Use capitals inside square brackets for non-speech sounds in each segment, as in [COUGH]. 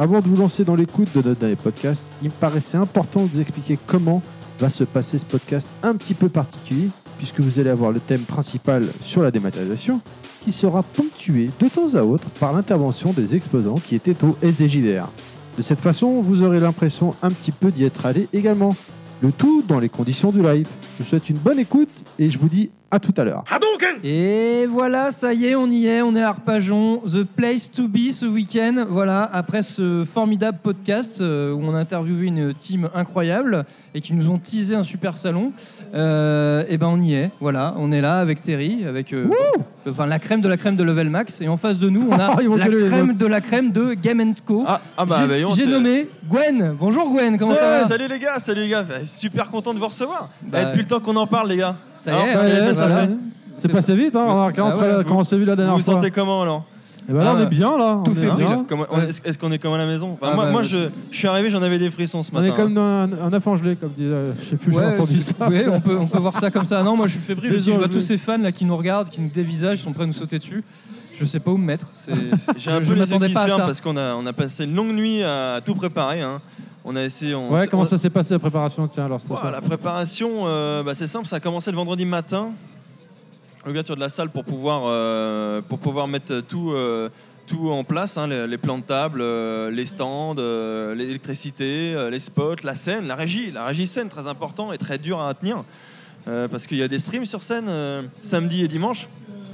Avant de vous lancer dans l'écoute de notre dernier podcast, il me paraissait important de vous expliquer comment va se passer ce podcast un petit peu particulier, puisque vous allez avoir le thème principal sur la dématérialisation, qui sera ponctué de temps à autre par l'intervention des exposants qui étaient au SDJDR. De cette façon, vous aurez l'impression un petit peu d'y être allé également. Le tout dans les conditions du live. Je vous souhaite une bonne écoute et je vous dis à tout à l'heure. Et voilà, ça y est, on y est, on est à Arpajon, the place to be ce week-end. Voilà, après ce formidable podcast euh, où on a interviewé une team incroyable et qui nous ont teasé un super salon. Euh, et ben on y est, voilà, on est là avec Terry, avec euh, enfin la crème de la crème de Level Max, et en face de nous on a [LAUGHS] Ils vont la gueuler les crème de la crème de Game Co. Ah, ah bah, J'ai- bah, voyons, J'ai nommé Gwen. Bonjour Gwen, comment ça va Salut les gars, salut les gars, Super content de vous recevoir. Bah, Eh, depuis le temps qu'on en parle les gars. Ça y est, ça y est, ouais, ça voilà. C'est passé vite, hein, on a Ah ouais, la- quand on s'est vu la Vous dernière vous fois. sentez comment alors Et ben là, Ah, on est bien là. tout on est fébrile. bien. Comment- Ouais. Est-ce est-ce qu'on est comme à la maison Enfin, Ah Moi, bah, moi, je, je suis arrivé, j'en avais des frissons ce On matin. est comme un, un œuf gelé, comme dit. euh, je sais plus, j'ai Ouais, entendu ça. ouais, on, peut, on peut voir ça comme ça. Non, moi je suis fébrile aussi. Je vois Désolé. tous ces fans là qui nous regardent, qui nous dévisagent, ils sont prêts à nous sauter dessus. Je sais pas où me mettre. C'est- [LAUGHS] J'ai un je- peu je les yeux m'attendais qui pas se à ferment ça. parce qu'on a, on a passé une longue nuit à tout préparer. hein. On a essayé. On, Ouais, comment on- ça s'est passé la préparation Tiens, alors, Ouah. La préparation, euh, bah, c'est simple, ça a commencé le vendredi matin. L'ouverture de la salle pour pouvoir, euh, pour pouvoir mettre tout, euh, tout en place, hein, les, les plans de table, euh, les stands, l'électricité, les spots, la scène, la régie. La régie scène, très important et très dur à tenir. parce qu'il y a des streams sur scène samedi et dimanche.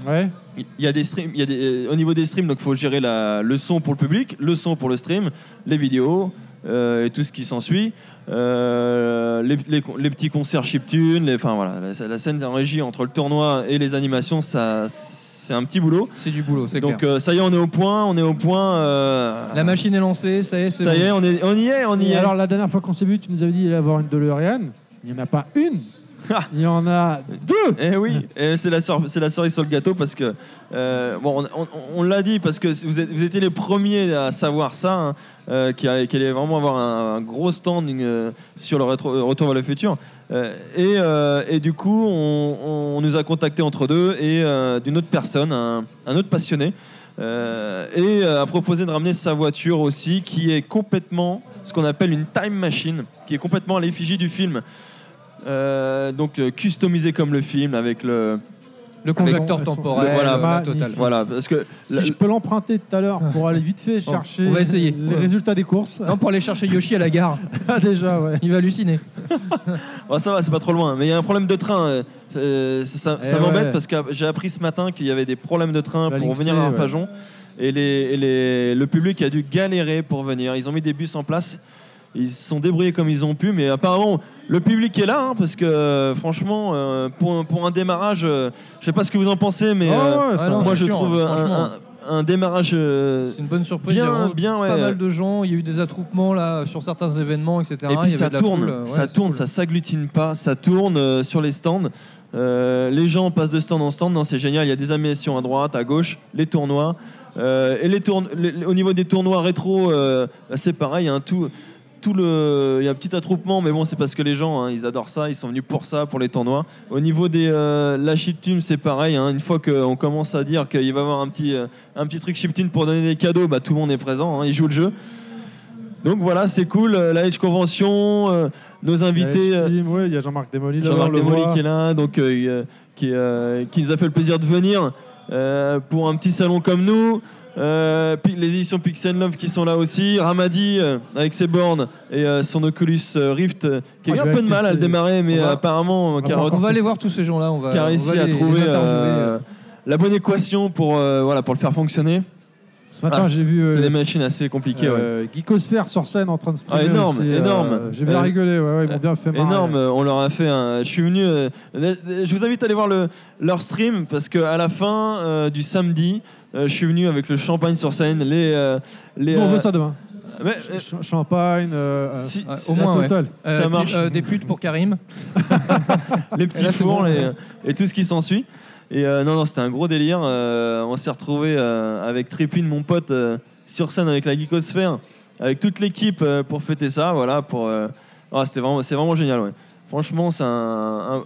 Ouais. Il y a des streams, il y a des, au niveau des streams, donc il faut gérer la- le son pour le public, le son pour le stream, les vidéos et tout ce qui s'ensuit. Euh, les, les- les petits concerts chiptune, les, enfin voilà, la, la scène en régie entre le tournoi et les animations, ça, c'est un petit boulot. C'est du boulot, c'est Donc clair. euh, ça y est, on est au point, on est au point. euh, La machine est lancée, ça y est, c'est ça bon. y est, on, est, on y est, on y Et est. alors, la dernière fois qu'on s'est vu, tu nous avais dit qu'il allait avoir une DeLorean. Il n'y en a pas une. [LAUGHS] Il y en a deux. Eh oui, c'est la, sor- cerise sur le gâteau parce que, euh, bon, on, l'a dit parce que vous, êtes- vous étiez les premiers à savoir ça, hein, euh, qu'il allait, vraiment avoir un, gros standing euh, sur le euh, Retour vers le futur. Et, du coup, on, nous a contacté entre deux et d'une autre personne, un, autre passionné, et a proposé de ramener sa voiture aussi, qui est complètement ce qu'on appelle une time machine, qui est complètement à l'effigie du film. Euh, donc euh, customisé comme le film avec le Le convecteur temporel, voilà, euh, la magnifiques. totale. voilà parce que Si la- je peux l'emprunter tout à l'heure pour aller vite fait chercher on va essayer. les Ouais. résultats des courses. Non, pour aller chercher Yoshi à la gare, [LAUGHS] Ah, déjà, ouais. il va halluciner. [LAUGHS] oh, ça va c'est pas trop loin mais il y a un problème de train euh, c'est- ça, Eh ça m'embête ouais. parce que j'ai appris ce matin qu'il y avait des problèmes de train La pour venir à ouais. Arpajon et, les, et les- le public a dû galérer pour venir ils ont mis des bus en place ils se sont débrouillés comme ils ont pu mais apparemment le public est là hein, parce que euh, franchement euh, pour, pour un démarrage euh, je sais pas ce que vous en pensez mais Ah euh, ouais, ça non, va. moi je sûr, trouve un, franchement. un- un démarrage C'est une bonne surprise. il y a bien bien ouais pas mal de gens, il y a eu des attroupements là sur certains événements, etc. Et Il puis y ça tourne, foule, ouais, ça tourne, cool. ça s'agglutine pas, ça tourne sur les stands. Les gens passent de stand en stand, non c'est génial. Il y a des animations à droite, à gauche, les tournois. Et les tourn- les- au niveau des tournois rétro, bah, c'est pareil. Il y a un tout, tout le, il y a un petit attroupement, mais bon, c'est parce que les gens, hein, ils adorent ça, ils sont venus pour ça, pour les tournois. Au niveau des euh, la chiptune, c'est pareil. hein. une fois qu'on commence à dire qu'il va y avoir un petit, euh, un petit truc chiptune pour donner des cadeaux, bah, tout le monde est présent, hein, ils jouent le jeu. Donc voilà, c'est cool. euh, La Edge Convention, euh, nos invités. ouais, il y a Jean-Marc Desmolly. là, Jean-Marc voit. qui est là, donc euh, qui, qui nous a fait le plaisir de venir pour un petit salon comme nous. Euh, les éditions Pixel Love qui sont là aussi. Ramadi euh, avec ses bornes et euh, son Oculus Rift qui a eu un peu de mal à le démarrer, mais va- apparemment, qui On va aller voir tous ces gens-là, on va, qui a on réussi va à les- trouver la bonne équation pour, voilà, pour le faire fonctionner. Ce matin, Ah, j'ai vu C'est euh, des machines assez compliquées. ouais. euh, sur scène en train de streamer. Ah, énorme, aussi, euh, énorme. J'ai bien Euh, rigolé, ouais, ouais, ils m'ont bien fait marrer. Énorme, on leur a fait un. Je suis venu. euh, Je vous invite à aller voir le, leur stream parce qu'à la fin euh, du samedi, euh, je suis venu avec le champagne sur scène. Les, euh, les, on veut ça demain. mais, euh, Ch- Champagne, euh, si- Ouais, si- au moins, ouais. Euh, ça marche. euh, des putes pour Karim. [LAUGHS] [LAUGHS] les petits là, fours bon, les- ouais. et tout ce qui s'ensuit. Et euh, non, non, c'était un gros délire. Euh, on s'est retrouvé avec Tripin, mon pote, euh, sur scène avec la Geekosphère, avec toute l'équipe euh, pour fêter ça. Voilà, pour. euh, ah, c'était vraiment, c'est vraiment génial. Ouais. Franchement, c'est un-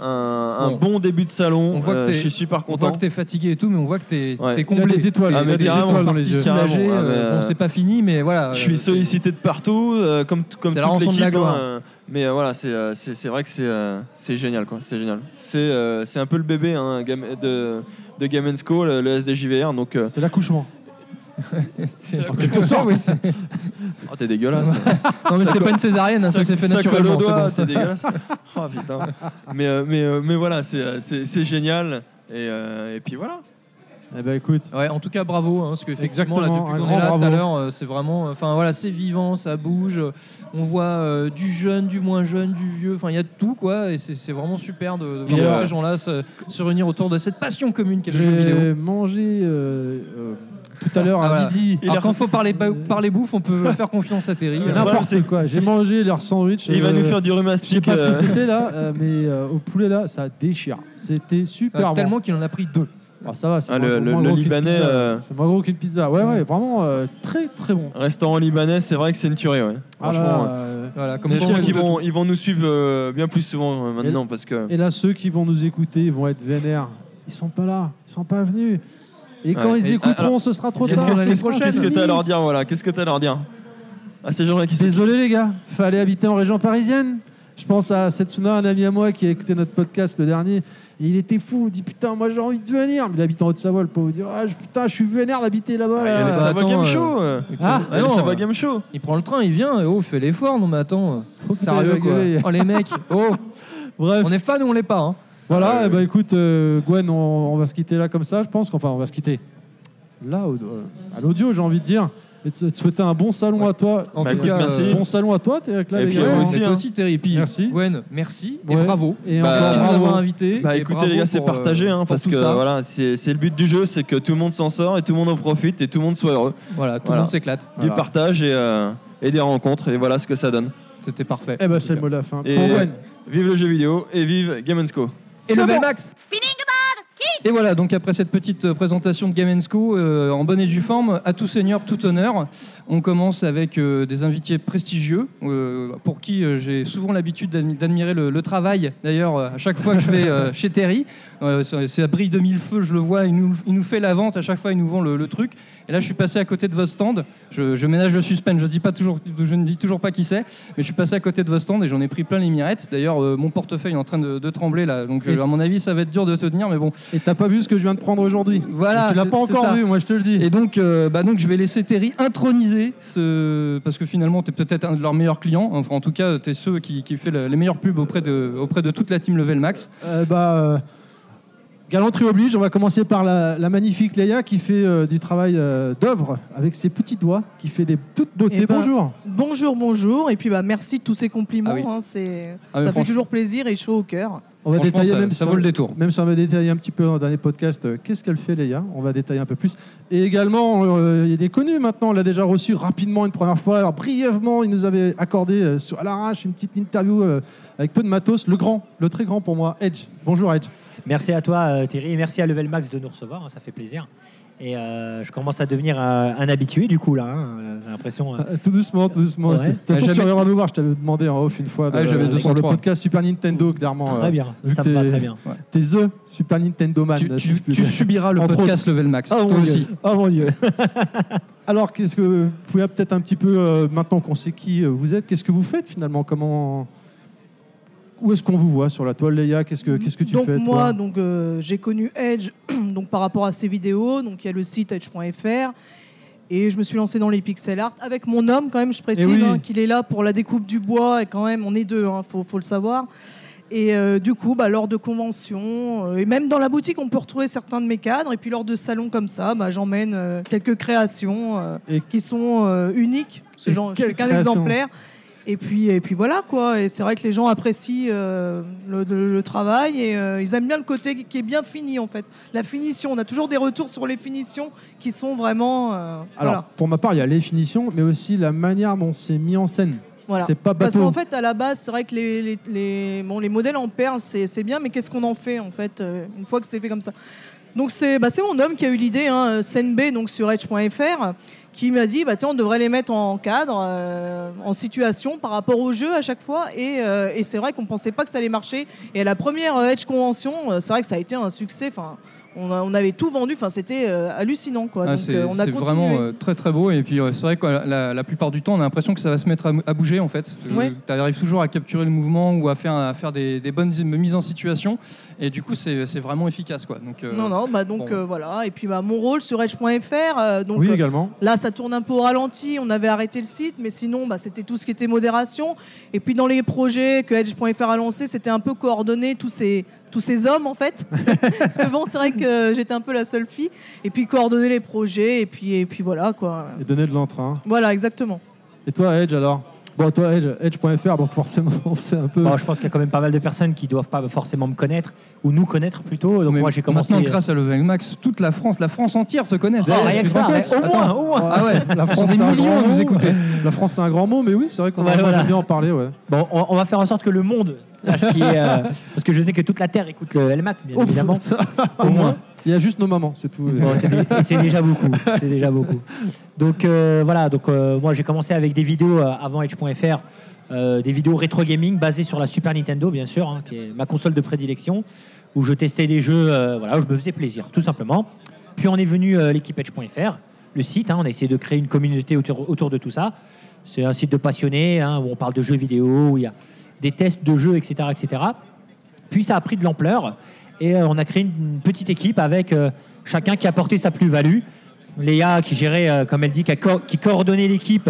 un, un Bon. bon début de salon. On voit que Euh, je suis super On voit content. que t'es fatigué et tout, mais on voit que t'es Ouais. a comblé. des étoiles, Ah, des étoiles dans les yeux. Soulagé, ah, euh, bon, euh, c'est pas fini, mais voilà. Je suis euh, sollicité de partout, euh, comme, comme toute l'équipe. hein, mais euh, voilà, c'est c'est- c'est vrai que c'est euh, c'est génial. quoi. C'est génial. C'est euh, c'est un peu le bébé hein, de, de Game Co, le, le SDJVR. Donc, euh, C'est l'accouchement. Quelque sorte. Oui, c'est- oh, t'es dégueulasse. [LAUGHS] Non, mais c'était pas une césarienne, hein, ça, s'est fait ça colle naturellement. au c'est doigt, bon. t'es dégueulasse. Oh putain. Mais, euh, mais, euh, mais voilà, c'est euh, c'est- c'est génial. Et, euh, et puis voilà. Eh ben écoute, Ouais, en tout cas, bravo, hein, parce qu'effectivement, là, Exactement, depuis un qu'on est grand là tout à bravo. l'heure, euh, c'est vraiment, enfin voilà, c'est vivant, ça bouge, on voit euh, du jeune, du moins jeune, du vieux, enfin il y a de tout quoi, et c'est c'est vraiment super de, de voir euh, ces gens-là se, se réunir autour de cette passion commune qu'est le jeu vidéo. j'ai mangé euh, euh, tout à l'heure Ah, à voilà. midi. Il Alors quand faut parler, parler bouffe, on peut faire confiance à Terry. Voilà, N'importe quoi. J'ai mangé leur sandwich. Et il va euh, nous faire du Je sais pas ce que euh, c'était là, euh, mais euh, au poulet là, ça déchire. C'était super euh, bon. tellement qu'il en a pris deux. Ah, ça va, c'est Ah, le- le- Libanais, euh, C'est moins gros qu'une pizza. Ouais, ouais, vraiment euh, très très bon. Restaurant libanais, c'est vrai que c'est une tuerie. Ouais. Ah là, Franchement. ouais. euh, Voilà, comme quoi, qu'ils vont, ils vont nous suivre euh, bien plus souvent euh, maintenant parce que. Et là, ceux qui vont nous écouter, ils vont être vénères. Ils sont pas là, ils sont pas venus. Et quand Ouais. ils Et- écouteront, alors, ce sera trop Qu'est-ce tard. que l'année qu'est-ce- prochaine. qu'est-ce que t'as à leur dire voilà Qu'est-ce que t'as à leur dire à ces gens-là qui se Désolé les gars, fallait habiter en région parisienne. Je pense à Setsuna, un ami à moi qui a écouté notre podcast le dernier. Il était fou, il dit putain, moi j'ai envie de venir. Mais il habite en Haute-Savoie, le pauvre. Il dit ah, je- putain, je suis vénère d'habiter là-bas. Ah, Il y a là. les Bah, Savoie attends, Game euh, Show euh. il, Ah, prend- Il y a les non, Savoie Game Show il prend le train, il vient, et oh, fais l'effort, non mais attends, Faut que sérieux quoi. gueuler. Oh les mecs, oh, [LAUGHS] Bref, on est fan ou on l'est pas hein. Voilà, Ah, eh ben, écoute, euh, Gwen, on, on va se quitter là comme ça, je pense. qu'enfin, on va se quitter là, au- euh, à l'audio, j'ai envie de dire. Et de te souhaiter un bon salon Ouais. à toi. En Bah, tout écoute, cas, merci. euh, Bon salon à toi, t'es avec là, Et les puis gars. aussi, toi hein. aussi, Terry. Puis, Merci. Gwen, merci et Ouais. bravo. Et Bah, encore merci de nous bravo. avoir invités. Bah et écoutez bravo les gars, c'est pour, euh, partagé hein, pour parce tout que ça. voilà, c'est c'est le but du jeu, c'est que tout le monde s'en sort et tout le monde en profite et tout le monde soit heureux. Voilà, tout Voilà. le monde s'éclate. Voilà. Du partage et, euh, et des rencontres et voilà ce que ça donne. C'était parfait. Eh ben, En c'est le mot de la fin. Et- Pour Gwen. Vive le jeu vidéo et vive Game Co. Et C'est level bon. max Et voilà, donc après cette petite euh, présentation de Game euh, en bonne et due forme, à tout seigneur, tout honneur, on commence avec euh, des invités prestigieux, euh, pour qui euh, j'ai souvent l'habitude d'admi- d'admirer le, le travail. D'ailleurs, à chaque fois que je vais euh, [LAUGHS] chez Terry, c'est à brille de mille feux, je le vois, il nous, il nous fait la vente, à chaque fois il nous vend le, le truc. Et là, je suis passé à côté de votre stand, je, je ménage le suspense, je, dis pas toujours, je ne dis toujours pas qui c'est, mais je suis passé à côté de votre stand et j'en ai pris plein les mirettes. D'ailleurs, euh, mon portefeuille est en train de, de trembler là, donc euh, à mon avis, ça va être dur de tenir, mais bon. Et t'as pas vu ce que je viens de prendre aujourd'hui? Voilà, Tu l'as pas encore ça. vu, moi je te le dis. Et donc, euh, bah donc, je vais laisser Terry introniser ce. Parce que finalement, tu es peut-être un de leurs meilleurs clients. Enfin, en tout cas, tu es ceux qui, qui fait le- les meilleures pubs auprès de, auprès de toute la team Level Max. Bah, galanterie oblige, on va commencer par la, la magnifique Léa qui fait euh, du travail euh, d'œuvre avec ses petits doigts, qui fait des toutes beautés. Eh ben, Bonjour. Bonjour, bonjour. Et puis bah, merci de tous ces compliments. Ah oui. hein, c'est... Ah, ça fait toujours plaisir et chaud au cœur. On va détailler ça, même ça si vaut on- le détour. Même si on va détailler un petit peu dans le dernier podcast, euh, qu'est-ce qu'elle fait Léa On va détailler un peu plus. Et également, euh, il est connu maintenant, on l'a déjà reçu rapidement une première fois. Alors, brièvement, il nous avait accordé euh, sur, à l'arrache une petite interview euh, avec peu de matos. Le grand, le très grand pour moi, Edge. Bonjour Edge. Merci à toi euh, Thierry et merci à Level Max de nous recevoir, hein, ça fait plaisir. Et euh, je commence à devenir euh, un habitué du coup là, hein, j'ai l'impression. euh, Tout doucement, tout doucement. Ouais. De toute façon, Ah, tu reviendras nous voir. Je t'avais demandé en off une fois de, Ah, j'avais sur le 203. podcast Super Nintendo, clairement. très bien, ça me va très bien. T'es The Super Nintendo Man. Tu, subiras le podcast Level Max. Oh toi mon aussi. dieu, oh mon dieu. [LAUGHS] Alors, qu'est-ce que vous pouvez peut-être un petit peu, euh, maintenant qu'on sait qui vous êtes, qu'est-ce que vous faites finalement? Comment Où est-ce qu'on vous voit sur la toile, Léa? Qu'est-ce que qu'est-ce que tu donc fais moi, donc euh, j'ai connu Edge [CLEARS THROAT] donc par rapport à ses vidéos. Donc il y a le site edge.fr. Et je me suis lancé dans les pixel art avec mon homme quand même. Je précise Eh oui. hein, qu'il est là pour la découpe du bois et quand même on est deux, hein, faut, faut le savoir. Et euh, du coup, bah, lors de conventions, euh, et même dans la boutique, on peut retrouver certains de mes cadres. Et puis lors de salons comme ça, bah, j'emmène euh, quelques créations Et- qui sont uniques. Et j'en- je fais qu'un exemplaire. Et puis, et puis voilà quoi. Et c'est vrai que les gens apprécient euh, le, le- le travail et euh, ils aiment bien le côté qui est bien fini en fait. La finition, on a toujours des retours sur les finitions qui sont vraiment. euh, Alors, voilà. pour ma part, il y a les finitions, mais aussi la manière dont c'est mis en scène. voilà. C'est pas Parce bateau. qu'en fait, à la base, c'est vrai que les, les, les- bon, les modèles en perles, c'est bien, mais qu'est-ce qu'on en fait en fait une fois que c'est fait comme ça? Donc c'est bah, mon homme qui a eu l'idée, hein, Senbei, donc sur Edge.fr, qui m'a dit bah on devrait les mettre en cadre, euh, en situation par rapport au jeu à chaque fois. Et, euh, et c'est vrai qu'on pensait pas que ça allait marcher. Et à la première euh, Edge convention c'est vrai que ça a été un succès enfin on, a- on avait tout vendu enfin c'était euh, hallucinant quoi Ah, donc c'est euh, on a c'est continué vraiment euh, très très beau et puis c'est vrai que la, plupart du temps on a l'impression que ça va se mettre à, à bouger en fait. Ouais. tu arrives toujours à capturer le mouvement ou à faire, à faire des, des bonnes mises en situation et du coup c'est c'est vraiment efficace quoi. Donc, euh, non non bah donc bon. euh, voilà et puis bah mon rôle sur Edge.fr euh, donc Oui, euh, également. Là, ça tourne un peu au ralenti. On avait arrêté le site, mais sinon, bah, c'était tout ce qui était modération. Et puis, dans les projets que Edge.fr a lancé, c'était un peu coordonner tous ces, tous ces hommes, en fait. [LAUGHS] Parce que bon, c'est vrai que j'étais un peu la seule fille. Et puis, coordonner les projets. Et puis, et puis voilà, quoi. Et donner de l'entrain. Voilà, exactement. Et toi, Edge, alors? Bon, toi, Edge, Edge.fr, donc forcément, [LAUGHS] c'est un peu. Bon, je pense qu'il y a quand même pas mal de personnes qui doivent pas forcément me connaître ou nous connaître plutôt. Donc mais moi j'ai commencé. Maintenant, grâce à Level Max, toute la France, la France entière te connaît. Oh, rien que ça, au moins, Attends. au moins. Ah ouais, La France, c'est un millions grand mot. écouter. La France, c'est un grand mot, mais oui, c'est vrai qu'on Ouais, va voilà. bien en parler, ouais. Bon, on, on va faire en sorte que le monde qui est. euh, parce que je sais que toute la Terre écoute le LMAX, bien évidemment. Au moins. Il y a juste nos mamans, c'est tout. Bon, c'est dé- c'est déjà beaucoup. C'est déjà beaucoup. Donc euh, voilà, donc euh, moi j'ai commencé avec des vidéos avant Edge.fr, des vidéos rétro gaming basées sur la Super Nintendo, bien sûr, hein, qui est ma console de prédilection, où je testais des jeux, voilà, où je me faisais plaisir, tout simplement. Puis on est venu l'équipe Edge.fr, le site, hein, on a essayé de créer une communauté autour, autour de tout ça. C'est un site de passionnés hein, où on parle de jeux vidéo, où il y a des tests de jeux, etc., etc. Puis ça a pris de l'ampleur et euh, on a créé une, petite équipe avec euh, chacun qui apportait sa plus-value. Léa qui gérait, euh, comme elle dit, qui, a co- qui coordonnait l'équipe,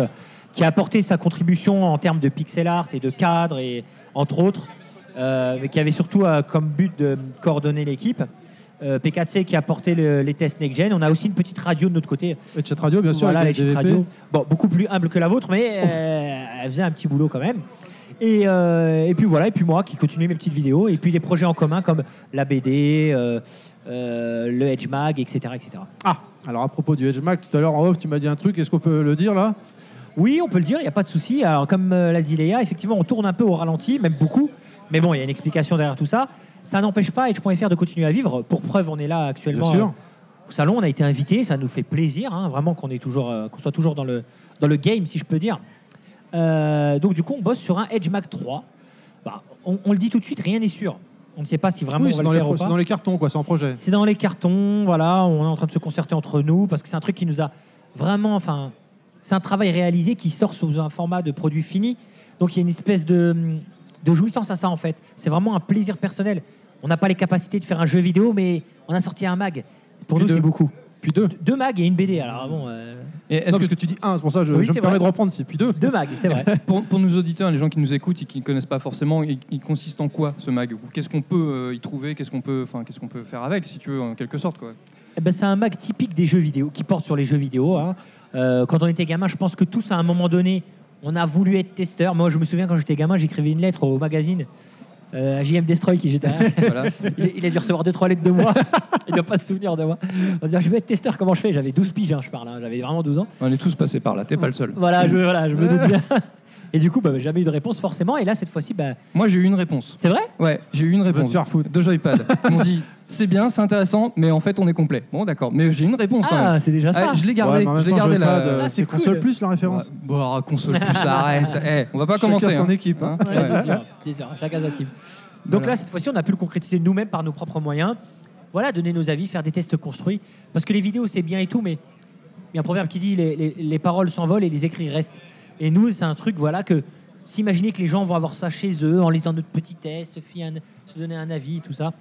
qui a apporté sa contribution en termes de pixel art et de cadre, et entre autres, mais qui avait surtout comme but de coordonner l'équipe. P4C qui a apporté le- les tests next-gen. On a aussi une petite radio de notre côté. Et Chat Radio, bien sûr, Voilà, les radio. Bon, beaucoup plus humble que la vôtre, mais elle faisait un petit boulot quand même. Et, euh, et puis voilà, et puis moi qui continuais mes petites vidéos, et puis des projets en commun comme la BD, euh, euh, le Edge Mag, etc., etc. Ah, alors à propos du Edge Mac, tout à l'heure en off, tu m'as dit un truc, est-ce qu'on peut le dire là? Oui, on peut le dire, il n'y a pas de souci. Alors, comme l'a dit Léa, effectivement, on tourne un peu au ralenti, même beaucoup. Mais bon, il y a une explication derrière tout ça. Ça n'empêche pas Edge.fr de continuer à vivre. Pour preuve, on est là actuellement Bien sûr. au salon. On a été invité, ça nous fait plaisir, hein, vraiment qu'on qu'on soit toujours dans le, dans le game, si je peux dire. Euh, donc, du coup, on bosse sur un Edge Mag 3. Bah, on, on le dit tout de suite, rien n'est sûr. On ne sait pas si vraiment Oui, on c'est va dans, le les faire pro- ou c'est pas. dans les cartons, quoi, c'est en projet. C'est dans les cartons, voilà, on est en train de se concerter entre nous parce que c'est un truc qui nous a vraiment, enfin, c'est un travail réalisé qui sort sous un format de produit fini. Donc il y a une espèce de, de jouissance à ça en fait. C'est vraiment un plaisir personnel. On n'a pas les capacités de faire un jeu vidéo, mais on a sorti un mag. Pour nous, c'est beaucoup. Puis deux. Deux mags et une BD. Alors bon, euh, Et est-ce Non, que parce que tu dis un, c'est pour ça que je, Oui, je me permets de reprendre, c'est puis deux. deux mags, c'est vrai. [LAUGHS] pour, pour nos auditeurs, les gens qui nous écoutent et qui ne connaissent pas forcément, il, il consiste en quoi ce mag? Ou Qu'est-ce qu'on peut euh, y trouver? Qu'est-ce qu'on peut, enfin, qu'est-ce qu'on peut faire avec, si tu veux, en quelque sorte quoi? Eh ben, c'est un mag typique des jeux vidéo, qui porte sur les jeux vidéo. hein. Euh, quand on était gamin, je pense que tous, à un moment donné, on a voulu être testeur. Moi, je me souviens quand j'étais gamin, j'écrivais une lettre au magazine euh, JM Destroy qui j'étais. [LAUGHS] Voilà. il, il a dû recevoir 2-3 lettres de moi. [LAUGHS] il ne doit pas se souvenir de moi. On va dire, je vais être testeur, comment je fais? J'avais 12 piges, hein, je parle. hein. J'avais vraiment 12 ans. On est tous passés par là. T'es pas le seul. Voilà, je, voilà, je me doute [LAUGHS] bien. Et du coup, bah, jamais eu de réponse forcément. Et là, cette fois-ci, bah, Moi, j'ai eu une réponse. c'est vrai? Ouais, j'ai eu une réponse. faire foutre. De Joypad. Ils m'ont dit [LAUGHS] c'est bien, c'est intéressant, mais en fait, on est complet. Bon, d'accord. Mais j'ai une réponse quand même. Ah, c'est déjà ça. Ah, je l'ai Ouais, gardé. je l'ai gardé là. euh, Ah, c'est c'est cool. console plus la référence. Bon, alors, console plus, arrête. [LAUGHS] Eh, on va pas Chacun commencer. son hein. équipe, hein. Hein Ouais, Ouais. c'est sûr, [LAUGHS] c'est sûr, chacun sa team. Donc Voilà. là, cette fois-ci, on a pu le concrétiser nous-mêmes par nos propres moyens. Voilà, donner nos avis, faire des tests construits. Parce que les vidéos, c'est bien et tout, mais il y a un proverbe qui dit les, les- les paroles s'envolent et les écrits restent. Et nous, c'est un truc, voilà, que s'imaginer que les gens vont avoir ça chez eux en lisant notre petit test, se, donner un avis, tout ça,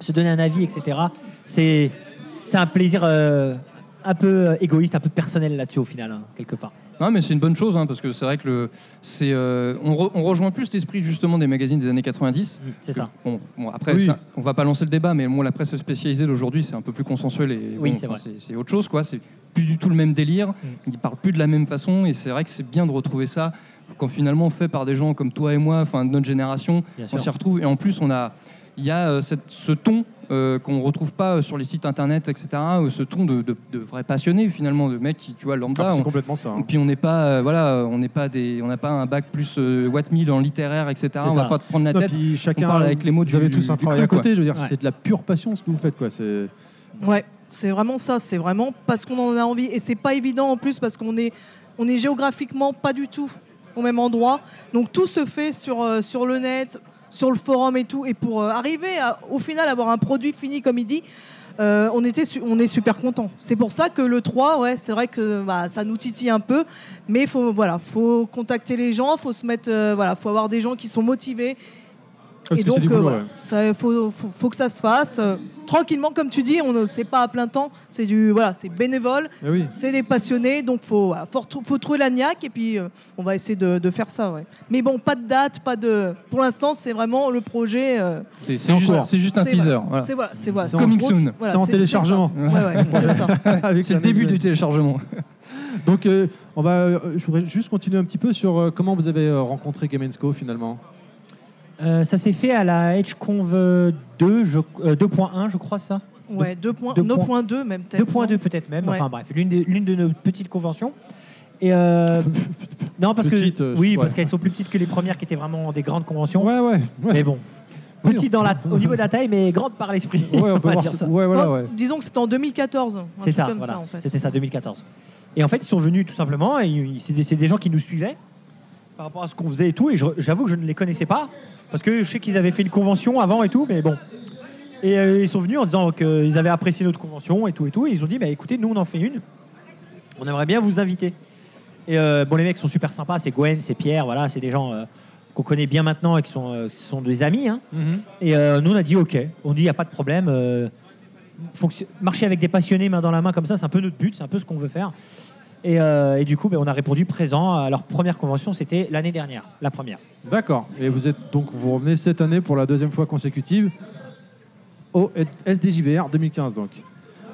se donner un avis, etc. C'est c'est un plaisir euh, un peu euh, égoïste, un peu personnel là-dessus, au final, hein, quelque part. Non, mais c'est une bonne chose, hein, parce que c'est vrai que le, c'est, euh, on, re- on rejoint plus l'esprit justement des magazines des années 90. C'est ça. Bon, bon, après, Oui. ça, on va pas lancer le débat, mais bon, la presse spécialisée d'aujourd'hui, c'est un peu plus consensuel et Oui, bon, c'est enfin, vrai. c'est, c'est autre chose, quoi. C'est plus du tout le même délire. Ils parlent plus de la même façon, et c'est vrai que c'est bien de retrouver ça quand finalement fait par des gens comme toi et moi, enfin de notre génération, Bien on sûr. s'y retrouve. Et en plus, on a, il y a euh, cette- ce ton euh, qu'on retrouve pas sur les sites internet, etc. euh, Ce ton de, de, de vrais passionnés finalement, de mecs qui, tu vois, lambda. Ah, c'est on- complètement ça. hein. et puis on n'est pas, euh, voilà, on n'est pas des, on n'a pas un bac plus euh, Watt 1000 en littéraire, etc. C'est On va ça. pas te prendre la Non, tête. puis chacun, on parle avec les mots vous avez tous un travail à côté, je veux dire, Ouais. c'est de la pure passion ce que vous faites, quoi. C'est Ouais, C'est vraiment ça. C'est vraiment parce qu'on en a envie. Et c'est pas évident en plus parce qu'on est, on est géographiquement pas du tout au même endroit. Donc tout se fait sur, euh, sur le net, sur le forum et tout. Et pour euh, arriver au final avoir un produit fini comme il dit, euh, on, était on est super content. C'est pour ça que le 3, ouais, c'est vrai que bah, ça nous titille un peu, mais faut, voilà, faut contacter les gens, faut se mettre, euh, voilà, faut avoir des gens qui sont motivés. Parce et donc, euh, voilà, ouais. ça, faut, faut, faut que ça se fasse euh, tranquillement, comme tu dis. On ne c'est pas à plein temps, c'est du, voilà, c'est bénévole, Eh oui. c'est des passionnés, donc faut, voilà, faut, trouver la niaque et puis euh, on va essayer de, de faire ça. Ouais. Mais bon, pas de date, pas de. Pour l'instant, c'est vraiment le projet. euh, C'est juste, c'est juste un teaser. C'est voilà, c'est voilà, coming soon. Voilà, C'est en téléchargement. [LAUGHS] c'est le début du téléchargement. [LAUGHS] Donc, euh, on va, euh, je voudrais juste continuer un petit peu sur euh, comment vous avez rencontré Game Co finalement? Euh, ça s'est fait à la EdgeConv 2, je- euh, 2.1, je crois, ça Ouais, 2.2 deux points- même peut-être. 2.2 peut-être même, Ouais. enfin bref, l'une de nos petites conventions. Et euh, [LAUGHS] non, parce Petite, que euh, oui, ouais. parce qu'elles sont plus petites que les premières qui étaient vraiment des grandes conventions. Ouais, ouais. ouais. Mais bon, Oui, petite dans la, au niveau de la taille, mais grande par l'esprit. Ouais, on [LAUGHS] peut voir dire ça. voilà, Oh, ouais. Disons que c'était en 2014. un C'est ça, comme voilà. ça en fait. C'était ça, 2014. Et en fait, ils sont venus tout simplement, et ils- c'est des, c'est des gens qui nous suivaient par rapport à ce qu'on faisait et tout, et j'avoue que je ne les connaissais pas, parce que je sais qu'ils avaient fait une convention avant et tout, mais bon. Et euh, ils sont venus en disant qu'ils avaient apprécié notre convention et tout et tout, et ils ont dit, bah écoutez, nous on en fait une, on aimerait bien vous inviter. Et euh, bon, les mecs sont super sympas, c'est Gwen, c'est Pierre, voilà, c'est des gens euh, qu'on connaît bien maintenant et qui sont, qui sont des amis, hein. Mhm. Et nous, on a dit OK. On dit il n'y a pas de problème. marcher avec des passionnés main dans la main comme ça, c'est un peu notre but, c'est un peu ce qu'on veut faire. Et, euh, et du coup, ben, on a répondu présent à leur première convention, c'était l'année dernière, la première. D'accord. Et vous êtes donc vous revenez cette année pour la deuxième fois consécutive au SDJVR 2015 donc.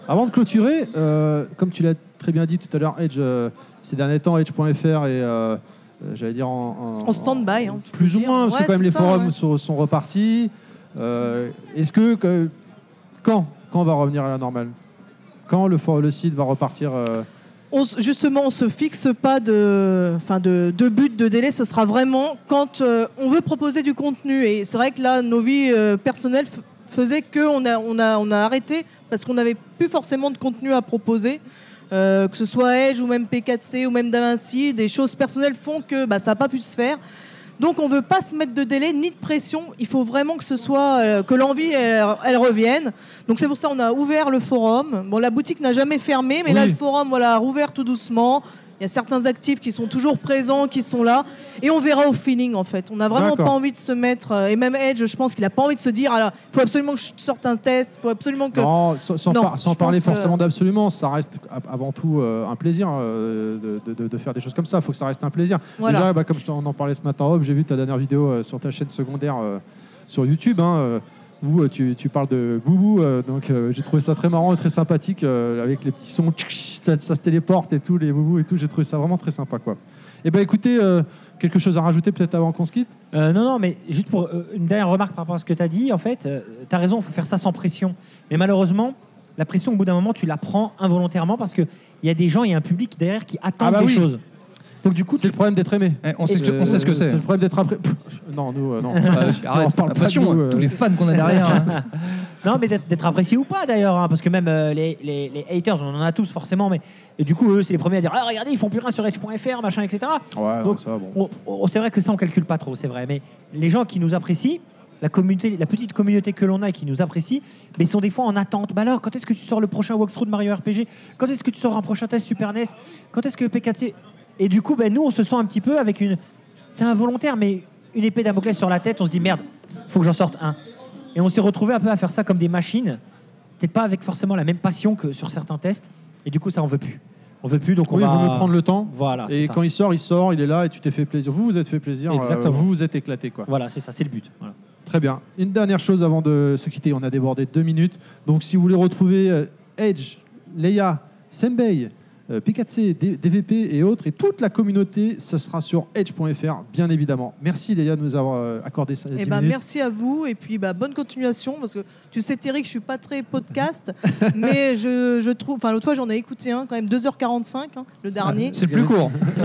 Avant de clôturer, euh, comme tu l'as très bien dit tout à l'heure, Edge, euh, ces derniers temps, Edge.fr est, euh, euh, j'allais dire en, En stand-by, hein, plus ou dire. moins, parce Ouais, que quand même les ça, forums ouais. sont, sont repartis. Euh, Est-ce que, que- quand quand on va revenir à la normale? Quand le, site va repartir euh, Justement, on se fixe pas de, enfin de, but, de délai. Ce sera vraiment quand euh, on veut proposer du contenu. Et c'est vrai que là, nos vies euh, personnelles faisaient qu'on a, on a, arrêté parce qu'on n'avait plus forcément de contenu à proposer. Euh, que ce soit Edge ou même P4C ou même Davinci, des choses personnelles font que bah, ça n'a pas pu se faire. Donc on ne veut pas se mettre de délai ni de pression. Il faut vraiment que ce soit euh, que l'envie elle, elle revienne. Donc c'est pour ça qu'on a ouvert le forum. Bon, la boutique n'a jamais fermé, mais là le forum voilà a rouvert tout doucement. Il y a certains actifs qui sont toujours présents, qui sont là, et on verra au feeling en fait. On n'a vraiment pas envie de se mettre, euh, et même Edge, je pense qu'il n'a pas envie de se dire, alors il faut absolument que je sorte un test, il faut absolument que. Non, sans, sans Non, par- sans je parler que- forcément d'absolument, ça reste avant tout euh, un plaisir euh, de, de- de- de faire des choses comme ça. Il faut que ça reste un plaisir. Voilà. Déjà, bah, comme je t'en- on en parlait ce matin, Hop, j'ai vu ta dernière vidéo sur ta chaîne secondaire sur YouTube, hein, où euh, tu, tu parles de Boubou. euh, donc euh, j'ai trouvé ça très marrant et très sympathique avec les petits sons, ça, ça se téléporte et tout, les Boubou et tout. J'ai trouvé ça vraiment très sympa. Quoi. Et ben écoutez, euh, quelque chose à rajouter peut-être avant qu'on se quitte? Euh, non, non, mais juste pour euh, une dernière remarque par rapport à ce que tu as dit, en fait, tu as raison, il faut faire ça sans pression. Mais malheureusement, la pression, au bout d'un moment, tu la prends involontairement parce qu'il y a des gens, il y a un public derrière qui attend Ah bah des oui. choses. Donc du coup, C'est tu... le problème d'être aimé. Eh, on, sait que- Euh, on sait ce que c'est. C'est le problème d'être après. Pff, Non, nous, euh, non. Non, [LAUGHS] arrête, on parle la pas de nous, euh. tous les fans qu'on a derrière. hein. [LAUGHS] Non, mais d'être d'être apprécié ou pas d'ailleurs, hein, parce que même euh, les, les- les haters, on en a tous forcément, mais et du coup, eux, c'est les premiers à dire Ah, regardez, ils font plus rien sur Edge.fr, machin, etc. Ouais, Donc, non, ça, bon. On- on- c'est vrai que ça, on calcule pas trop, c'est vrai, mais les gens qui nous apprécient, la, communauté, la petite communauté que l'on a et qui nous apprécie, mais ils sont des fois en attente. Bah alors, quand est-ce que tu sors le prochain walkthrough de Mario RPG Quand est-ce que tu sors un prochain test Super NES Quand est-ce que P4C Et du coup, ben, nous, on se sent un petit peu avec une. C'est involontaire, mais une épée Damoclès sur la tête, on se dit merde, faut que j'en sorte un. Et on s'est retrouvé un peu à faire ça comme des machines, peut-être pas avec forcément la même passion que sur certains tests, et du coup, ça, on veut plus. On veut plus, donc on Oui, va. vaut mieux prendre le temps. Voilà. Et ça. quand il sort, il sort, il est là et tu t'es fait plaisir. Vous vous êtes fait plaisir. euh, Exactement. vous vous êtes éclaté. Quoi. Voilà, c'est ça, c'est le but. Voilà. Très bien. Une dernière chose avant de se quitter. On a débordé deux minutes. Donc si vous voulez retrouver euh, Edge, Leia, Sembei, euh, P4C, D- DVP et autres, et toute la communauté, ce sera sur edge.fr, bien évidemment. Merci Leia de nous avoir euh, accordé ça. Eh 10 ben, merci à vous et puis bah, bonne continuation parce que tu sais Thierry que je suis pas très podcast [LAUGHS] mais je, je trouve enfin l'autre fois j'en ai écouté un quand même 2h45 hein, le dernier C'est plus court. [LAUGHS]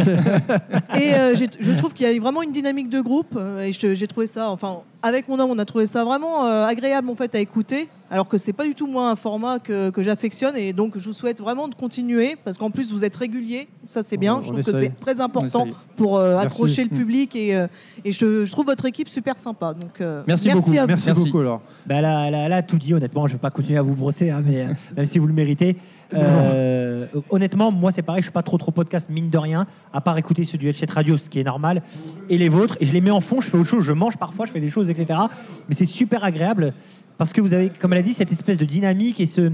et euh, je trouve qu'il y a vraiment une dynamique de groupe et j'ai trouvé ça enfin avec mon homme on a trouvé ça vraiment euh, agréable en fait à écouter alors que c'est pas du tout moi un format que, que j'affectionne et donc je vous souhaite vraiment de continuer parce qu'en plus vous êtes régulier, ça c'est bien. On- je on trouve que c'est très important pour euh, Merci. accrocher le Mm. public et, euh, et je, je trouve votre équipe super sympa. Donc euh, Merci beaucoup. à vous. Merci, Merci. beaucoup alors. Bah, elle, a, elle a- elle a tout dit, honnêtement. Je ne vais pas continuer à vous brosser, hein, mais, [LAUGHS] même si vous le méritez. Euh, honnêtement, moi, c'est pareil. Je ne suis pas trop, trop podcast, mine de rien, à part écouter ceux du Headset Radio, ce qui est normal, et les vôtres. Et je les mets en fond, je fais autre chose, je mange parfois, je fais des choses, etc. Mais c'est super agréable parce que vous avez, comme elle a dit, cette espèce de dynamique et ce.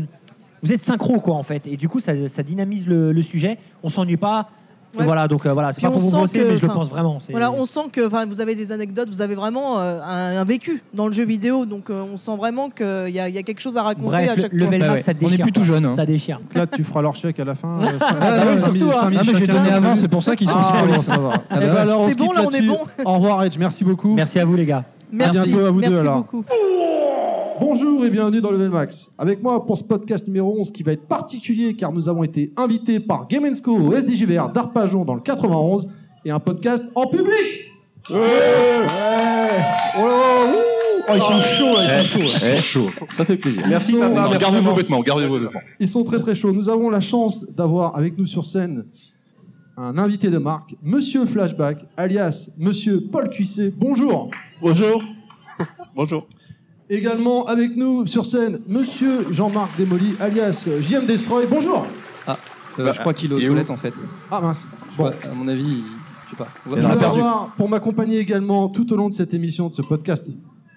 Vous êtes synchro, quoi, en fait. Et du coup, ça, ça dynamise le, le sujet. On s'ennuie pas. Ouais. Voilà, donc euh, voilà, c'est Puis pas pour vous que, mais je le pense vraiment. c'est- Voilà, on sent que enfin, vous avez des anecdotes, vous avez vraiment euh, un, un vécu dans le jeu vidéo, donc euh, on sent vraiment qu'il y, a- il y a quelque chose à raconter Bref, à chaque le fois. level Bah ouais. ça On est déchire. plus tout jeune, hein. Ça déchire. Là, tu feras leur chèque à la fin. Ah, oui, surtout, cinq hein. Ah, mais j'ai donné avant, c'est pour ça qu'ils sont Ah, si bon, ça va. Ah Eh bah ben alors, on C'est bon, là, on est bon. Au revoir, Edge. Merci beaucoup. Merci à vous, les gars. Merci, bientôt à vous deux, merci beaucoup. Bonjour et bienvenue dans Level Max. Avec moi pour ce podcast numéro 11 qui va être particulier car nous avons été invités par Game Co au SDJVR d'Arpajon dans le 91 et un podcast en public. Ouais. Oh. Oh, ils sont chauds, là, ils sont chauds. là. Eh, chaud. Ça fait plaisir. Merci. Gardez vos vêtements, gardez vos vêtements. Ils sont très très chauds. Nous avons la chance d'avoir avec nous sur scène un invité de marque, Monsieur Flashback, alias Monsieur Paul Cuissé. Bonjour. Bonjour. Bonjour. Également avec nous sur scène, Monsieur Jean-Marc Desmoli, alias JM Destroy. Bonjour. Euh, Bah, je crois qu'il est aux toilettes en fait. Ah mince. Je Bon. à mon avis, je sais pas. On Je va- on vais perdu. avoir pour m'accompagner également tout au long de cette émission, de ce podcast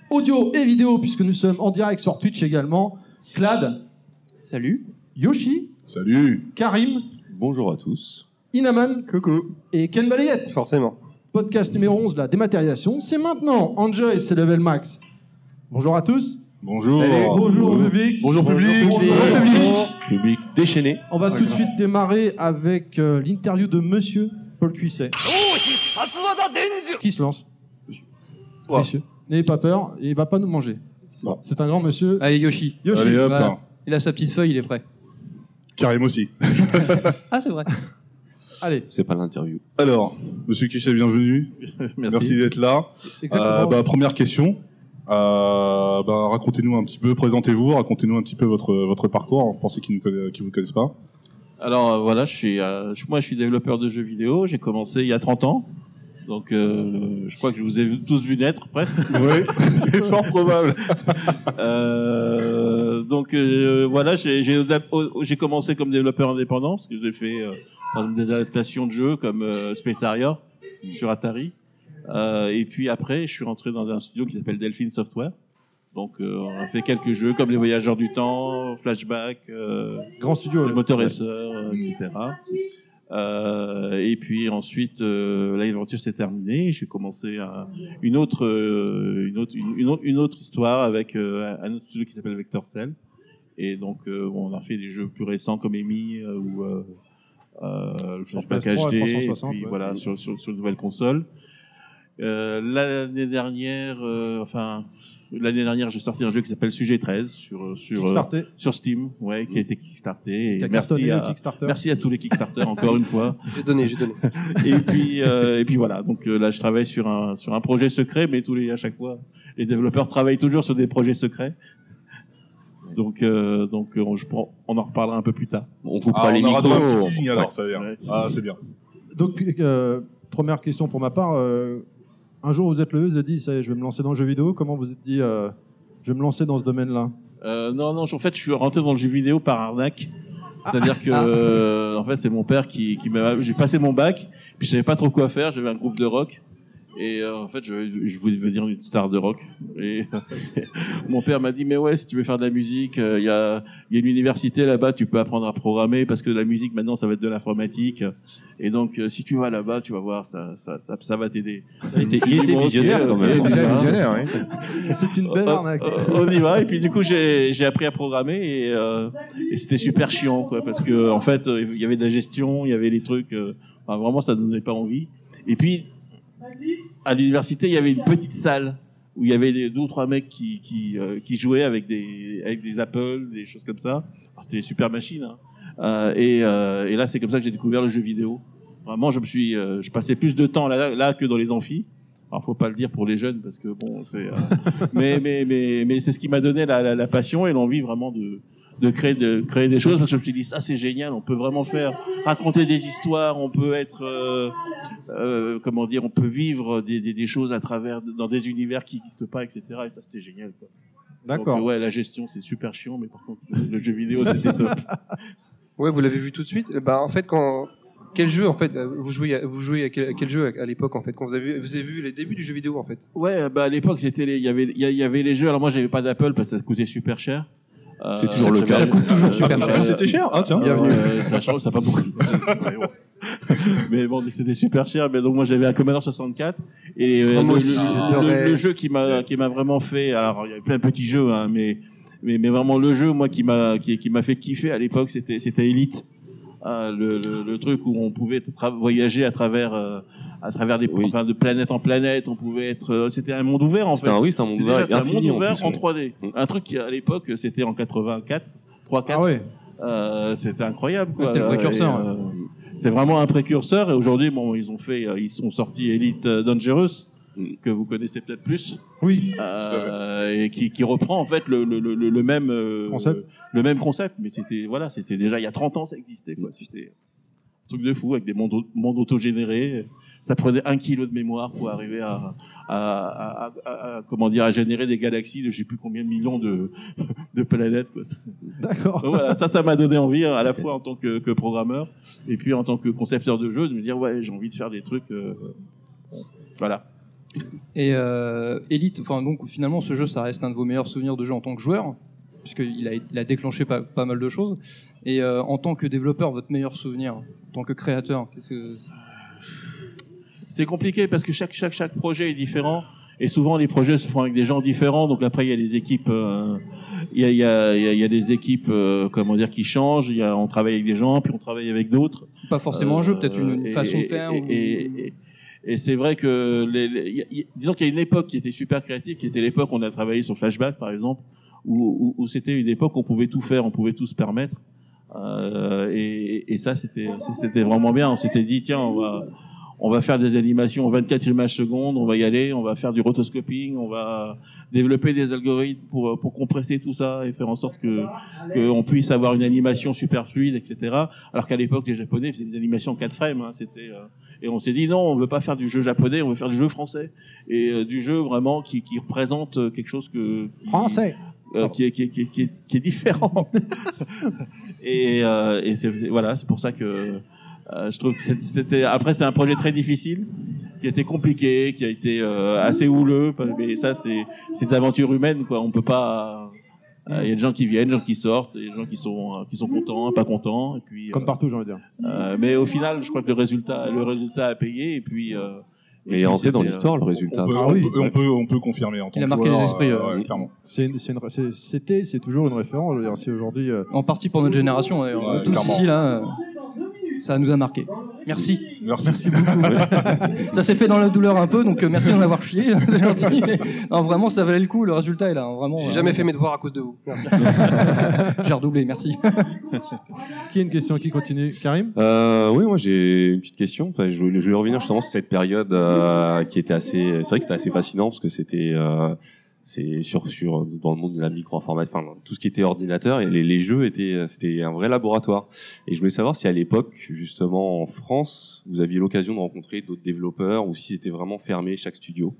audio et vidéo, puisque nous sommes en direct sur Twitch également, Clad, Salut. Yoshi, Salut. Karim, Bonjour à tous. Inaman Coucou. et Ken Balayette. Forcément. Podcast numéro 11, la dématérialisation. C'est maintenant. Enjoy, c'est Level Max. Bonjour à tous. Bonjour. Allez, bonjour au public. Bonjour public. Bonjour public. Public déchaîné. On va tout de suite démarrer avec euh, l'interview de Monsieur Paul Cuisset. Qui se lance? Toi. Messieurs, n'ayez pas peur, il va pas nous manger. C'est- un grand monsieur. Allez, Yoshi. Yoshi. Allez hop. Voilà. Il a sa petite feuille, il est prêt. Karim aussi. [LAUGHS] Ah, c'est vrai. Allez, C'est pas l'interview. Alors, monsieur Kichet, bienvenue. [LAUGHS] Merci, d'être là. Euh, bah, première question. Euh, bah, racontez-nous un petit peu, présentez-vous, racontez-nous un petit peu votre, votre parcours, pour ceux qui ne qui vous connaissent pas. Alors euh, voilà, je suis, euh, moi je suis développeur de jeux vidéo. J'ai commencé il y a 30 ans. Donc euh, je crois que je vous ai tous vu naître presque. [LAUGHS] oui, c'est fort probable. [LAUGHS] Euh, donc euh, voilà, j'ai j'ai adap- j'ai commencé comme développeur indépendant parce que j'ai fait euh, par exemple, des adaptations de jeux comme Space Harrier sur Atari. Euh, et puis après, je suis rentré dans un studio qui s'appelle Delphine Software. Donc euh, on a fait quelques jeux comme Les Voyageurs du Temps, Flashback. euh, grand studio. le là. moteur Ouais. racer, euh, etc. Euh, et puis ensuite, euh, l'aventure s'est terminée. J'ai commencé à- une autre, euh, une autre, une, une autre, une autre histoire avec euh, un autre studio qui s'appelle Vector Cell. Et donc, euh, on a fait des jeux plus récents comme Amy euh, ou euh, euh, le Flashback PS3 HD, et et 360, puis ouais. voilà sur sur, sur une nouvelle console. Euh, l'année dernière, euh, enfin l'année dernière, j'ai sorti un jeu qui s'appelle Sujet 13 sur sur euh, Kickstarter. sur Steam, ouais, qui a été kickstarté. Et Qui a merci à, merci à tous les Kickstarter encore une fois. [LAUGHS] J'ai donné, j'ai donné. [LAUGHS] Et puis euh, et puis voilà. Donc euh, là, je travaille sur un sur un projet secret, mais tous les à chaque fois, les développeurs travaillent toujours sur des projets secrets. Donc euh, donc euh, on, je prends- on en reparlera un peu plus tard. On coupe Ah, pas les on aura micros. droit à un petit teasing alors, Ouais. ça veut dire. Ouais. Ah, c'est bien. Donc, euh, première question pour ma part. euh, un jour, vous êtes levé, vous avez dit, ça y est, je vais me lancer dans le jeu vidéo. Comment vous êtes dit, euh, je vais me lancer dans ce domaine-là? Euh, non, non, en fait, je suis rentré dans le jeu vidéo par arnaque. C'est-à-dire que, Ah. euh, en fait, c'est mon père qui, qui m'a. J'ai passé mon bac, puis je savais pas trop quoi faire. J'avais un groupe de rock. Et euh, en fait, je, je voulais devenir une star de rock. Et [LAUGHS] mon père m'a dit, mais ouais, si tu veux faire de la musique, euh, il y, a, il y a une université là-bas, tu peux apprendre à programmer, parce que la musique, maintenant, ça va être de l'informatique. Et donc, euh, si tu vas là-bas, tu vas voir, ça, ça, ça, ça va t'aider. Il était, il était [LAUGHS] visionnaire quand même. Déjà ok. visionnaire, oui. [LAUGHS] C'est une belle Oh, arnaque. oh, on y va et puis du coup j'ai j'ai appris à programmer et, euh, et c'était super chiant quoi parce que en fait euh, il y avait de la gestion il y avait les trucs euh, enfin, vraiment ça donnait pas envie et puis à l'université il y avait une petite salle où il y avait deux ou trois mecs qui qui, euh, qui jouaient avec des avec des Apple des choses comme ça c'était des super machines hein. Euh, et, euh, et là c'est comme ça que j'ai découvert le jeu vidéo vraiment je me suis euh, je passais plus de temps là là que dans les amphis Alors, faut pas le dire pour les jeunes parce que bon, c'est. euh, [LAUGHS] mais mais mais mais c'est ce qui m'a donné la, la passion et l'envie vraiment de de créer de créer des choses parce que je me suis dit ça c'est génial, on peut vraiment faire raconter des histoires, on peut être euh, euh, comment dire, on peut vivre des, des, des choses à travers dans des univers qui n'existent pas, etc. Et ça c'était génial. Quoi. D'accord. Ouais, la gestion c'est super chiant, mais par contre le jeu vidéo c'était top. [LAUGHS] Ouais, vous l'avez vu tout de suite. Ben, en fait, quand quel jeu en fait euh, vous jouez à- vous jouez à quel, à quel jeu à, l'époque en fait quand vous avez vu, vous avez vu les débuts du jeu vidéo en fait? Ouais, bah à l'époque c'était il y avait il y a- il y avait les jeux. Alors moi j'avais pas d'Apple parce que ça coûtait super cher. Euh, C'est toujours le cas. Ça coûte toujours super Euh, cher. C'était cher Ah tiens. Euh, ouais, ça change, ça pas beaucoup. [LAUGHS] Mais bon, c'était super cher. Mais donc moi j'avais un Commodore 64 et euh, moi le, aussi, le- le- jeu qui m'a qui m'a vraiment fait. Alors il y avait plein de petits jeux, hein, mais mais mais vraiment le jeu moi qui m'a qui, qui m'a fait kiffer à l'époque c'était c'était Elite. Ah, le, le, le truc où on pouvait voyager à travers euh, à travers des Oui. enfin de planète en planète on pouvait être euh, c'était un monde ouvert en fait C'était un, oui, c'était un monde ouvert déjà c'est un monde en ouvert plus, en, ouais. 3D Mm. un truc qui à l'époque c'était en 84 3 4 Ah ouais. euh, c'était incroyable quoi. C'était le précurseur, euh, c'est vraiment un précurseur et aujourd'hui bon ils ont fait euh, ils sont sortis Elite euh, Dangerous Mm. que vous connaissez peut-être plus Oui. euh, et qui, qui reprend en fait le, le, le, le même euh, Concept. le même concept mais c'était voilà c'était déjà il y a 30 ans ça existait quoi c'était un truc de fou avec des mondes, mondes autogénérés ça prenait un kilo de mémoire pour arriver à, à, à, à- à- comment dire à générer des galaxies de je sais plus combien de millions de, de planètes quoi. D'accord. Donc voilà, ça, ça m'a donné envie, à la fois en tant que, que programmeur et puis en tant que concepteur de jeu, de me dire ouais, j'ai envie de faire des trucs. euh, voilà. Et euh, Elite, enfin donc finalement ce jeu ça reste un de vos meilleurs souvenirs de jeu en tant que joueur, puisqu'il a, il a déclenché pas, pas mal de choses. Et euh, en tant que développeur, votre meilleur souvenir, en tant que créateur, qu'est-ce que C'est compliqué parce que chaque, chaque, chaque projet est différent. Et souvent, les projets se font avec des gens différents. Donc après, il y a les équipes, euh, il y, a, il y, a, il y a- il y a des équipes, euh, comment dire, qui changent. Il y a, on travaille avec des gens, puis on travaille avec d'autres. pas forcément un jeu, peut-être une, Euh, et- façon de faire. Et, ou- et- c'est vrai que, les, les- disons qu'il y a une époque qui était super créative, qui était l'époque où on a travaillé sur Flashback, par exemple, où, où, où c'était une époque où on pouvait tout faire, on pouvait tout se permettre. Euh, et, et ça, c'était, c'était vraiment bien. On s'était dit, tiens, on va, on va faire des animations en 24 images secondes, on va y aller, on va faire du rotoscoping, on va développer des algorithmes pour, pour compresser tout ça et faire en sorte que qu'on puisse avoir une animation super fluide, etc. Alors qu'à l'époque, les Japonais faisaient des animations en 4 frames. Hein, c'était euh, et on s'est dit non, on veut pas faire du jeu japonais, on veut faire du jeu français et euh, du jeu vraiment qui, qui représente euh, quelque chose que Français. euh, qui, est, qui, est, qui, est, qui, est, différent. [LAUGHS] et euh, et c'est- voilà, c'est pour ça que euh, je trouve que c'était après c'était un projet très difficile, qui a été compliqué, qui a été euh, assez houleux, mais ça c'est c'est des aventures humaines quoi. On peut pas. euh, Il y a des gens qui viennent, des gens qui sortent, il y a des gens qui sont euh, qui sont contents, pas contents, et puis. Comme euh, partout, j'ai envie de dire. euh, mais au final, je crois que le résultat le résultat a payé, et puis. euh, et Mais il est puis rentré dans l'histoire, le résultat. On peut, Ah on oui. peut- on peut, on peut confirmer en tant Il a que marqué joueur, les esprits, euh, euh, ouais, clairement. C'est une- c'est une- c'est- C'était, c'est toujours une référence. Je veux dire, c'est aujourd'hui. euh, En partie pour notre génération. Ouais, tous clairement. ici là, euh, ça nous a marqué. Merci. Merci. [LAUGHS] Ça s'est fait dans la douleur un peu, donc euh, merci d'en avoir chié, [LAUGHS] c'est gentil. mais- Non, vraiment, ça valait le coup, le résultat est là. hein, Vraiment, J'ai euh, jamais fait mes devoirs à cause de vous. Merci. [LAUGHS] J'ai redoublé, merci. Qui a une question Qui continue? Karim? Euh, oui, moi j'ai une petite question. Enfin, je, voulais- je voulais revenir justement sur cette période euh, qui était assez. C'est vrai que c'était assez fascinant parce que c'était euh, c'est sur sur dans le monde de la micro-informatique, enfin tout ce qui était ordinateur et les, les jeux étaient c'était un vrai laboratoire. Et je voulais savoir si à l'époque justement en France vous aviez l'occasion de rencontrer d'autres développeurs ou si c'était vraiment fermé chaque studio.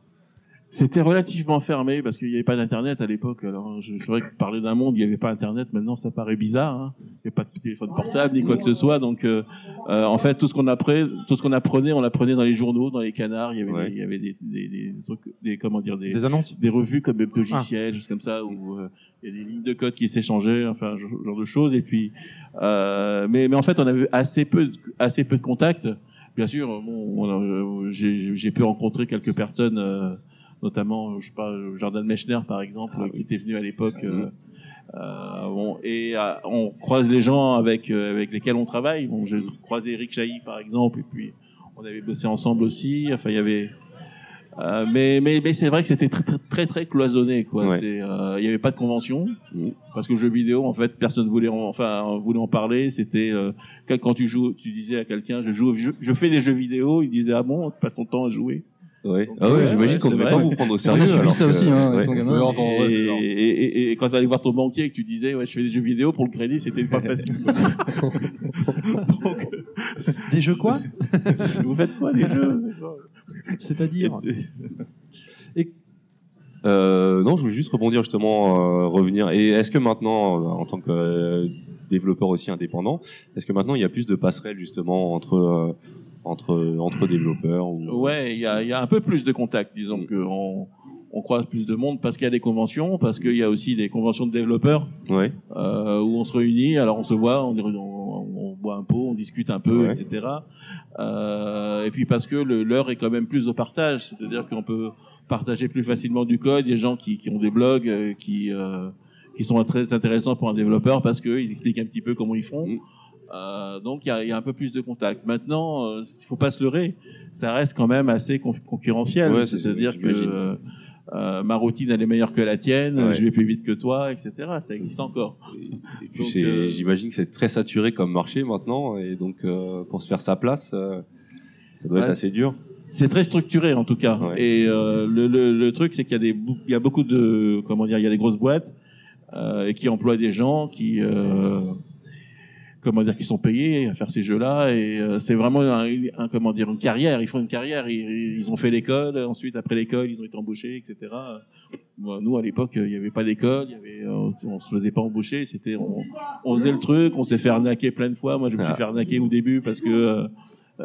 C'était relativement fermé parce qu'il n'y avait pas d'internet à l'époque. Alors je- c'est vrai que parler d'un monde, il n'y avait pas internet. Maintenant, ça paraît bizarre. Hein. Il n'y avait pas de téléphone portable ni quoi que ce soit. Donc, euh, euh, en fait, tout ce qu'on apprenait, tout ce qu'on apprenait, on l'apprenait dans les journaux, dans les canards. Il y avait, Ouais. des, il y avait des, des, des, trucs- des- comment dire, des, Des annonces des revues comme Weblogiciel, choses comme ça, où euh, il y a des lignes de code qui s'échangeaient, enfin, ce genre de choses. Et puis, euh, mais, mais en fait, on avait assez peu, de, assez peu de contacts. Bien sûr, bon, on a- j'ai j'ai pu rencontrer quelques personnes, euh, notamment, je sais pas, Jordan Mechner, par exemple, qui était venu à l'époque. euh, euh, bon, et euh, on croise les gens avec euh, avec lesquels on travaille. Bon, j'ai croisé Eric Chahi, par exemple, et puis on avait bossé ensemble aussi. Enfin, il y avait euh, mais mais, mais c'est vrai que c'était très, très très très cloisonné quoi. Ouais. C'est euh, il y avait pas de convention parce que jeu vidéo en fait personne voulait en, enfin voulait en parler. C'était euh, quand quand tu joues, tu disais à quelqu'un je joue je, je fais des jeux vidéo, il disait ah bon tu passes ton temps à jouer. Ouais. Donc, Ah ouais, ouais, j'imagine ouais, qu'on ne devait vrai, pas vous prendre au On sérieux. a subi alors ça que- aussi, hein, ouais. ton gamin. Et, et- et- et quand tu allais voir ton banquier et que tu disais ouais je fais des jeux vidéo pour le crédit c'était pas facile. [LAUGHS] Donc Des jeux quoi? Vous faites quoi des jeux? C'est-à-dire? Euh, non, je voulais juste rebondir justement, euh, revenir. Et est-ce que maintenant, euh, en tant que euh, développeur aussi indépendant, est-ce que maintenant il y a plus de passerelles justement entre euh, entre entre développeurs ou... Ouais, il y a, y a un peu plus de contacts, disons que on, croise plus de monde parce qu'il y a des conventions, parce qu'il y a aussi des conventions de développeurs Ouais. euh, où on se réunit, alors on se voit, on, on, on boit un pot, on discute un peu, Ouais. etc. Euh, et puis parce que le- l'heure est quand même plus au partage, c'est-à-dire qu'on peut partager plus facilement du code. Il y a des gens qui, qui ont des blogs euh, qui euh, qui sont très intéressants pour un développeur parce qu'ils expliquent un petit peu comment ils font. Mm. Euh, donc il y a, il y a un peu plus de contacts. Maintenant, euh, il faut pas se leurrer, ça reste quand même assez con- concurrentiel. Ouais, C'est-à-dire que euh, ma routine elle est meilleure que la tienne, Ouais. je vais plus vite que toi, etc. Ça existe encore. Et puis j'imagine que c'est très saturé comme marché maintenant, et donc pour se faire sa place, ça doit être assez dur. C'est très structuré en tout cas. Et le, le, le truc, c'est qu'il y a des, bou- il y a beaucoup de, comment dire, il y a des grosses boîtes et qui emploient des gens qui, comment dire, qui sont payés à faire ces jeux-là. Et euh, c'est vraiment un, un- comment dire, une carrière. Ils font une carrière. Ils, ils ont fait l'école. Ensuite, après l'école, ils ont été embauchés, etc. Nous, à l'époque, il n'y avait pas d'école. Il y avait, euh, on se faisait pas embaucher. C'était, on, on faisait le truc. On s'est fait arnaquer plein de fois. Moi, je me suis Ah. fait arnaquer au début parce que euh,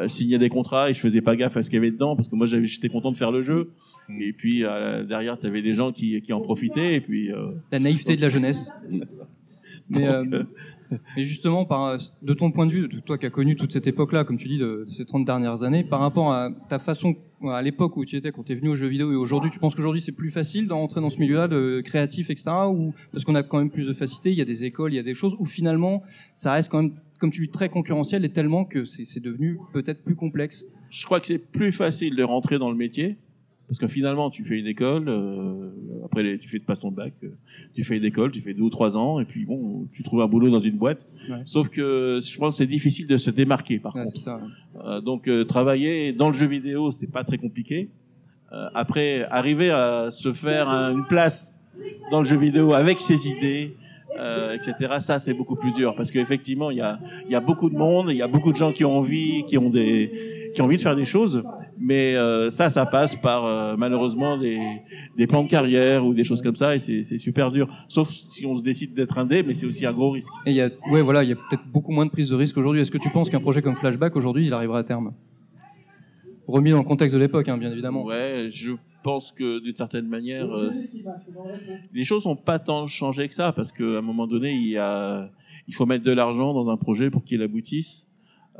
je signais des contrats et je faisais pas gaffe à ce qu'il y avait dedans parce que moi j'étais content de faire le jeu et puis euh, derrière tu avais des gens qui, qui en profitaient et puis euh, La naïveté de la jeunesse. [LAUGHS] Mais, euh, [LAUGHS] mais justement, par, de ton point de vue, de toi qui as connu toute cette époque-là, comme tu dis, de, ces 30 dernières années, par rapport à ta façon, à l'époque où tu étais, quand tu es venu aux jeux vidéo et aujourd'hui, tu penses qu'aujourd'hui c'est plus facile d'entrer dans ce milieu-là, de créatif, etc. Ou parce qu'on a quand même plus de facilité, il y a des écoles, il y a des choses, ou finalement, ça reste quand même, comme tu dis, très concurrentiel et tellement que c'est devenu peut-être plus complexe? je crois que c'est plus facile de rentrer dans le métier parce que finalement tu fais une école euh, après les- tu fais passes ton bac euh, tu fais une école tu fais deux ou trois ans et puis bon tu trouves un boulot dans une boîte Ouais. sauf que je pense que c'est difficile de se démarquer par Ouais, contre ça. Euh, donc euh, travailler dans le jeu vidéo, c'est pas très compliqué. Euh, après, arriver à se faire un- une place dans le jeu vidéo avec ses idées, euh, etc. Ça, c'est beaucoup plus dur parce qu'effectivement, il y a, y a beaucoup de monde, il y a beaucoup de gens qui ont envie, qui ont des, qui ont envie de faire des choses, mais euh, ça, ça passe par euh, malheureusement des, des plans de carrière ou des choses comme ça, et c'est super dur. Sauf si on se décide d'être indé, mais c'est aussi un gros risque. Et il y a, ouais, voilà, il y a peut-être beaucoup moins de prise de risque aujourd'hui. Est-ce que tu penses qu'un projet comme Flashback aujourd'hui, il arrivera à terme? Remis dans le contexte de l'époque, hein, bien évidemment. Ouais, je pense que d'une certaine manière, euh, les choses n'ont pas tant changé que ça parce qu'à un moment donné, il y a, il faut mettre de l'argent dans un projet pour qu'il aboutisse.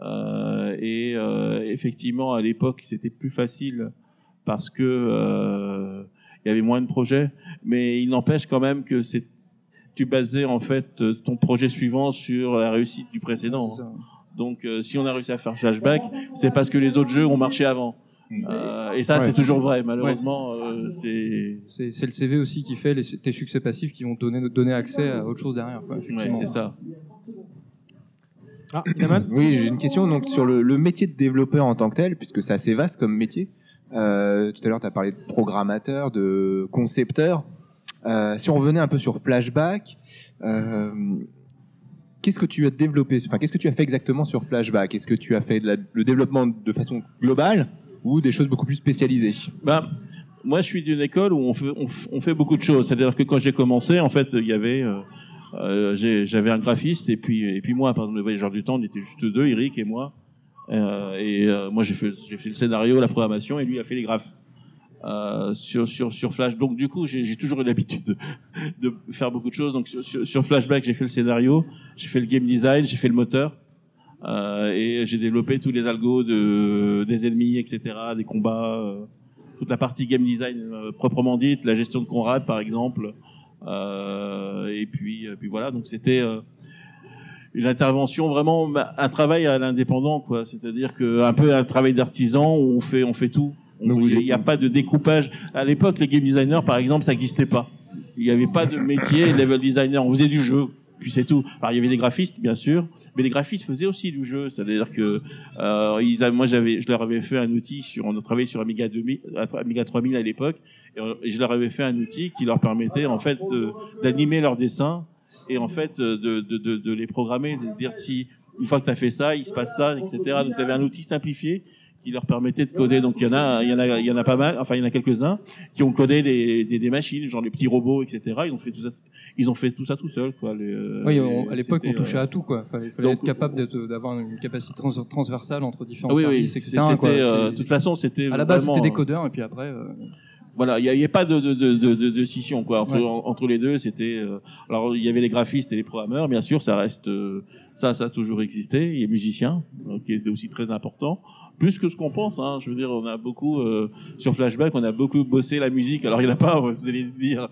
Euh, et euh, effectivement, à l'époque, c'était plus facile parce que euh, il y avait moins de projets, mais il n'empêche quand même que c'est tu basais en fait ton projet suivant sur la réussite du précédent. Donc, euh, si on a réussi à faire Flashback, c'est parce que les autres jeux ont marché avant. Euh, et ça, Ouais. c'est toujours vrai. Malheureusement, euh, c'est C'est le CV aussi qui fait les, tes succès passifs qui vont te donner, donner accès à autre chose derrière. Quoi, ouais, effectivement. c'est ça. Ah, Inaman Oui, j'ai une question donc sur le, le métier de développeur en tant que tel, puisque c'est assez vaste comme métier. Euh, tout à l'heure, tu as parlé de programmateur, de concepteur. Euh, si on revenait un peu sur Flashback, euh, qu'est-ce que tu as développé Enfin, qu'est-ce que tu as fait exactement sur Flashback? Est-ce que tu as fait de la- le développement de façon globale ou des choses beaucoup plus spécialisées? Ben, moi, je suis d'une école où on fait, on, on fait beaucoup de choses. C'est-à-dire que quand j'ai commencé, en fait, il y avait, euh, j'avais un graphiste et puis et puis moi, par exemple, le voyageur du temps, on était juste deux, Eric et moi. Euh, et euh, moi, j'ai fait j'ai fait le scénario, la programmation, et lui a fait les graphes. Euh, sur sur sur Flash. Donc du coup, j'ai toujours eu l'habitude de, faire beaucoup de choses. Donc sur, sur, sur Flashback, j'ai fait le scénario, j'ai fait le game design, j'ai fait le moteur. Euh, et j'ai développé tous les algos de, des ennemis, etc., des combats, euh, toute la partie game design euh, proprement dite, la gestion de Conrad par exemple. Euh, et puis, euh, puis voilà, donc c'était euh, une intervention vraiment, bah, un travail à l'indépendant, quoi. C'est-à-dire que un peu un travail d'artisan où on fait, on fait tout. Il n'y a pas de découpage. À l'époque, les game designers, par exemple, ça n'existait pas. Il n'y avait pas de métier level designer. On faisait du jeu. Puis c'est tout. Alors il y avait des graphistes bien sûr, mais les graphistes faisaient aussi du jeu, c'est-à-dire que euh, ils moi j'avais, je leur avais fait un outil sur, on a travaillé sur Amiga 2000, Amiga 3000 à l'époque, et, on- et je leur avais fait un outil qui leur permettait en fait d'animer leurs dessins et en fait euh, de les programmer, de se dire si une fois que tu as fait ça, il se passe ça, etc. Donc vous avez un outil simplifié qui leur permettait de coder. Donc il y en a, il y en a, il y en a pas mal. Enfin il y en a quelques-uns qui ont codé des, des, des machines, genre les petits robots, etc. Ils ont fait tout ça, ils ont fait tout ça tout seuls, quoi. Les, euh, Oui, on- à l'époque, on touchait euh, à tout, quoi. Il fallait donc- être capable d'être- d'avoir une capacité trans- transversale entre différents Ah oui, oui, services, c'est- etc. euh, de toute façon, c'était À la base, c'était des euh, codeurs, et puis après. euh, Voilà, il n'y avait pas de, de, de, de, de, de scission quoi entre Ouais. en- entre les deux. C'était euh, alors il y avait les graphistes et les programmeurs, bien sûr, ça reste euh, ça, ça a toujours existé. Les musiciens, euh, qui étaient aussi très important, plus que ce qu'on pense. Hein. Je veux dire, on a beaucoup euh, sur Flashback, on a beaucoup bossé la musique. Alors il y en a pas, [LAUGHS] vous allez dire,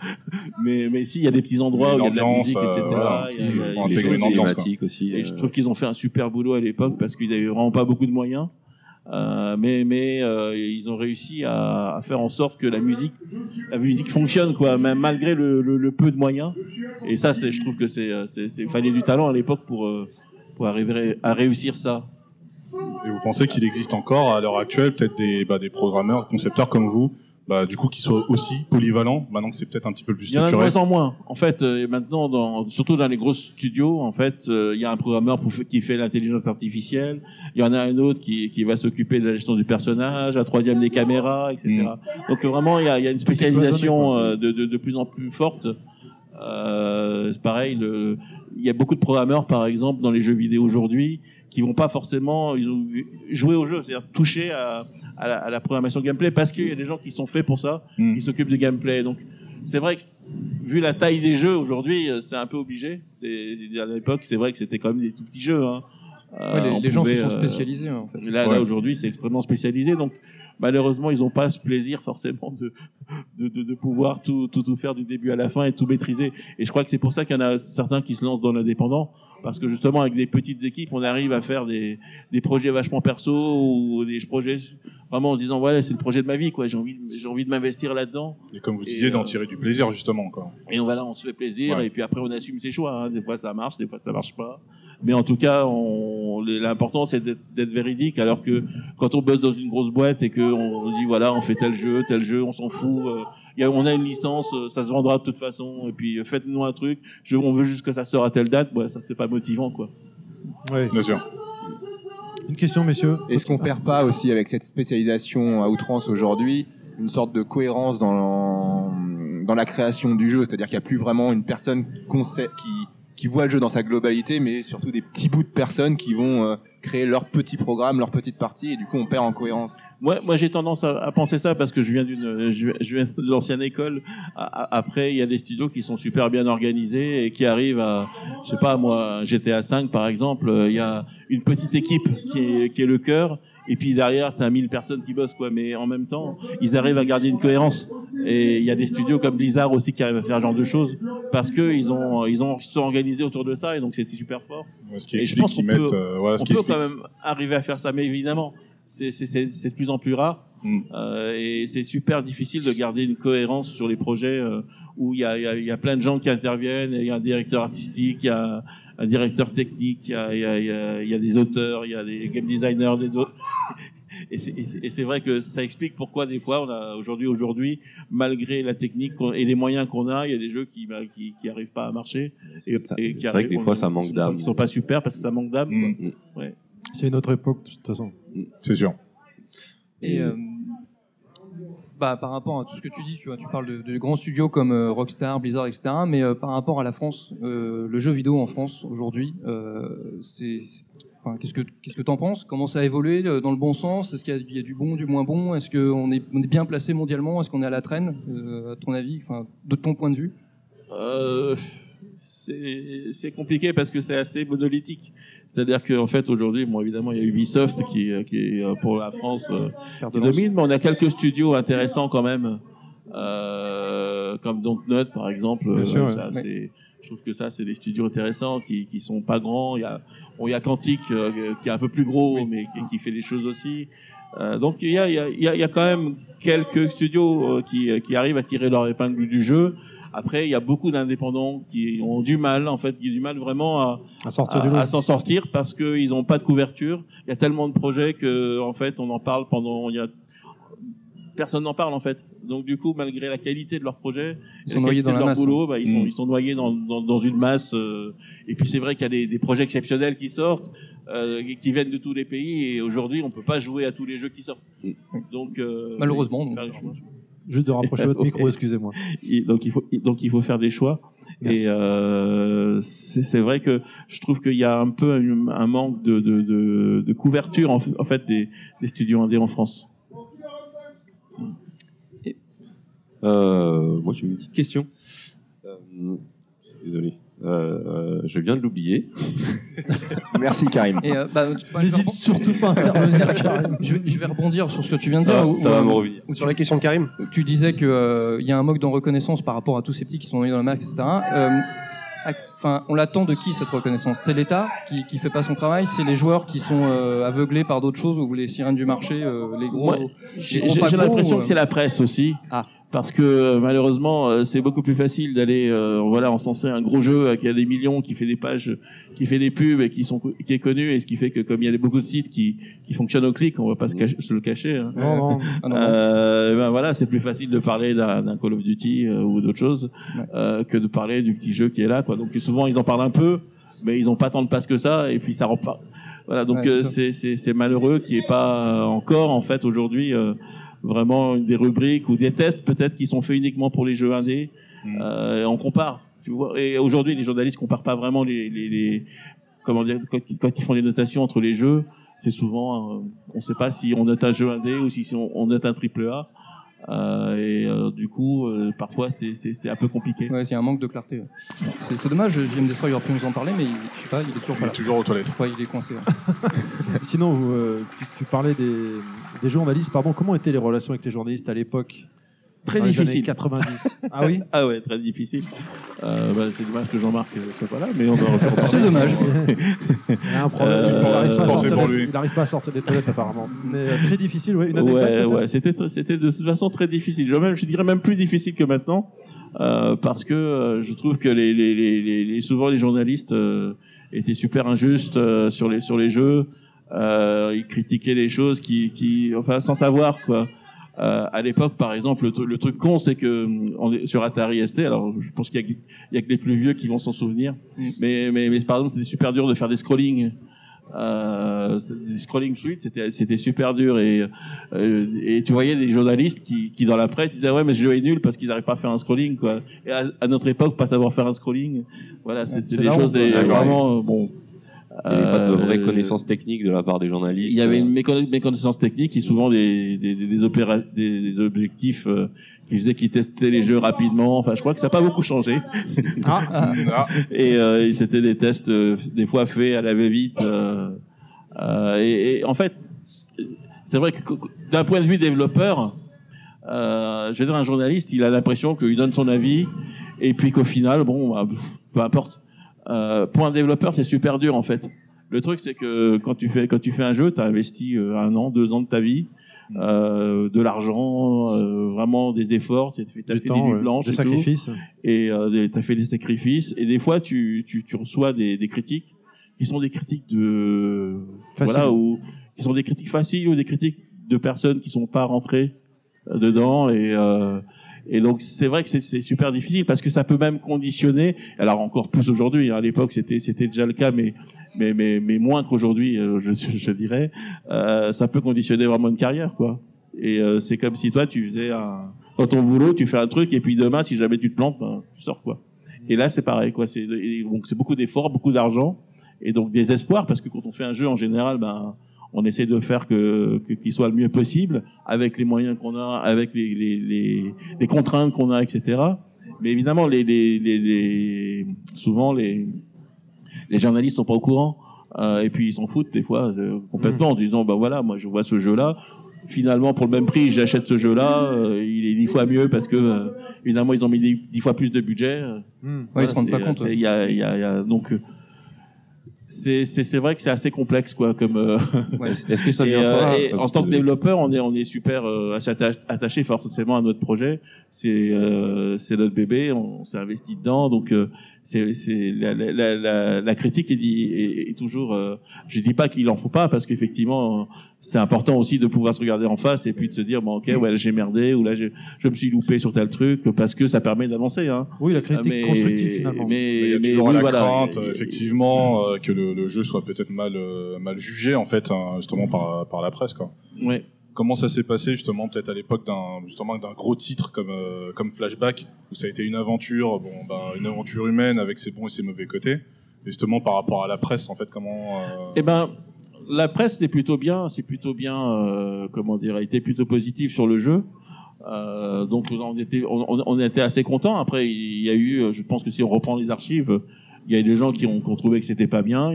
mais mais si, il y a des petits endroits où il y a de la musique, etc. euh, voilà, Il y a- il y a- il y a. Cinématique aussi. et je euh, trouve qu'ils ont fait un super boulot à l'époque parce qu'ils avaient vraiment pas beaucoup de moyens. Euh, mais mais euh, ils ont réussi à, à faire en sorte que la musique la musique fonctionne quoi même malgré le, le, le peu de moyens. Et ça c'est je trouve que c'est euh, c'est fallait du talent à l'époque pour euh, pour arriver à réussir ça. Et vous pensez qu'il existe encore à l'heure actuelle peut-être des, bah, des programmeurs, concepteurs comme vous, bah, du coup qui soient aussi polyvalents, maintenant que c'est peut-être un petit peu plus Il y en a de structuré moins en moins. En fait, euh, et maintenant, dans, surtout dans les gros studios, en fait, euh, il y a un programmeur pour, qui fait l'intelligence artificielle. Il y en a un autre qui, qui va s'occuper de la gestion du personnage, un troisième des caméras, etc. Donc euh, vraiment, il y a, il y a une spécialisation euh, de, de, de plus en plus forte. Euh, c'est pareil, le, il y a beaucoup de programmeurs, par exemple, dans les jeux vidéo aujourd'hui, qui vont pas forcément ils ont vu- jouer au jeu, c'est-à-dire toucher à, à, la, à la programmation gameplay, parce qu'il y a des gens qui sont faits pour ça, Mm. qui s'occupent du gameplay. Donc c'est vrai que vu la taille des jeux aujourd'hui, euh, c'est un peu obligé. C'est à l'époque, c'est vrai que c'était quand même des tout petits jeux. Hein. Euh, ouais, les, les gens se sont euh, spécialisés, en fait. Là, Ouais. là aujourd'hui, c'est extrêmement spécialisé. Donc, malheureusement, ils n'ont pas ce plaisir forcément de, de, de, de pouvoir tout, tout, tout faire du début à la fin et tout maîtriser. Et je crois que c'est pour ça qu'il y en a certains qui se lancent dans l'indépendant. Parce que justement, avec des petites équipes, on arrive à faire des, des projets vachement perso ou des projets vraiment en se disant, ouais, c'est le projet de ma vie, quoi. J'ai envie, j'ai envie de m'investir là-dedans. Et comme vous disiez, d'en euh, tirer du plaisir justement. Quoi. Et on va là, on se fait plaisir, Ouais. et puis après on assume ses choix. hein. Des fois ça marche, des fois ça marche pas. Mais en tout cas, on, l'important c'est d'être d'être véridique. Alors que quand on bosse dans une grosse boîte et que on dit voilà, on fait tel jeu, tel jeu, on s'en fout. euh, y a- on a une licence, euh, ça se vendra de toute façon. Et puis euh, faites-nous un truc. Je, on veut juste que ça sort à telle date. Ouais, ça c'est pas motivant quoi. Ouais. Bien sûr. Une question, messieurs. Est-ce qu'on perd pas aussi avec cette spécialisation à outrance aujourd'hui une sorte de cohérence dans, dans la création du jeu? C'est-à-dire qu'il n'y a plus vraiment une personne qui, qui, voit le jeu dans sa globalité, mais surtout des petits bouts de personnes qui vont euh, créer leur petit programme, leur petite partie, et du coup on perd en cohérence. Moi, moi j'ai tendance à, penser ça parce que je viens d'une, je, viens- de l'ancienne école. Après, il y a des studios qui sont super bien organisés et qui arrivent à, je sais pas moi, GTA 5 par exemple, euh, il y a une petite équipe qui est, qui est le cœur. Et puis derrière, t'as 1000 personnes qui bossent, quoi. Mais en même temps, ils arrivent à garder une cohérence. Et il y a des studios comme Blizzard aussi qui arrivent à faire ce genre de choses parce que ils ont, ils ont, ils se sont organisés autour de ça et donc c'est super fort. Ce qui Et je pense qu'on peut- euh, voilà, ce On qui peut explique. quand même arriver à faire ça, mais évidemment, c'est c'est- de plus en plus rare. Mm. Euh, et c'est super difficile de garder une cohérence sur les projets euh, où il y a, il y, a, y a plein de gens qui interviennent, il y a un directeur artistique, il y a un, directeur technique, il y a, il y, a, il y, a, il y a des auteurs, il y a des game designers, des autres. Et c'est- vrai que ça explique pourquoi des fois on a aujourd'hui aujourd'hui malgré la technique et les moyens qu'on a, il y a des jeux qui bah, qui, qui arrivent pas à marcher et, Ça- et qui c'est vrai que des fois, ça manque d'âme. Qui sont pas super parce que ça manque d'âme. Mm. Ouais. C'est une autre époque, de toute façon. C'est sûr. Et euh, bah, par rapport à tout ce que tu dis, tu vois, tu parles de, de grands studios comme euh, Rockstar, Blizzard, etc. Mais euh, par rapport à la France, euh, le jeu vidéo en France aujourd'hui, euh, c'est- enfin, qu'est-ce que qu'est-ce que t'en penses? Comment ça a évolué euh, dans le bon sens? Est-ce qu'il y, a- il y a du bon, du moins bon? Est-ce qu'on est, on est bien placé mondialement? Est-ce qu'on est à la traîne euh, À ton avis, enfin, de ton point de vue? Euh, c'est c'est compliqué parce que c'est assez monolithique. C'est-à-dire qu'en fait aujourd'hui, bon évidemment il y a Ubisoft qui, euh, qui est pour la France euh, qui domine, mais on a quelques studios intéressants quand même, euh, comme Dontnod par exemple. Bien sûr, ça, ouais. Je trouve que ça c'est des studios intéressants qui qui sont pas grands. Il y a bon, il y a Quantic euh, qui est un peu plus gros, mais qui, qui fait des choses aussi. Euh, donc il y a, il y, a, il y a- quand même quelques studios euh, qui, qui arrivent à tirer leur épingle du jeu. Après, il y a beaucoup d'indépendants qui ont du mal, en fait, qui ont du mal vraiment à, À sortir à s'en sortir parce qu'ils n'ont pas de couverture. Il y a tellement de projets que, en fait, on en parle pendant. Il y a... Personne n'en parle, en fait. Donc, du coup, malgré la qualité de leur projet, Ils sont la noyés qualité dans de la leur masse. boulot, bah, ils, sont, Mm. ils sont noyés dans, dans, dans une masse. euh, et puis, c'est vrai qu'il y a des, des projets exceptionnels qui sortent, euh, qui viennent de tous les pays. Et aujourd'hui, on peut pas jouer à tous les jeux qui sortent. Mm. Donc, euh, Malheureusement, il faut donc. faire les choix. Juste de rapprocher votre [LAUGHS] micro, excusez-moi. Donc il faut donc il faut faire des choix Merci. et euh, c'est vrai que je trouve qu'il y a un peu un, un manque de, de, de, de couverture en fait des, des studios indés en France. Euh, moi, j'ai une petite question. Euh, désolé. Euh, euh, je viens de l'oublier. [LAUGHS] Merci Karim. Euh, bah, N'hésite surtout pas à intervenir, Karim. je vais, je vais rebondir sur ce que tu viens de Ça dire. va, où- ça va me revenir. Sur la question de Karim tu disais qu'il y a un manque de reconnaissance par rapport à tous ces petits qui sont noyés dans la masse, etc. Euh, Enfin, on l'attend de qui cette reconnaissance? C'est l'État qui, qui fait pas son travail? C'est les joueurs qui sont euh, aveuglés par d'autres choses ou les sirènes du marché, euh, les gros. Ouais. J'ai l'impression euh. que c'est la presse aussi. Ah. Parce que euh, malheureusement, euh, c'est beaucoup plus facile d'aller euh, voilà encenser un gros jeu euh, qui a des millions, qui fait des pages, qui fait des pubs et qui sont qui est connu et ce qui fait que comme il y a beaucoup de sites qui qui fonctionnent au clic, on va pas se, cacher- se le cacher. hein. Non, non. Ah non, non. Euh, ben voilà, c'est plus facile de parler d'un Call of Duty euh, ou d'autre chose Ouais. euh, que de parler du petit jeu qui est là. Quoi. Donc souvent ils en parlent un peu, mais ils ont pas tant de place que ça, et puis ça rend pas. Voilà, donc Ouais, euh, c'est malheureux qu'il n'y ait pas euh, encore en fait aujourd'hui euh, vraiment des rubriques ou des tests peut-être qui sont faits uniquement pour les jeux indés. Mm. Euh, et on compare, tu vois. Et aujourd'hui les journalistes comparent pas vraiment les les, les comment dire quand, ils- quand ils font les notations entre les jeux. C'est souvent, euh, on ne sait pas si on note un jeu indé ou si on, on note un triple A. Euh, et euh, du coup, euh, parfois, c'est- c'est c'est un peu compliqué. Ouais, il y a un manque de clarté. ouais. C'est dommage, JM Destroy aurait pu nous en parler, mais il, je sais pas, il est toujours Il pas est là. toujours aux toilettes. Ouais, il est coincé. ouais. [LAUGHS] Sinon, vous, euh, tu, tu parlais des, des journalistes. Pardon, comment étaient les relations avec les journalistes à l'époque? Très dans difficile. années 90. [LAUGHS] Ah oui? Ah ouais, très difficile. Euh, bah, c'est dommage que Jean-Marc ne soit pas là, mais on va encore en parler. C'est dommage. [LAUGHS] Il y a un problème. Euh, il n'arrive pas, à sortir des- lui. il arrive pas à sortir des toilettes apparemment. Mais euh, très difficile, oui. Une Ouais, ouais, c'était c'était de toute façon très difficile. Je, même, je dirais même plus difficile que maintenant, euh, parce que euh, je trouve que les, les, les, les- les- souvent les journalistes euh, étaient super injustes euh, sur les sur les jeux. Euh, ils critiquaient les choses qui, qui enfin sans savoir quoi. Euh, à l'époque, par exemple, le, le truc con, c'est que hum, on est sur Atari ST. Alors, je pense qu'il y, a que- il y a que les plus vieux qui vont s'en souvenir. Mm. Mais, mais, mais par exemple, c'était super dur de faire des scrollings. Euh, des scrolling suite, c'était c'était super dur et euh, et tu voyais des journalistes qui, qui dans la presse disaient ouais mais ce jeu est nul parce qu'ils n'arrivent pas à faire un scrolling quoi. Et à, à notre époque, pas savoir faire un scrolling, voilà, c'est des choses vraiment bon. Il n'y avait pas de Euh, vraie connaissance technique de la part des journalistes. il y avait Euh, une méconna- méconnaissance technique et souvent des, des, des, opéra- des, des objectifs euh, qui faisaient qu'ils testaient les jeux rapidement. Enfin, je crois que ça n'a pas beaucoup changé. Ah, Ah, [LAUGHS] Et, euh, c'était des tests euh, des fois faits à la va-vite. euh, euh, et, et en fait, c'est vrai que que- d'un point de vue développeur, euh, je veux dire, un journaliste, il a l'impression qu'il donne son avis et puis qu'au final, bon, bah, peu importe. Euh, pour un développeur, c'est super dur en fait. Le truc, c'est que quand tu fais quand tu fais un jeu, tu as investi euh, un an, deux ans de ta vie, euh, de l'argent, euh, vraiment des efforts, tu as fait, temps, des nuits blanches, des et tout sacrifices. et euh, tu as fait des sacrifices et des fois tu, tu, tu reçois des, des critiques qui sont des critiques de Facile. voilà ou qui sont des critiques faciles ou des critiques de personnes qui sont pas rentrées dedans et euh, et donc c'est vrai que c'est- super difficile parce que ça peut même conditionner alors encore plus aujourd'hui hein, à l'époque c'était c'était déjà le cas mais mais mais, mais moins qu'aujourd'hui euh, je, je dirais euh, ça peut conditionner vraiment une carrière quoi et euh, c'est comme si toi tu faisais un dans ton boulot, tu fais un truc et puis demain, si jamais tu te plantes, ben, tu sors quoi. Et là, c'est pareil quoi. C'est donc c'est beaucoup d'efforts, beaucoup d'argent et donc des espoirs parce que quand on fait un jeu en général, ben on essaie de faire que que- qu'il soit le mieux possible avec les moyens qu'on a, avec les les, les, les contraintes qu'on a, etc. Mais évidemment, les les, les, les souvent les les journalistes sont pas au courant. Euh, et puis ils s'en foutent des fois euh, complètement en disant ben voilà moi je vois ce jeu là finalement pour le même prix j'achète ce jeu là il est dix fois mieux parce que euh, évidemment ils ont mis dix, dix fois plus de budget euh, Hmm. Ouais, ils se rendent pas compte, il y a, il y a- il y a- donc euh, c'est c'est c'est vrai que c'est assez complexe quoi comme euh, [LAUGHS] Est-ce que ça vient euh, pas et euh, en tant que développeur on est on est super euh, attaché, attaché forcément à notre projet. C'est euh, c'est notre bébé on s'est investi dedans donc euh, c'est c'est la, la, la, la, critique est, dit, est, est toujours euh, je dis pas qu'il en faut pas parce qu'effectivement c'est important aussi de pouvoir se regarder en face et puis de se dire bon ok ouais j'ai merdé ou là j'ai- je me suis loupé sur tel truc parce que ça permet d'avancer hein Oui, la critique Mais- constructive finalement. mais, Mais il y a mais toujours oui, la voilà. crainte, Et- effectivement, euh, que le, le jeu soit peut-être mal, euh, mal jugé, en fait, hein, justement par, par la presse. Quoi. Ouais. Comment ça s'est passé, justement, peut-être à l'époque d'un justement d'un gros titre comme, euh, comme Flashback, où ça a été une aventure, bon, ben, une aventure humaine avec ses bons et ses mauvais côtés. Justement, par rapport à la presse, en fait, comment. euh, Eh ben, la presse c'est plutôt bien, c'est plutôt bien, euh, comment dire, a été plutôt positive sur le jeu. Donc on était, assez contents. Après, il y a eu, je pense que si on reprend les archives, il y a eu des gens qui ont, qui ont trouvé que c'était pas bien,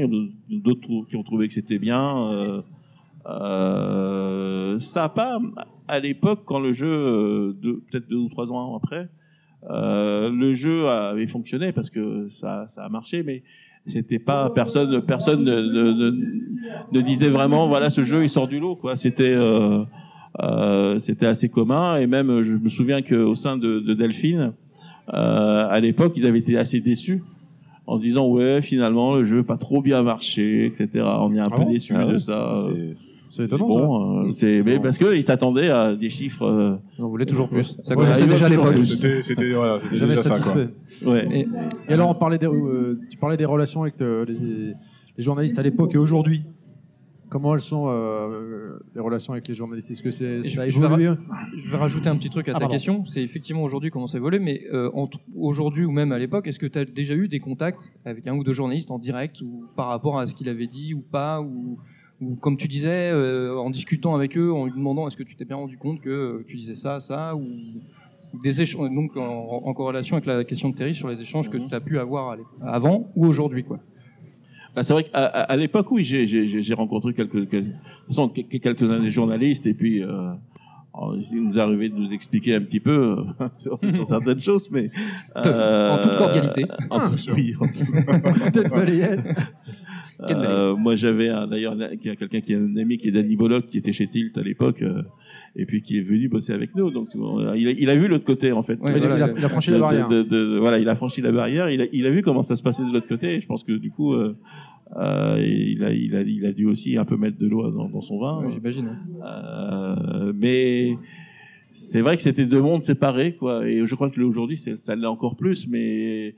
d'autres qui ont trouvé que c'était bien. Euh, ça a pas, à l'époque, quand le jeu, euh, peut-être deux ou trois ans après, euh, le jeu avait fonctionné parce que ça, ça a marché, mais c'était pas personne, personne ne, ne, ne- ne disait vraiment voilà ce jeu il sort du lot quoi. C'était euh, euh, c'était assez commun et même je me souviens qu'au sein de, de Delphine, euh, à l'époque ils avaient été assez déçus en se disant ouais finalement le jeu n'a pas trop bien marché etc. On est un Ah peu bon? déçus Ah ouais? de ça. C'est- C'est étonnant. Bon, euh, c'est mais parce que ils s'attendaient à des chiffres. euh, On voulait toujours plus. Ça Ouais, il déjà l'époque. C'était c'était- voilà, c'était Jamais déjà ça. Quoi. satisfait. ouais. Et- Et alors, on parlait des, euh, tu parlais des relations avec euh, les, les journalistes à l'époque et aujourd'hui. Comment elles sont euh, les relations avec les journalistes? Est-ce que c'est, ça a je vais évolué? Je vais rajouter un petit truc à Ah, ta question. C'est effectivement aujourd'hui comment ça évolue, mais euh, entre- aujourd'hui ou même à l'époque, est-ce que tu as déjà eu des contacts avec un ou deux journalistes en direct ou par rapport à ce qu'il avait dit ou pas ou, ou comme tu disais, euh, en discutant avec eux, en lui demandant est-ce que tu t'es bien rendu compte que euh, tu disais ça, ça ou des échanges, donc en, en corrélation avec la question de Terry sur les échanges que tu as pu avoir avant ou aujourd'hui quoi. Bah, c'est vrai qu'à à, à l'époque, oui, j'ai- rencontré quelques, quelques, de toute façon, que- que- quelques-uns des journalistes et puis euh, il nous arrivait de nous expliquer un petit peu euh, [LAUGHS] sur, sur certaines [LAUGHS] choses, mais En toute cordialité. en [LAUGHS] tout- oui, en tout- Euh, moi, j'avais d'ailleurs quelqu'un qui est un ami qui est Danny Bollock, qui était chez Tilt à l'époque, euh, et puis qui est venu bosser avec nous. Donc, on- il a, il a vu l'autre côté en fait. Ouais, il, a, voilà, il a- il a franchi la barrière. de- de- de- voilà, il a franchi la barrière. Il a, vu comment ça se passait de l'autre côté. Et je pense que du coup, euh, euh, il, a, il, a, il a dû aussi un peu mettre de l'eau dans, dans son vin. J'imagine. hein. Euh, mais c'est vrai que c'était deux mondes séparés, quoi. Et je crois que aujourd'hui, ça l'est encore plus. Mais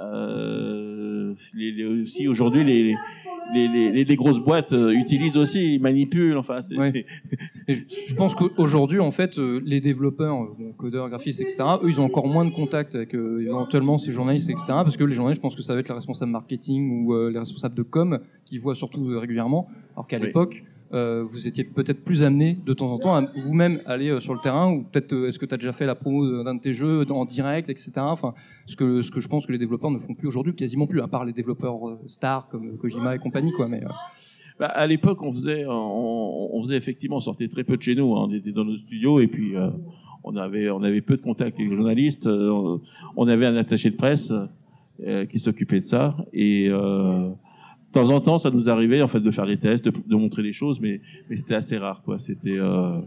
euh, les, les- aussi aujourd'hui, les, les, les, grosses boîtes euh, utilisent aussi, ils manipulent. Enfin, c'est Ouais. je, je pense qu'aujourd'hui, en fait, euh, les développeurs, euh, bon, codeurs, graphistes, etc., eux, ils ont encore moins de contact avec euh, éventuellement ces journalistes, etc., parce que les journalistes, je pense que ça va être les responsables marketing ou euh, les responsables de com qui voient surtout régulièrement, alors qu'à Oui. l'époque, euh, vous étiez peut-être plus amené de temps en temps à vous-même aller euh, sur le terrain, ou peut-être euh, est-ce que tu as déjà fait la promo d'un de tes jeux en direct, etc. Enfin, ce que, je pense que les développeurs ne font plus aujourd'hui, quasiment plus, à part les développeurs stars comme Kojima et compagnie, quoi. Mais, Bah, à l'époque, on faisait, on, faisait effectivement, on sortait très peu de chez nous. hein. On était dans nos studios et puis on avait, on avait peu de contact avec les journalistes. On, avait un attaché de presse qui s'occupait de ça et de temps en temps, ça nous arrivait en fait de faire des tests, de, de montrer des choses, mais, mais c'était assez rare, quoi. C'était euh,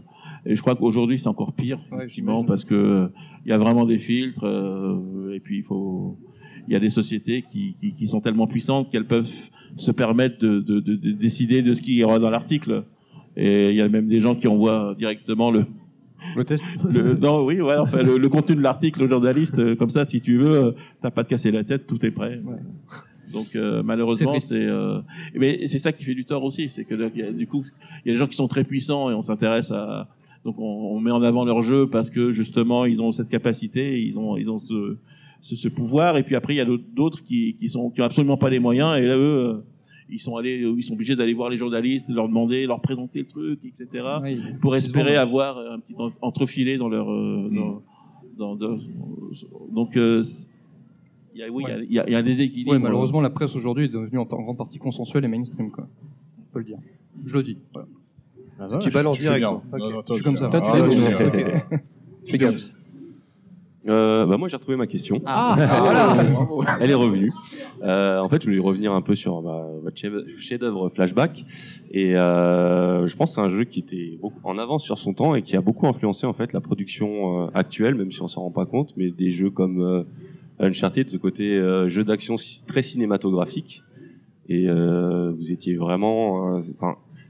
et je crois qu'aujourd'hui c'est encore pire, Ouais, effectivement, parce que il y a vraiment des filtres euh, et puis il faut il y a des sociétés qui, qui, qui sont tellement puissantes qu'elles peuvent se permettre de, de, de, de décider de ce qui ira dans l'article. Et il y a même des gens qui envoient directement le, Le test. le non, oui, ouais, enfin, le, le contenu de l'article au journaliste, euh, comme ça, si tu veux, euh, t'as pas de casser la tête, tout est prêt. Ouais. Donc euh, malheureusement, c'est euh, mais c'est ça qui fait du tort aussi, c'est que du coup, il y a des gens qui sont très puissants et on s'intéresse à donc on, on met en avant leur jeu parce que justement ils ont cette capacité, ils ont ils ont ce ce, ce pouvoir. Et puis après il y a d'autres- qui qui sont qui ont absolument pas les moyens et là eux euh, ils sont allés ils sont obligés d'aller voir les journalistes, leur demander, leur présenter le truc, etc pour espérer avoir un petit en- entrefilet dans leur dans, dans, dans- donc euh, il y a oui il y a- il y, a, il y a un déséquilibre Ouais, malheureusement, la presse aujourd'hui est devenue en, en grande partie consensuelle et mainstream, quoi. On peut le dire. Je le dis. voilà. Ah, Tu ballances Tu fais direct. toi. Non, Je suis comme ça. Tu Ah, fais ouais, gaffe. Euh, bah moi j'ai retrouvé ma question. Ah, [LAUGHS] Elle est revenue. Euh, en fait, je voulais revenir un peu sur bah, votre chef- chef-d'œuvre Flashback, et euh, je pense que c'est un jeu qui était beaucoup en avance sur son temps et qui a beaucoup influencé en fait la production euh, actuelle, même si on s'en rend pas compte. Mais des jeux comme euh, Uncharted, ce côté euh, jeu d'action très cinématographique, et euh, vous étiez vraiment, euh.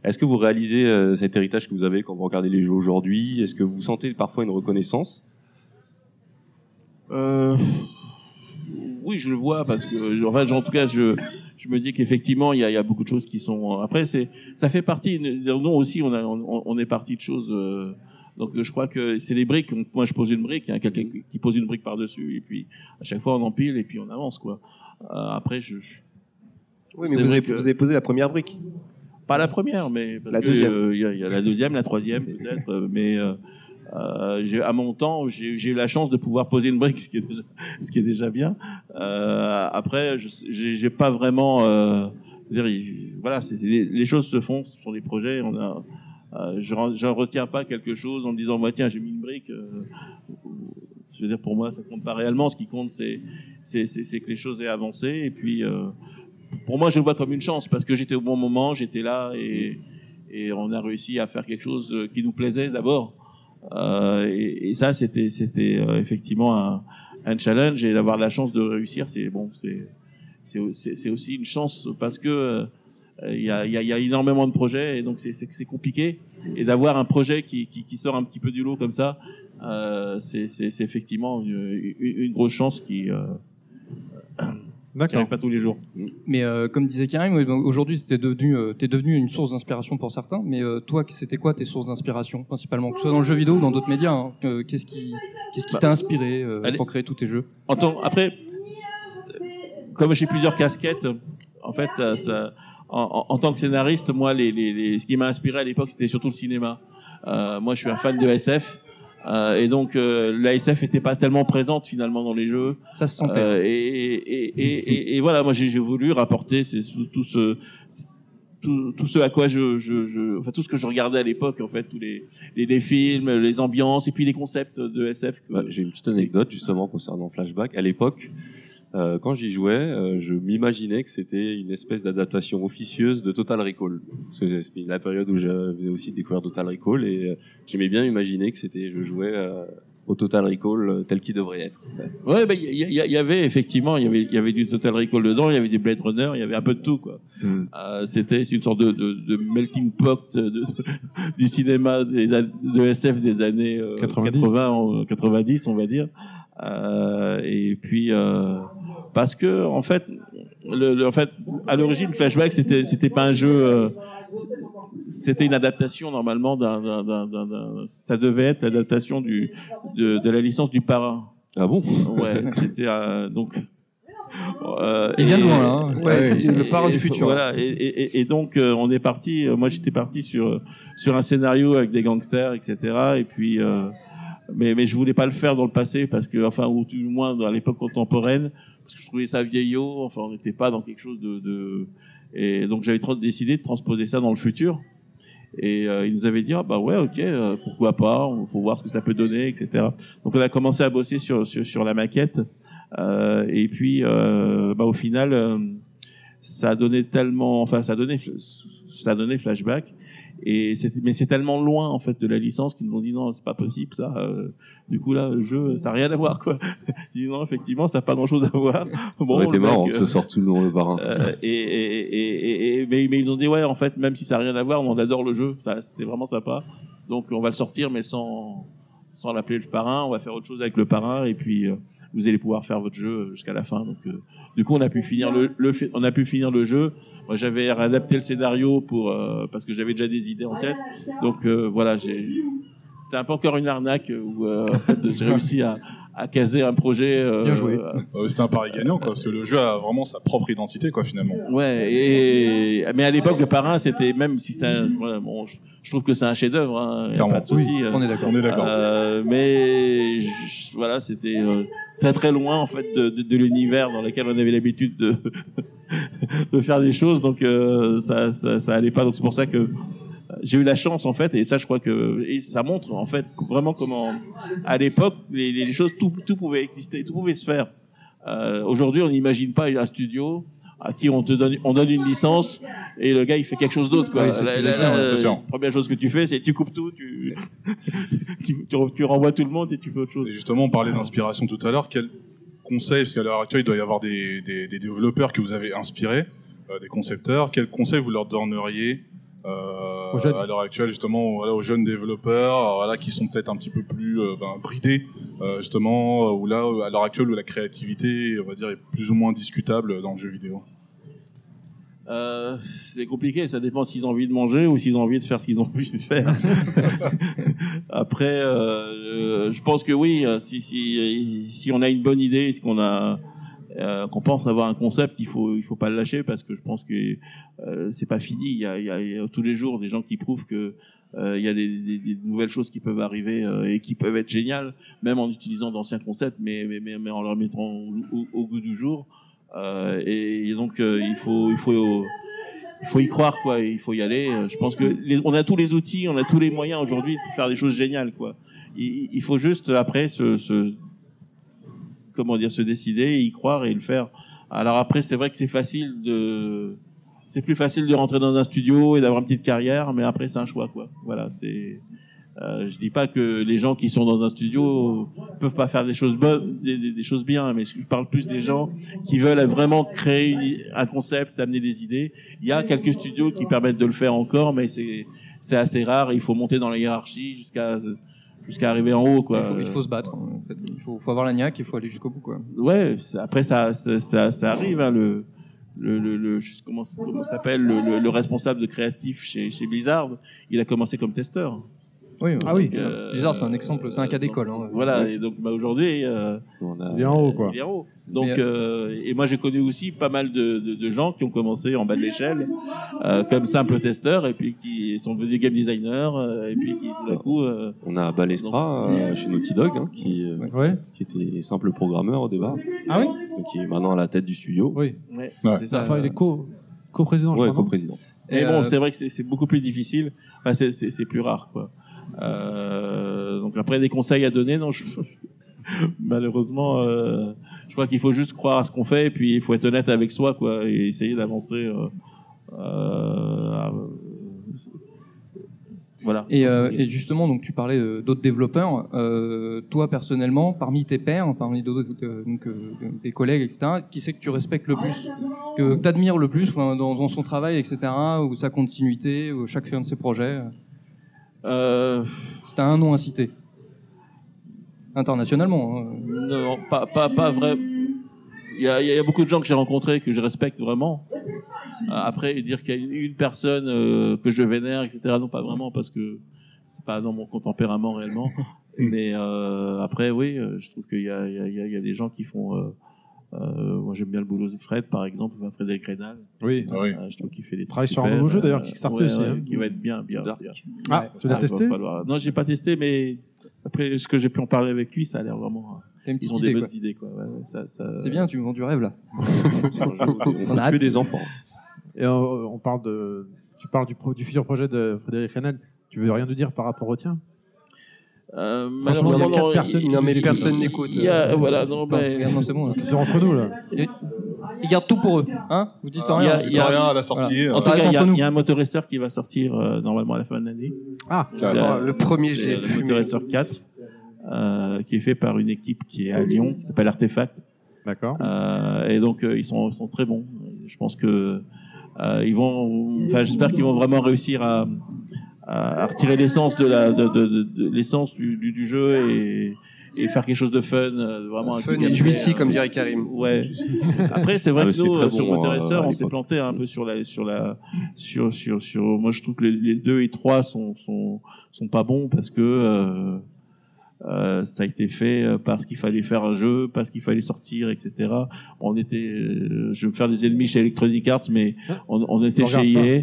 Est-ce que vous réalisez cet héritage que vous avez quand vous regardez les jeux aujourd'hui? Est-ce que vous sentez parfois une reconnaissance? Oui, je le vois parce que, enfin, en tout cas, je, je me dis qu'effectivement, il y a, beaucoup de choses qui sont. Après, ça fait partie. Nous aussi, on, a, on, est parti de choses. Donc, je crois que c'est des briques. Moi, je pose une brique, il y a quelqu'un qui pose une brique par dessus, et puis à chaque fois, on empile et puis on avance, quoi. Euh, après, je, Oui, mais vous avez, que- vous avez posé la première brique. pas la première, mais parce La que, deuxième. euh, Il y, a- il y a la deuxième, la troisième peut-être, euh, mais euh, euh, à mon temps, j'ai eu la chance de pouvoir poser une brique, [LAUGHS] ce qui est déjà, ce qui est déjà bien. Euh, après, je- j'ai pas vraiment, euh, voilà, les, les choses se font, ce sont des projets. On a, euh, je, je retiens pas quelque chose en me disant, moi tiens, j'ai mis une brique. euh, je veux dire, pour moi, ça compte pas réellement. Ce qui compte, c'est que les choses aient avancé. Et puis, euh, pour moi, je le vois comme une chance parce que j'étais au bon moment, j'étais là et, et on a réussi à faire quelque chose qui nous plaisait d'abord. Et, et ça, c'était effectivement un, un challenge et d'avoir la chance de réussir, c'est bon, c'est aussi une chance parce que il y, a, il y, a, il y a énormément de projets et donc c'est- c'est c'est compliqué et d'avoir un projet qui, qui, qui sort un petit peu du lot comme ça, euh, c'est c'est- c'est effectivement une, une, une grosse chance qui euh, qui D'accord. arrive pas tous les jours. Mais euh, comme disait Karim, aujourd'hui, tu es devenu, euh, t'es devenu une source d'inspiration pour certains. Mais euh, toi, c'était quoi tes sources d'inspiration principalement, que ce soit dans le jeu vidéo ou dans d'autres médias hein, euh, Qu'est-ce qui, qu'est-ce qui Bah, t'a inspiré euh, allez. pour créer tous tes jeux? En après, comme j'ai plusieurs casquettes, en fait, ça, ça, en, en- en tant que scénariste, moi, les, les, les- ce qui m'a inspiré à l'époque, c'était surtout le cinéma. Euh, moi, je suis un fan de SF. euh, et donc, euh, la SF était pas tellement présente finalement dans les jeux. Ça se sentait. Euh, et, et, et, et, et voilà, moi, j'ai j'ai voulu rapporter tout, tout ce tout, tout ce à quoi je, je, je, enfin tout ce que je regardais à l'époque, en fait, tous les, les, les films, les ambiances, et puis les concepts de SF. que- Bah, J'ai une petite anecdote justement concernant Flashback. À l'époque, euh, quand j'y jouais, euh, je m'imaginais que c'était une espèce d'adaptation officieuse de Total Recall. Parce que C'était la période où je venais aussi de découvrir Total Recall et euh, j'aimais bien imaginer que c'était, je jouais euh, au Total Recall tel qu'il devrait être. Ouais, ben il y, y- y avait effectivement, il y avait, il y avait du Total Recall dedans, il y avait des Blade Runner, il y avait un peu de tout quoi. Mm. Euh, C'était c'est une sorte de, de, de melting pot de, du cinéma des, de SF des années euh, 90. 80, en- 90, on va dire. Euh, et puis euh, parce que en fait, le, le- en fait, à l'origine, Flashback, c'était c'était pas un jeu. euh, c'était une adaptation normalement d'un, d'un- d'un- d'un- d'un- ça devait être l'adaptation du de, de la licence du parrain. Ah bon? Ouais, c'était un donc. euh, Il vient de et- loin, là, hein. Ouais, et- le parrain et- du futur. Voilà, et, et- et- et donc euh, on est parti. euh, moi, j'étais parti sur sur un scénario avec des gangsters, etc. Et puis, euh, mais mais je voulais pas le faire dans le passé parce que, enfin, ou du moins dans l'époque contemporaine, parce que je trouvais ça vieillot. Enfin, on n'était pas dans quelque chose de, de... et donc j'avais décidé de transposer ça dans le futur. Et euh, il nous avait dit ah bah ouais ok euh, pourquoi pas on faut voir ce que ça peut donner etc donc on a commencé à bosser sur sur, sur la maquette euh, et puis euh, bah au final euh, ça a donné tellement enfin ça a donné ça a flashback et mais c'est tellement loin en fait de la licence qu'ils nous ont dit non c'est pas possible ça euh, du coup là le jeu ça a rien à voir quoi. [LAUGHS] Ils dit non effectivement ça a pas grand chose à voir. [LAUGHS] Ça aurait été marrant euh, que ce sorte sous le nom le parrain. euh, et, et, et, et- et- mais, mais ils nous ont dit ouais en fait même si ça n'a rien à voir on adore le jeu ça c'est vraiment sympa. Donc on va le sortir mais sans sans l'appeler le parrain on va faire autre chose avec le parrain et puis euh, vous allez pouvoir faire votre jeu jusqu'à la fin donc euh, du coup on a pu finir le, le on a pu finir le jeu moi j'avais réadapté le scénario pour euh, parce que j'avais déjà des idées en tête donc euh, voilà j'ai c'était un peu encore une arnaque où euh, en fait [LAUGHS] j'ai réussi à, à caser un projet euh, Bien joué. Euh, C'était un pari gagnant, quoi, parce que le jeu a vraiment sa propre identité, quoi, finalement. Ouais, et mais à l'époque le parrain c'était même si ça, voilà, bon, je, je trouve que c'est un chef-d'œuvre, hein, pas de souci. euh, On est d'accord. On est d'accord. euh, mais je- voilà, c'était euh, très très loin en fait de, l'univers dans lequel on avait l'habitude de [LAUGHS] de faire des choses, donc euh, ça, ça allait pas. Donc c'est pour ça que j'ai eu la chance en fait, et ça je crois que et ça montre en fait vraiment comment à l'époque les, les choses tout tout pouvait exister, tout pouvait se faire. Euh, Aujourd'hui, on n'imagine pas un studio à qui on te donne, on donne une licence et le gars il fait quelque chose d'autre quoi. Oui, Là, là, là, la première chose que tu fais, c'est tu coupes tout, tu, [LAUGHS] tu, tu, tu renvoies tout le monde et tu fais autre chose. Et justement, on parlait d'inspiration tout à l'heure. Quel conseil, parce qu'à l'heure actuelle, il doit y avoir des, des, des développeurs que vous avez inspirés, euh, des concepteurs. Quel conseil vous leur donneriez euh, Aux jeunes. à l'heure actuelle, justement, voilà, aux jeunes développeurs, euh, voilà, qui sont peut-être un petit peu plus euh, ben, bridés, euh, justement, euh, où là, à l'heure actuelle, où la créativité, on va dire, est plus ou moins discutable dans le jeu vidéo. Euh, c'est compliqué, ça dépend s'ils ont envie de manger ou s'ils ont envie de faire ce qu'ils ont envie de faire. [LAUGHS] Après, je pense que oui, si, si, si on a une bonne idée, si qu'on a euh, qu'on pense avoir un concept, il faut il faut pas le lâcher parce que je pense que euh, c'est pas fini. Il y, a, tous les jours des gens qui prouvent que euh, il y a des, nouvelles choses qui peuvent arriver euh, et qui peuvent être géniales, même en utilisant d'anciens concepts, mais, mais, mais, en leur mettant au, goût du jour. Euh, et, donc il faut il faut il faut y croire quoi il faut y aller je pense que on a tous les outils on a tous les moyens aujourd'hui pour faire des choses géniales quoi il, faut juste après se comment dire se décider y croire et le faire alors après c'est vrai que c'est facile de c'est plus facile de rentrer dans un studio et d'avoir une petite carrière mais après c'est un choix quoi voilà c'est euh, je dis pas que les gens qui sont dans un studio peuvent pas faire des choses bonnes, des, choses bien, mais je parle plus des gens qui veulent vraiment créer un concept, amener des idées. Il y a quelques studios qui permettent de le faire encore, mais c'est c'est assez rare. Il faut monter dans la hiérarchie jusqu'à jusqu'à arriver en haut, quoi. Il faut, il faut se battre. En fait. Il faut, faut avoir la niaque, il faut aller jusqu'au bout. Quoi. Ouais, après ça, ça, ça, ça arrive. Hein, le, le, le, le- comment comment s'appelle le, le, le responsable de créatif chez, chez Blizzard, il a commencé comme testeur. Oui, Ah oui. Euh, Blizzard, c'est un exemple, c'est un cas d'école. Hein. Voilà, et donc bah, aujourd'hui, euh, Il est en haut, quoi. il est en haut. Donc, Mais, euh, et moi j'ai connu aussi pas mal de, de, de gens qui ont commencé en bas de l'échelle euh, comme simples testeurs et puis qui sont devenus game designers euh, et puis qui tout d'un coup. euh, On a Balestra euh, chez Naughty Dog, hein, qui, euh, Ouais. qui était simple programmeur au départ, Ah oui qui est maintenant à la tête du studio. Oui. ouais, Ouais. c'est ça. Enfin, il est co- co-président, je Ouais, crois, non co-président. Et, bon, euh, c'est vrai que c'est- beaucoup plus difficile. Enfin, c'est plus rare, quoi. Euh, donc après, des conseils à donner, non, [LAUGHS] malheureusement, euh, je crois qu'il faut juste croire à ce qu'on fait et puis il faut être honnête avec soi, quoi, et essayer d'avancer. euh, voilà. Et, justement, donc tu parlais d'autres développeurs. Toi, personnellement, parmi tes pairs, parmi d'autres donc, tes collègues, etc., qui c'est que tu respectes le plus, que tu admires le plus dans, dans son travail, etc., ou sa continuité, ou chacun de ses projets? Euh, t'as un nom à citer. Internationalement. hein. non, pas, pas, pas vrai. Il y, a, il y a beaucoup de gens que j'ai rencontrés que je respecte vraiment. Euh, Après, dire qu'il y a une, une personne euh, que je vénère, etc., non, pas vraiment, parce que c'est pas dans mon tempérament réellement. [LAUGHS] Mais euh, après, oui, euh, je trouve qu'il y a, il y, a, il y a- il y a des gens qui font. Euh, euh, moi, j'aime bien le boulot de Fred, par exemple, enfin, Frédéric Rénal. Oui. Ah oui. Euh, je trouve qu'il fait des trucs Travaille sur un nouveau jeu, euh, d'ailleurs, Kickstarter ouais, aussi, ouais, hein. Qui va être bien, bien. Dark. bien. Ah, tu l'as testé falloir- Non, j'ai pas testé, mais après ce que j'ai pu en parler avec lui, ça a l'air vraiment. Une Ils ont idée, des quoi. bonnes idées, quoi. Ouais, ouais, ça, ça... C'est bien, tu me vends du rêve là. [LAUGHS] On a tuer des enfants. Et on, on parle de. Tu parles du, pro- du futur projet de Frédéric Renal. Tu veux rien nous dire par rapport au tien? Euh, Franchement, il y a malheureusement, quatre non, personnes Non, mais personne n'écoute. Il y a, voilà, non, mais. non, c'est bon. là. Ils sont entre nous, là. Ils gardent tout pour eux. Hein Vous dites Il y a- rien. il y a rien à la sortie. En euh, tout cas, il y, a- y un motoracer qui va sortir euh, normalement à la fin de l'année. Ah, Ah, Euh, le premier, l'ai le motoracer 4, euh, qui est fait par une équipe qui est à Lyon, qui s'appelle Artefact. d'accord. Euh, et donc euh, ils sont, sont très bons. Je pense que euh, ils vont, enfin j'espère qu'ils vont vraiment réussir à, à, à retirer l'essence de la, de, de, de- de l'essence du, du, du jeu et, et faire quelque chose de fun, euh, vraiment. un Fun et juicy, comme dirait Karim. Ouais. Après, c'est vrai Ah, que nous, très euh, sur Motor euh, on s'est planté un peu sur la, sur la, sur, sur, sur. Moi, je trouve que les, les deux et trois sont, sont, sont pas bons parce que euh, euh, ça a été fait parce qu'il fallait faire un jeu, parce qu'il fallait sortir, etc. On était, euh, je vais me faire des ennemis chez Electronic Arts, mais on, on était chez EA.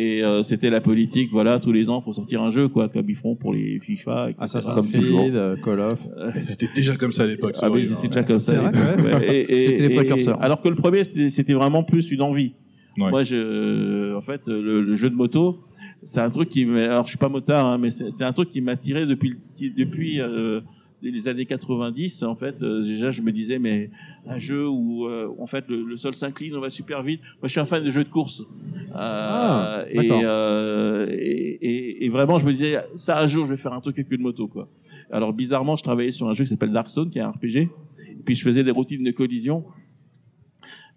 Et euh, c'était la politique, voilà, tous les ans, faut sortir un jeu, quoi, comme ils font pour les FIFA, etc. Assassin's comme toujours. Creed, euh, Call of. Ils étaient déjà comme ça à l'époque. Ah oui, horrible, ils étaient déjà comme ça. À l'époque. Ouais, C'était les et- précurseurs. Alors que le premier, c'était c'était vraiment plus une envie. Ouais. Moi, je, en fait, le, le jeu de moto, c'est un truc qui, m'a- alors je suis pas motard, hein, mais c'est un truc qui m'a tiré depuis, qui- depuis, euh, les années 90, en fait, euh, déjà, je me disais, mais un jeu où, euh, en fait, le, le sol s'incline, on va super vite. Moi, je suis un fan de jeux de course. Euh, Ah, et, euh, et, et- et vraiment, je me disais, ça, un jour, je vais faire un truc avec une moto, quoi. Alors, bizarrement, je travaillais sur un jeu qui s'appelle Darkstone, qui est un RPG. Et puis, je faisais des routines de collision.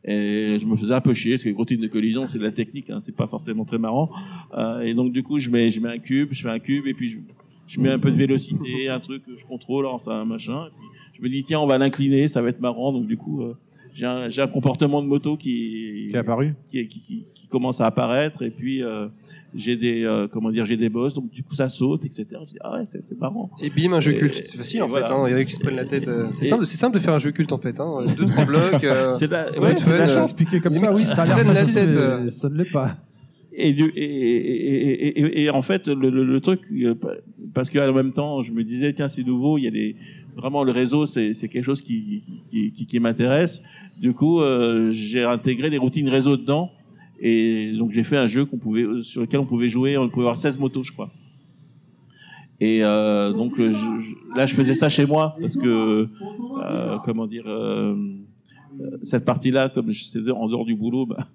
Et je me faisais un peu chier, parce que les routines de collision, c'est de la technique, hein, c'est pas forcément très marrant. Euh, et donc, du coup, je mets, je mets un cube, je fais un cube, et puis je, je mets un peu de vélocité, un truc que je contrôle, alors ça, un machin. Et puis, je me dis, tiens, on va l'incliner, ça va être marrant. Donc, du coup, euh, j'ai un, comportement de moto qui, Qui est apparu qui, qui, qui, qui commence à apparaître, et puis euh, j'ai des, euh, comment dire, j'ai des bosses, donc du coup, ça saute, etc. Je dis, ah ouais, c'est c'est marrant. Et bim, un jeu Et- culte. C'est facile en voilà. fait. Hein. Il y en a qui se prennent la tête. euh, C'est simple, c'est simple de faire un jeu culte en fait. Hein. Deux trois [LAUGHS] blocs. euh, C'est de la, ouais, de la chance. Expliqué comme ça, oui, ça a l'air la tête, mais ça ne l'est pas. Et, et, et, et, et, et en fait, le, le, le truc, parce qu'en même temps, je me disais, tiens, c'est nouveau, il y a des, vraiment le réseau, c'est c'est quelque chose qui, qui, qui, qui m'intéresse. Du coup, euh, j'ai intégré des routines réseau dedans. Et donc, j'ai fait un jeu qu'on pouvait, sur lequel on pouvait jouer, on pouvait avoir 16 motos, je crois. Et euh, donc, je- je- là, je faisais ça chez moi, parce que, euh, comment dire, euh, cette partie-là, comme sais en dehors du boulot, bah,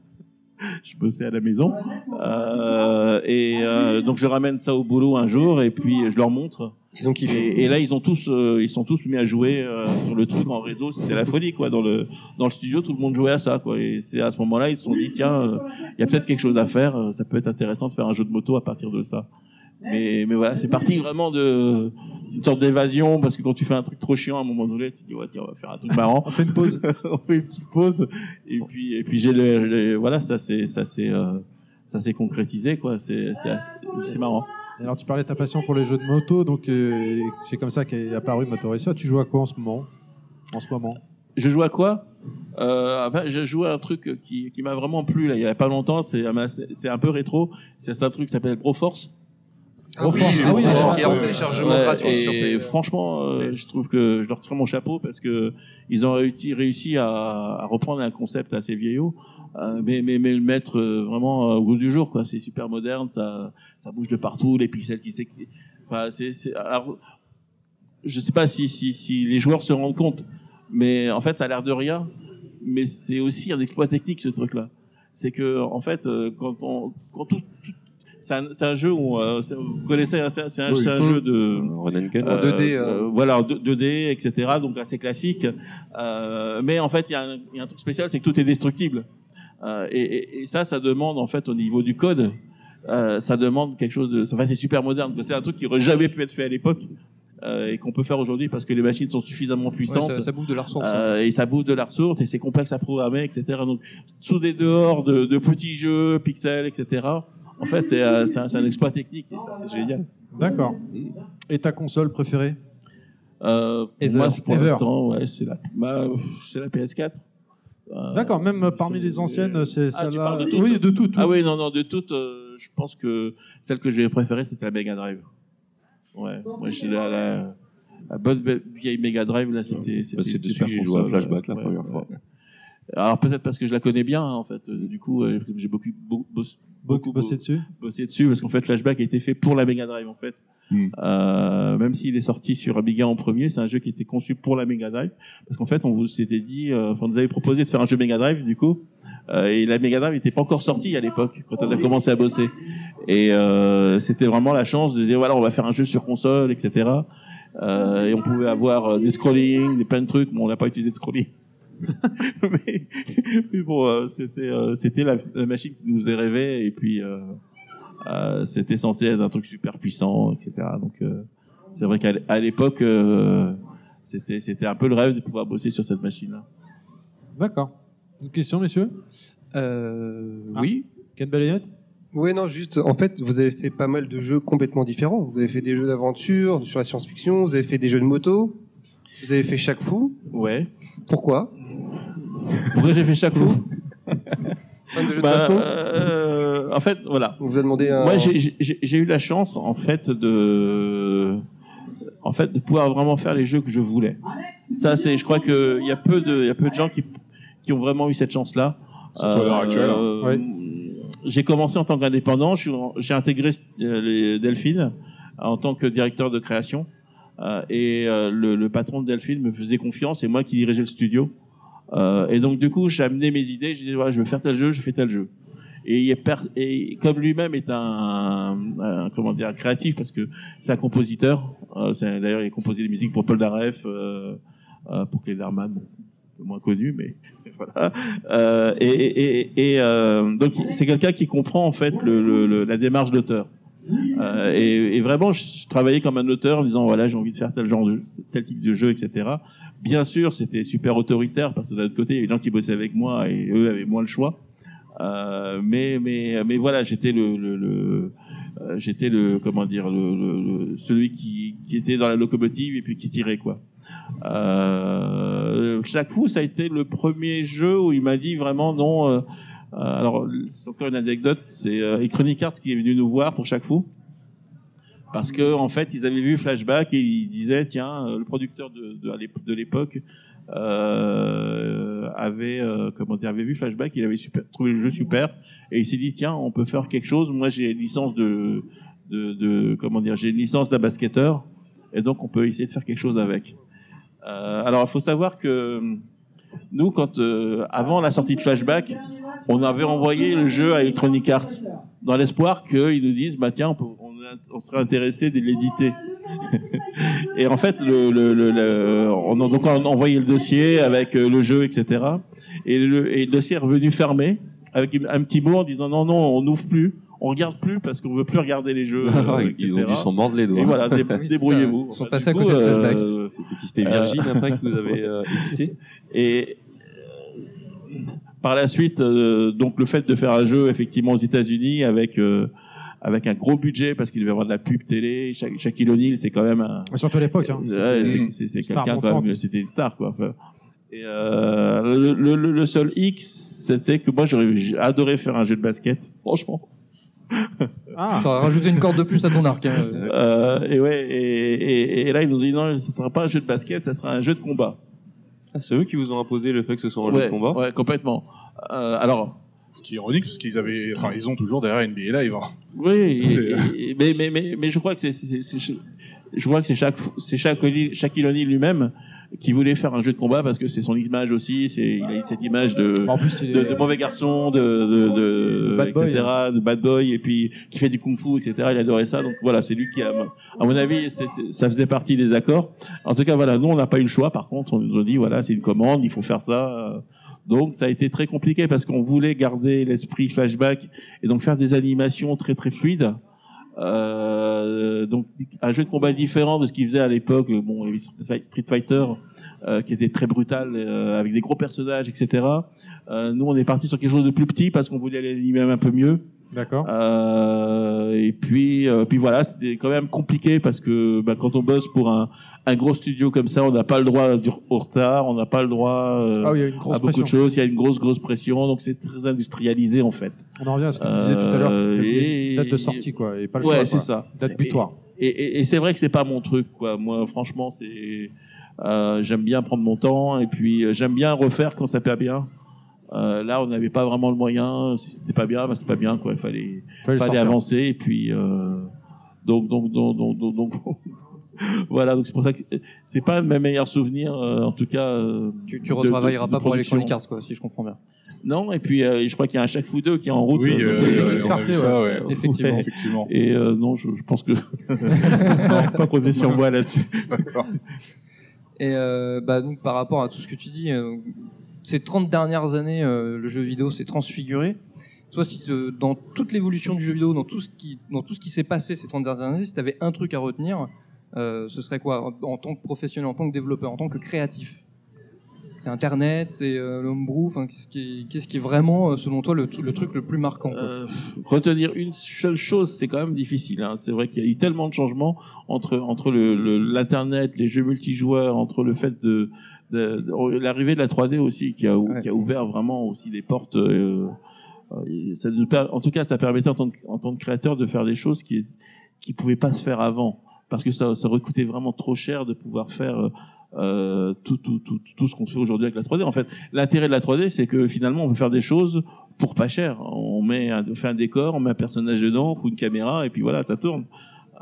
je bossais à la maison. Euh, et euh, donc je ramène ça au boulot un jour et puis je leur montre. Ils ont kiffé. Et, et là ils ont tous, euh, ils sont tous mis à jouer euh, sur le truc en réseau. C'était la folie quoi. Dans le dans le studio, tout le monde jouait à ça quoi. Et c'est à ce moment-là ils se sont dit tiens, euh, il y a peut-être quelque chose à faire. Ça peut être intéressant de faire un jeu de moto à partir de ça. Mais mais voilà, c'est parti vraiment de une sorte d'évasion parce que quand tu fais un truc trop chiant à un moment donné, tu te dis ouais tiens on va faire un truc marrant. On fait une pause. [LAUGHS] on fait une petite pause. Et puis et puis j'ai le, voilà ça c'est ça c'est euh, ça s'est concrétisé quoi. C'est c'est marrant. Alors, tu parlais de ta passion pour les jeux de moto, donc euh, c'est comme ça qu'est apparu Motor Racer. Tu joues à quoi en ce moment? En ce moment? Je joue à quoi? Euh, ben, je joue à un truc qui, qui m'a vraiment plu là il y a pas longtemps c'est un peu rétro. C'est un truc qui s'appelle Broforce Ah oui, Ah ouais. téléchargement Ouais, gratuit sur et Play. franchement, euh, je trouve que je leur tire mon chapeau parce que ils ont réussi, réussi à, à reprendre un concept assez vieillot, euh, mais, mais, mais le mettre euh, vraiment euh, au goût du jour. quoi. C'est super moderne, ça, ça bouge de partout, les pixels qui s'éc- Enfin, c'est, c'est, alors, je sais pas si, si, si les joueurs se rendent compte, mais en fait, ça a l'air de rien, mais c'est aussi un exploit technique ce truc-là. C'est que en fait, euh, quand on, quand tout, tout- c'est un, c'est un jeu où euh, vous connaissez, hein, c'est un, c'est un, Oui. un jeu de. En 2D, euh. voilà, en 2- 2D, etc. Donc assez classique. Euh, mais en fait, il y, a un- il y a un truc spécial, c'est que tout est destructible. Euh, et, et- et ça, ça demande en fait au niveau du code, euh, ça demande quelque chose de. Enfin, c'est super moderne. C'est un truc qui aurait jamais pu être fait à l'époque euh, et qu'on peut faire aujourd'hui parce que les machines sont suffisamment Ouais, puissantes. ça, ça bouffe de la ressource. hein. Euh, et ça bouffe de la ressource et c'est complexe à programmer, etc. Donc, sous des dehors de, de petits jeux, pixels, etc. En fait, c'est euh, c'est un, exploit technique et ça, c'est génial. D'accord. Et ta console préférée? Euh, pour Ever. moi, c'est pour l'instant, ouais, c'est la, ma- c'est la PS4. Euh, D'accord, même parmi les anciennes, c'est Ah, tu celle-là. parles de toutes Oui, de toutes. Ah oui, non, non, de toutes, euh, je pense que celle que j'ai préférée, c'était la Mega Drive. Ouais, moi j'ai la, la, la bonne vieille Mega Drive, là, c'était. Bah, c'est dessus que j'ai joué à Flashback la ouais, première ouais. fois. Alors peut-être parce que je la connais bien, hein, en fait. Du coup, j'ai beaucoup, beaucoup, Beaucoup bossé dessus. bossé dessus, parce qu'en fait, Flashback a été fait pour la Mega Drive, en fait. Hmm. Euh, même s'il est sorti sur Amiga en premier, c'est un jeu qui était conçu pour la Mega Drive, parce qu'en fait, on vous s'était dit, euh, enfin, on nous avait proposé de faire un jeu Mega Drive, du coup, euh, et la Mega Drive n'était pas encore sortie à l'époque quand on a commencé à bosser. Et euh, c'était vraiment la chance de dire, voilà, on va faire un jeu sur console, etc. Euh, et on pouvait avoir euh, des scrolling, des plein de trucs. Bon, on n'a pas utilisé de scrolling. [LAUGHS] mais, mais bon, euh, c'était euh, c'était la, la machine qui nous faisait rêver et puis euh, euh, c'était censé être un truc super puissant, etc. Donc euh, c'est vrai qu'à l'époque euh, c'était c'était un peu le rêve de pouvoir bosser sur cette machine-là. D'accord. Une question, messieurs? Euh, Ah. Oui. Ken Balayette Ouais, non, juste, en fait, vous avez fait pas mal de jeux complètement différents. Vous avez fait des jeux d'aventure, sur la science-fiction, vous avez fait des jeux de moto, vous avez fait chaque fou. Ouais. Pourquoi Pourquoi j'ai fait chaque fou [LAUGHS] Fan de Bah, euh, En fait, voilà. On vous a demandé un. Moi, j'ai- eu la chance, en fait, de, en fait, de pouvoir vraiment faire les jeux que je voulais. Ça, c'est, je crois que il y a peu de, il y a peu de gens qui, qui ont vraiment eu cette chance-là. Surtout à l'heure actuelle, hein. euh, J'ai commencé en tant qu'indépendant. J'ai intégré euh, les Delphines en tant que directeur de création. Euh, et euh, le, le patron de Delphine me faisait confiance, c'est moi qui dirigeais le studio. Euh, et donc du coup, j'amenais mes idées, je disais voilà, je veux faire tel jeu, je fais tel jeu. Et, il est et comme lui-même est un, un- comment dire créatif parce que c'est un compositeur. D'ailleurs, il a composé des musiques pour Paul Daref, pour Cléderman, peu moins connu, mais [LAUGHS] voilà. Euh, et et, et, et, euh, donc c'est quelqu'un qui comprend en fait le, le- le- la démarche d'auteur. Euh, et, vraiment, je, travaillais comme un auteur en disant voilà, j'ai envie de faire tel genre de tel type de jeu, etc. Bien sûr, c'était super autoritaire parce que d'un autre côté, il y avait des gens qui bossaient avec moi et eux avaient moins le choix. Euh, mais mais mais voilà, j'étais le, euh, j'étais le comment dire celui qui, qui était dans la locomotive et puis qui tirait quoi. Euh, chaque fou, ça a été le premier jeu où il m'a dit vraiment non. Euh, euh, alors c'est encore une anecdote, c'est euh, Electronic Arts qui est venu nous voir pour chaque fou. Parce que en fait ils avaient vu Flashback et ils disaient tiens euh, le producteur de, de, l'époque euh, avait euh, comment dire avait vu Flashback il avait trouvé le jeu super et il s'est dit tiens on peut faire quelque chose. Moi j'ai une licence de, de, de comment dire j'ai une licence d'un basketteur et donc on peut essayer de faire quelque chose avec. Euh, alors il faut savoir que nous quand euh, avant la sortie de Flashback on avait envoyé le jeu à Electronic Arts dans l'espoir qu'ils nous disent bah tiens on, peut- on, on serait intéressé de l'éditer [LAUGHS] et en fait le, le, le, le- on a donc on a envoyé le dossier avec euh, le jeu etc et le, et le dossier est revenu fermé avec un petit mot en disant non non on n'ouvre plus on regarde plus parce qu'on veut plus regarder les jeux [LAUGHS] euh, Ils ont dû s'en mordre les doigts. et voilà dé- [LAUGHS] Oui, c'est débrouillez-vous. Ils sont passés à côté de Flashback. euh, C'était qui C'était Virgin après que vous avez euh, édité et euh, par la suite, euh, donc le fait de faire un jeu effectivement aux États-Unis avec euh, avec un gros budget parce qu'il devait y avoir de la pub télé. Sha- Shaquille O'Neal, c'est quand même un, Surtout à l'époque. Hein. C'est- quelqu'un quand même, c'était une star quoi. Enfin, et euh, le, le- le seul X, c'était que moi j'aurais j'ai adoré faire un jeu de basket, franchement. [LAUGHS] Ah, Ça aurait rajouté une corde de plus à ton arc. hein. Euh, et ouais, et, et- et là ils nous ont dit non, ce sera pas un jeu de basket, ça sera un jeu de combat. Ah, C'est eux qui vous ont imposé le fait que ce soit un ouais, jeu de combat ouais, complètement. Euh, alors Ce qui est ironique, parce qu'ils avaient, enfin, ils ont toujours derrière NBA Live. hein. Oui, et- [LAUGHS] et- mais, mais, mais, mais je crois que c'est, je crois que c'est chaque, c'est chaque, Shaquille O'Neal lui-même qui voulait faire un jeu de combat parce que c'est son image aussi, c'est, il a cette image de, en plus, il de, mauvais garçon, de, de, de Bad boy, etc., de bad boy, et puis qui fait du kung-fu, etc. Il adorait ça, donc voilà, c'est lui qui a, à mon avis, ça faisait partie des accords. En tout cas, voilà, nous on n'a pas eu le choix. Par contre, on nous a dit voilà, c'est une commande, il faut faire ça. Donc ça a été très compliqué parce qu'on voulait garder l'esprit flashback et donc faire des animations très très fluides. Euh, donc un jeu de combat différent de ce qu'il faisait à l'époque. Bon, Street Fight- Street Fighter euh, qui était très brutal euh, avec des gros personnages, etc. Euh, nous, on est parti sur quelque chose de plus petit parce qu'on voulait l'animer un peu mieux. D'accord. Euh, et puis, euh, puis voilà, c'était quand même compliqué parce que bah, quand on bosse pour un, un gros studio comme ça, on n'a pas le droit au retard, on n'a pas le droit euh, Ah oui, à beaucoup de choses. Il y a une grosse, grosse pression, donc c'est très industrialisé en fait. On en revient à ce que tu disais tout à l'heure. Euh, et- Date de sortie, quoi. Et pas le ouais, c'est ça. Date butoir. Et, et, et c'est vrai que c'est pas mon truc, quoi. Moi, franchement, c'est euh, j'aime bien prendre mon temps et puis euh, j'aime bien refaire quand ça pas bien. Euh, là, on n'avait pas vraiment le moyen. Si c'était pas bien, bah, c'était pas bien, quoi. Il fallait, avancer et puis euh, donc donc donc donc donc, donc [LAUGHS] voilà. Donc c'est pour ça que c'est pas mes meilleurs souvenirs, euh, en tout cas. euh, Tu, tu de- retravailleras de- pas de pour. Electronic Arts, quoi, si je comprends bien. Non, et puis euh, je crois qu'il y a un chaque fou deux qui est en route. Oui, euh, euh, euh, on a Kickstarter, vu ça, ouais. Effectivement. Ouais. Effectivement. Et euh, non, je, je pense que [LAUGHS] non, pas compter sur moi là-dessus. D'accord. Et euh, bah, donc, par rapport à tout ce que tu dis, euh, ces 30 dernières années, euh, le jeu vidéo s'est transfiguré. Toi, si te- dans toute l'évolution du jeu vidéo, dans tout ce qui, s'est passé ces 30 dernières années, si tu avais un truc à retenir, euh, ce serait quoi? En, tant que professionnel, en tant que développeur, en tant que créatif? C'est Internet, c'est euh, l'homebrew, qu'est-ce qui, est- vraiment, euh, selon toi, le, truc le plus marquant Euh, retenir une seule chose, c'est quand même difficile. Hein. C'est vrai qu'il y a eu tellement de changements entre l'internet, les jeux multijoueurs, entre le fait de- l'arrivée de la 3D aussi, qui a Ouais. qui a ouvert vraiment aussi des portes. euh, euh, ça en tout cas, ça permettait en tant que, en tant que créateur de faire des choses qui qui pouvaient pas se faire avant, parce que ça ça coûtait vraiment trop cher de pouvoir faire. euh, tout, tout, tout, tout ce qu'on fait aujourd'hui avec la 3D. En fait, l'intérêt de la 3D, c'est que finalement, on peut faire des choses pour pas cher. On met un, on fait un décor, on met un personnage dedans, on fout une caméra, et puis voilà, ça tourne.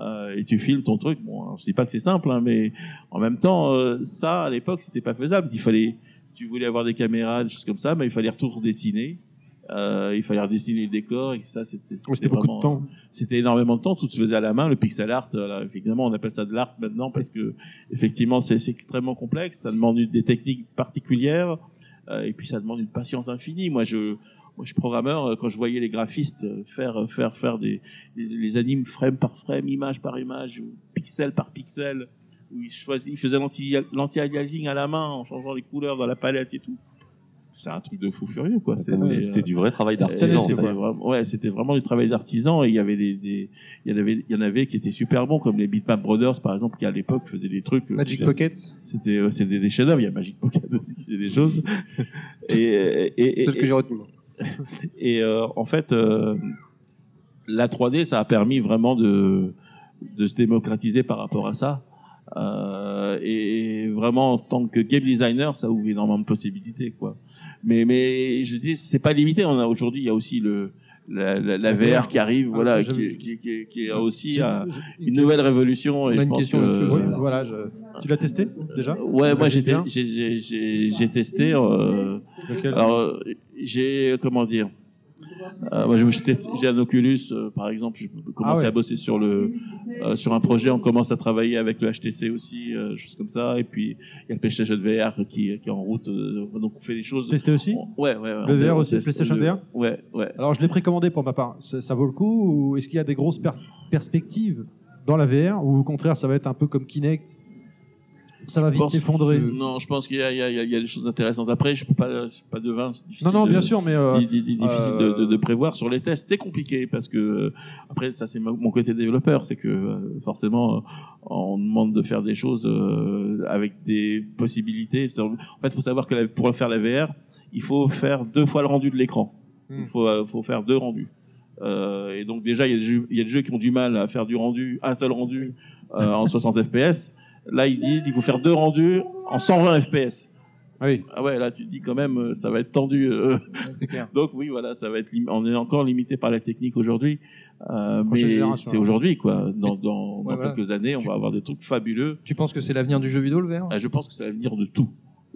Euh, et tu filmes ton truc. Bon, je dis pas que c'est simple, hein, mais en même temps, euh, ça à l'époque c'était pas faisable. Il fallait, si tu voulais avoir des caméras, des choses comme ça, mais il fallait retour dessiner. Euh, il fallait redessiner le décor et ça c'était beaucoup de temps. c'était énormément de temps, tout se faisait à la main, le pixel art, euh, là, effectivement, on appelle ça de l'art maintenant parce que effectivement c'est extrêmement complexe, ça demande des techniques particulières euh, et puis ça demande une patience infinie. Moi je moi je suis programmeur euh, quand je voyais les graphistes euh, faire euh, faire faire des les, les animes frame par frame, image par image ou pixel par pixel où ils choisissent ils faisaient l'anti l'anti-aliasing à la main en changeant les couleurs dans la palette et tout. C'est un truc de fou furieux quoi. Vous C'était, euh, du vrai travail d'artisan. c'était vraiment- ouais, c'était vraiment du travail d'artisan et il y avait des, des- il y en avait, il y en avait qui étaient super bons comme les Bitmap Brothers par exemple qui à l'époque faisaient des trucs. Magic Pocket. C'était, euh, c'était des chefs-d'œuvre. Il y a Magic Pocket [LAUGHS] aussi qui faisait des choses. [LAUGHS] et, et, et, Celle que j'ai retenue. [LAUGHS] et euh, en fait, euh, la 3D, ça a permis vraiment de, de se démocratiser par rapport à ça. Euh, et vraiment, en tant que game designer, ça ouvre énormément de possibilités, quoi. Mais, mais je dis, c'est pas limité. On a aujourd'hui, il y a aussi le la, la, la VR qui arrive, Ah, voilà, qui, qui, qui, qui est aussi un- j'ai- une nouvelle révolution. On Et je pense question que, là-dessus. Oui, voilà, je- tu l'as testé déjà Ouais, Tu moi j'ai testé. Euh, alors euh, j'ai comment dire. Euh, moi, je- j'ai un Oculus, euh, par exemple. Je commence Ah ouais. à bosser sur le euh, sur un projet. On commence à travailler avec le HTC aussi, choses comme ça. Et puis il y a le PlayStation VR qui, qui est en route. donc on fait des choses. Testé aussi Ouais, ouais. ouais, Le on VR on aussi, PlayStation le- VR Ouais, ouais. Alors, je l'ai précommandé pour ma part. Ça, ça vaut le coup ou est-ce qu'il y a des grosses per- perspectives dans la VR ou au contraire, ça va être un peu comme Kinect Ça va vite s'effondrer. Non, je pense qu'il y, a- y, y des choses intéressantes. Après, je peux pas, je pas devin, c'est difficile. Non, non, de- bien sûr, mais euh, di- di- di- difficile de, euh, de- de prévoir sur les tests. C'est compliqué parce que euh, après ça c'est mon côté développeur, c'est que forcément on demande de faire des choses avec des possibilités. En fait, il faut savoir que pour faire la VR, il faut faire deux fois le rendu de l'écran. Hmm. Il faut, faut faire deux rendus. Euh, et donc déjà il y, a des jeux, il y a des jeux qui ont du mal à faire du rendu, un seul rendu euh, en 60 FPS. Là ils disent il faut faire deux rendus en 120 FPS. oui. Ah ouais, là tu te dis quand même, euh, ça va être tendu. euh. [LAUGHS] clair. Donc oui, voilà, ça va être. On est encore limité par la technique aujourd'hui, euh, mais c'est hein. aujourd'hui quoi. Dans, dans, Ouais, dans voilà. quelques années, on Tu- va avoir des trucs fabuleux. Tu penses que c'est l'avenir du jeu vidéo, le VR Ah, je pense que c'est l'avenir de tout.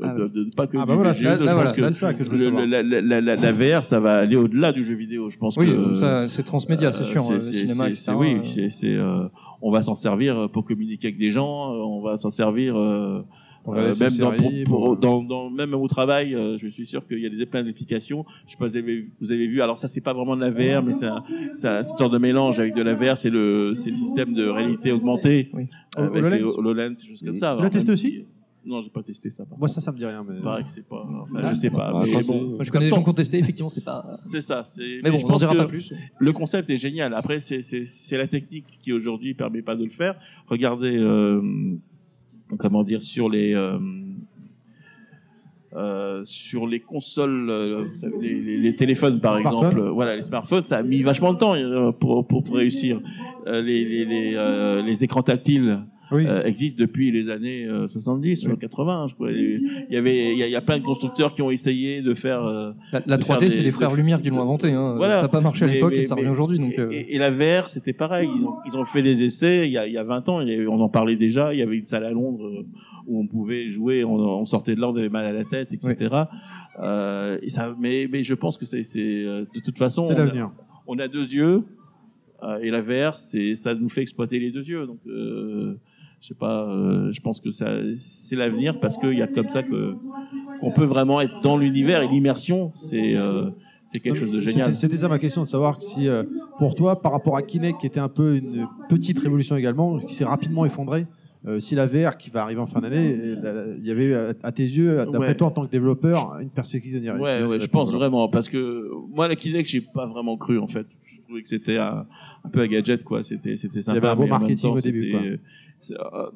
Ah de, de- pas que Ah bah voilà, là, je voilà, que ça que je veux le- la, la, la, la, VR, ça va aller au-delà du jeu vidéo. Je pense Oui, que c'est transmédia, c'est euh, sûr. c'est- euh, c'est- cinéma, c'est- etc. c'est- oui, euh, c'est, c'est, euh, on va s'en servir pour communiquer avec des gens. euh, On va s'en servir. euh, euh, même dans, pour- pour- dans, dans- même au travail, euh, je suis sûr qu'il y a des plein d'applications. Je sais pas, vous avez, vous avez vu. Alors ça, c'est pas vraiment de la VR, mais c'est un, c'est un sorte de mélange avec de la VR. C'est le, c'est le système de réalité augmentée Oui. avec HoloLens les HoloLens, des choses comme ça. L'as testé aussi si- Non, j'ai pas testé ça. par Moi, contre. ça, ça me dit rien. Mais... Il paraît que c'est pas. Enfin, je sais pas. Ah, mais quand bon, Moi, je connais des gens qui ont testé, effectivement, c'est pas. c'est ça. C'est. Mais bon, je on n'en pense dira que pas plus. le concept est génial. Après, c'est c'est c'est la technique qui aujourd'hui permet pas de le faire. Regardez, euh, comment dire, sur les euh, euh, sur les consoles, euh, vous savez, les, les- les téléphones par Smartphones. exemple, voilà, les smartphones, ça a mis vachement de temps euh, pour pour, pour réussir. Euh, les les les, euh, les écrans tactiles Oui. euh, existent depuis les années euh, 70 ou 80, je crois. Il y avait, il y, a- il y a plein de constructeurs qui ont essayé de faire. euh, La, la de faire 3D, des- c'est les frères de- Lumière qui l'ont inventé. Hein. Voilà. Ça n'a pas marché à l'époque et ça revient aujourd'hui. Donc, euh, et, et la VR, c'était pareil. Ils ont, ils ont fait des essais il y a, il y a 20 ans. il y avait- on en parlait déjà. Il y avait une salle à Londres euh, où on pouvait jouer. On, on sortait de là, on avait mal à la tête, etc. Euh, et ça, mais, mais je pense que c'est, c'est euh, de toute façon, C'est on a, l'avenir. on a deux yeux euh, et la VR, c'est, ça nous fait exploiter les deux yeux. Donc, euh, je sais pas. euh, je pense que ça, c'est l'avenir parce qu'il y a comme ça que qu'on peut vraiment être dans l'univers et l'immersion. C'est euh, c'est quelque chose de génial. C'était- C'était ça ma question, de savoir si, euh, pour toi, par rapport à Kinect, qui était un peu une petite révolution également, qui s'est rapidement effondrée, euh, si la VR qui va arriver en fin d'année, euh, il y avait euh, à tes yeux, d'après Ouais. toi en tant que développeur, une perspective de venir. Ouais, ouais, je pense vraiment parce que moi la Kinect j'ai pas vraiment cru en fait. Je trouvais que c'était un, un peu un gadget quoi. C'était c'était sympa. avait un beau marketing temps, au début, euh,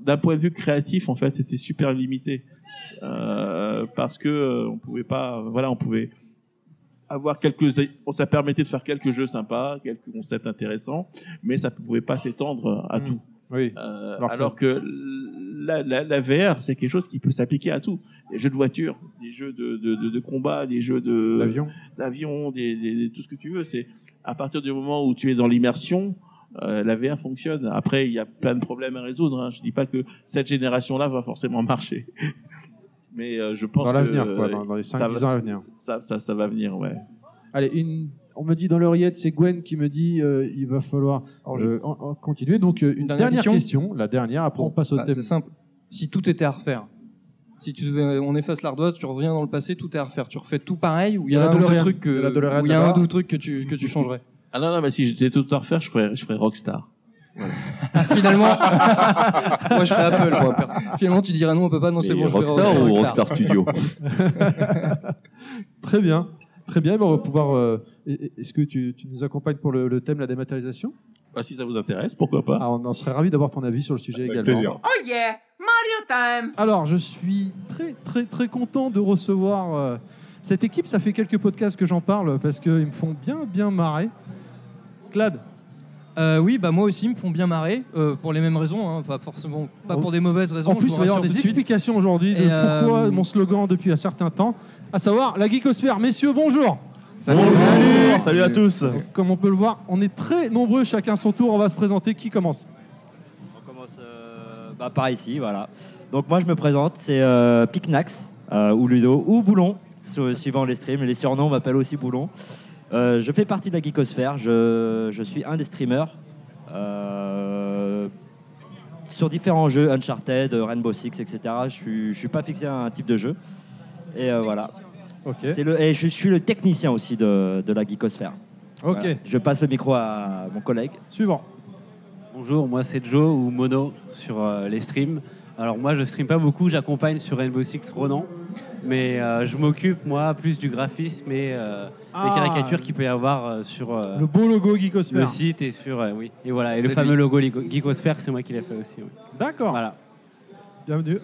D'un point de vue créatif en fait, c'était super limité Euh, parce que euh, on pouvait pas, voilà, on pouvait avoir quelques, ça permettait de faire quelques jeux sympas, quelques concepts intéressants, mais ça pouvait pas s'étendre à Mm. tout. Oui. Euh, Alors alors, que- que, la, la, la VR, c'est quelque chose qui peut s'appliquer à tout. Des jeux de voiture, des jeux de, de, de, de combat, des jeux de d'avion, des, des- des- tout ce que tu veux. C'est à partir du moment où tu es dans l'immersion, euh, la VR fonctionne. Après, il y a plein de problèmes à résoudre. Hein. Je dis pas que cette génération-là va forcément marcher, [LAUGHS] mais euh, je pense Dans que l'avenir, quoi, dans, dans les ça 5-10 va- ans à venir. Ça, ça, ça va venir, ouais. Allez, une... on me dit dans l'oreillette, c'est Gwen qui me dit euh, il va falloir euh, en- en continuer. Donc, euh, une Dernière dernière, question question. la dernière, après on passe au Bah, thème. C'est simple. Si tout était à refaire, si tu devais, on efface l'ardoise, tu reviens dans le passé, tout est à refaire. Tu refais tout pareil ou il y a la un ou trucs que, il y a un ou deux trucs que tu, que tu changerais? Ah non, non, mais si j'étais tout à refaire, je ferais, je ferais Rockstar. Finalement, [LAUGHS] moi je serais Apple. Moi. Finalement, tu dirais non, on peut pas, non, c'est bon. je fais Rockstar ou Rockstar Studio [LAUGHS] [LAUGHS] Très bien. Très bien, mais on va pouvoir. euh, Est-ce que tu, tu nous accompagnes pour le, le thème la dématérialisation? Bah, si ça vous intéresse, pourquoi pas Ah, On en serait ravi d'avoir ton avis sur le sujet Avec également. plaisir. Oh yeah, Mario time! Alors, je suis très, très, très content de recevoir euh, cette équipe. Ça fait quelques podcasts que j'en parle parce qu'ils me font bien, bien marrer. Clad, Euh, oui, bah moi aussi, ils me font bien marrer, euh, pour les mêmes raisons, hein, pas forcément, pas pour des mauvaises raisons. en plus, il va y avoir des explications aujourd'hui de euh, pourquoi mon slogan depuis un certain temps, à savoir la geekosphère. Messieurs, bonjour Bonjour, salut à tous. Comme on peut le voir, on est très nombreux, chacun son tour. On va se présenter. Qui commence? On commence euh, bah, par ici, voilà. Donc moi je me présente, c'est euh, Picnax, euh, ou Ludo, ou Boulon, su- suivant les streams. Les surnoms m'appellent aussi Boulon. Euh, je fais partie de la Geekosphère, je, je suis un des streamers euh, sur différents jeux, Uncharted, Rainbow Six, etc. Je suis, je suis pas fixé à un type de jeu. Et euh, voilà. Ok. C'est le, et je suis le technicien aussi de, de la Geekosphère. Ok. Voilà. Je passe le micro à mon collègue. Suivant. Bonjour, moi c'est Joe ou Mono sur euh, les streams. Alors moi je stream pas beaucoup, j'accompagne sur Rainbow Six Ronan, mais euh, je m'occupe moi plus du graphisme et euh, Ah. des caricatures qu'il peut y avoir euh, sur euh, Le beau logo Geekosphère. le site et sur euh, oui et voilà et le C'est fameux lui. logo Ligo- Geekosphère c'est moi qui l'ai fait aussi. oui. D'accord. Voilà. Bienvenue.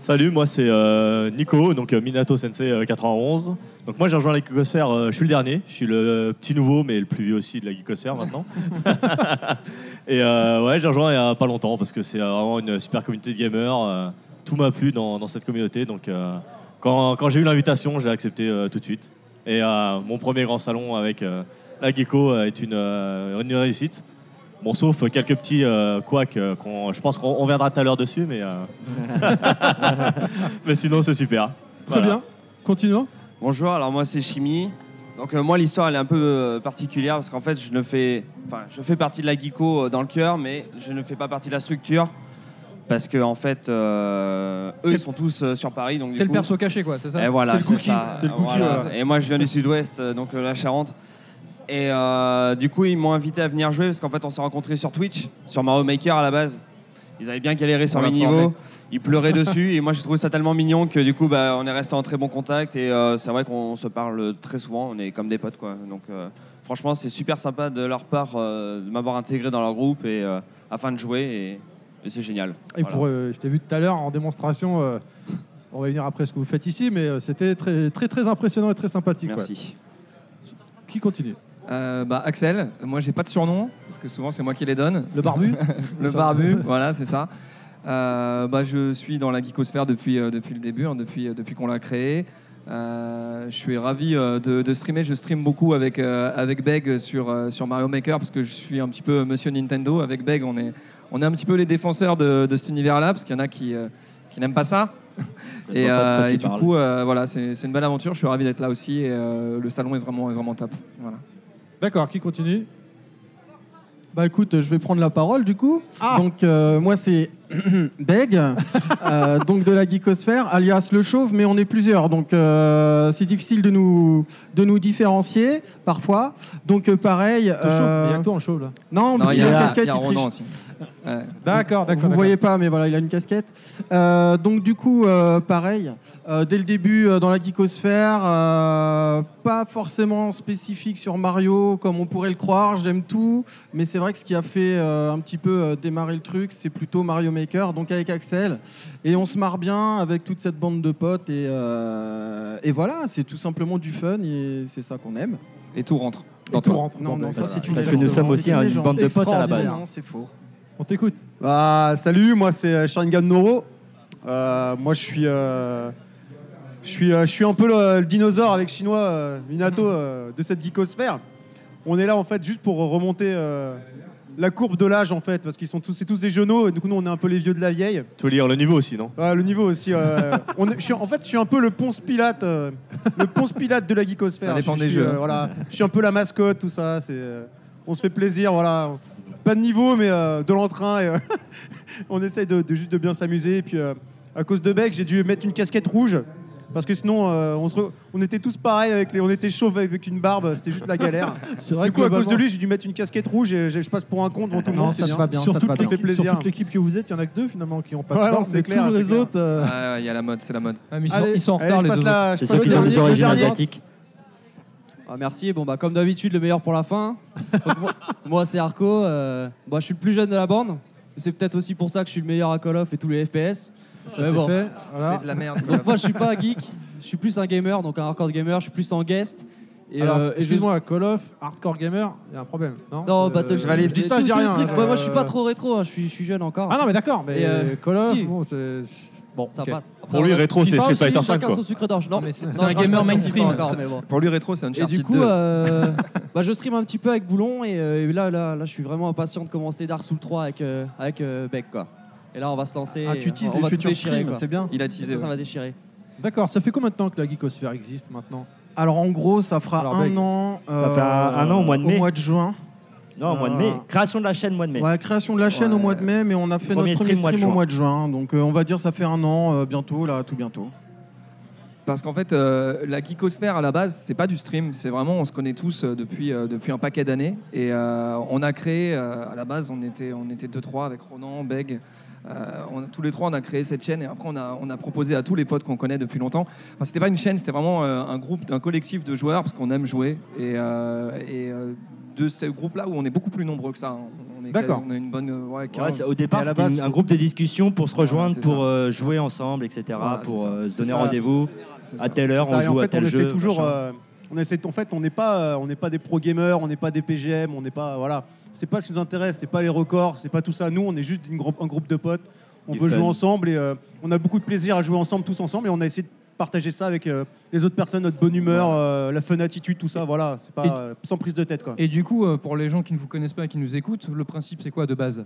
Salut, moi c'est euh, Nico, donc euh, Minato Sensei euh, 91. Donc moi j'ai rejoint la Geekosphère, euh, je suis le dernier, je suis le petit nouveau mais le plus vieux aussi de la Geekosphère maintenant. [LAUGHS] Et euh, ouais, j'ai rejoint il y a pas longtemps parce que c'est euh, vraiment une super communauté de gamers. euh, tout m'a plu dans, dans cette communauté, donc euh, quand, quand j'ai eu l'invitation, j'ai accepté euh, tout de suite. Et euh, mon premier grand salon avec euh, la Gecko euh, est une, euh, une réussite. Bon, sauf quelques petits euh, couacs, euh, qu'on- je pense qu'on on viendra tout à l'heure dessus, mais, euh, [LAUGHS] [LAUGHS] mais sinon c'est super. Très Voilà. bien. Continuons. Bonjour, alors moi c'est Chimie. Donc euh, moi l'histoire elle est un peu euh, particulière parce qu'en fait je ne fais, enfin je fais partie de la Geeko euh, dans le cœur, mais je ne fais pas partie de la structure parce que en fait euh, eux ils sont tous euh, sur Paris donc du T'es le coup- perso caché, quoi, c'est ça? Et voilà, C'est le c'est cookie. ça. C'est le cookie, Voilà. voilà. Et moi, je viens du sud-ouest, euh, donc euh, la Charente. Et euh, du coup, ils m'ont invité à venir jouer parce qu'en fait, on s'est rencontrés sur Twitch, sur Mario Maker à la base. Ils avaient bien galéré sur mes niveaux. Ils pleuraient [LAUGHS] dessus et moi, j'ai trouvé ça tellement mignon que du coup, bah, on est resté en très bon contact. Et euh, c'est vrai qu'on se parle très souvent. On est comme des potes, quoi. Donc, euh, franchement, c'est super sympa de leur part de m'avoir intégré dans leur groupe et afin de jouer. Et, et c'est génial. Et Voilà. pour, je t'ai vu tout à l'heure en démonstration. on va venir après ce que vous faites ici, mais c'était très, très, très impressionnant et très sympathique. Merci. Qui continue? Euh, bah, Axel, moi j'ai pas de surnom, parce que souvent c'est moi qui les donne. Le barbu [LAUGHS] Le barbu, voilà, c'est ça. Euh, bah, je suis dans la geekosphère depuis, euh, depuis le début, hein, depuis, depuis qu'on l'a créé. Je suis ravi de, de streamer. Je stream beaucoup avec, avec Beg sur, sur Mario Maker parce que je suis un petit peu monsieur Nintendo. Avec Beg, on est, on est un petit peu les défenseurs de, de cet univers-là parce qu'il y en a qui, qui n'aiment pas ça. [LAUGHS] Et, du coup, voilà, c'est une belle aventure. Je suis ravi d'être là aussi. Et le salon est vraiment, est vraiment top. Voilà. D'accord, qui continue? Bah écoute, je vais prendre la parole du coup. Ah. Donc euh, moi c'est [CLEARS THROAT] Beg, euh, donc de la geekosphère, alias le chauve, mais on est plusieurs, donc euh, c'est difficile de nous de nous différencier parfois. Donc euh, pareil. Euh, il y a que toi en chauve là. Non, Non, parce qu'il a a- une casquette, il triche. Ronan aussi. Ouais. D'accord, d'accord. Vous d'accord. voyez pas, mais voilà, il a une casquette. Euh, donc du coup, euh, pareil, euh, dès le début euh, dans la geekosphère, euh, pas forcément spécifique sur Mario comme on pourrait le croire. J'aime tout, mais c'est vrai que ce qui a fait euh, un petit peu euh, démarrer le truc, c'est plutôt Mario Maker, donc avec Axel, et on se marre bien avec toute cette bande de potes et, euh, et voilà, c'est tout simplement du fun et c'est ça qu'on aime. Et tout rentre. Et Dans tout rentre. Non, non, ça c'est une Parce que nous sommes aussi une bande de potes à la base. Non, c'est faux. On t'écoute. Bah, salut, moi c'est euh, Sharingan Noro. Euh, moi je suis, euh, je suis, euh, je suis un peu le, le dinosaure avec chinois euh, Minato euh, de cette geekosphère. on est là en fait juste pour remonter euh, la courbe de l'âge en fait, parce qu'ils sont tous, c'est tous des jeuneaux, et du coup nous on est un peu les vieux de la vieille. Tu veux lire le niveau aussi, non? Ouais, le niveau aussi. euh, [LAUGHS] on est- je suis- en fait, je suis un peu le Ponce Pilate, euh, le Ponce Pilate de la geekosphère. Ça dépend je, des suis, jeux, euh, voilà, je suis un peu la mascotte, tout ça. C'est, euh, on se fait plaisir, voilà. Pas de niveau, mais euh, de l'entrain. Et, euh, [LAUGHS] on essaye de, de juste de bien s'amuser. Et puis, euh, à cause de Beck, j'ai dû mettre une casquette rouge. Parce que sinon, euh, on, se re- on était tous pareils, avec les, on était chauves avec une barbe, c'était juste la galère. [LAUGHS] C'est vrai du que coup, à cause de lui, j'ai dû mettre une casquette rouge et je, je passe pour un con devant tout le Non, monde. ça c'est te bien. va bien, ça te toute va bien. l'équipe- fait sur plaisir. toute l'équipe que vous êtes, il y en a que deux finalement qui ont pas de Ouais, temps, non, c'est mais clair, tous c'est les clair. autres. euh, Ah, Il y a la mode, c'est la mode. Ah, mais ils, Allez, sont, ils sont en allez, retard je les passe deux la- je C'est passe ceux le qui ont dernier, des le origines dernier. asiatiques. Ah, merci. Bon, bah, comme d'habitude, le meilleur pour la fin. Donc, moi, [LAUGHS] moi, c'est Arco. euh, bah, je suis le plus jeune de la bande. C'est peut-être aussi pour ça que je suis le meilleur à Call of et tous les FPS. Ça, bon. fait. Voilà. C'est de la merde. Donc, moi, je suis pas un geek. Je suis plus un gamer, donc un hardcore gamer. Je suis plus en guest. Et, Alors, euh, excuse-moi, Call of, Hardcore Gamer, il y a un problème. Non, Non, Euh, Battlefield. je dis ça, je dis rien. hein, Moi, moi, je suis euh, pas trop rétro. hein, Je suis, je suis jeune encore. Ah non, mais d'accord, mais Et, euh, Call of, si. bon, c'est. Bon, ça passe. Après, Pour lui, rétro, c'est Street Fighter V, chacun quoi. son sucre d'orge. Non, Non, mais c'est- non, c'est un gamer mainstream. Encore, mais bon. Pour lui, rétro, c'est un Et du coup, euh, [LAUGHS] bah, je stream un petit peu avec Boulon et euh, là, là, là, je suis vraiment impatient de commencer Dark Souls 3 avec, euh, avec euh, Beck. Quoi. Et là, on va se lancer. Ah, tu teases on les va tout futurs déchirer, streams, quoi. c'est bien. Il a teasé. Ça, ça ouais. va déchirer. D'accord, ça fait combien de temps que la geekosphère existe maintenant? Alors en gros, ça fera Alors, un an. Ça fait un- un an au mois de mai. Au mois de juin. Non, au mois de mai. Euh, Création de la chaîne, mois de mai. Ouais, création de la chaîne au mois de mai, mais on a fait Premier notre premier stream mois de stream au juin. mois de juin. Donc euh, on va dire ça fait un an euh, bientôt, là, tout bientôt. Parce qu'en fait, euh, la geekosphère à la base, c'est pas du stream, c'est vraiment, on se connaît tous euh, depuis, euh, depuis un paquet d'années. Et euh, on a créé, euh, à la base, on était, on était deux, trois avec Ronan, Beg. Euh, on a- tous les trois, on a créé cette chaîne et après, on a, on a proposé à tous les potes qu'on connaît depuis longtemps. Enfin, c'était pas une chaîne, c'était vraiment euh, un groupe, un collectif de joueurs parce qu'on aime jouer. Et, euh, et euh, de ce groupe-là où on est beaucoup plus nombreux que ça. hein. On est D'accord. On a une bonne. ouais, Ouais, 15. c'est- au départ, à la c'était base, une- un groupe de discussion pour se rejoindre, c'est pour ça. euh, jouer ensemble, etc. Voilà, pour ça. euh, se donner ça. rendez-vous C'est à ça. telle heure, Ça, on joue en à fait, tel on essaie jeu. toujours. machin. euh, on essaie, en fait, on n'est pas, euh, on n'est pas des pro gamers, on n'est pas des PGM, on n'est pas, voilà. C'est pas ce qui nous intéresse, c'est pas les records, c'est pas tout ça. Nous, on est juste une groupe- un groupe de potes. On veut jouer ensemble et euh, on a beaucoup de plaisir à jouer ensemble, tous ensemble, et on a essayé de partager ça avec euh, les autres personnes, notre bonne humeur, euh, la fun attitude, tout ça. Voilà, c'est pas Et- sans prise de tête, quoi. Et du coup, euh, pour les gens qui ne vous connaissent pas et qui nous écoutent, le principe, c'est quoi de base?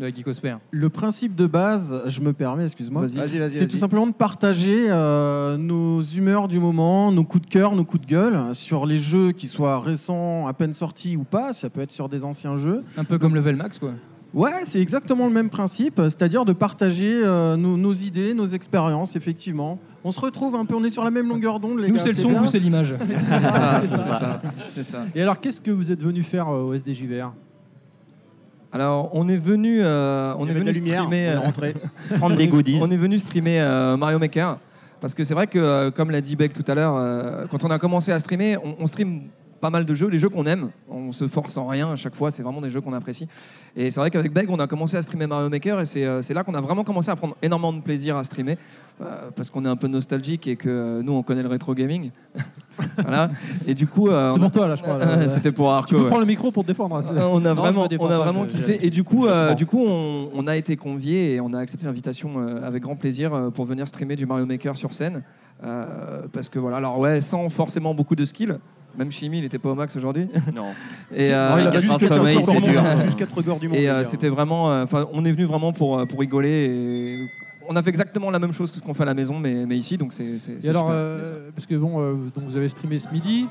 De la geekosphère Le principe de base, je me permets, excuse-moi, Vas-y. Vas-y, vas-y, c'est vas-y. tout simplement de partager euh, nos humeurs du moment, nos coups de cœur, nos coups de gueule sur les jeux qui soient récents, à peine sortis ou pas. Ça peut être sur des anciens jeux. Un peu comme Level Max, quoi. Ouais, c'est exactement le même principe, c'est-à-dire de partager euh, nos, nos idées, nos expériences, effectivement. On se retrouve un peu, on est sur la même longueur d'onde, les Nous, gars. c'est le son, bien. vous, c'est l'image. [LAUGHS] [LAUGHS] C'est ça, c'est ça, c'est ça. Et alors, qu'est-ce que vous êtes venu faire euh, au SDJVR Alors, on est venu, euh, on est venu la lumière, streamer, on est euh, rentré. [LAUGHS] Prendre des goodies. on est venu streamer euh, Mario Maker parce que c'est vrai que, comme l'a dit Beck tout à l'heure, euh, quand on a commencé à streamer, on, on stream pas mal de jeux, les jeux qu'on aime. On se force en rien à chaque fois, c'est vraiment des jeux qu'on apprécie. Et c'est vrai qu'avec Beg, on a commencé à streamer Mario Maker et c'est euh, là qu'on a vraiment commencé à prendre énormément de plaisir à streamer parce qu'on est un peu nostalgique et que euh, nous on connaît le rétro gaming. [LAUGHS] voilà. Et du coup, euh, C'est pour a- toi, là, je crois. [LAUGHS] là. C'était pour Arco. Tu peux ouais. prendre le micro pour te défendre. hein, Euh, On a Non, vraiment, défends on a pas, vraiment kiffé. Et du coup, euh, du coup, on, on a été conviés et on a accepté l'invitation euh, avec grand plaisir euh, pour venir streamer du Mario Maker sur scène. Euh, parce que voilà, alors ouais, sans forcément beaucoup de skills. Même Chimie, il n'était pas au max aujourd'hui. Non. [LAUGHS] Et euh, Non, il a quatre juste heures de quatre sommeil, c'est du dur. monde, juste quatre du monde, Et euh, c'était vraiment, euh, enfin, on est venu vraiment pour pour rigoler. Et on a fait exactement la même chose que ce qu'on fait à la maison, mais, mais ici, donc c'est. alors, super. euh, parce que bon, euh, donc vous avez streamé ce midi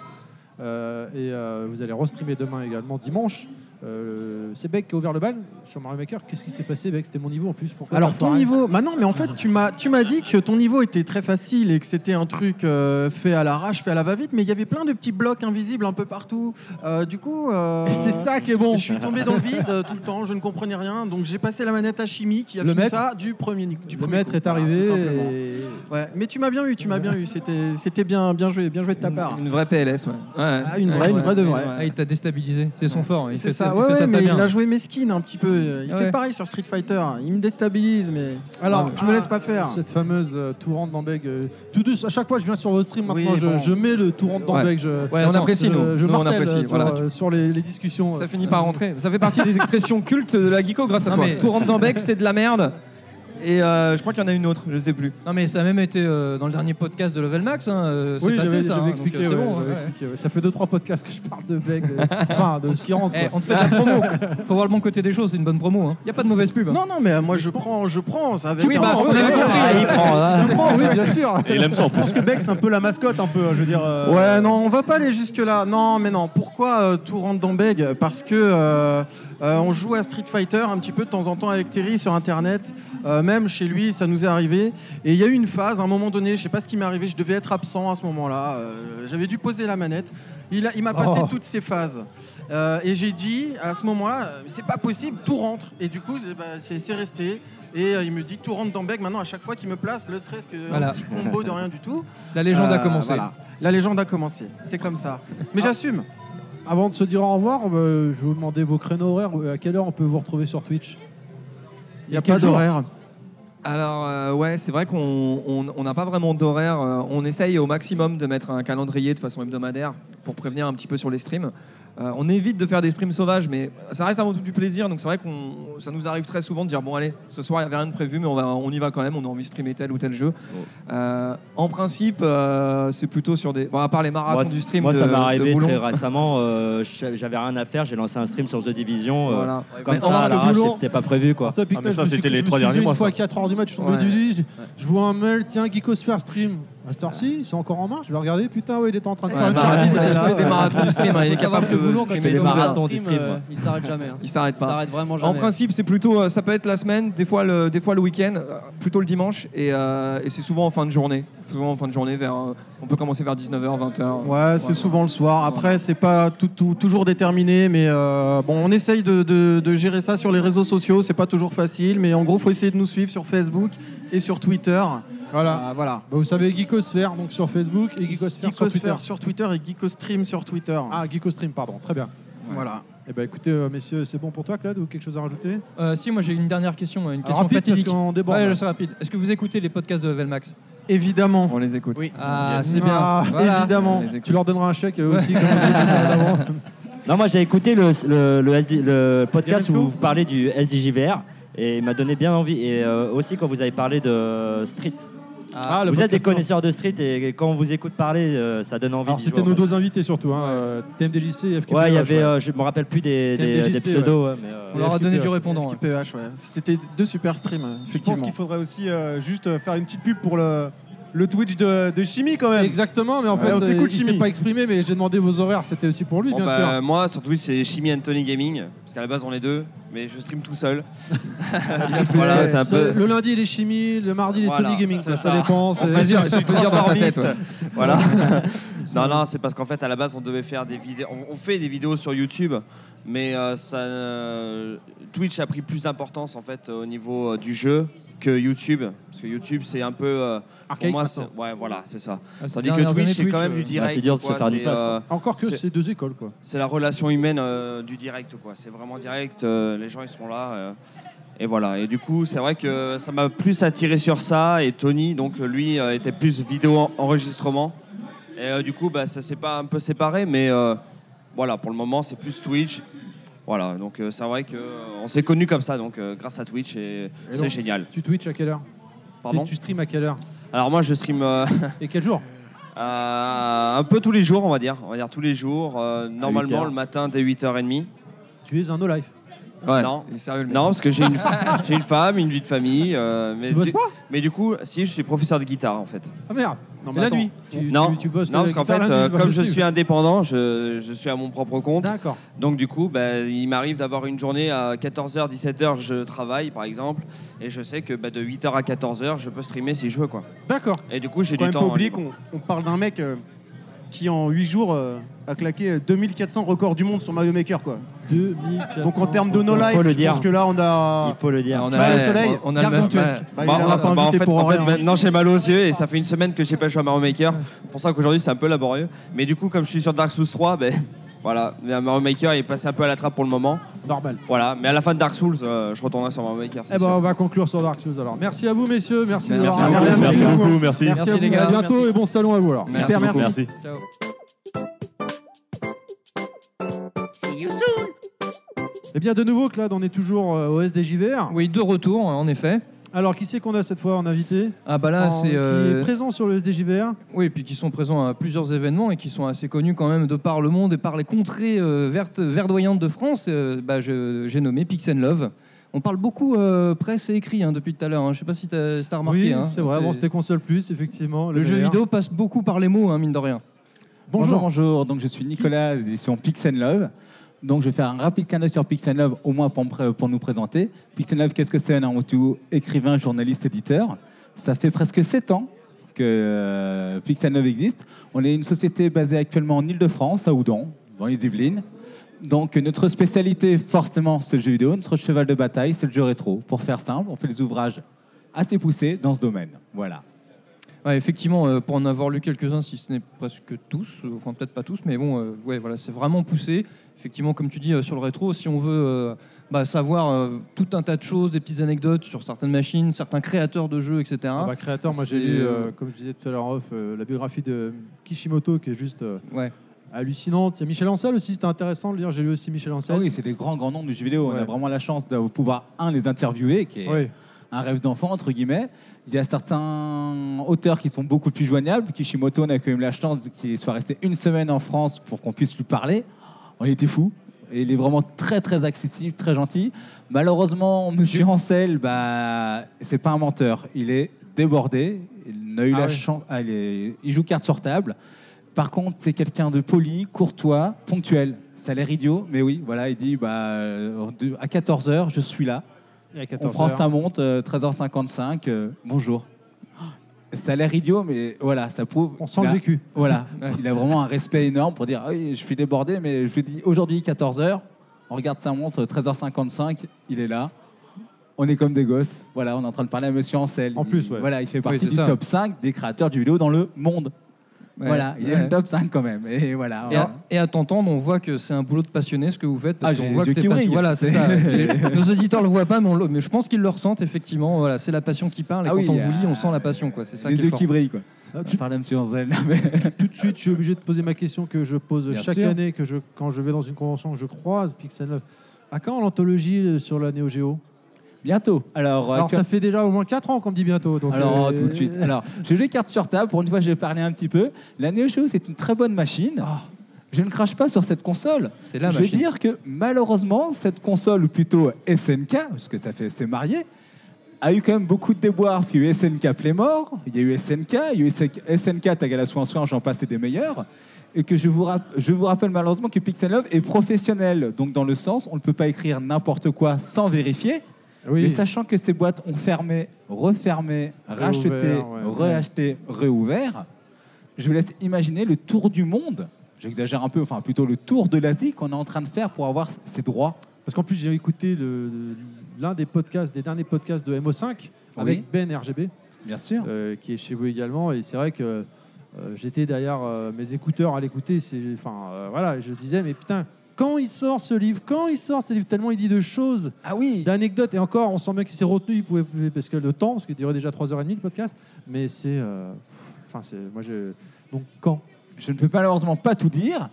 euh, et vous allez restreamer demain également dimanche. Euh, c'est Beck qui a ouvert le bal sur Mario Maker. Qu'est-ce qui s'est passé, Beck? C'était mon niveau en plus. Pourquoi Alors ton niveau, bah non mais en fait tu m'as tu m'as dit que ton niveau était très facile et que c'était un truc euh, fait à l'arrache, fait à la va-vite, mais il y avait plein de petits blocs invisibles un peu partout. Euh, du coup, euh, Et c'est ça qui est bon. Je suis tombé dans le vide euh, tout le temps, je ne comprenais rien, donc j'ai passé la manette à Chimie qui a Le fait maître- ça du premier du Le premier maître coup. est arrivé. Et- Ouais, mais tu m'as bien eu, tu m'as bien eu, c'était c'était bien bien joué, bien joué de ta part. Une vraie PLS, ouais. Ouais. Ah, une vraie, une vraie de vraie. Ah, il t'a déstabilisé. C'est son fort. Il C'est fait ça, ça, il ouais, fait ouais, ça mais très bien. il a joué mesquine un petit peu. Il Ah fait pareil sur Street Fighter. Il me déstabilise, mais Alors, je me laisse pas faire. Cette fameuse euh, tout rentre dans Beg. euh, tout douce, à chaque fois que je viens sur vos streams Oui, maintenant, je, bon. je mets le tout rentre dans Ouais. Beg. Je, Ouais, on apprécie, nous. Je Nous, on apprécie, sur, voilà. euh, sur les, les discussions. Ça finit par rentrer. Ça fait partie des expressions cultes de la geeko grâce à Non, toi. Tout rentre dans bec, c'est de la merde. Et euh, je crois qu'il y en a une autre, je sais plus. Non, mais ça a même été euh, dans le dernier podcast de Level Max. Hein, euh, c'est Oui, passé j'avais ça. j'avais hein, expliqué. donc, c'est ouais, bon, j'avais ouais. expliqué, ouais. Ça fait 2-3 podcasts que je parle de Beg, [LAUGHS] enfin de ce qui rentre. Eh, on te fait de la promo. Faut voir le bon côté des choses, c'est une bonne promo. Il n'y a pas de mauvaise pub. hein. Non, non, mais moi je prends, je prends. Ça avec Oui, un- bah, on avait compris. Ah, il prend, hein. Je prends, oui, bien sûr. [LAUGHS] Et il aime ça en plus. Parce que Beck, c'est un peu la mascotte, un peu, hein, je veux dire. euh, Ouais, non, on va pas aller jusque-là. Non, mais non. Pourquoi euh, tout rentre dans Beg? Parce que euh, euh, on joue à Street Fighter un petit peu de temps en temps avec Terry sur Internet. Euh, même chez lui, ça nous est arrivé. Et il y a eu une phase, à un moment donné, je sais pas ce qui m'est arrivé, je devais être absent à ce moment-là. euh, J'avais dû poser la manette. Il, m'a passé Oh. toutes ces phases. Euh, et j'ai dit, à ce moment-là, c'est pas possible, tout rentre. Et du coup, c'est bah, resté. Et euh, il me dit, tout rentre dans Beg. Maintenant, à chaque fois qu'il me place, le serait-ce que Voilà. un petit combo de rien du tout. [LAUGHS] La légende a commencé. voilà. La légende a commencé. C'est comme ça. Mais j'assume. Avant de se dire au revoir, je vais vous demander vos créneaux horaires. À quelle heure on peut vous retrouver sur Twitch? Il y a pas d'horaire. Alors euh, ouais, c'est vrai qu'on on- on n'a pas vraiment d'horaire. euh, on essaye au maximum de mettre un calendrier de façon hebdomadaire pour prévenir un petit peu sur les streams. Euh, on évite de faire des streams sauvages, mais ça reste avant tout du plaisir. Donc c'est vrai qu'on ça nous arrive très souvent de dire bon allez, ce soir il n'y avait rien de prévu, mais on, va, on y va quand même. On a envie de streamer tel ou tel jeu. Euh, en principe, euh, c'est plutôt sur des. Bon, à part les marathons Moi, du stream. moi, de- ça m'est arrivé très récemment. euh, j'avais rien à faire, j'ai lancé un stream sur The Division. euh, Voilà. Comme Mais ça, à l'arrache, c'était pas prévu quoi. Ah, mais ça, c'était les trois derniers mois, Une fois à 4h du match, je suis tombé Ouais. du lit. Je vois un mail, tiens, Geekosphere stream. À cette heure-ci, ils sont encore en marche. Je vais regarder. Putain, ouais, il était en train de faire une marathon, il fait des marathons du stream, hein, il est capable de streamer des heures. marathons du stream, euh, ouais. il s'arrête jamais. hein. Il s'arrête Il pas. s'arrête vraiment jamais. En principe, c'est plutôt, euh, ça peut être la semaine, des fois le, des fois le week-end, euh, plutôt le dimanche, et, euh, et c'est souvent en fin de journée. Souvent en fin de journée, vers, euh, on peut commencer vers 19h, 20h. Ouais, c'est souvent le soir. Après, c'est pas tout, tout- toujours déterminé, mais euh, bon, on essaye de, de- de gérer ça sur les réseaux sociaux. C'est pas toujours facile, mais en gros, faut essayer de nous suivre sur Facebook et sur Twitter. Voilà. Euh, voilà. Bah, vous savez, Geekosphère donc sur Facebook et Geekosphère sur Twitter. Geekosphère sur Twitter et Geekostream sur Twitter. Ah, Geekostream, pardon. Très bien. Voilà. Eh ben, écoutez, euh, messieurs, c'est bon pour toi, Claude, ou quelque chose à rajouter? Euh, si, moi j'ai une dernière question, une Alors, question rapide, parce fatidique. qu'on déborde, Ouais, je serai rapide. Est-ce que vous écoutez les podcasts de Level Max Évidemment. On les écoute. Ah, Yes. c'est bien. Ah, Voilà. évidemment. Tu leur donneras un chèque euh, aussi. [LAUGHS] Non, moi j'ai écouté le, le, le SD le podcast où vous parlez du SDJVR et il m'a donné bien envie. Et euh, aussi quand vous avez parlé de Street. Ah, vous êtes des connaisseurs de Street et quand on vous écoute parler, euh, ça donne envie Alors, c'était nos deux invités surtout, hein, euh, TMDJC et FKPH. Ouais, il y avait, ouais. euh, je me rappelle plus des, des, TMDJC, des pseudos. ouais, mais, euh, On leur a donné du répondant. ouais. C'était deux super streams, Je pense qu'il faudrait aussi euh, juste faire une petite pub pour le, le Twitch de, de Chimie quand même. Exactement, mais en Ouais, fait, on euh, t'écoute, il s'est Chimie. pas exprimé, mais j'ai demandé vos horaires, c'était aussi pour lui, Bon, bien bah, sûr. Moi, sur Twitch, c'est Chimie Anthony Gaming, parce qu'à la base, on est deux, mais je stream tout seul. [LAUGHS] voilà, Ouais, c'est un peu. Le lundi, il est chimie, le mardi, il est Voilà, Tony Gaming. c'est Ça ça. dépend. En c'est- je suis [LAUGHS] toujours dans sa tête, ouais. [LAUGHS] Voilà. non, non, c'est parce qu'en fait, à la base, on devait faire des vidéos. On, on fait des vidéos sur YouTube, mais euh, ça, euh, Twitch a pris plus d'importance en fait au niveau euh, du jeu que YouTube, parce que YouTube, c'est un peu. euh, pour Archaïque moi, maintenant. c'est- ouais, voilà, c'est ça. Ah, ces Tandis que dernières Twitch, années, c'est quand même Twitch, du euh, direct. c'est dur de se quoi, faire une c'est, place, euh, Encore que c'est- c'est deux écoles, quoi. c'est la relation humaine euh, du direct, quoi. C'est vraiment direct. euh, les gens, ils sont là. euh, et voilà. Et du coup, c'est vrai que ça m'a plus attiré sur ça. Et Tony, donc lui, euh, était plus vidéo en- enregistrement. Et euh, du coup, bah, ça s'est pas un peu séparé, mais euh, voilà, pour le moment, c'est plus Twitch. Voilà, donc euh, c'est vrai qu'on s'est connus comme ça, donc euh, grâce à Twitch, et, Et c'est donc, génial. Tu Twitch à quelle heure? Pardon? Tu tu stream à quelle heure? Alors moi, je stream euh, [LAUGHS] Et quel jour? Euh, un peu tous les jours, on va dire. On va dire tous les jours. euh, normalement, heures. le matin dès 8h30. Tu es un no-life. Ouais, Non. il est sérieux, le mec. Non, parce que j'ai une, [LAUGHS] j'ai une femme, une vie de famille. euh, mais Tu bosses du, pas Mais du coup, si, je suis professeur de guitare en fait. Ah merde Non, mais la attends. nuit tu, non, tu, tu bosses non la parce qu'en guitare fait, la nuit, euh, pas comme je possible. suis indépendant, je, je suis à mon propre compte. D'accord. Donc du coup, bah, il m'arrive d'avoir une journée à 14h, 17h, je travaille par exemple. Et je sais que bah, de 8h à 14h, je peux streamer si je veux. quoi. D'accord. Et du coup, j'ai quand du même temps. pas oublier libre. qu'on on parle d'un mec euh, qui en 8 jours euh, a claqué euh, 2400 records du monde sur Mario Maker quoi. 2400. Donc en termes de no Il life, faut le je dire. pense que là on a Il faut le dire. On a, Bah, le soleil, on a le. Bah, Bah, a- on- l'a pas bah, en fait, pour en fait, maintenant j'ai mal aux yeux et ça fait une semaine que j'ai pas joué à Mario Maker. C'est pour ça qu'aujourd'hui c'est un peu laborieux. Mais du coup, comme je suis sur Dark Souls 3, ben voilà, Mais Mario Maker est passé un peu à la trappe pour le moment. Normal. Voilà, mais à la fin de Dark Souls, euh, je retournerai sur Mario Maker. Eh ben, on va conclure sur Dark Souls alors. Merci à vous, messieurs. Merci, Merci d'avoir beaucoup. regardé. Merci beaucoup, merci. Merci, Merci, à les vous. gars. À bientôt Merci. et bon salon à vous alors. Merci Super, merci. Merci. Ciao. See you soon. Eh bien, de nouveau, Claude, on est toujours euh, au SDJVR. Oui, de retour, en effet. Alors, qui c'est qu'on a cette fois en invité Ah bah là, En- c'est Qui euh, est présent sur le SDJVR Oui, et puis qui sont présents à plusieurs événements et qui sont assez connus quand même de par le monde et par les contrées euh, vertes, verdoyantes de France. Euh, bah, je- J'ai nommé Pix and Love. On parle beaucoup euh, presse et écrit hein, depuis tout à l'heure. hein. Je sais pas si tu as, remarqué. Oui, hein. c'est vrai. Bon, c'était console plus, effectivement. Le jeu vidéo passe beaucoup par les mots, hein, mine de rien. Bonjour. bonjour. Donc je suis Nicolas, édition Pix and Love. Donc je vais faire un rapide clin sur Pix and Love, au moins pour, nous présenter. Pix and Love, qu'est-ce que c'est avant tout Écrivain, journaliste, éditeur. Ça fait presque 7 ans que euh, Pix and Love existe. On est une société basée actuellement en Ile-de-France, à Oudon, dans les Yvelines. Donc notre spécialité, forcément, c'est le jeu vidéo. Notre cheval de bataille, c'est le jeu rétro. Pour faire simple, on fait des ouvrages assez poussés dans ce domaine. Voilà. Ouais, effectivement, euh, pour en avoir lu quelques-uns, si ce n'est presque tous, euh, enfin peut-être pas tous, mais bon, euh, ouais, voilà, c'est vraiment poussé. Effectivement, comme tu dis, euh, sur le rétro, si on veut euh, bah, savoir euh, tout un tas de choses, des petites anecdotes sur certaines machines, certains créateurs de jeux, etc. Ah bah, créateur, moi j'ai lu, comme je disais tout à l'heure off, euh, la biographie de Kishimoto qui est juste euh, ouais. hallucinante. Il y a Michel Ancel aussi, c'était intéressant de lire. J'ai lu aussi Michel Ancel. Ah oui, c'est des grands, grands noms du jeu vidéo. On a vraiment la chance de pouvoir, un, les interviewer, qui est Oui. Un rêve d'enfant, entre guillemets. Il y a certains auteurs qui sont beaucoup plus joignables. Kishimoto, on a quand même la chance qu'il soit resté une semaine en France pour qu'on puisse lui parler. On était fous. Et il est vraiment très, très accessible, très gentil. Malheureusement, Monsieur Ancel, bah, c'est pas un menteur. Il est débordé. Il n'a eu Ah la chance. ah, il, est- il joue carte sur table. Par contre, c'est quelqu'un de poli, courtois, ponctuel. Ça a l'air idiot, mais oui, voilà, il dit bah, euh, à 14h, je suis là. On 14 prend heures. sa montre, euh, 13h55, euh, bonjour. [GASPS] Ça a l'air idiot, mais voilà, ça prouve. On sent le vécu. Voilà, [LAUGHS] Ouais. il a vraiment un respect énorme pour dire ah oui, je suis débordé, mais je lui dis aujourd'hui 14h, on regarde sa montre, 13h55, il est là. On est comme des gosses. Voilà, on est en train de parler à Monsieur Ancel. En Il- plus, ouais. Voilà, il fait partie du ça. top 5 des créateurs du vidéo dans le monde. Ouais. Voilà, il est Ouais. top 5 quand même. Et voilà. Et à, et à t'entendre, on voit que c'est un boulot de passionné ce que vous faites. Parce Ah, qu'on voit que yeux t'es qui passionné. brillent. Voilà, c'est ça. [LAUGHS] Nos auditeurs le voient pas, mais, on le- mais je pense qu'ils le ressentent effectivement. Voilà, c'est la passion qui parle. Et Ah quand oui, on vous lit, on sent la passion. Quoi. C'est ça Les yeux qui brillent, quoi. Je parle à Monsieur Ancel. mais- Tout de suite, je suis obligé de poser ma question que je pose Bien chaque sûr. année que je, quand je vais dans une convention que je croise Pixel 9. À quand l'anthologie euh, sur la Neo Geo? Bientôt. Alors, Alors que- ça fait déjà au moins 4 ans qu'on me dit bientôt. Donc, Alors, euh, tout de suite. [LAUGHS] Alors, j'ai joué carte sur table. Pour une fois, je vais parler un petit peu. La Neo Geo, c'est une très bonne machine. Je ne crache pas sur cette console. C'est la je machine. vais dire que malheureusement, cette console, ou plutôt SNK, parce que ça fait c'est marié, a eu quand même beaucoup de déboires. Parce qu'il y a eu SNK Playmore, il y a eu SNK, il y a eu SNK Tagala Soin Soin, j'en passe et des meilleurs. Et que je vous, je vous rappelle malheureusement que Pixel Love est professionnel. Donc, dans le sens, on ne peut pas écrire n'importe quoi sans vérifier. Oui. Mais sachant que ces boîtes ont fermé, refermé, racheté, Réouvert, ouais. reacheté, réouvert, je vous laisse imaginer le tour du monde. J'exagère un peu, enfin plutôt le tour de l'Asie qu'on est en train de faire pour avoir ces droits. Parce qu'en plus, j'ai écouté l'un des podcasts, des derniers podcasts de MO5 avec. Ben RGB. Bien sûr. euh, qui est chez vous également. Et c'est vrai que euh, j'étais derrière euh, mes écouteurs à l'écouter. Enfin, voilà, je disais, mais putain, quand il sort ce livre, quand il sort ce livre, tellement il dit de choses, ah oui, d'anecdotes. Et encore, on sent bien qu'il s'est retenu. Il pouvait, parce que le temps, parce qu'il durait déjà 3h30 le podcast. Mais c'est, euh, enfin, c'est, moi, je, donc quand? Je ne peux malheureusement pas tout dire.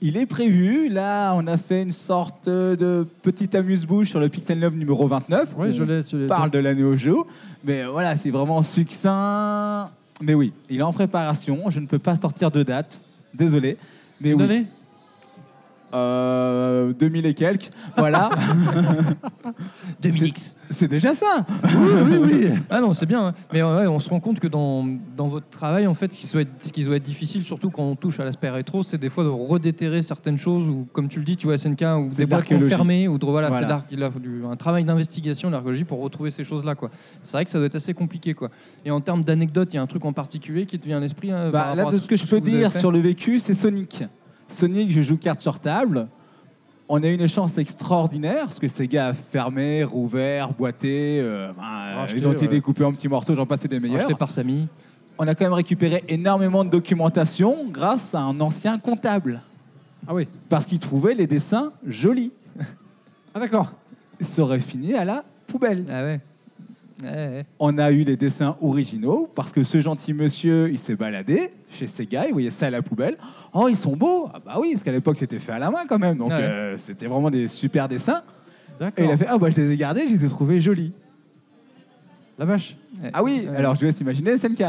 Il est prévu. Là, on a fait une sorte de petit amuse-bouche sur le Pixel Love numéro 29. Oui, je On l'ai, je l'ai. parle de la Neo Geo. Mais voilà, c'est vraiment succinct. Mais oui, il est en préparation. Je ne peux pas sortir de date. Désolé. Mais Une oui. année Euh, 2000 et quelques. Voilà. [LAUGHS] 2000X. C'est déjà ça. Oui, oui, oui. Ah non, c'est bien. hein. Mais ouais, on se rend compte que dans, dans votre travail, en fait, ce qui, doit être, ce qui doit être difficile, surtout quand on touche à l'aspect rétro, c'est des fois de redéterrer certaines choses, ou comme tu le dis, tu vois, SNK, ou C'est des de boîtes l'archéologie. fermées, ou de, voilà, c'est il a du- un travail d'investigation, de l'archéologie pour retrouver ces choses-là. quoi. C'est vrai que ça doit être assez compliqué. quoi. Et en termes d'anecdotes, il y a un truc en particulier qui te vient à l'esprit hein, par Bah, rapport là, à de tout ce que je tout peux vous avez dire fait? sur le vécu, c'est Sonic. Sonic, je joue carte sur table. On a eu une chance extraordinaire parce que ces gars a fermé, rouvert, boité. euh, ben, Racheté, ils ont été ouais. découpés en petits morceaux, j'en passais des meilleurs. Par Samy. On a quand même récupéré énormément de documentation grâce à un ancien comptable. Ah oui. Parce qu'il trouvait les dessins jolis. Ah d'accord. Ça aurait fini à la poubelle. Ah ouais. Ouais, ouais. On a eu les dessins originaux parce que ce gentil monsieur, il s'est baladé chez ces gars, il voyait ça à la poubelle. Oh, ils sont beaux. Ah bah oui, parce qu'à l'époque c'était fait à la main quand même, donc Ouais. euh, c'était vraiment des super dessins. Et il a fait ah bah je les ai gardés, je les ai trouvés jolis. La vache. Ah oui, alors je vous laisse imaginer SNK.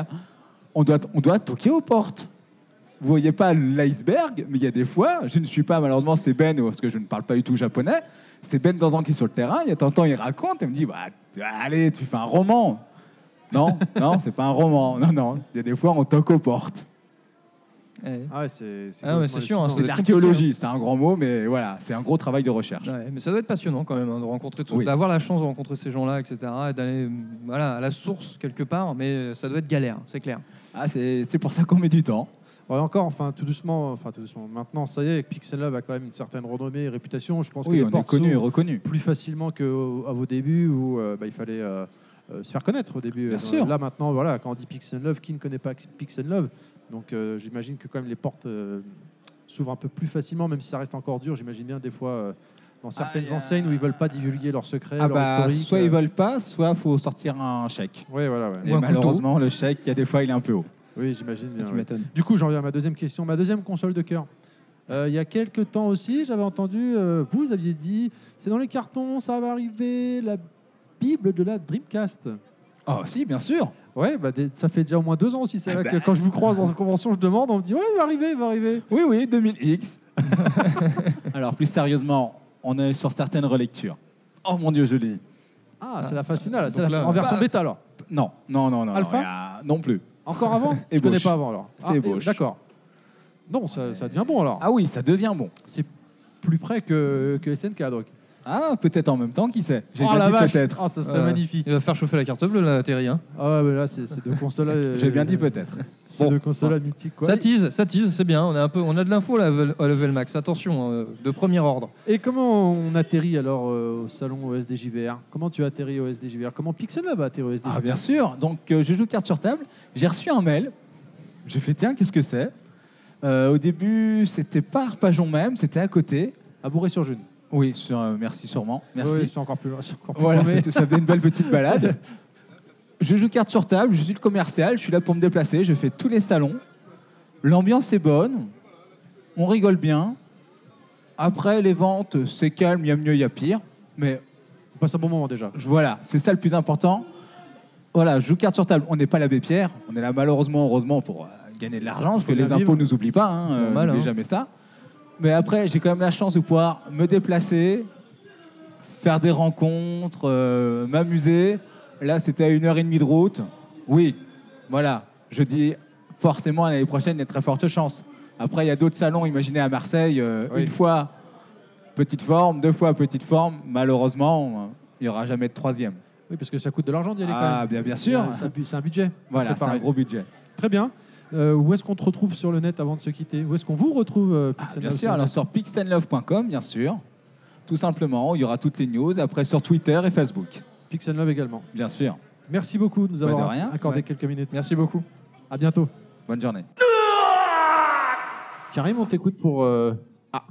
On doit, on doit toquer aux portes. Vous voyez pas l'iceberg, mais il y a des fois, je ne suis pas, malheureusement, c'est Ben, parce que je ne parle pas du tout japonais. C'est Ben dans qui est sur le terrain, il y a temps, il raconte, et me dit bah, Allez, tu fais un roman. Non, [LAUGHS] non, c'est pas un roman. Non, non. Il y a des fois, on toque aux portes. Ah ouais, c'est c'est Ah ouais, complètement c'est sûr, hein, ça hallucinant. doit C'est de être l'archéologie, c'est un grand mot, mais voilà, c'est un gros travail de recherche. Ouais, mais ça doit être passionnant quand même hein, de rencontrer tout, Oui. d'avoir la chance de rencontrer ces gens-là, etc. Et d'aller voilà, à la source quelque part, mais euh, ça doit être galère, c'est clair. Ah, c'est c'est pour ça qu'on met du temps. Ouais, encore, enfin, tout doucement, enfin, tout doucement. Maintenant, ça y est, Pixel Love a quand même une certaine renommée et réputation. Je pense Oui, que les on est portes connu et s'ouvrent reconnu. plus facilement qu'à vos débuts où euh, bah, il fallait euh, euh, se faire connaître au début. Bien Euh, sûr. Là, maintenant, voilà, quand on dit Pixel Love, qui ne connaît pas Pixel Love Donc, euh, j'imagine que quand même les portes euh, s'ouvrent un peu plus facilement, même si ça reste encore dur. J'imagine bien des fois euh, dans certaines enseignes où ils veulent pas divulguer leurs secrets, Ah leur bah, historique. soit ils veulent pas, soit faut sortir un chèque. Ouais, voilà. ouais. Et malheureusement, le chèque, il y a des fois, il est un peu haut. Oui, j'imagine bien. Tu ouais. m'étonnes. Du coup, j'en viens à ma deuxième question, ma deuxième console de cœur. Euh, il y a quelques temps aussi, j'avais entendu, euh, vous aviez dit, c'est dans les cartons, ça va arriver, la Bible de la Dreamcast. Ah si, bien sûr. Ouais, bah, des- ça fait déjà au moins deux ans aussi. C'est Eh vrai ben. que quand je vous croise en convention, je demande, on me dit, ouais, il va arriver, il va arriver. Oui, oui, 2000X. [LAUGHS] Alors, plus sérieusement, on est sur certaines relectures. Oh mon Dieu, je l'ai. Ah, c'est la phase finale, c'est Donc la- là, en version bah, bêta alors. Non, non, non, non. Alpha non, il y a- non plus. Encore avant [LAUGHS] Je Ébauche. connais pas avant alors. Ah, ébauche. D'accord. Non, ça, ça devient bon alors. Ah oui, ça devient bon. C'est plus près que, que SNK donc. Ah, peut-être en même temps, qui sait J'ai Oh bien la dit vache peut-être. Ah, ça serait Euh, magnifique. Il va faire chauffer la carte bleue, là, Terry. Hein. Ah ouais, mais là, c'est c'est deux consoles. [LAUGHS] euh, J'ai bien dit peut-être. [LAUGHS] C'est Bon. deux consoles mythiques quoi. Ça tease, ça tease, c'est bien. On a, un peu, on a de l'info là, à level- à level max. Attention, euh, de premier ordre. Et comment on atterrit alors euh, au salon au SDJVR Comment tu as atterri au SDJVR Comment Pixel Lab a atterri au SDJVR Ah, bien sûr. Donc, euh, je joue carte sur table. J'ai reçu un mail. J'ai fait, tiens, qu'est-ce que c'est? Euh, Au début, c'était pas Arpajon même, c'était à côté. À Bourré-sur-Jeune. Oui, sur, euh, merci sûrement. Merci. Oui, c'est encore plus loin. c'est encore plus Voilà, mauvais. c'est- ça faisait une belle petite balade. [LAUGHS] Je joue carte sur table, je suis le commercial, je suis là pour me déplacer, je fais tous les salons. L'ambiance est bonne, on rigole bien. Après, les ventes, c'est calme, il y a mieux, il y a pire. Mais On passe un bon moment déjà. je- voilà, c'est ça le plus important. Voilà, je joue carte sur table. On n'est pas l'abbé Pierre, on est là malheureusement, heureusement, pour euh, gagner de l'argent, parce Faut que les bien impôts vivre. nous oublient pas, hein, C'est euh, normal, n'oubliez hein. jamais ça. Mais après, j'ai quand même la chance de pouvoir me déplacer, faire des rencontres, euh, m'amuser. Là, c'était à une heure et demie de route. Oui, voilà. Je dis forcément l'année prochaine, il y a de très fortes chances. Après, il y a d'autres salons. Imaginez à Marseille, euh, Oui. une fois petite forme, deux fois petite forme. Malheureusement, il n'y aura jamais de troisième. Oui, parce que ça coûte de l'argent d'y aller quand Ah, même. bien, bien sûr. C'est un budget. Voilà, c'est un gros budget. Très bien. Euh, où est-ce qu'on te retrouve sur le net avant de se quitter? Où est-ce qu'on vous retrouve euh, Ah, bien Love, sûr, le alors sur pixelnlove.com, bien sûr. Tout simplement, il y aura toutes les news. Après, sur Twitter et Facebook. Pixel Love également. Bien sûr. Merci beaucoup de nous Bah, de avoir rien. accordé Ouais. quelques minutes. Merci beaucoup. À bientôt. Bonne journée. Karim, on t'écoute pour. euh, Ah.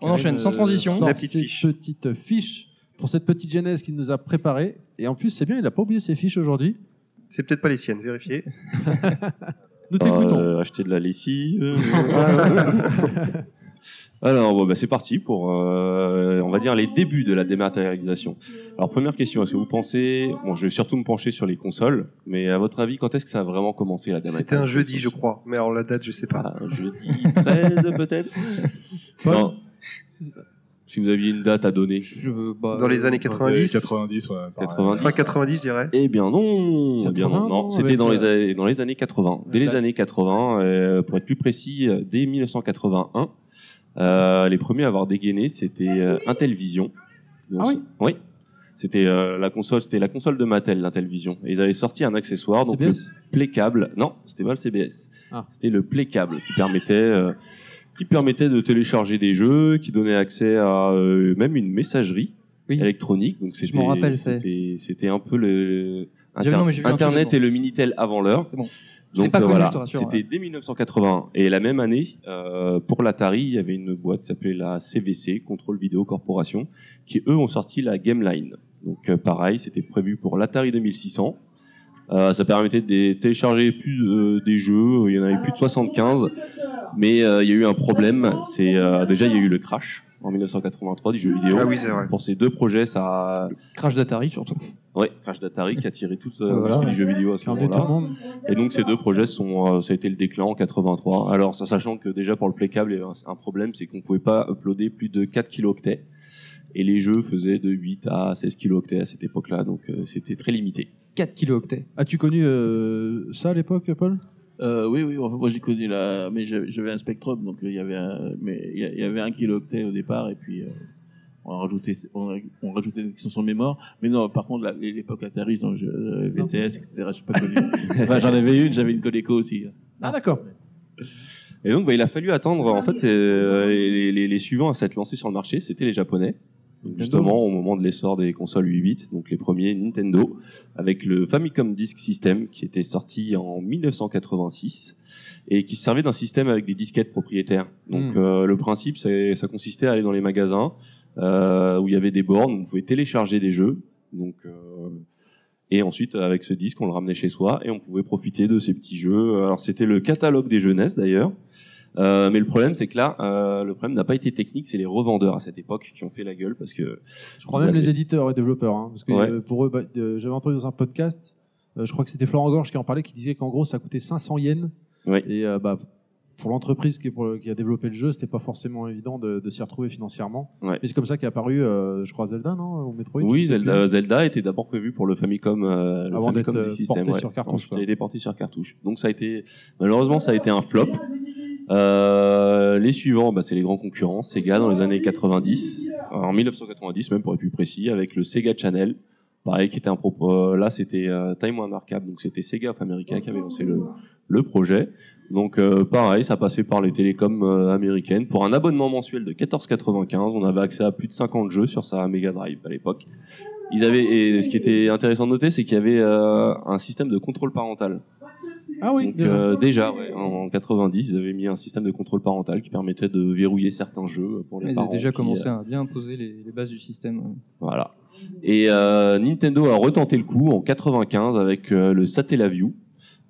On enchaîne, sans transition. sort La petite ses fiche. petites fiches pour cette petite genèse qu'il nous a préparée. Et en plus, c'est bien, il n'a pas oublié ses fiches aujourd'hui. C'est peut-être pas les siennes, vérifiez. [LAUGHS] Nous t'écoutons. Euh, acheter de la lessive. [LAUGHS] Alors, bon, bah, c'est parti pour, euh, on va dire, les débuts de la dématérialisation. Alors, première question, est-ce que vous pensez, bon, je vais surtout me pencher sur les consoles, mais à votre avis, quand est-ce que ça a vraiment commencé la dématérialisation C'était un jeudi, je crois. Mais alors la date, je sais pas. Un jeudi 13 peut-être? Non. Si vous aviez une date à donner. bah, Dans les années 90. 90, ouais. pareil. 90. Fin 90, je dirais. Eh bien non, eh bien non, 80, non. C'était dans, les euh, années- dans les années 80. Dès les années 80, euh, pour être plus précis, dès 1981, euh, les premiers à avoir dégainé, c'était euh, Intellivision. Donc, Ah oui Oui. C'était euh, la console, c'était la console de Mattel, l'Intellivision. Et ils avaient sorti un accessoire, donc le CBS? Play Câble. Non, c'était pas le CBS. Ah. C'était le Play Câble qui permettait, euh, qui permettait de télécharger des jeux, qui donnait accès à euh, même une messagerie Oui. électronique. Donc c'était, m'en rappelle, c'était, c'était un peu le Inter- non, Internet et le Minitel avant l'heure. C'est bon. Je l'ai Donc pas euh, connu, voilà, je rassure, c'était ouais. dès 1980 et la même année euh, pour l'Atari, il y avait une boîte qui s'appelait la CVC, Control Video Corporation, qui eux ont sorti la Gameline. Donc euh, pareil, c'était prévu pour l'Atari 2600. Euh, ça permettait de télécharger plus euh, des jeux, il y en avait plus de 75, mais euh, il y a eu un problème. C'est euh, déjà il y a eu le crash en 1983 du jeu vidéo. Ah oui, c'est vrai. Pour ces deux projets, ça a... Crash d'Atari surtout. Ouais, Crash d'Atari qui a tiré tout euh, Voilà. l'industrie du jeu vidéo à ce le moment-là. monde. Et donc ces deux projets sont, euh, ça a été le déclin en 83. Alors ça, sachant que déjà pour le Playcable, il y avait un, un problème, c'est qu'on pouvait pas uploader plus de 4 kilooctets. Et les jeux faisaient de 8 à 16 kilooctets à cette époque-là, donc euh, c'était très limité. 4 kilooctets. As-tu connu euh, ça à l'époque, Paul? Euh, oui, oui, enfin, moi j'ai connu la, mais j'avais un Spectrum, donc euh, il y avait un, mais il y avait un kilooctet au départ, et puis euh, on a rajouté, on, a- on rajoutait une extension de mémoire. Mais non, par contre, la- l'époque Atari, donc je, euh, VCS, etc., je suis pas connu. [LAUGHS] Enfin, j'en avais une, j'avais une Coleco aussi. Ah d'accord. Et donc bah, il a fallu attendre, en fait, euh, les, les- les suivants à s'être lancés sur le marché, c'était les Japonais. Donc, justement au moment de l'essor des consoles 8 bits, donc les premiers Nintendo, avec le Famicom Disk System qui était sorti en 1986 et qui servait d'un système avec des disquettes propriétaires. Donc Mm. euh, le principe, ça consistait à aller dans les magasins euh, où il y avait des bornes, où on pouvait télécharger des jeux. Donc euh, et ensuite, avec ce disque, on le ramenait chez soi et on pouvait profiter de ces petits jeux. Alors, c'était le catalogue des jeunesses d'ailleurs. Euh, mais le problème, c'est que là, euh, le problème n'a pas été technique, c'est les revendeurs à cette époque qui ont fait la gueule parce que. Je crois même les éditeurs et développeurs. hein, parce que Ouais. euh, pour eux, bah, j'avais entendu dans un podcast, euh, je crois que c'était Florent Gorge qui en parlait, qui disait qu'en gros, ça coûtait 500 yens. Et euh, bah, pour l'entreprise qui, a développé le jeu, c'était pas forcément évident de, de s'y retrouver financièrement. Ouais. Et c'est comme ça qu'est apparu, euh, je crois, Zelda, non Ou Metroid Oui, Zelda, était d'abord prévu pour le Famicom, euh, le Avant Famicom du système, porté ouais. sur cartouche, Ensuite, il a été porté sur cartouche. Donc ça a été, malheureusement, ça a été un flop. Euh, les suivants, bah, c'est les grands concurrents, Sega dans les années 90, en 1990 même pour être plus précis, avec le Sega Channel. Pareil, qui était un propos. euh, là, c'était euh, Time Warner Cap, donc c'était Sega of America qui avait lancé le, le projet. Donc euh, pareil, ça passait par les télécoms américaines. Pour un abonnement mensuel de 14,95, on avait accès à plus de 50 jeux sur sa Mega Drive à l'époque. Ils avaient et ce qui était intéressant de noter, c'est qu'il y avait euh, un système de contrôle parental. Ah oui. Donc déjà. euh, déjà, ouais, en 90, ils avaient mis un système de contrôle parental qui permettait de verrouiller certains jeux pour les Ils parents. avaient déjà qui, commencé euh, à bien poser les, les bases du système. voilà. Et euh, Nintendo a retenté le coup en 95 avec euh, le Satellaview.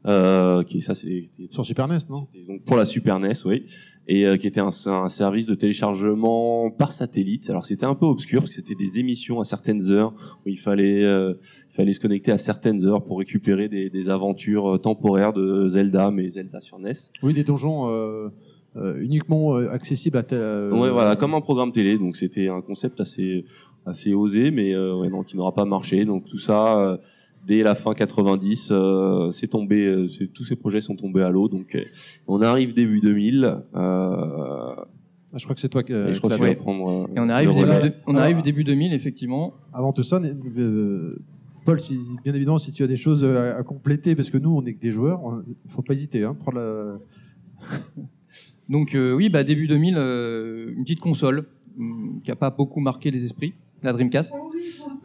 Euh, qui ça c'est sur Super NES non? donc pour la Super NES oui et euh, qui était un, un service de téléchargement par satellite alors c'était un peu obscur parce que c'était des émissions à certaines heures où il fallait euh, il fallait se connecter à certaines heures pour récupérer des, des aventures euh, temporaires de Zelda mais Zelda sur NES Oui, des donjons euh, euh, uniquement euh, accessibles à tel. euh, Ouais, voilà, comme un programme télé. Donc c'était un concept assez assez osé, mais euh, ouais, non, qui n'aura pas marché. Donc tout ça, euh, dès la fin 90, euh, c'est tombé. euh, c'est- tous ces projets sont tombés à l'eau. Donc euh, on arrive début 2000. Euh, Ah, je crois que c'est toi qui. et je crois que tu vas prendre. euh, Et on arrive, le début, de- on arrive début 2000, effectivement. Avant tout ça, euh, Paul, si, bien évidemment, si tu as des choses à, à compléter, parce que nous, on n'est que des joueurs, il faut pas hésiter. Hein, prendre la... Donc euh, oui, bah, début 2000, euh, une petite console hum, qui a pas beaucoup marqué les esprits, la Dreamcast.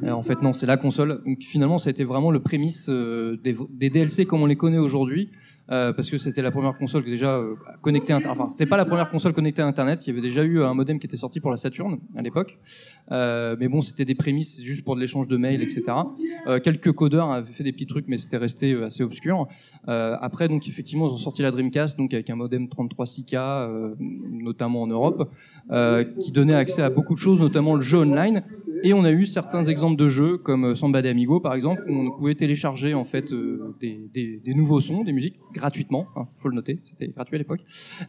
Euh, en fait, non, c'est la console. Donc finalement, ça a été vraiment le prémisse euh, des, DLC comme on les connaît aujourd'hui, euh, parce que c'était la première console qui déjà euh, connectée. Enfin, c'était pas la première console connectée à Internet. Il y avait déjà eu un modem qui était sorti pour la Saturn à l'époque, mais bon, c'était des prémices juste pour de l'échange de mails, etc. Quelques codeurs avaient fait des petits trucs, mais c'était resté assez obscur. Après, donc effectivement, ils ont sorti la Dreamcast, donc avec un modem 33 k euh, notamment en Europe, qui donnait accès à beaucoup de choses, notamment le jeu online. Et on a eu certains exemples de jeux comme euh, Samba de Amigo, par exemple, où on pouvait télécharger en fait euh, des, des- des nouveaux sons, des musiques gratuitement. Il faut le noter, c'était gratuit à l'époque,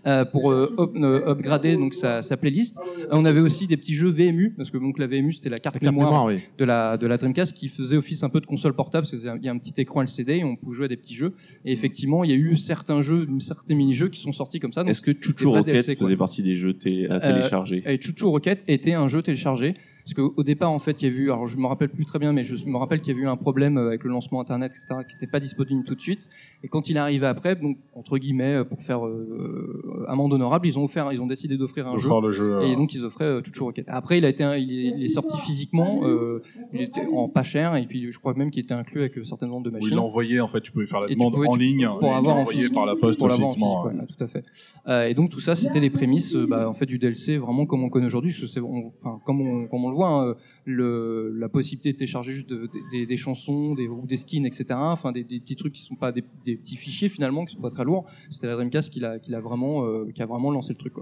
euh, pour euh, up- euh, upgrader donc sa, sa playlist. Euh, on avait aussi des petits jeux VMU, parce que donc la VMU c'était la carte, La carte mémoire, mémoire, oui. de la de la Dreamcast qui faisait office un peu de console portable, parce qu'il y a un petit écran LCD et on pouvait jouer à des petits jeux. Et effectivement, il y a eu certains jeux, certains mini-jeux qui sont sortis comme ça. Est-ce que Chuchu Rocket DLC, faisait partie des jeux télé- à télécharger Euh, et Chuchu Rocket était un jeu téléchargé. Parce qu'au départ, en fait, il y a eu, alors je me rappelle plus très bien, mais je me rappelle qu'il y avait eu un problème euh, avec le lancement Internet, etc., qui n'était pas disponible tout de suite. Et quand il est arrivé après, donc, entre guillemets, euh, pour faire euh, amende honorable, ils ont offert, ils ont décidé d'offrir un jeu. Le jeu, Et euh. donc, ils offraient euh, Chuchu Rocket. Après, il a été, il est, il est sorti physiquement, euh, il était en pas cher, et puis je crois même qu'il était inclus avec certaines ventes de machines. il l'envoyait, en fait, tu pouvais faire la demande pouvais- en ligne pour avoir en l'envoyer physique, par la poste physiquement. physique, voilà, tout à fait. Et donc tout ça, c'était les prémices, bah, en fait, du DLC vraiment comme on connaît aujourd'hui, parce que c'est, enfin, comme on, comme on le voit, hein, la possibilité de télécharger juste de- des, chansons, des, skins, etc. Enfin, des, petits trucs qui sont pas des, petits fichiers finalement, qui sont pas très lourds. C'était la Dreamcast qui euh, a vraiment lancé le truc,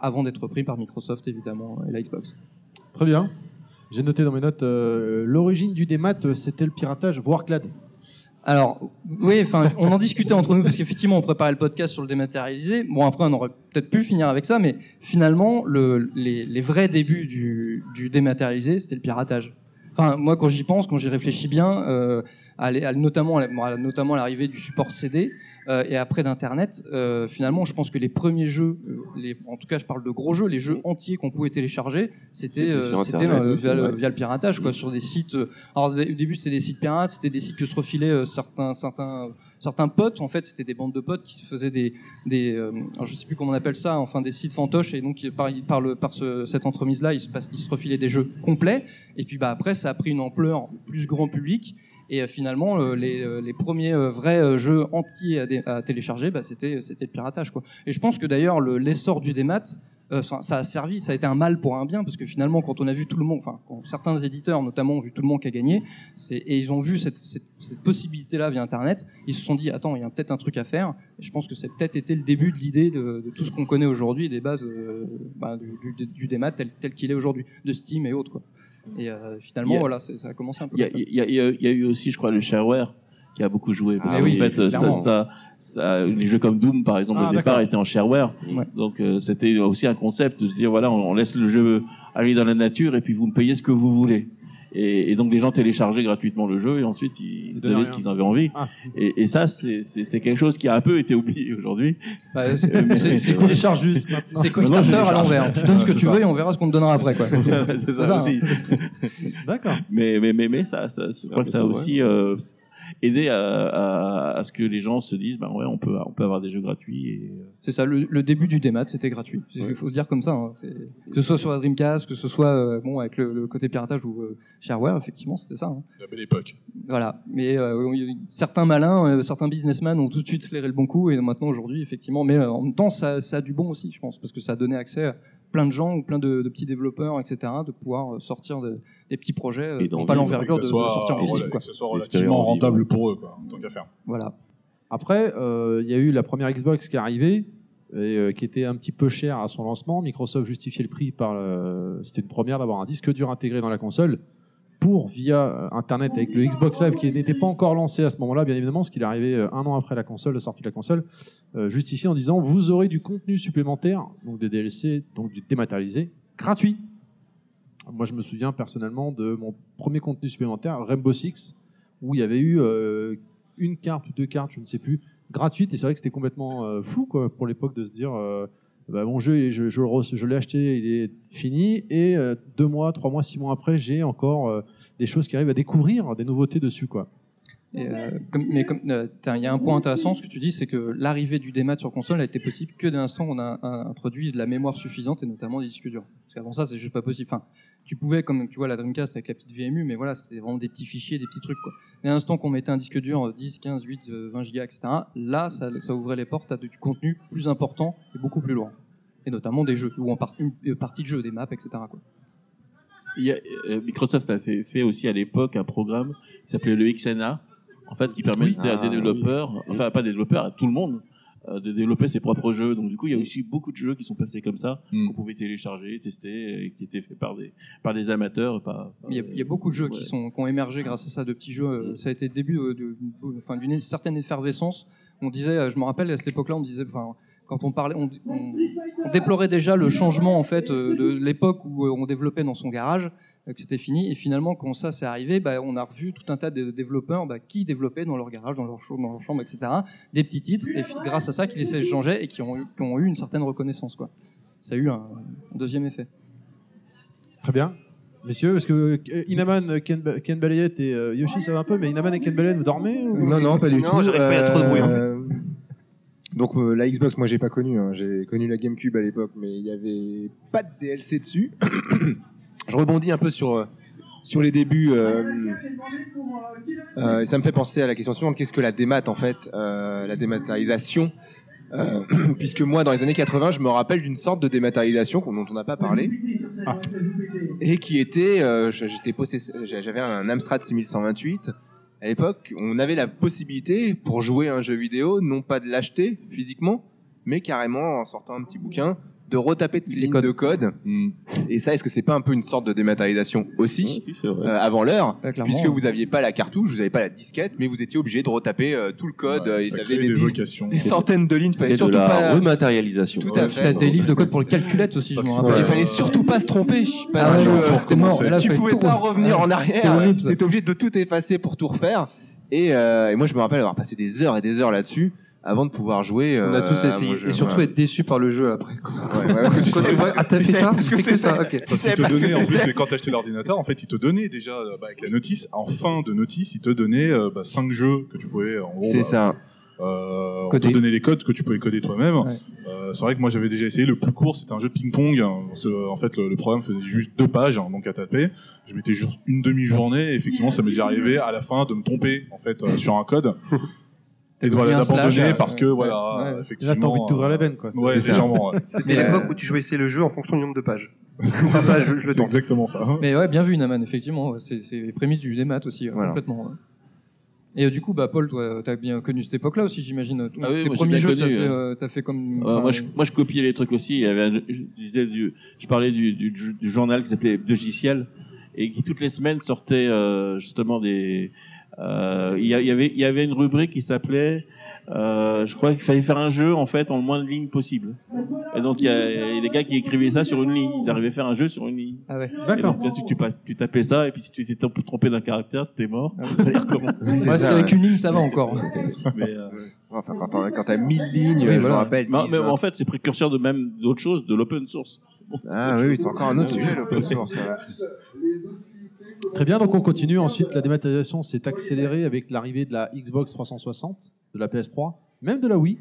Avant d'être pris par Microsoft évidemment et la Xbox. Très bien. J'ai noté dans mes notes euh, l'origine du démat, euh, c'était le piratage, voire CLAD. Alors, oui, enfin, on en discutait entre nous parce qu'effectivement, on préparait le podcast sur le dématérialisé. Bon, après, on aurait peut-être pu finir avec ça, mais finalement, le, les, les vrais débuts du, du dématérialisé, c'était le piratage. Enfin, moi, quand j'y pense, quand j'y réfléchis bien, euh, à l'é- à- notamment, à notamment à l'arrivée du support CD euh, et après d'Internet, euh, finalement, je pense que les premiers jeux, les, en tout cas, je parle de gros jeux, les jeux entiers qu'on pouvait télécharger, c'était via, via le piratage, quoi, sur des sites. alors, au début, c'était des sites pirates, c'était des sites que se refilaient certains, certains, certains potes. En fait, c'était des bandes de potes qui faisaient des, euh, je sais plus comment on appelle ça, enfin des sites fantoches. Et donc, par, le, par ce- cette entremise-là, ils se, ils refilaient des jeux complets. Et puis, bah, après, ça a pris une ampleur plus grand public. Et euh, finalement, euh, les, premiers vrais jeux entiers à, télécharger, bah, c'était le piratage, quoi. Et je pense que d'ailleurs, le- l'essor du démat, euh, ça ça a servi, ça a été un mal pour un bien, parce que finalement, quand on a vu tout le monde, enfin, quand certains éditeurs notamment ont vu tout le monde qui a gagné, et ils ont vu cette, cette, cette possibilité-là via Internet, ils se sont dit, attends, il y a peut-être un truc à faire. Et je pense que c'est peut-être été le début de l'idée de, de tout ce qu'on connaît aujourd'hui, des bases euh, bah, du, du, du démat tel, tel qu'il est aujourd'hui, de Steam et autres, quoi. Et euh, finalement, a- voilà, ça a commencé un peu Il y, y y a eu aussi, je crois, le shareware qui a beaucoup joué. Parce Ah qu'en oui, fait, ça, ça, ça- les jeux comme Doom, par exemple, Ah, au départ, étaient en shareware. Donc, euh, c'était aussi un concept de se dire, voilà, on, on laisse le jeu aller dans la nature et puis vous me payez ce que vous voulez. Et, et donc, les gens téléchargeaient gratuitement le jeu et ensuite, ils donnaient ce qu'ils avaient envie. Et, et ça, c'est c'est- c'est quelque chose qui a un peu été oublié aujourd'hui. Bah, c'est- Euh, c'est- c'est cool. Télécharge juste C'est je à l'envers. Tu donnes ce que tu ça. veux et on verra ce qu'on te donnera après, quoi. [LAUGHS] c'est ça, hein. aussi. D'accord. Mais, mais, mais, mais ça, ça, je crois que ça a ça, aussi aidé à, à, à ce que les gens se disent, ben ouais, on peut, on peut avoir des jeux gratuits. Et... euh, C'est ça, le, le début du démat, c'était gratuit. Il faut le dire comme ça. hein. C'est- Que ce soit sur la Dreamcast, que ce soit euh, bon avec le, le côté piratage ou euh, shareware, effectivement, c'était ça. hein. La belle époque. Voilà. Mais euh, certains malins, euh, certains businessmen ont tout de suite flairé le bon coup et maintenant aujourd'hui, effectivement. Mais euh, en même temps, ça, ça a du bon aussi, je pense, parce que ça a donné accès à plein de gens ou plein de, de petits développeurs, etc., de pouvoir sortir de- des petits projets, euh, Et qui n'ont pas l'envergure de, de sortir en physique. quoi. que ce soit relativement rentable pour eux, quoi, en tant qu'à faire. Voilà. Après, euh, il y a eu la première Xbox qui est arrivée, et, euh, qui était un petit peu chère à son lancement. Microsoft justifiait le prix par. C'était une première d'avoir un disque dur intégré dans la console pour via Internet avec le Xbox Live qui n'était pas encore lancé à ce moment-là, bien évidemment, parce qu'il est arrivé un an après la console, la sortie de la console, euh, justifié en disant vous aurez du contenu supplémentaire, donc des DLC, donc du dématérialisé, gratuit. Moi, je me souviens personnellement de mon premier contenu supplémentaire, Rainbow Six, où il y avait eu euh, une carte ou deux cartes, je ne sais plus, gratuites. Et c'est vrai que c'était complètement euh, fou quoi, pour l'époque de se dire euh, bah, mon jeu, je, l'ai acheté, il est fini. Et euh, deux mois, trois mois, six mois après, j'ai encore des choses qui arrivent à découvrir, des nouveautés dessus. quoi. Et, euh, comme- mais comme euh, il y a un point intéressant, ce que tu dis, c'est que l'arrivée du démat sur console a été possible que dès l'instant où on a, a introduit de la mémoire suffisante et notamment des disques durs. Parce qu'avant ça, c'est juste pas possible. Enfin, tu pouvais, comme tu vois la Dreamcast avec la petite VMU, mais voilà, c'était vraiment des petits fichiers, des petits trucs. Quoi. Dès l'instant qu'on mettait un disque dur euh, 10, 15, 8, euh, 20 gigas, etc., là, ça, ça ouvrait les portes à du contenu plus important et beaucoup plus lourd. Et notamment des jeux, ou en par- une euh, partie de jeux, des maps, etc. Quoi. Il y a, euh, Microsoft a fait, fait aussi à l'époque un programme qui s'appelait le XNA, en fait, qui permettait à Ah, des développeurs, enfin pas des développeurs, à tout le monde, euh, de développer ses propres jeux. Donc du coup, il y a aussi beaucoup de jeux qui sont passés comme ça, qu'on pouvait télécharger, tester, et qui étaient faits par des, par des amateurs. Par, Il y, a, il y a beaucoup de jeux qui, sont, qui ont émergé grâce à ça, de petits jeux. Euh, Ça a été le début euh, enfin, d'une certaine effervescence. On disait, je me rappelle à cette époque-là, on disait, enfin, quand on parlait, on, on- on déplorait déjà le changement en fait euh, de l'époque où euh, on développait dans son garage, que c'était fini. Et finalement, quand ça s'est arrivé, bah, on a revu tout un tas de développeurs bah, qui développaient dans leur garage, dans leur, chambre, dans leur chambre, etc., des petits titres, et grâce à ça, qui les échangeaient et qui ont, eu- qui ont eu une certaine reconnaissance. Quoi. Ça a eu un, un deuxième effet. Très bien. Messieurs, est-ce que euh, Inaman, Ken, Ba- Ken Balayette et euh, Yoshi, ça va un peu, mais Inaman et Ken Balayette, vous dormez ou- Non, non, pas du tout. il y a trop de bruit en fait. Euh, Donc euh, la Xbox, moi j'ai pas connu. hein. J'ai connu la GameCube à l'époque, mais il y avait pas de DLC dessus. Je rebondis un peu sur euh, sur les débuts. euh, euh, et ça me fait penser à la question suivante qu'est-ce que la démat en fait La dématérialisation. Euh, [CLEARS THROAT] puisque moi, dans les années 80, je me rappelle d'une sorte de dématérialisation dont on n'a pas parlé, et qui était, euh, j'étais j'avais un Amstrad 6128. À l'époque, on avait la possibilité pour jouer à un jeu vidéo, non pas de l'acheter physiquement, mais carrément en sortant un petit bouquin, de retaper toutes les lignes de code. Et ça, est-ce que c'est pas un peu une sorte de dématérialisation aussi, euh, avant l'heure, Ouais, puisque vous aviez pas la cartouche, vous n'avez pas la disquette, mais vous étiez obligé de retaper euh, tout le code. euh, et ça ça crée faisait des, des dis- vocations. des centaines de lignes. Fallait de surtout la pas rematérialisation. Tout à Ouais, fait. Des livres de code pour les calculettes aussi, je. Il fallait surtout pas se tromper. Parce Ah ouais, que euh. Là, tu pouvais pas re- revenir en arrière. T'étais obligé de tout effacer pour tout refaire. Et, euh, et moi, je me rappelle avoir passé des heures et des heures là-dessus avant de pouvoir jouer. On a euh, tous à essayé. jeu. Et surtout Voilà. être déçu par le jeu après. quoi. Ouais, ouais, parce que tu pas- Ah, t'as tu fait ça pas ce que Tu fais que ça. Ok. Parce qu'il savais te que donnait, en plus, quand t'achetais l'ordinateur, en fait, il te donnait déjà, euh, bah, avec la notice, en fin de notice, il te donnait 5 jeux que tu pouvais, en gros. C'est bah, ça. Euh, on te donnait les codes que tu pouvais coder toi-même. Euh, c'est vrai que moi j'avais déjà essayé. Le plus court, c'était un jeu de ping-pong. Parce En fait, le, le programme faisait juste deux pages, hein, donc à taper. Je mettais juste une demi-journée. Et effectivement, ça m'est déjà arrivé à la fin de me tromper en fait euh, sur un code. [LAUGHS] Et de, voilà, d'abandonner parce que ouais, voilà, ouais. euh, Là, effectivement. t'as envie de t'ouvrir euh, la veine, quoi. Ouais, légèrement. ouais. C'était l'époque euh, où tu choisissais le jeu en fonction du nombre de pages. [LAUGHS] C'est exactement ça. Mais ouais, bien vu, Naman, effectivement. C'est les prémices du démat aussi, Voilà. complètement. ouais. Et du coup, bah, Paul, toi, t'as bien connu cette époque-là aussi, j'imagine. Ah oui, Tes moi, premiers jeux, t'as fait, euh, fait comme. Ouais, moi, je, moi, je copiais les trucs aussi. Il y avait un- je, disais du, je parlais du, du, du journal qui s'appelait Logiciel et qui toutes les semaines sortait euh, justement des. Euh, il y, y avait il y avait une rubrique qui s'appelait. Euh, je crois qu'il fallait faire un jeu en fait en le moins de lignes possible. Et donc il y a, il y a des gars qui écrivaient ça sur une ligne. Ils arrivaient à faire un jeu sur une ligne. Ah ouais. Donc, tu, tu, tapais ça et puis si tu t'étais trompé d'un caractère, c'était mort. [LAUGHS] Recommencer. Ouais, parce qu'avec une ligne, ça va encore. Mais, euh, Enfin, quand t'as quand t'as 1000 lignes, oui, je voilà. rappelle. Mais, 10, mais 20. en fait, c'est précurseur de même d'autres choses, de l'open source. Bon, Ah oui, oui, c'est encore un autre sujet, l'open source. Très bien, donc on continue. Ensuite, la dématérialisation s'est accélérée avec l'arrivée de la Xbox 360, de la PS3, même de la Wii.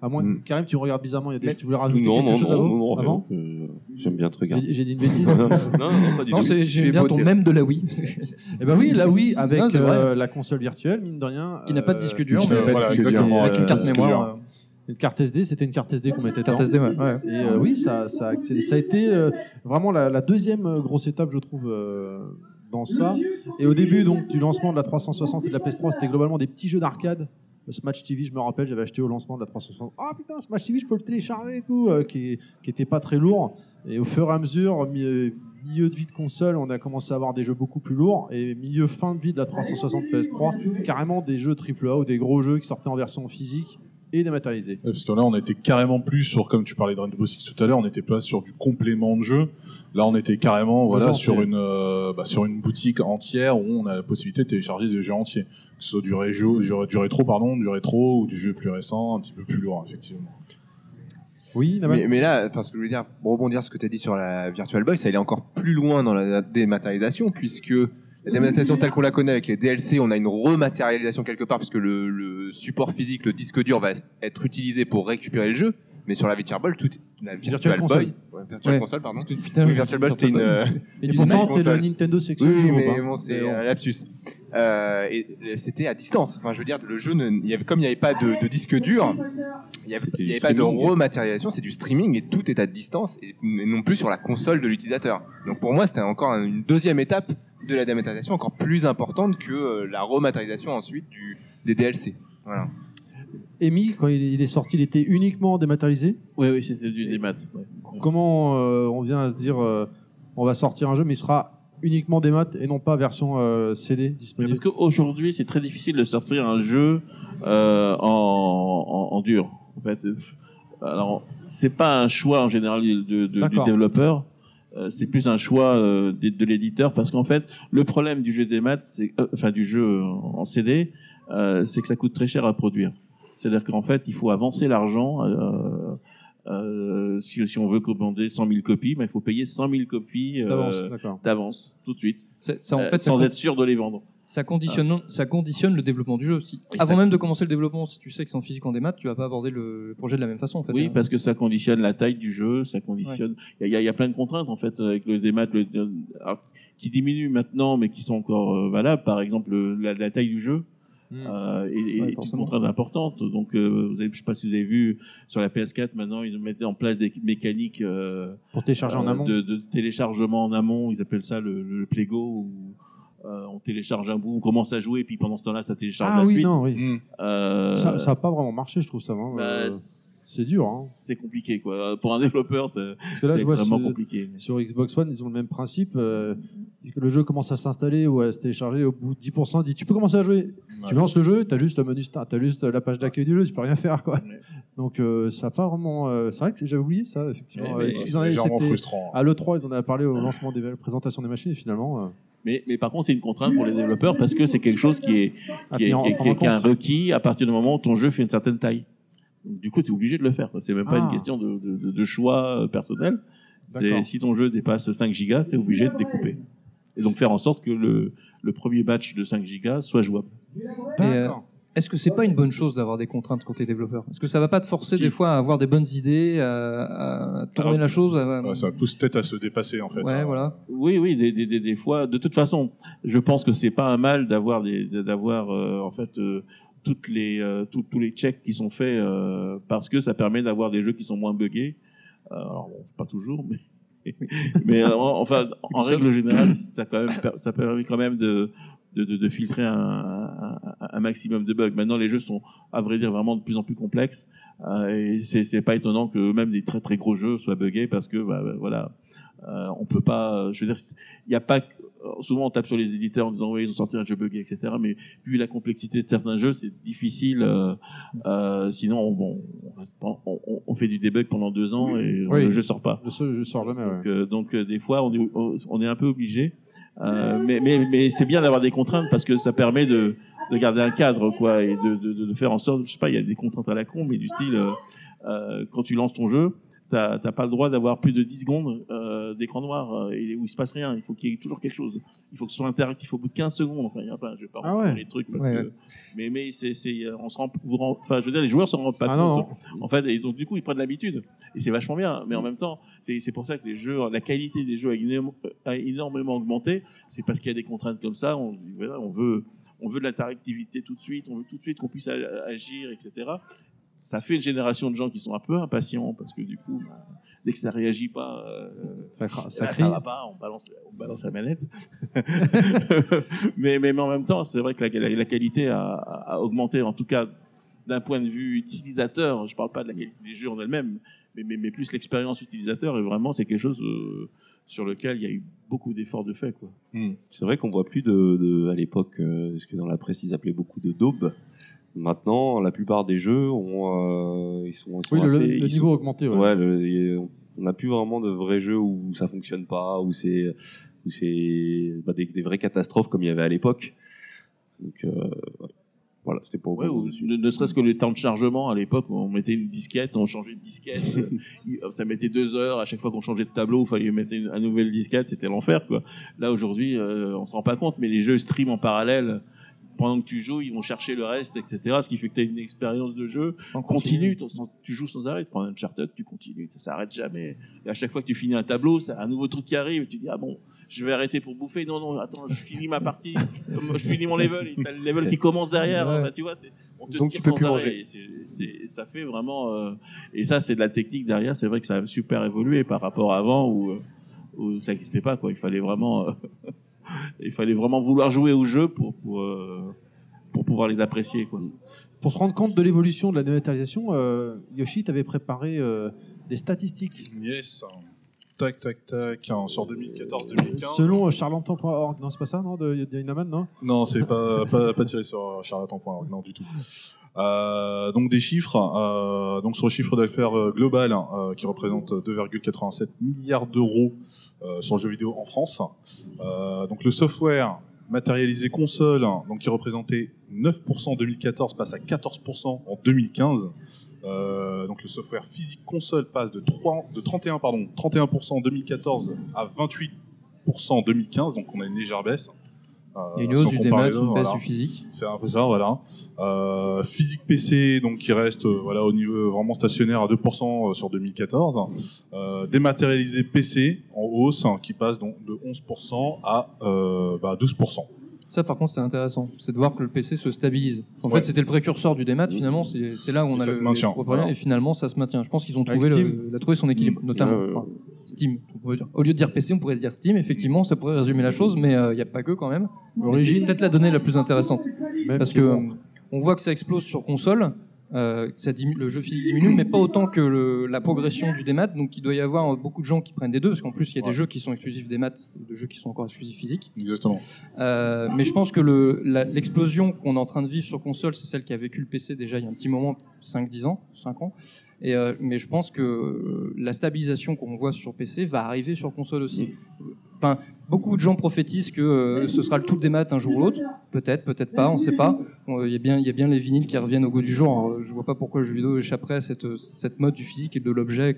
À moins que Karim, tu me regardes bizarrement. Il y a des... Tu voulais rajouter Non, quelque non, chose non, non, non, avant euh, J'aime bien te regarder. J'ai dit une bêtise [LAUGHS] non, non, pas du Non, tout. c'est- j'aime bien ton même de la Wii. Eh ben oui, la Wii avec euh, la console virtuelle, mine de rien. Qui n'a pas de disque dur, qui n'a mais- pas de voilà, dur. avec une carte mémoire, dur. euh. Une carte SD, c'était une carte SD qu'on mettait Carte. SD, ouais, ouais. Et euh, oui, ça, ça a accéléré. Ça a été euh, vraiment la, la deuxième euh, grosse étape, je trouve, euh, dans ça. Et au début donc du lancement de la 360 et de la PS3, c'était globalement des petits jeux d'arcade. Smash TV, je me rappelle, j'avais acheté au lancement de la 360. Ah putain, Smash TV, je peux le télécharger et tout, qui, qui était pas très lourd. Et au fur et à mesure, mi- milieu de vie de console, on a commencé à avoir des jeux beaucoup plus lourds. Et milieu fin de vie de la 360 PS3, carrément des jeux AAA ou des gros jeux qui sortaient en version physique et dématérialisés. Ouais, Parce que là, on était carrément plus sur, comme tu parlais de Rainbow Six tout à l'heure, on n'était pas sur du complément de jeu. Là, on était carrément, voilà, genre, sur une, euh, bah, sur une boutique entière où on a la possibilité de télécharger des jeux entiers. Que ce soit du, réjo, du, du rétro, pardon, du rétro ou du jeu plus récent, un petit peu plus lourd, effectivement. Oui, mais, mais là, enfin, ce que je veux dire, pour rebondir sur ce que tu as dit sur la Virtual Boy, ça allait encore plus loin dans la dématérialisation, puisque la dématérialisation telle qu'on la connaît avec les DLC, on a une rematérialisation quelque part, puisque le, le support physique, le disque dur va être utilisé pour récupérer le jeu. Mais sur la Virtual Boy, tout, la Virtual. Boy, ouais, Virtual Ouais. Console, pardon. Parce que, putain, oui, Virtual Boy, c'était une. Euh. Et pourtant, t'es la Nintendo section Oui, mais hein. bon, c'est un lapsus. Euh, et c'était à distance. Enfin, je veux dire, le jeu, ne, il y avait, comme il n'y avait pas de, de disque dur, il n'y avait, il y avait pas de streaming. rematérialisation, c'est du streaming et tout est à distance et, et non plus sur la console de l'utilisateur. Donc pour moi, c'était encore un- une deuxième étape de la dématérialisation encore plus importante que euh, la rematérialisation ensuite du, des DLC. Voilà. Amy, quand il est- sorti, il était uniquement dématérialisé? Oui, oui, c'était du démat. ouais. Comment euh, on vient à se dire euh, on va sortir un jeu, mais il sera uniquement démat et non pas version euh, CD disponible? Parce qu'aujourd'hui, c'est très difficile de sortir un jeu en, en, en dur. En fait, alors c'est pas un choix en général de, de- du développeur. c'est plus un choix de, de l'éditeur parce qu'en fait, le problème du jeu des maths, c'est euh, enfin du jeu en CD, euh, c'est que ça coûte très cher à produire. C'est-à-dire qu'en fait, il faut avancer l'argent. Euh, euh, si, si on veut commander 100 000 copies, ben, il faut payer 100 000 copies euh, D'avance, tout de suite, C'est- ça, en euh, fait, ça sans con- être sûr de les vendre. Ça conditionne, ça conditionne le développement du jeu aussi. Et Avant ça- même de commencer le développement, si tu sais que c'est en physique en démat, tu vas pas aborder le projet de la même façon. En fait. Oui, Euh, parce que ça conditionne la taille du jeu, ça conditionne. Il y, a- il y a- y a plein de contraintes en fait avec le démat, le- alors, qui diminuent maintenant, mais qui sont encore euh, valables. Par exemple, le- la, la taille du jeu. Euh, et, et Ouais, est une forcément. contrainte importante. Donc, euh, vous avez, je sais pas si vous avez vu sur la PS4, maintenant ils mettaient en place des mécaniques euh, Pour télécharger en euh, amont. de, de téléchargement en amont. Ils appellent ça le, le Playgo. Où, euh, on télécharge un bout, on commence à jouer, puis pendant ce temps-là, ça télécharge Ah la oui, suite. non, oui. Euh, Ça, ça a pas vraiment marché, je trouve ça. hein. bah, Euh, c'est dur. Hein. C'est compliqué, quoi. Pour un développeur, c'est extrêmement compliqué. sur Xbox One, ils ont le même principe. euh, le jeu commence à s'installer ou à se télécharger au bout de 10%, dit tu peux commencer à jouer. Tu lances le jeu, tu as juste le menu start, tu as juste la page d'accueil du jeu, tu peux rien faire. Quoi. Donc euh, ça a pas vraiment. euh, c'est vrai que j'avais oublié ça, effectivement. Ouais, mais c'est ils en avaient- légèrement c'était- frustrant. À l'E3, ils en avaient parlé au lancement des présentations des machines et finalement. euh, Mais, mais par contre, c'est une contrainte pour les développeurs parce que c'est quelque chose qui est, qui est, qui est- qui est- qui un requis à partir du moment où ton jeu fait une certaine taille. Du coup, tu es obligé de le faire. C'est même pas Ah. une question de, de- de- de choix euh, personnel. C'est si ton jeu dépasse 5 gigas, tu es obligé de découper. Et donc faire en sorte que le, le premier batch de 5 gigas soit jouable. Euh, Est-ce que c'est pas une bonne chose d'avoir des contraintes côté développeur? Est-ce que ça va pas te forcer Si. des fois à avoir des bonnes idées, à, à tourner Alors, la chose à- ça pousse peut-être à se dépasser en fait. Ouais, hein. voilà. Oui, oui, des, des, des, des fois. De toute façon, je pense que c'est pas un mal d'avoir euh, en fait euh, toutes les euh, tous- tous les checks qui sont faits euh, parce que ça permet d'avoir des jeux qui sont moins buggés. Euh, alors bon, pas toujours, mais [LAUGHS] mais euh, en- enfin [LAUGHS] en règle générale, ça quand même per- ça permet quand même de de, de, de filtrer un, un, un maximum de bugs. Maintenant, les jeux sont, à vrai dire, vraiment de plus en plus complexes. Euh, et c'est c'est pas étonnant que même des très très gros jeux soient buggés parce que bah, bah, voilà, euh, on peut pas. Je veux dire, il n'y a pas. Souvent, on tape sur les éditeurs en disant oui, ils ont sorti un jeu buggé, etc. Mais vu la complexité de certains jeux, c'est difficile. euh, euh, sinon, on, bon, on, reste pas- on- fait du debug pendant deux ans et Oui. le jeu sort pas. Le jeu sort jamais. ouais. Donc, euh, donc euh, des fois, on est, on est un peu obligé. Euh, mais mais, mais c'est bien d'avoir des contraintes parce que ça permet de, de garder un cadre, quoi, et de, de, de faire en sorte, je sais pas, il y a des contraintes à la con, mais du style, euh, euh, quand tu lances ton jeu, t'as pas le droit d'avoir plus de 10 secondes euh, d'écran noir euh, et où il se passe rien. Il faut qu'il y ait toujours quelque chose. Il faut que ce soit interactif au bout de 15 secondes. Enfin, y a pas, je vais pas Ah ouais. dans les trucs parce Ouais, que, ouais. mais mais c'est euh, on se rend, vous rend- enfin, je veux dire, les joueurs se rendent pas Ah compte. non, En fait, et donc du coup, ils prennent l'habitude et c'est vachement bien. Mais en même temps, c'est pour ça que les jeux, la qualité des jeux a, énormément augmenté. C'est parce qu'il y a des contraintes comme ça. On, voilà, on veut, on veut de l'interactivité tout de suite. On veut tout de suite qu'on puisse agir, etc. Ça fait une génération de gens qui sont un peu impatients parce que du coup, bah, dès que ça réagit pas, euh, Ça cra- eh ça ben, crie. va pas. On balance, on balance la manette. [LAUGHS] mais, mais, mais en même temps, c'est vrai que la, la- la qualité a, augmenté, en tout cas d'un point de vue utilisateur. Je parle pas de la qualité des jeux en elle-même, mais, mais, mais plus l'expérience utilisateur. Et vraiment, c'est quelque chose euh, sur lequel il y a eu beaucoup d'efforts de fait. Quoi. C'est vrai qu'on voit plus de, de- à l'époque, euh, ce que dans la presse ils appelaient beaucoup de daubes. Maintenant, la plupart des jeux ont, euh, ils sont, ils sont Oui, le- assez- le ils niveau sont- a augmenté, ouais. le- on n'a plus vraiment de vrais jeux où ça fonctionne pas, où c'est, où c'est bah, des, des vraies catastrophes comme il y avait à l'époque. Donc euh, voilà, c'était pour Ouais, ou ne, ne serait-ce que les temps de chargement à l'époque, on mettait une disquette, on changeait de disquette, euh, [LAUGHS] ça mettait deux heures à chaque fois qu'on changeait de tableau, il fallait mettre une, un nouvelle disquette, c'était l'enfer quoi. Là aujourd'hui, euh, on se rend pas compte, mais les jeux stream en parallèle. Pendant que tu joues, ils vont chercher le reste, etc. Ce qui fait que tu as une expérience de jeu continue. Tu, tu joues sans arrêt. Tu prends un Uncharted, tu continues. Ça s'arrête jamais. Et à chaque fois que tu finis un tableau, c'est un nouveau truc qui arrive. Et tu dis, ah bon, je vais arrêter pour bouffer. Non, non, attends, je finis ma partie. [LAUGHS] je finis mon level. Et t'as le level qui commence derrière. Ouais. Bah, tu vois, on te Donc tire tu peux sans plus arrêt. ça fait vraiment. euh, et ça, c'est de la technique derrière. C'est vrai que ça a super évolué par rapport à avant où, euh, où ça n'existait pas. Quoi. Il fallait vraiment, euh, [LAUGHS] il fallait vraiment vouloir jouer au jeu pour pour, euh, pour pouvoir les apprécier. Quoi. Pour se rendre compte de l'évolution de la dématérialisation, euh, Yoshi, tu avais préparé euh, des statistiques. Yes. Tac, tac, tac. hein, sur 2014-2015. Selon euh, charlatan.org, non, c'est pas ça, non, de Dynaman, non? Non, c'est pas, pas, pas tiré sur charlatan.org, non, du tout. Euh, donc des chiffres, euh, donc sur le chiffre d'affaires euh, global hein, euh, qui représente 2,87 milliards d'euros sur le jeu vidéo en France. Donc le software matérialisé console, hein, donc qui représentait 9% en 2014, passe à 14% en 2015. Euh, donc le software physique console passe de, 3, de 31, pardon, 31% en 2014 à 28% en 2015, donc on a une légère baisse. Euh, Il y a une hausse du démat, une baisse voilà. du physique. C'est un peu ça, voilà. Euh, physique PC, donc qui reste euh, voilà au niveau vraiment stationnaire à 2% sur 2014. Euh, dématérialisé PC en hausse, hein, qui passe donc de 11% à euh, bah, 12%. Ça, par contre, c'est intéressant. C'est de voir que le PC se stabilise. En Ouais. fait, c'était le précurseur du démat. Finalement, c'est là où on Et a ça le, se maintient. les Voilà. Et finalement, ça se maintient. Je pense qu'ils ont trouvé, Steam. le, il a trouvé son équilibre, Mm. notamment. Enfin, Steam. on pourrait dire. Au lieu de dire PC, on pourrait dire Steam. Effectivement, ça pourrait résumer la chose, mais il n'y a pas que quand même. L'origine. Peut-être la donnée la plus intéressante. Même Parce si que bon. euh, on voit que ça explose sur console. euh, ça le jeu physique diminue, mais pas autant que le- la progression du démat. Donc il doit y avoir euh, beaucoup de gens qui prennent des deux, parce qu'en plus il y a des jeux qui sont exclusifs démat, et des jeux qui sont encore exclusifs physiques. Exactement. Euh, mais je pense que le- la- l'explosion qu'on est en train de vivre sur console, c'est celle qui a vécu le PC déjà il y a un petit moment, 5-10 ans, 5 ans. Et, euh, mais je pense que euh, la stabilisation qu'on voit sur PC va arriver sur console aussi. Enfin, beaucoup de gens prophétisent que euh, ce sera le tout des maths un jour ou l'autre. Peut-être, peut-être pas, on sait pas. Bon, Il y, a bien- il y a bien les vinyles qui reviennent au goût du jour. Alors, je vois pas pourquoi le jeu vidéo échapperait à cette, cette mode du physique et de l'objet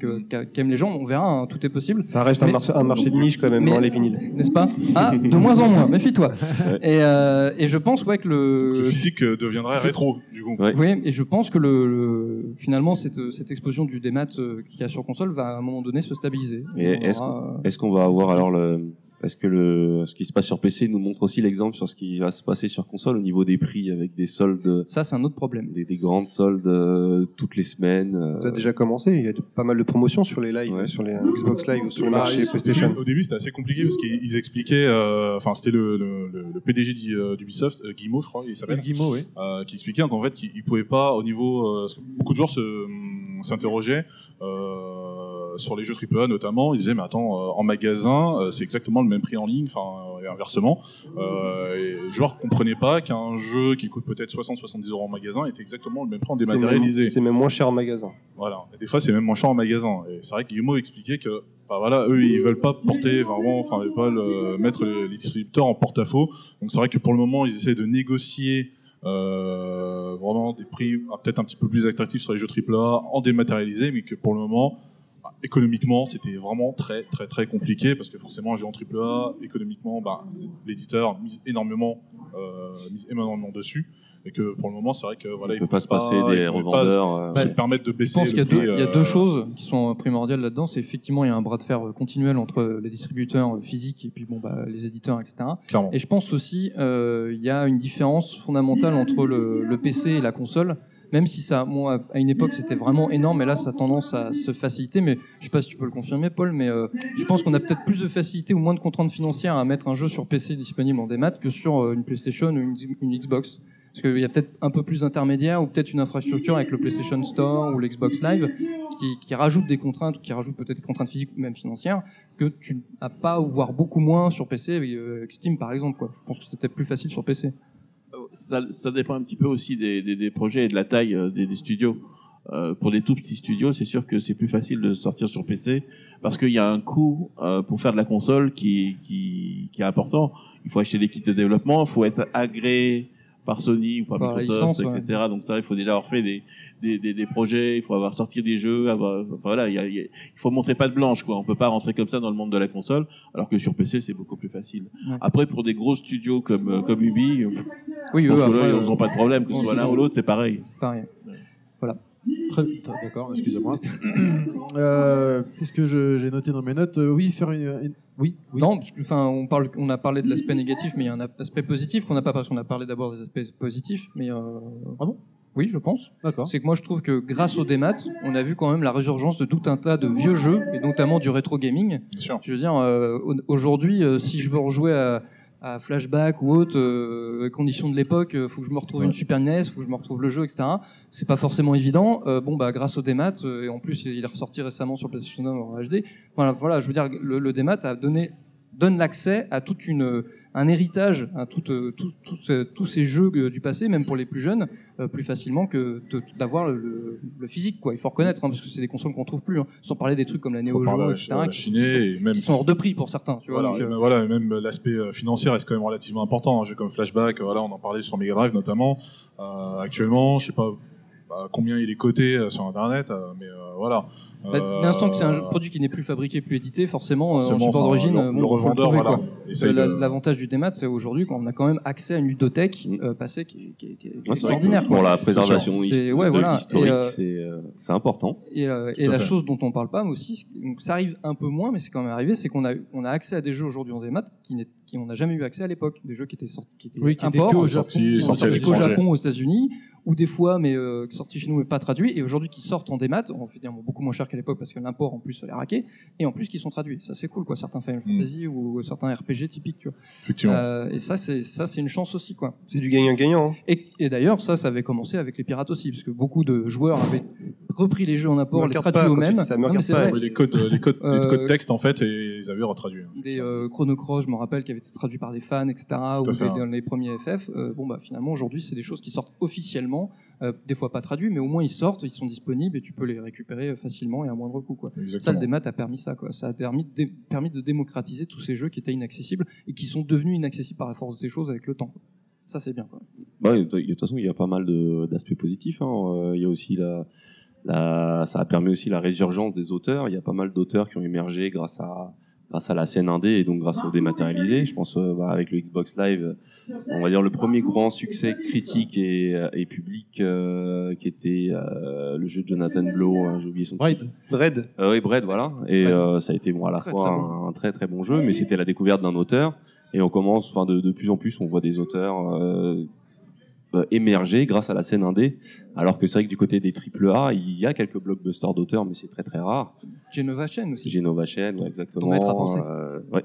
qu'aiment les gens. On verra, hein, tout est possible. Ça reste un marché- un marché de niche quand même, mais- hein, les vinyles. N'est-ce pas? Ah, de moins en moins, méfie-toi. Et, euh, et je pense ouais, que le... Le physique deviendrait Je- rétro, du coup. Oui, et je pense que le, le- finalement cette, cette explosion du démat euh, qu'il y a sur console va à un moment donné se stabiliser. Aura, est-ce qu'on va avoir alors le est-ce que le ce qui se passe sur PC nous montre aussi l'exemple sur ce qui va se passer sur console au niveau des prix avec des soldes Ça c'est un autre problème. Des, des grandes soldes euh, toutes les semaines. euh, Ça a déjà commencé, il y a de- pas mal de promotions sur les lives, sur les Xbox Live ou sur le Bah, marché au PlayStation. début- Au début, c'était assez compliqué parce qu'ils ils expliquaient, euh, enfin, c'était le, le, le- le PDG euh, d'Ubisoft, euh, Guillemot, je crois, il s'appelle. Guillemot, oui. euh, qui expliquait qu'en fait, qu'il il pouvait pas, au niveau. euh, parce que beaucoup de joueurs se, hum, s'interrogeaient euh, sur les jeux AAA notamment. Ils disaient, mais attends, euh, en magasin, euh, c'est exactement le même prix en ligne, enfin, et inversement. Euh, et les joueurs comprenaient pas qu'un jeu qui coûte peut-être 60-70 euros en magasin était exactement le même prix en dématérialisé. C'est même moins cher en magasin. Voilà. Et des fois, c'est même moins cher en magasin. Et c'est vrai que Guillemot expliquait que, bah voilà, eux, ils veulent pas porter vraiment, enfin, ils veulent pas le- mettre les, les distributeurs en porte-à-faux. Donc c'est vrai que pour le moment, ils essaient de négocier euh, vraiment des prix ah, peut-être un petit peu plus attractifs sur les jeux AAA en dématérialisé, mais que pour le moment, bah, économiquement, c'était vraiment très très très compliqué parce que forcément, un jeu en AAA, économiquement, bah, l'éditeur mise énormément, euh, mise énormément dessus, et que pour le moment, c'est vrai que voilà, Il ils peut pas se passer des revendeurs, pas euh, se Bah, permettre de Je baisser pense le qu'il y, a deux- prix, il y a euh, deux choses qui sont primordiales là-dedans. C'est effectivement il y a un bras de fer continuel entre les distributeurs physiques et puis bon bah les éditeurs etc. Clairement. Et je pense aussi euh, il y a une différence fondamentale entre le, le PC et la console. Même si ça, à une époque, c'était vraiment énorme, et là, ça a tendance à se faciliter. Mais je sais pas si tu peux le confirmer, Paul, mais euh, je pense qu'on a peut-être plus de facilité ou moins de contraintes financières à mettre un jeu sur PC disponible en démat que sur euh, une PlayStation ou une, Xbox. Parce qu'il y a peut-être un peu plus d'intermédiaires ou peut-être une infrastructure avec le PlayStation Store ou l'Xbox Live qui, rajoute des contraintes ou qui rajoute peut-être des contraintes physiques ou même financières que tu n'as pas ou voire beaucoup moins sur PC avec, euh, Steam par exemple. Je pense que c'était plus facile sur PC. Ça, ça dépend un petit peu aussi des, des, des projets et de la taille euh, des, des studios. Euh, pour des tout petits studios, c'est sûr que c'est plus facile de sortir sur PC parce qu'il y a un coût euh, pour faire de la console qui, qui, qui est important. Il faut acheter des kits de développement, il faut être agréé par Sony ou par, Par Microsoft, licence, etc. Donc ça, il faut déjà avoir fait des, des, des, des projets, il faut avoir sorti des jeux, avoir, enfin, voilà, il, y a- faut montrer pas de blanche, quoi. On peut pas rentrer comme ça dans le monde de la console, alors que sur PC, c'est beaucoup plus facile. Ouais. Après, pour des gros studios comme, euh, comme Ubi, Oui, eux, là, ils n'ont pas de problème, que ce soit l'un ou l'autre, c'est pareil. Pareil. Voilà. D'accord, excusez-moi. Euh, Qu'est-ce que je- j'ai noté dans mes notes? Euh, Oui, faire une. une- Oui, oui. Non, parce que, enfin, on, parle, on a parlé de l'aspect négatif, mais il y a un aspect positif qu'on n'a pas parce qu'on a parlé d'abord des aspects positifs. Mais, euh, ah bon? Oui, je pense. D'accord. C'est que moi, je trouve que grâce au démat, on a vu quand même la résurgence de tout un tas de vieux jeux, et notamment du rétro gaming. Je veux dire, euh, au- aujourd'hui, euh, si je veux rejouer à, à Flashback ou autre, euh, conditions de l'époque, euh, faut que je me retrouve une Super NES, faut que je me retrouve le jeu, etc. C'est pas forcément évident. Euh, bon, bah, grâce au démat, euh, et en plus, il est ressorti récemment sur PlayStation 1 en HD. Voilà, voilà, je veux dire, le, le démat a donné donne l'accès à toute une un héritage à tout, euh, tout- tout ce- tous ces jeux du passé, même pour les plus jeunes, euh, plus facilement que d'avoir le, physique. Quoi. Il faut reconnaître, hein, parce que c'est des consoles qu'on trouve plus. hein. Sans parler des trucs comme la Neo Geo, etc. La qui, Chine qui sont, et même- qui sont hors de prix pour certains. Tu vois, Voilà, donc, et euh, même, voilà, et même l'aspect financier reste quand même relativement important. Un jeu comme Flashback, voilà, on en parlait sur Mega Drive notamment. Euh, actuellement, je sais pas bah, combien il est coté euh, sur Internet, euh, mais euh, voilà. Bah, l'instant que c'est un produit qui n'est plus fabriqué, plus édité, forcément, euh, en support enfin, d'origine, le- le bon, faut revendeur, trouver, voilà, de- L'avantage du démat, c'est aujourd'hui qu'on a quand même accès à une ludothèque euh, passée qui, qui- qui- qui est Ouais, que extraordinaire. pour la préservation C'est- hist- ouais, de voilà. c'est euh, c'est important. Et, euh, et la fait. chose dont on parle pas aussi, c'est- donc ça arrive un peu moins, mais c'est quand même arrivé, c'est qu'on a, on a accès à des jeux aujourd'hui en démat qui, n'est- qui on n'a jamais eu accès à l'époque, des jeux qui étaient sortis, qui étaient Oui, qui étaient imports, que au Japon, sortis sortis l'étranger. Japon, aux États-Unis, ou des fois, mais euh, sortis chez nous mais pas traduits, et aujourd'hui qui sortent en démat, on fait dire beaucoup moins cher qu'à l'époque parce que l'import en plus fallait raquer, et en plus qui sont traduits. Ça c'est cool, quoi. Certains Final Fantasy ou certains RPG typiques, tu vois. Effectivement. Euh, et ça, c'est ça, c'est une chance aussi, quoi. C'est du gagnant-gagnant. hein. Et, et d'ailleurs, ça, ça avait commencé avec les pirates aussi, parce que beaucoup de joueurs avaient repris les jeux en import, Me les traduits eux-mêmes. ça, me regarde pas. Ouais, les codes, les codes, les Euh, codes texte en fait, et ils avaient retraduit. Des euh, Chrono Cross, je me rappelle, qui avaient été traduits par des fans, etc. ou fait, des- hein. dans les premiers FF. Euh, bon, bah finalement, aujourd'hui, c'est des choses qui sortent officiellement, euh, des fois pas traduits, mais au moins ils sortent, ils sont disponibles et tu peux les récupérer facilement et à moindre coût. Quoi. Ça, le démat a permis ça. Quoi. Ça a permis de, dé- permis de démocratiser tous ces jeux qui étaient inaccessibles et qui sont devenus inaccessibles par la force de ces choses avec le temps. quoi. Ça, c'est bien. Quoi. Bah, de toute façon, il y a pas mal d'aspects positifs. hein. Euh, Il y a aussi la, la, ça a permis aussi la résurgence des auteurs. Il y a pas mal d'auteurs qui ont émergé grâce à, grâce à la scène indé et donc grâce au dématérialisé. Je pense euh, bah, avec le Xbox Live, euh, on va dire le premier grand succès critique et, euh, et public euh, qui était euh, le jeu de Jonathan Blow. hein, J'ai oublié son. Bread. Euh, oui, Bread, voilà. Et Bread. euh, ça a été bon, à la Très, fois très un, un très très bon jeu, mais c'était la découverte d'un auteur. Et on commence, enfin, de, de plus en plus, on voit des auteurs émerger grâce à la scène indé. Alors que c'est vrai que du côté des AAA, il y a quelques blockbusters d'auteurs, mais c'est très très rare. Genova Chain aussi. Genova Chain, ouais, exactement. Ton maître à penser. Euh, ouais.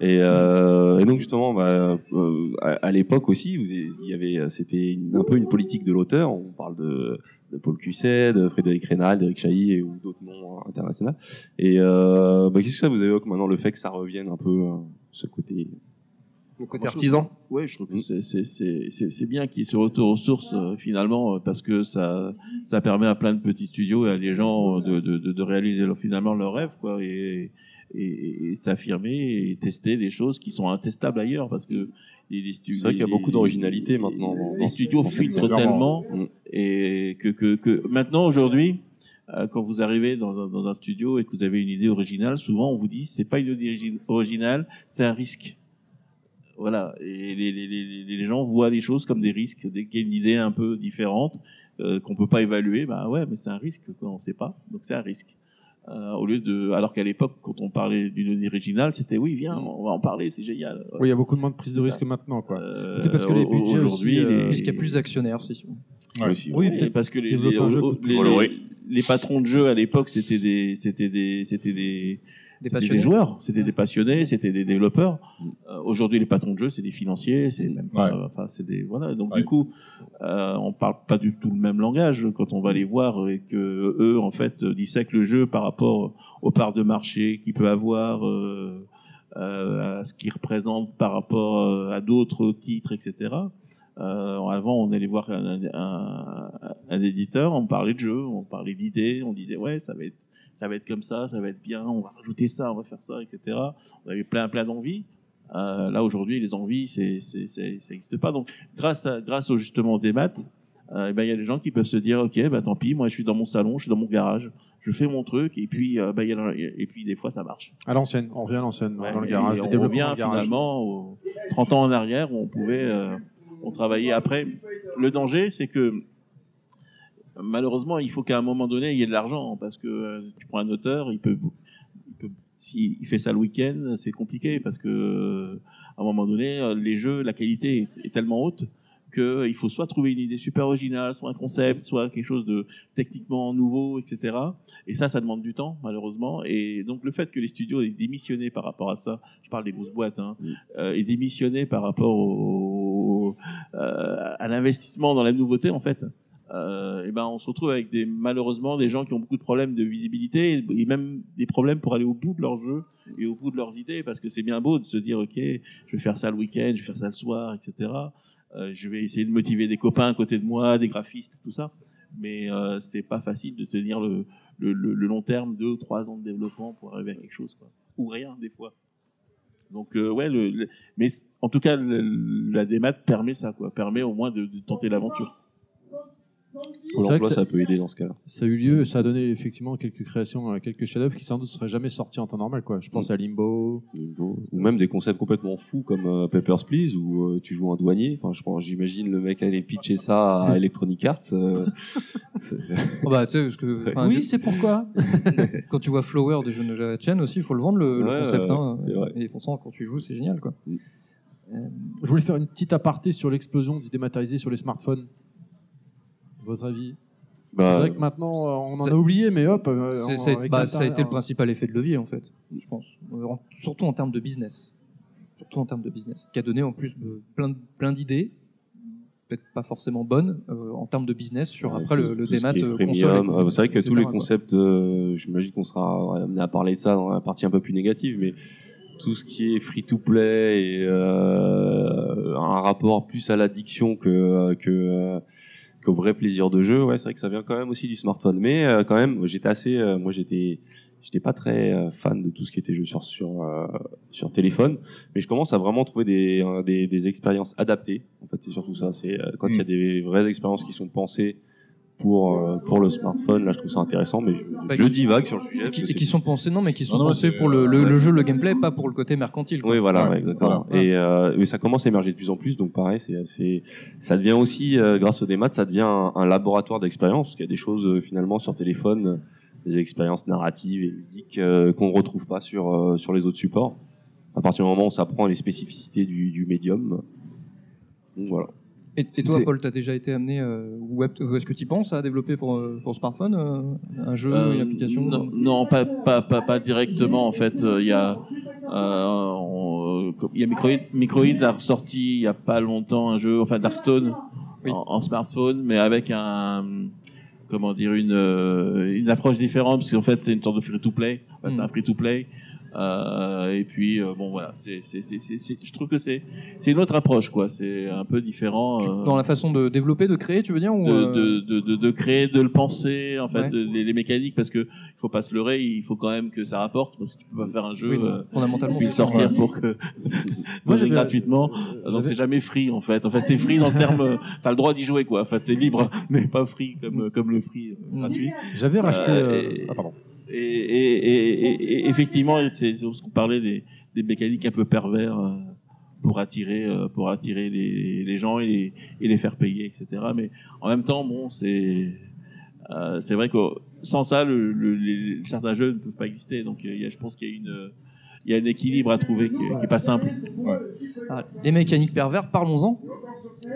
Et, euh, et donc justement, bah, euh, à, à l'époque aussi, vous- il y avait, c'était un peu une politique de l'auteur. On parle de, de Paul Cusset, de Frédéric Reynald, d'Eric Chahi et ou d'autres noms hein, internationaux. Et euh, bah, qu'est-ce que ça vous évoque maintenant le fait que ça revienne un peu euh, ce côté Le côté artisan. trouve- Ouais, je trouve que c'est- c'est- bien qu'il y ait ce retour aux sources euh, finalement euh, parce que ça ça permet à plein de petits studios et à des gens de, de, de, de réaliser leur- finalement leurs rêves quoi et et, et s'affirmer et tester des choses qui sont intestables ailleurs parce que les, les studios C'est vrai qu'il y a beaucoup d'originalité maintenant dans- les studios filtrent tellement Mm. et que que, que maintenant aujourd'hui euh, quand vous arrivez dans un, dans un studio et que vous avez une idée originale, souvent on vous dit c'est pas une idée origi- originale, c'est un risque. Voilà, et les, les, les, les gens voient les choses comme des risques. Dès qu'il y a une idée un peu différente euh, qu'on peut pas évaluer, bah ouais, mais c'est un risque, quoi, on sait pas, donc c'est un risque. Euh, au lieu de, alors qu'à l'époque, quand on parlait d'une idée originale, c'était oui, viens, on va en parler, c'est génial. Oui, il y a beaucoup moins de prise de risque ça. maintenant, quoi. Euh, parce que les budgets aujourd'hui, euh, les- Puisqu'il y a plus d'actionnaires, c'est sûr. Ouais. Aussi, oui, parce que les, les, patrons de jeu à l'époque, c'était des, c'était des, c'était des, Des c'était des joueurs, c'était des passionnés, c'était des développeurs. Euh, Aujourd'hui, les patrons de jeu, c'est des financiers, c'est même pas, Ouais. enfin, c'est des, voilà. Donc Ouais. du coup, euh, on parle pas du tout le même langage quand on va les voir et que eux, en fait, dissèquent le jeu par rapport aux parts de marché qu'il peut avoir. Euh, euh, à ce qu'il représente par rapport à d'autres titres, etc. Euh, avant, on allait voir un, un- un éditeur, on parlait de jeu, on parlait d'idées, on disait ouais, ça va être, ça va être comme ça, ça va être bien, on va rajouter ça, on va faire ça, etc. On avait plein, plein d'envies. Euh, là aujourd'hui, les envies, c'est, c'est, c'est- ça n'existe pas. Donc, grâce à, grâce au justement des maths, euh, eh ben, il y a des gens qui peuvent se dire ok, bah tant pis, moi je suis dans mon salon, je suis dans mon garage, je fais mon truc, et puis, euh, il y a- et puis des fois ça marche. À l'ancienne, on revient à l'ancienne, dans le garage. on revient finalement aux 30 ans en arrière où on pouvait euh, on travaillait après. Le danger, c'est que malheureusement, il faut qu'à un moment donné, il y ait de l'argent parce que euh, tu prends un auteur, il peut, il peut s'il il fait ça le week-end, c'est compliqué parce que euh, à un moment donné, euh, les jeux, la qualité est, est tellement haute qu'il faut soit trouver une idée super originale, soit un concept, soit quelque chose de techniquement nouveau, etc. Et ça, ça demande du temps, malheureusement. Et donc, le fait que les studios aient démissionné par rapport à ça, je parle des grosses boîtes, hein, euh, aient démissionné par rapport au, euh, à l'investissement dans la nouveauté, en fait, euh, et ben, on se retrouve avec des, malheureusement des gens qui ont beaucoup de problèmes de visibilité et, et même des problèmes pour aller au bout de leur jeu et au bout de leurs idées parce que c'est bien beau de se dire ok je vais faire ça le week-end je vais faire ça le soir etc Euh, je vais essayer de motiver des copains à côté de moi des graphistes tout ça. Mais euh, c'est pas facile de tenir le, le, le, long terme deux ou trois ans de développement pour arriver à quelque chose quoi. Ou rien des fois. Donc euh, ouais le, le- mais en tout cas le- la démat permet ça quoi. Permet au moins de, de tenter l'aventure l'emploi, que ça peut aider dans ce cas-là. Ça a eu lieu, ça a donné effectivement quelques créations, euh, quelques chefs-d'œuvre qui sans doute seraient jamais sortis en temps normal. Quoi. Je pense à Limbo. Limbo. Ou même des concepts complètement fous comme euh, Papers, Please, où euh, tu joues un douanier. Enfin, je pense, j'imagine le mec aller pitcher ça à [LAUGHS] Electronic Arts. euh, [LAUGHS] Oh bah, tu sais, parce que, Oui, c'est pourquoi. [LAUGHS] quand tu vois Flower de Java Chain aussi, il faut le vendre le, concept. hein. vrai. Et pourtant, quand tu joues, c'est génial. Quoi. Je voulais faire une petite aparté sur l'explosion du dématérialisé sur les smartphones. Votre avis Bah, C'est vrai que maintenant, euh, on en a oublié, mais hop. euh, on- bah, ça a été le principal effet de levier, en fait, je pense. Euh, surtout en termes de business. Surtout en termes de business. Qui a donné en plus plein, plein d'idées, peut-être pas forcément bonnes, euh, en termes de business sur Ouais, après tout- le, le démat et c'est vrai que tous les concepts, euh, j'imagine qu'on sera amené à parler de ça dans la partie un peu plus négative, mais tout ce qui est free-to-play et euh, un rapport plus à l'addiction que que qu'au vrai plaisir de jeu, ouais, c'est vrai que ça vient quand même aussi du smartphone. Mais euh, quand même, j'étais assez, euh, moi j'étais j'étais pas très euh, fan de tout ce qui était jeu sur sur euh, sur téléphone, mais je commence à vraiment trouver des des, des expériences adaptées. En fait, c'est surtout ça. C'est quand il y a Mm. des vraies expériences qui sont pensées pour euh, pour le smartphone. Là, je trouve ça intéressant, mais je, Bah, je divague sur le sujet. Qui, qui sont pensés, non, mais qui sont Non, non, pensés pour le, le- ouais. le jeu, le gameplay, pas pour le côté mercantile. quoi. Oui, voilà, Ouais, exactement. voilà. Et, euh, et ça commence à émerger de plus en plus, donc pareil, c'est, ça devient aussi, euh, grâce au démat, ça devient un, un laboratoire d'expérience, parce qu'il y a des choses euh, finalement sur téléphone, euh, des expériences narratives et ludiques euh, qu'on ne retrouve pas sur, euh, sur les autres supports. À partir du moment où ça prend les spécificités du, du médium. Donc voilà. Et, toi, Paul, t'as déjà été amené, euh, ou web, ou est-ce que tu penses à développer pour, euh, pour smartphone euh, un jeu, Euh, une application Non, non, pas, pas, pas, pas directement. En fait, Euh, il y a, euh, il y a a ressorti il y a pas longtemps un jeu, enfin Darkstone, en, en smartphone, mais avec un, comment dire, une, euh, une approche différente, parce qu'en fait c'est une sorte de free-to-play. Enfin, C'est un free-to-play. Euh, et puis euh, bon voilà, c'est, c'est, c'est, c'est- c'est- je trouve que c'est, c'est une autre approche quoi. C'est un peu différent. euh, Dans la façon de développer, de créer, tu veux dire ou, de, euh, de, de, de, de créer, de le penser, en fait, les, les mécaniques, parce que il faut pas se leurrer, il faut quand même que ça rapporte, parce que tu peux pas faire un jeu euh, fondamentalement, puis le sortir pour que [LAUGHS] j'avais- gratuitement. Donc c'est jamais free en fait. Enfin c'est free dans le terme, euh, t'as le droit d'y jouer quoi. En fait c'est libre, [LAUGHS] mais pas free comme comme le free euh, gratuit. J'avais racheté. Euh, euh, et- Ah, pardon. Et, effectivement, c'est ce qu'on parlait des, mécaniques un peu pervers euh, pour attirer, euh, pour attirer les, gens et les, faire payer, etc. Mais en même temps, bon, c'est euh, vrai que sans ça, le, le- les- certains jeux ne peuvent pas exister. Donc, il y a, je pense qu'il y a une il y a un équilibre à trouver qui est, qui est pas simple. Ah, les mécaniques pervers, parlons-en.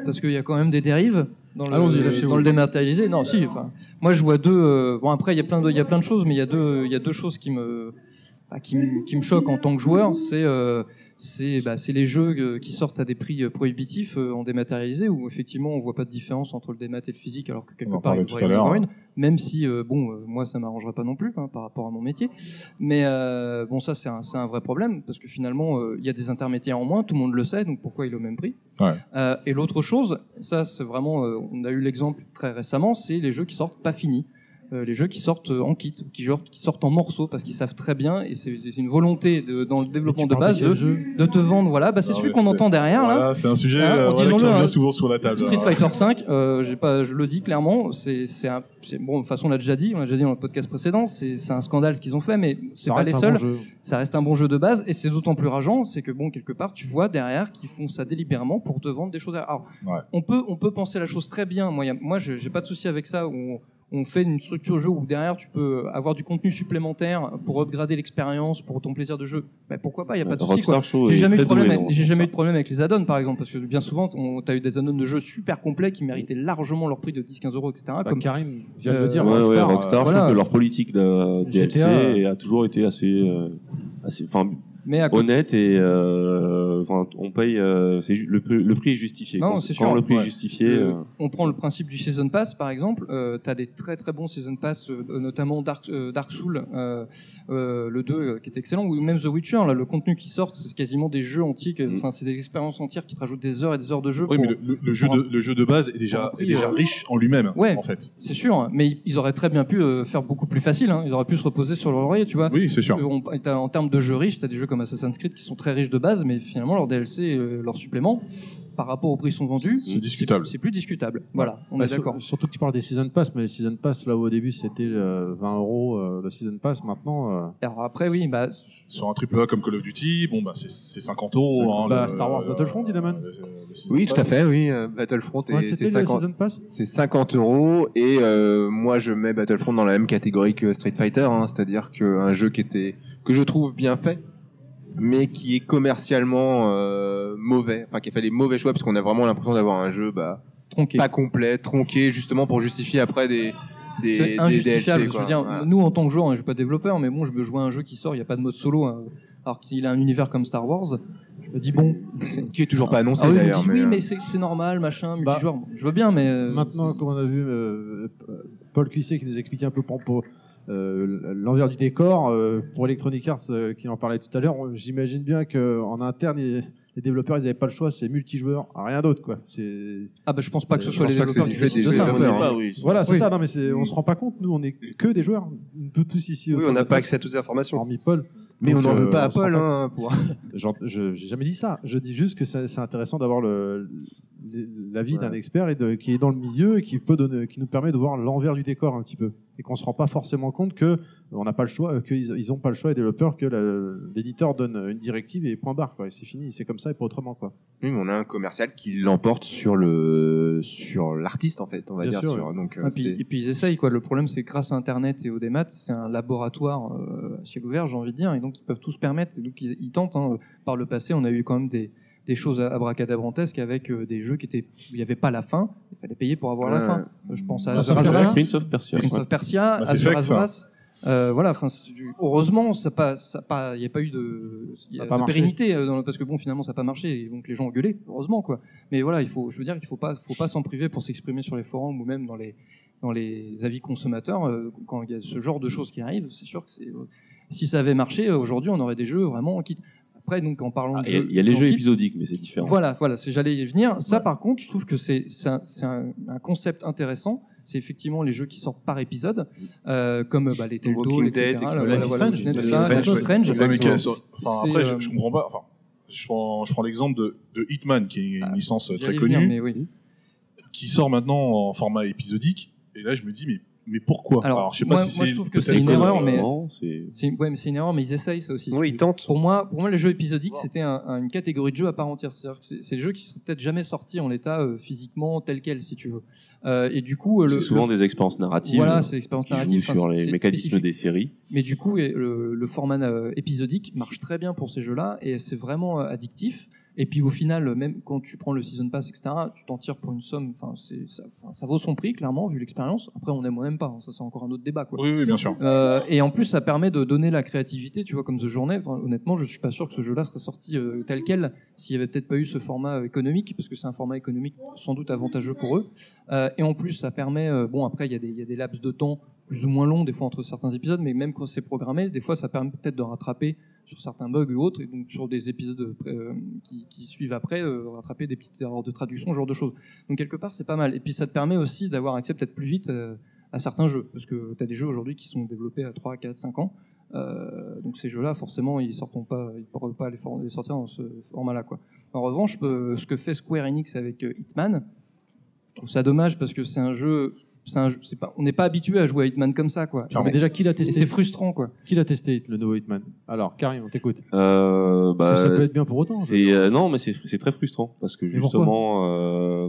Parce qu'il y a quand même des dérives dans le, dans le dématérialisé. Non, si. Enfin, moi, je vois deux. euh, bon, après, il y a plein de, il y a plein de choses, mais il y a deux, il y a deux choses qui me, bah, qui, me- qui me choquent en tant que joueur. C'est, euh, c'est, bah, c'est les jeux euh, qui sortent à des prix euh, prohibitifs euh, en dématérialisé, où effectivement, on voit pas de différence entre le démat et le physique, alors que quelque On part, il devrait y en avoir l'heure. une. Même si, euh, bon, euh, moi, ça m'arrangerait pas non plus hein, par rapport à mon métier. Mais euh, bon, ça, c'est un, vrai problème parce que finalement, il y a des intermédiaires en moins, tout le monde le sait, donc pourquoi il est au même prix? Ouais. Et l'autre chose, ça, c'est vraiment, on a eu l'exemple très récemment, c'est les jeux qui sortent pas finis. Euh, les jeux qui sortent en kit, qui, genre- qui sortent en morceaux parce qu'ils savent très bien et c'est une volonté de, dans le développement de base de de, jeu de te vendre. Voilà, bah, c'est Ah celui qu'on entend derrière là. c'est un sujet, Hein, euh, voilà, qui revient hein. souvent sur la table. Street. Fighter [LAUGHS] 5, euh, j'ai pas, je le dis clairement, c'est bon, de toute façon on l'a déjà dit, on l'a déjà dit dans le podcast précédent, c'est c'est un scandale ce qu'ils ont fait, mais c'est pas les seuls. bon. Ça reste un bon jeu de base et c'est d'autant plus rageant, c'est que bon quelque part tu vois derrière qu'ils font ça délibérément pour te vendre des choses. derrière. Alors Ouais. on peut on peut penser la chose très bien. Moi y a- moi je- j'ai pas de souci avec ça. Où on, on fait une structure jeu où derrière tu peux avoir du contenu supplémentaire pour upgrader l'expérience, pour ton plaisir de jeu. Ben, pourquoi pas, il y a pas de souci. Rockstar, quoi. je trouve, J'ai jamais eu de problème. doué avec- J'ai jamais eu de problème avec les add-ons par exemple parce que bien souvent on as eu des add-ons de jeux super complets qui méritaient largement leur prix de 10-15 euros etc. Bah, comme Karim vient de le Euh, dire. Ouais, ouais, Rockstar, Rockstar, euh, je trouve que leur politique de DLC GTA, a toujours été assez, euh, assez, enfin, Mais à côté- honnête et, euh, on paye, euh, c'est le, prix- le prix est justifié. Non, quand c'est quand sûr. le prix Ouais. est justifié. Le- euh, On prend le principe du Season Pass, par exemple. Euh, tu as des très très bons Season Pass, euh, notamment Dark, euh, Dark Souls, euh, euh, le 2, euh, qui est excellent, ou même The Witcher. Là, le contenu qui sort, c'est quasiment des jeux antiques. Enfin, c'est des expériences entières qui te rajoutent des heures et des heures de jeu. Oui, pour- mais le, le- le jeu un- de, le jeu de base est déjà, est riche en lui-même, Ouais, en fait. c'est sûr, mais ils auraient très bien pu euh, faire beaucoup plus facile. Hein. Ils auraient pu se reposer sur leur laurier, tu vois. Oui, c'est sûr. On- t'as- en termes de jeux riches, tu as des jeux comme Assassin's Creed qui sont très riches de base, mais finalement, leur DLC, euh, leur supplément, par rapport au prix sont vendus, C'est discutable. C'est plus discutable. Voilà, on Bah, est sur- d'accord. Surtout que tu parles des season pass, mais les season pass là où au début c'était euh, 20 euros euh, le season pass. Maintenant, euh, Alors après, oui, bah, Sur un triple A comme Call of Duty, bon bah c'est c'est 50 euros. hein, Bah, le- Star Wars Battlefront, le- Oui, tout à fait, oui. euh, Battlefront, Ouais, c'est le 50, Season Pass c'est 50 euros. Et euh, moi, je mets Battlefront dans la même catégorie que Street Fighter, hein, c'est-à-dire qu'un jeu qui était que je trouve bien fait, mais qui est commercialement euh, mauvais, enfin qui a fait les mauvais choix, parce qu'on a vraiment l'impression d'avoir un jeu bah, tronqué, pas complet, tronqué, justement pour justifier après des des, C'est des injustifiable. DLC. je veux dire, Voilà. nous en tant que joueur, hein, je suis pas développeur, mais bon, je veux jouer à un jeu qui sort, il n'y a pas de mode solo. hein. alors qu'il a un univers comme Star Wars, je me dis bon. Qui est toujours pas annoncé Ah oui, d'ailleurs. dit, mais, oui, euh, mais c'est normal, machin, multijoueur. Bon, je veux bien, mais. euh, Maintenant, comme on a vu euh, Paul Cuisset qui nous expliquait un peu pour, pour, l'envers du décor, euh, pour Electronic Arts euh, qui en parlait tout à l'heure, j'imagine bien qu'en interne, les, les développeurs, ils n'avaient pas le choix, c'est multijoueur, rien d'autre. quoi. C'est- Ah bah je pense pas que ce Euh, soit les développeurs qui du fait décident de des ça. hein. oui. Voilà, c'est Oui. ça. Non, mais c'est- on se rend pas compte. Nous, on est que des joueurs, tous, tous ici. Oui, on n'a pas accès à toutes les informations. Hormis Paul. Mais on n'en veut euh, pas à Paul, pas- hein, pour- [LAUGHS] Genre, je j'ai jamais dit ça. Je dis juste que c'est c'est intéressant d'avoir le l'avis d'un expert et de, qui est dans le milieu et qui peut donner, qui nous permet de voir l'envers du décor un petit peu et qu'on se rend pas forcément compte que on n'a pas le choix, qu'ils ils ont pas le choix les développeurs que l'éditeur donne une directive et point barre quoi. Et c'est fini, c'est comme ça et pas autrement quoi. Oui, mais on a un commercial qui l'emporte sur le sur l'artiste en fait, on va Bien dire. sûr, sur- ouais. donc, euh, Ah, puis- et puis ils essayent quoi. Le problème c'est que grâce à Internet et au démat, c'est un laboratoire euh, à ciel ouvert, j'ai envie de dire, et donc ils peuvent tout se permettre. Et donc ils, ils tentent. hein. Par le passé, on a eu quand même des, des choses abracadabrantesques avec euh, des jeux qui étaient où il n'y avait pas la fin. Il fallait payer pour avoir la fin. Je pense à Bah, Azure c'est Azras, Prince of Persia. Prince of Persia, Bah. Azras. Euh, voilà, enfin, heureusement, ça pas, ça pas, il n'y a pas eu de, y a a pas de pérennité euh, dans le- parce que bon, finalement, ça n'a pas marché, et donc les gens ont gueulé, heureusement quoi. Mais voilà, il faut, je veux dire qu'il faut pas, faut pas s'en priver pour s'exprimer sur les forums ou même dans les, dans les avis consommateurs euh, quand il y a ce genre de choses qui arrivent. C'est sûr que c'est, euh, si ça avait marché euh, aujourd'hui, on aurait des jeux vraiment qui. Après, donc en parlant Ah, de Il y y a les jeux kit- épisodiques, mais c'est différent. Voilà, voilà, c'est j'allais y venir. Ça, par contre, je trouve que c'est c'est un, c'est un- un concept intéressant. C'est effectivement les jeux qui sortent par épisode, euh, comme bah, les Telltale, etc. Dead, voilà, Life is voilà, Strange. Ouais, enfin, après, je, euh, je comprends pas. Enfin, je prends, je prends l'exemple de, de Hitman, qui est une licence très j'allais connue, venir, mais oui. qui sort maintenant en format épisodique. Et là, je me dis, mais, mais pourquoi? Alors, je sais moi, pas si moi, c'est je trouve que c'est une erreur, mais c'est- ouais, une erreur, mais ils essayent ça aussi. Oui, ils tentent. Pour moi, pour moi, les jeux épisodiques, c'était un- un- une catégorie de jeux à part entière. C'est-à-dire que c'est des jeux qui seraient peut-être jamais sortis en l'état euh, physiquement tel quel, si tu veux. Euh, et du coup, le, C'est souvent le- des expériences narratives. Voilà, c'est expériences narratives. sur les mécanismes spécifique. des séries. Mais du coup, le, le format euh, épisodique marche très bien pour ces jeux-là et c'est vraiment euh, addictif. Et puis au final, même quand tu prends le season pass, etc., tu t'en tires pour une somme. Enfin, c'est ça, ça vaut son prix clairement vu l'expérience. Après, on aime ou on n'aime pas. hein, ça, c'est encore un autre débat. Quoi. Oui, oui, bien sûr. Euh, et en plus, ça permet de donner la créativité. Tu vois, comme The Journée. Enfin, honnêtement, je suis pas sûr que ce jeu-là serait sorti euh, tel quel s'il y avait peut-être pas eu ce format euh, économique, parce que c'est un format économique sans doute avantageux pour eux. Euh, et en plus, ça permet. bon, après, y, il y a des laps de temps plus ou moins longs des fois entre certains épisodes, mais même quand c'est programmé, des fois, ça permet peut-être de rattraper sur certains bugs ou autres, et donc sur des épisodes euh, qui, qui suivent après, euh, rattraper des petites erreurs de traduction, ce genre de choses. Donc quelque part, c'est pas mal. Et puis ça te permet aussi d'avoir accès peut-être plus vite euh, à certains jeux, parce que tu as des jeux aujourd'hui qui sont développés à 3, 4, 5 ans. Euh, donc ces jeux-là, forcément, ils sortent pas, ils pourront pas les, les sortir dans ce format-là. Quoi. En revanche, euh, ce que fait Square Enix avec euh, Hitman, je trouve ça dommage parce que c'est un jeu. C'est un jeu- c'est pas, on n'est pas habitué à jouer à Hitman comme ça, quoi. Mais déjà, qui l'a Et testé c'est frustrant, quoi. Qui l'a testé, le nouveau Hitman? Alors, Karim, on t'écoute. Euh, Parce bah, que ça peut être bien pour autant. C'est euh, non, mais c'est c'est très frustrant parce que justement euh,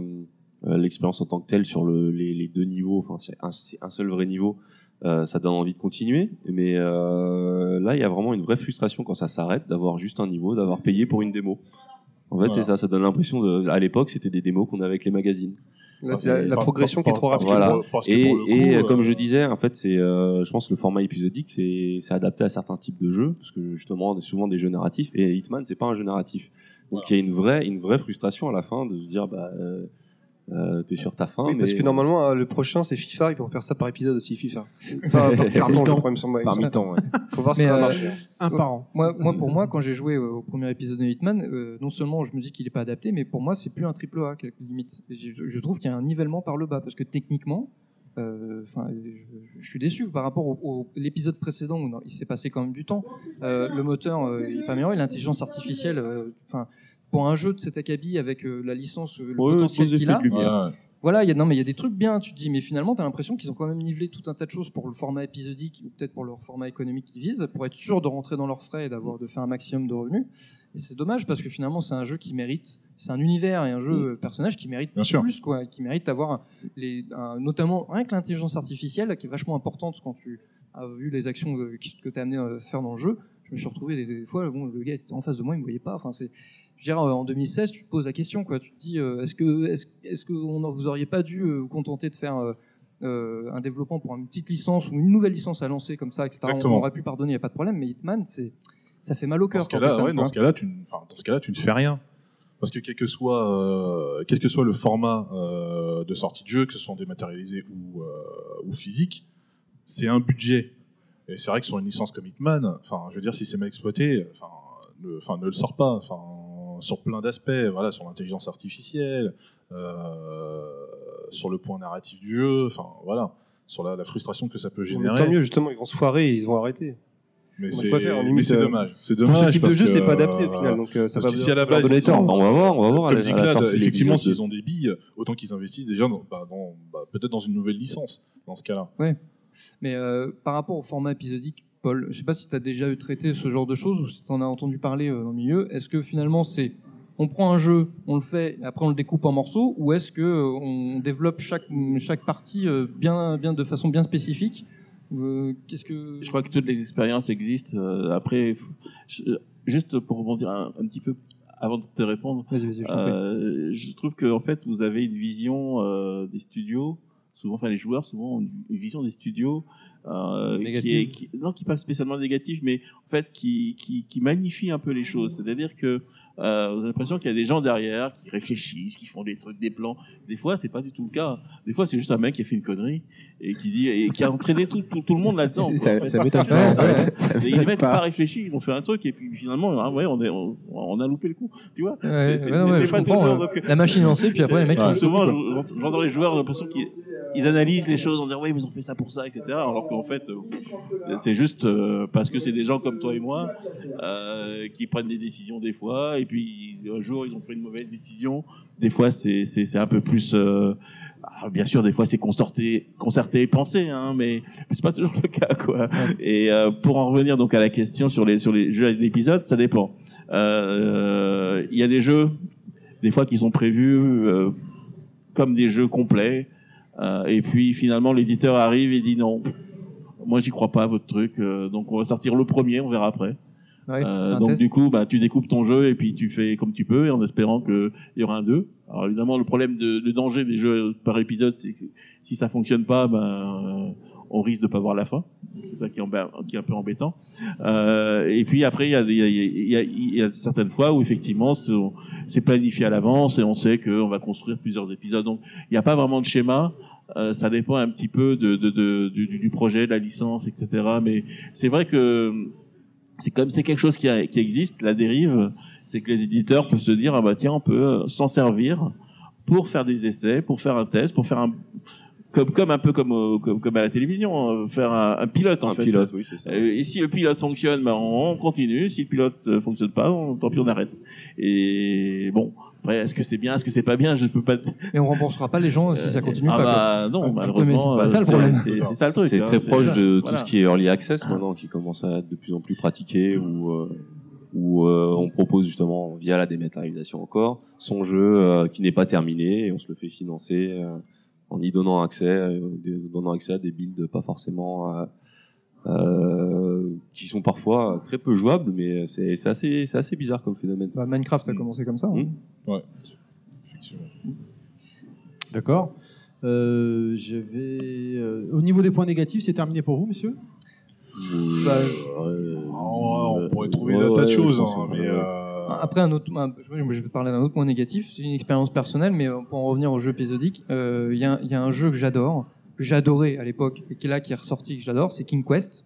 euh, l'expérience en tant que telle sur le, les, les deux niveaux, enfin c'est un, c'est un seul vrai niveau, euh, ça donne envie de continuer. Mais euh, là, il y a vraiment une vraie frustration quand ça s'arrête d'avoir juste un niveau, d'avoir payé pour une démo. En fait, Voilà. c'est ça, ça donne l'impression de. À l'époque, c'était des démos qu'on avait avec les magazines. Là, c'est la- la progression qui est trop rapide. Voilà. Et, coup, euh, comme je disais, en fait, c'est, euh, je pense, que le format épisodique, c'est, c'est adapté à certains types de jeux, parce que justement, on a souvent des jeux narratifs. Et Hitman, c'est pas un jeu narratif. Donc, il y a une vraie, une vraie frustration à la fin de se dire, bah, euh, t'es sur ta fin, Oui, mais parce que normalement, euh, le prochain, c'est FIFA. Ils vont faire ça par épisode aussi, FIFA. [LAUGHS] Pas par carton, je crois, il me semble. Par mi-temps, ouais. [LAUGHS] Faut voir si ça va euh, marcher. Un par an. Moi, moi, pour moi, quand j'ai joué au premier épisode de Hitman, euh, non seulement je me dis qu'il n'est pas adapté, mais pour moi, c'est plus un triple A, limite. Je, je trouve qu'il y a un nivellement par le bas, parce que techniquement, euh, enfin, je, je suis déçu par rapport au, au- l'épisode précédent où non, il s'est passé quand même du temps. Euh, le moteur, euh, il est pas meilleur, et l'intelligence artificielle, euh, enfin. Pour un jeu de cet acabit avec euh, la licence, euh, le Ouais, potentiel qu'il a. Ouais. Voilà, il y a, non, mais il y a des trucs bien, tu te dis, mais finalement, tu as l'impression qu'ils ont quand même nivelé tout un tas de choses pour le format épisodique ou peut-être pour leur format économique qu'ils visent, pour être sûr de rentrer dans leurs frais et d'avoir de faire un maximum de revenus. Et c'est dommage parce que finalement, c'est un jeu qui mérite, c'est un univers et un jeu euh, personnage qui mérite Bien sûr. plus, quoi, qui mérite d'avoir les, un- notamment rien que l'intelligence artificielle qui est vachement importante quand tu as vu les actions qui- que tu as amené à faire dans le jeu. Je me suis retrouvé des, des fois, bon, le gars était en face de moi, il me voyait pas. Enfin, c'est, je euh, en 2016, tu te poses la question, quoi. Tu te dis, euh, est-ce que, est-ce, que on, vous auriez pas dû euh, vous contenter de faire un développement pour une petite licence ou une nouvelle licence à lancer comme ça, etc. On, Exactement. aurait pu pardonner, il y a pas de problème. Mais Hitman, c'est, ça fait mal au Dans cœur. ce cas-là, ouais, dans ce cas-là, tu, enfin, dans ce cas-là, tu ne fais rien. Parce que quel que soit, euh, quel que soit le format euh, de sortie de jeu, que ce soit dématérialisé ou, euh, ou physique, c'est un budget. Et c'est vrai que sur une licence comme Hitman, enfin, je veux dire, si c'est mal exploité, enfin, ne, enfin, ne le sort pas. Enfin, sur plein d'aspects, voilà, sur l'intelligence artificielle, euh, sur le point narratif du jeu, enfin, voilà, sur la, la frustration que ça peut Mais générer. Tant mieux, justement, ils vont se foirer ils vont arrêter. Mais c'est euh, dommage. C'est pour ce dommage type de jeu, c'est pas adapté, au final, donc, euh, ça parce va que si à la base donner tort. On va voir, on va voir Comme dit effectivement, s'ils ont des billes, autant qu'ils investissent déjà dans, bah, dans- bah, peut-être dans une nouvelle licence dans ce cas-là. Ouais. Mais euh, par rapport au format épisodique, Paul, je sais pas si tu as déjà eu traité ce genre de choses ou si tu en as entendu parler euh, dans le milieu. Est-ce que finalement c'est on prend un jeu, on le fait, et après on le découpe en morceaux, ou est-ce que euh, on développe chaque chaque partie euh, bien bien de façon bien spécifique Euh, Qu'est-ce que Je crois que toutes les expériences existent. Après, je- juste pour rebondir un, un petit peu avant de te répondre, je euh, trouve que en fait vous avez une vision euh, des studios. Souvent, enfin les joueurs souvent ont une vision des studios euh, qui est qui, non qui pas spécialement négative, mais en fait qui, qui, qui magnifie un peu les choses. C'est-à-dire que euh, vous avez l'impression qu'il y a des gens derrière qui réfléchissent, qui font des trucs, des plans. Des fois, c'est pas du tout le cas. Des fois, c'est juste un mec qui a fait une connerie et qui dit et qui a entraîné tout, tout, tout le monde là-dedans. Ça- en fait. ça m'étonne pas, en fait. Ça Et les m'étonne mecs pas. n'ont pas réfléchi, ils ont fait un truc et puis finalement, ah ouais, on, est, on, on a loupé le coup. Tu vois? Ouais, C'est- ouais, ouais, pas ouais. donc- La machine lancée, puis après, les mecs, Souvent, j'ent- j'entends les joueurs, j'ai l'impression qu'ils ils analysent les choses en disant ouais, mais ils ont fait ça pour ça, etc. Alors qu'en fait, euh, c'est juste euh, parce que c'est des gens comme toi et moi euh, qui prennent des décisions des fois, et puis un jour ils ont pris une mauvaise décision. Des fois, c'est un peu plus. bien sûr, des fois c'est concerté, concerté et pensé, hein, mais c'est pas toujours le cas, quoi. Et pour en revenir donc à la question sur les sur les jeux d'épisodes, ça dépend. Il y a des jeux, des fois qui sont prévus comme des jeux complets, et puis finalement l'éditeur arrive et dit non, moi j'y crois pas à votre truc, euh, donc on va sortir le premier, on verra après. Ouais, Euh, donc test. du coup, bah, tu découpes ton jeu et puis tu fais comme tu peux, et en espérant qu'il y aura un 2. Alors évidemment, le problème, de, le danger des jeux par épisode, c'est que si ça fonctionne pas, ben, euh, on risque de pas voir la fin. C'est ça qui est, emba- qui est un peu embêtant. Euh, et puis après, il y a, y, a, il y a- il y a certaines fois où effectivement, c'est c'est planifié à l'avance et on sait qu'on va construire plusieurs épisodes. Donc, il n'y a pas vraiment de schéma. Euh, ça dépend un petit peu de, de, de- du, du projet, de la licence, etc. Mais c'est vrai que c'est comme c'est quelque chose qui, a- qui existe, la dérive, c'est que les éditeurs peuvent se dire ah bah tiens on peut euh, s'en servir pour faire des essais, pour faire un test, pour faire un comme comme un peu comme au- comme, comme à la télévision, euh, faire un, un pilote en Un fait. pilote, oui, c'est ça. Et si le pilote fonctionne, ben on continue. Si le pilote fonctionne pas, on, tant pis on arrête. Et bon. Après, est-ce que c'est bien, est-ce que c'est pas bien Je peux pas. Et on remboursera pas les gens si ça continue ah pas. bah quoi. non, malheureusement, C'est ça le euh, problème. c'est- ça le truc, C'est hein, très proche ça. de Voilà. tout ce qui est early access maintenant, qui commence à être de plus en plus pratiqué, où, euh, où euh, on propose justement via la dématérialisation encore son jeu euh, qui n'est pas terminé et on se le fait financer euh, en y donnant accès, euh, donnant accès à des builds pas forcément euh, euh, qui sont parfois très peu jouables, mais c'est c'est assez, c'est assez bizarre comme phénomène. Bah, Minecraft a commencé comme ça. hein. Ouais, effectivement. D'accord. Euh, je vais. euh, au niveau des points négatifs, c'est terminé pour vous, monsieur? Bah, on pourrait trouver ouais, des tas de ouais, choses, hein, mais. euh, Après, un autre, un- je vais parler d'un autre point négatif. C'est une expérience personnelle, mais euh, pour en revenir au jeu épisodique, euh, il y, y a un jeu que j'adore, que j'adorais à l'époque, et qui est là, qui est ressorti, que j'adore, c'est King Quest.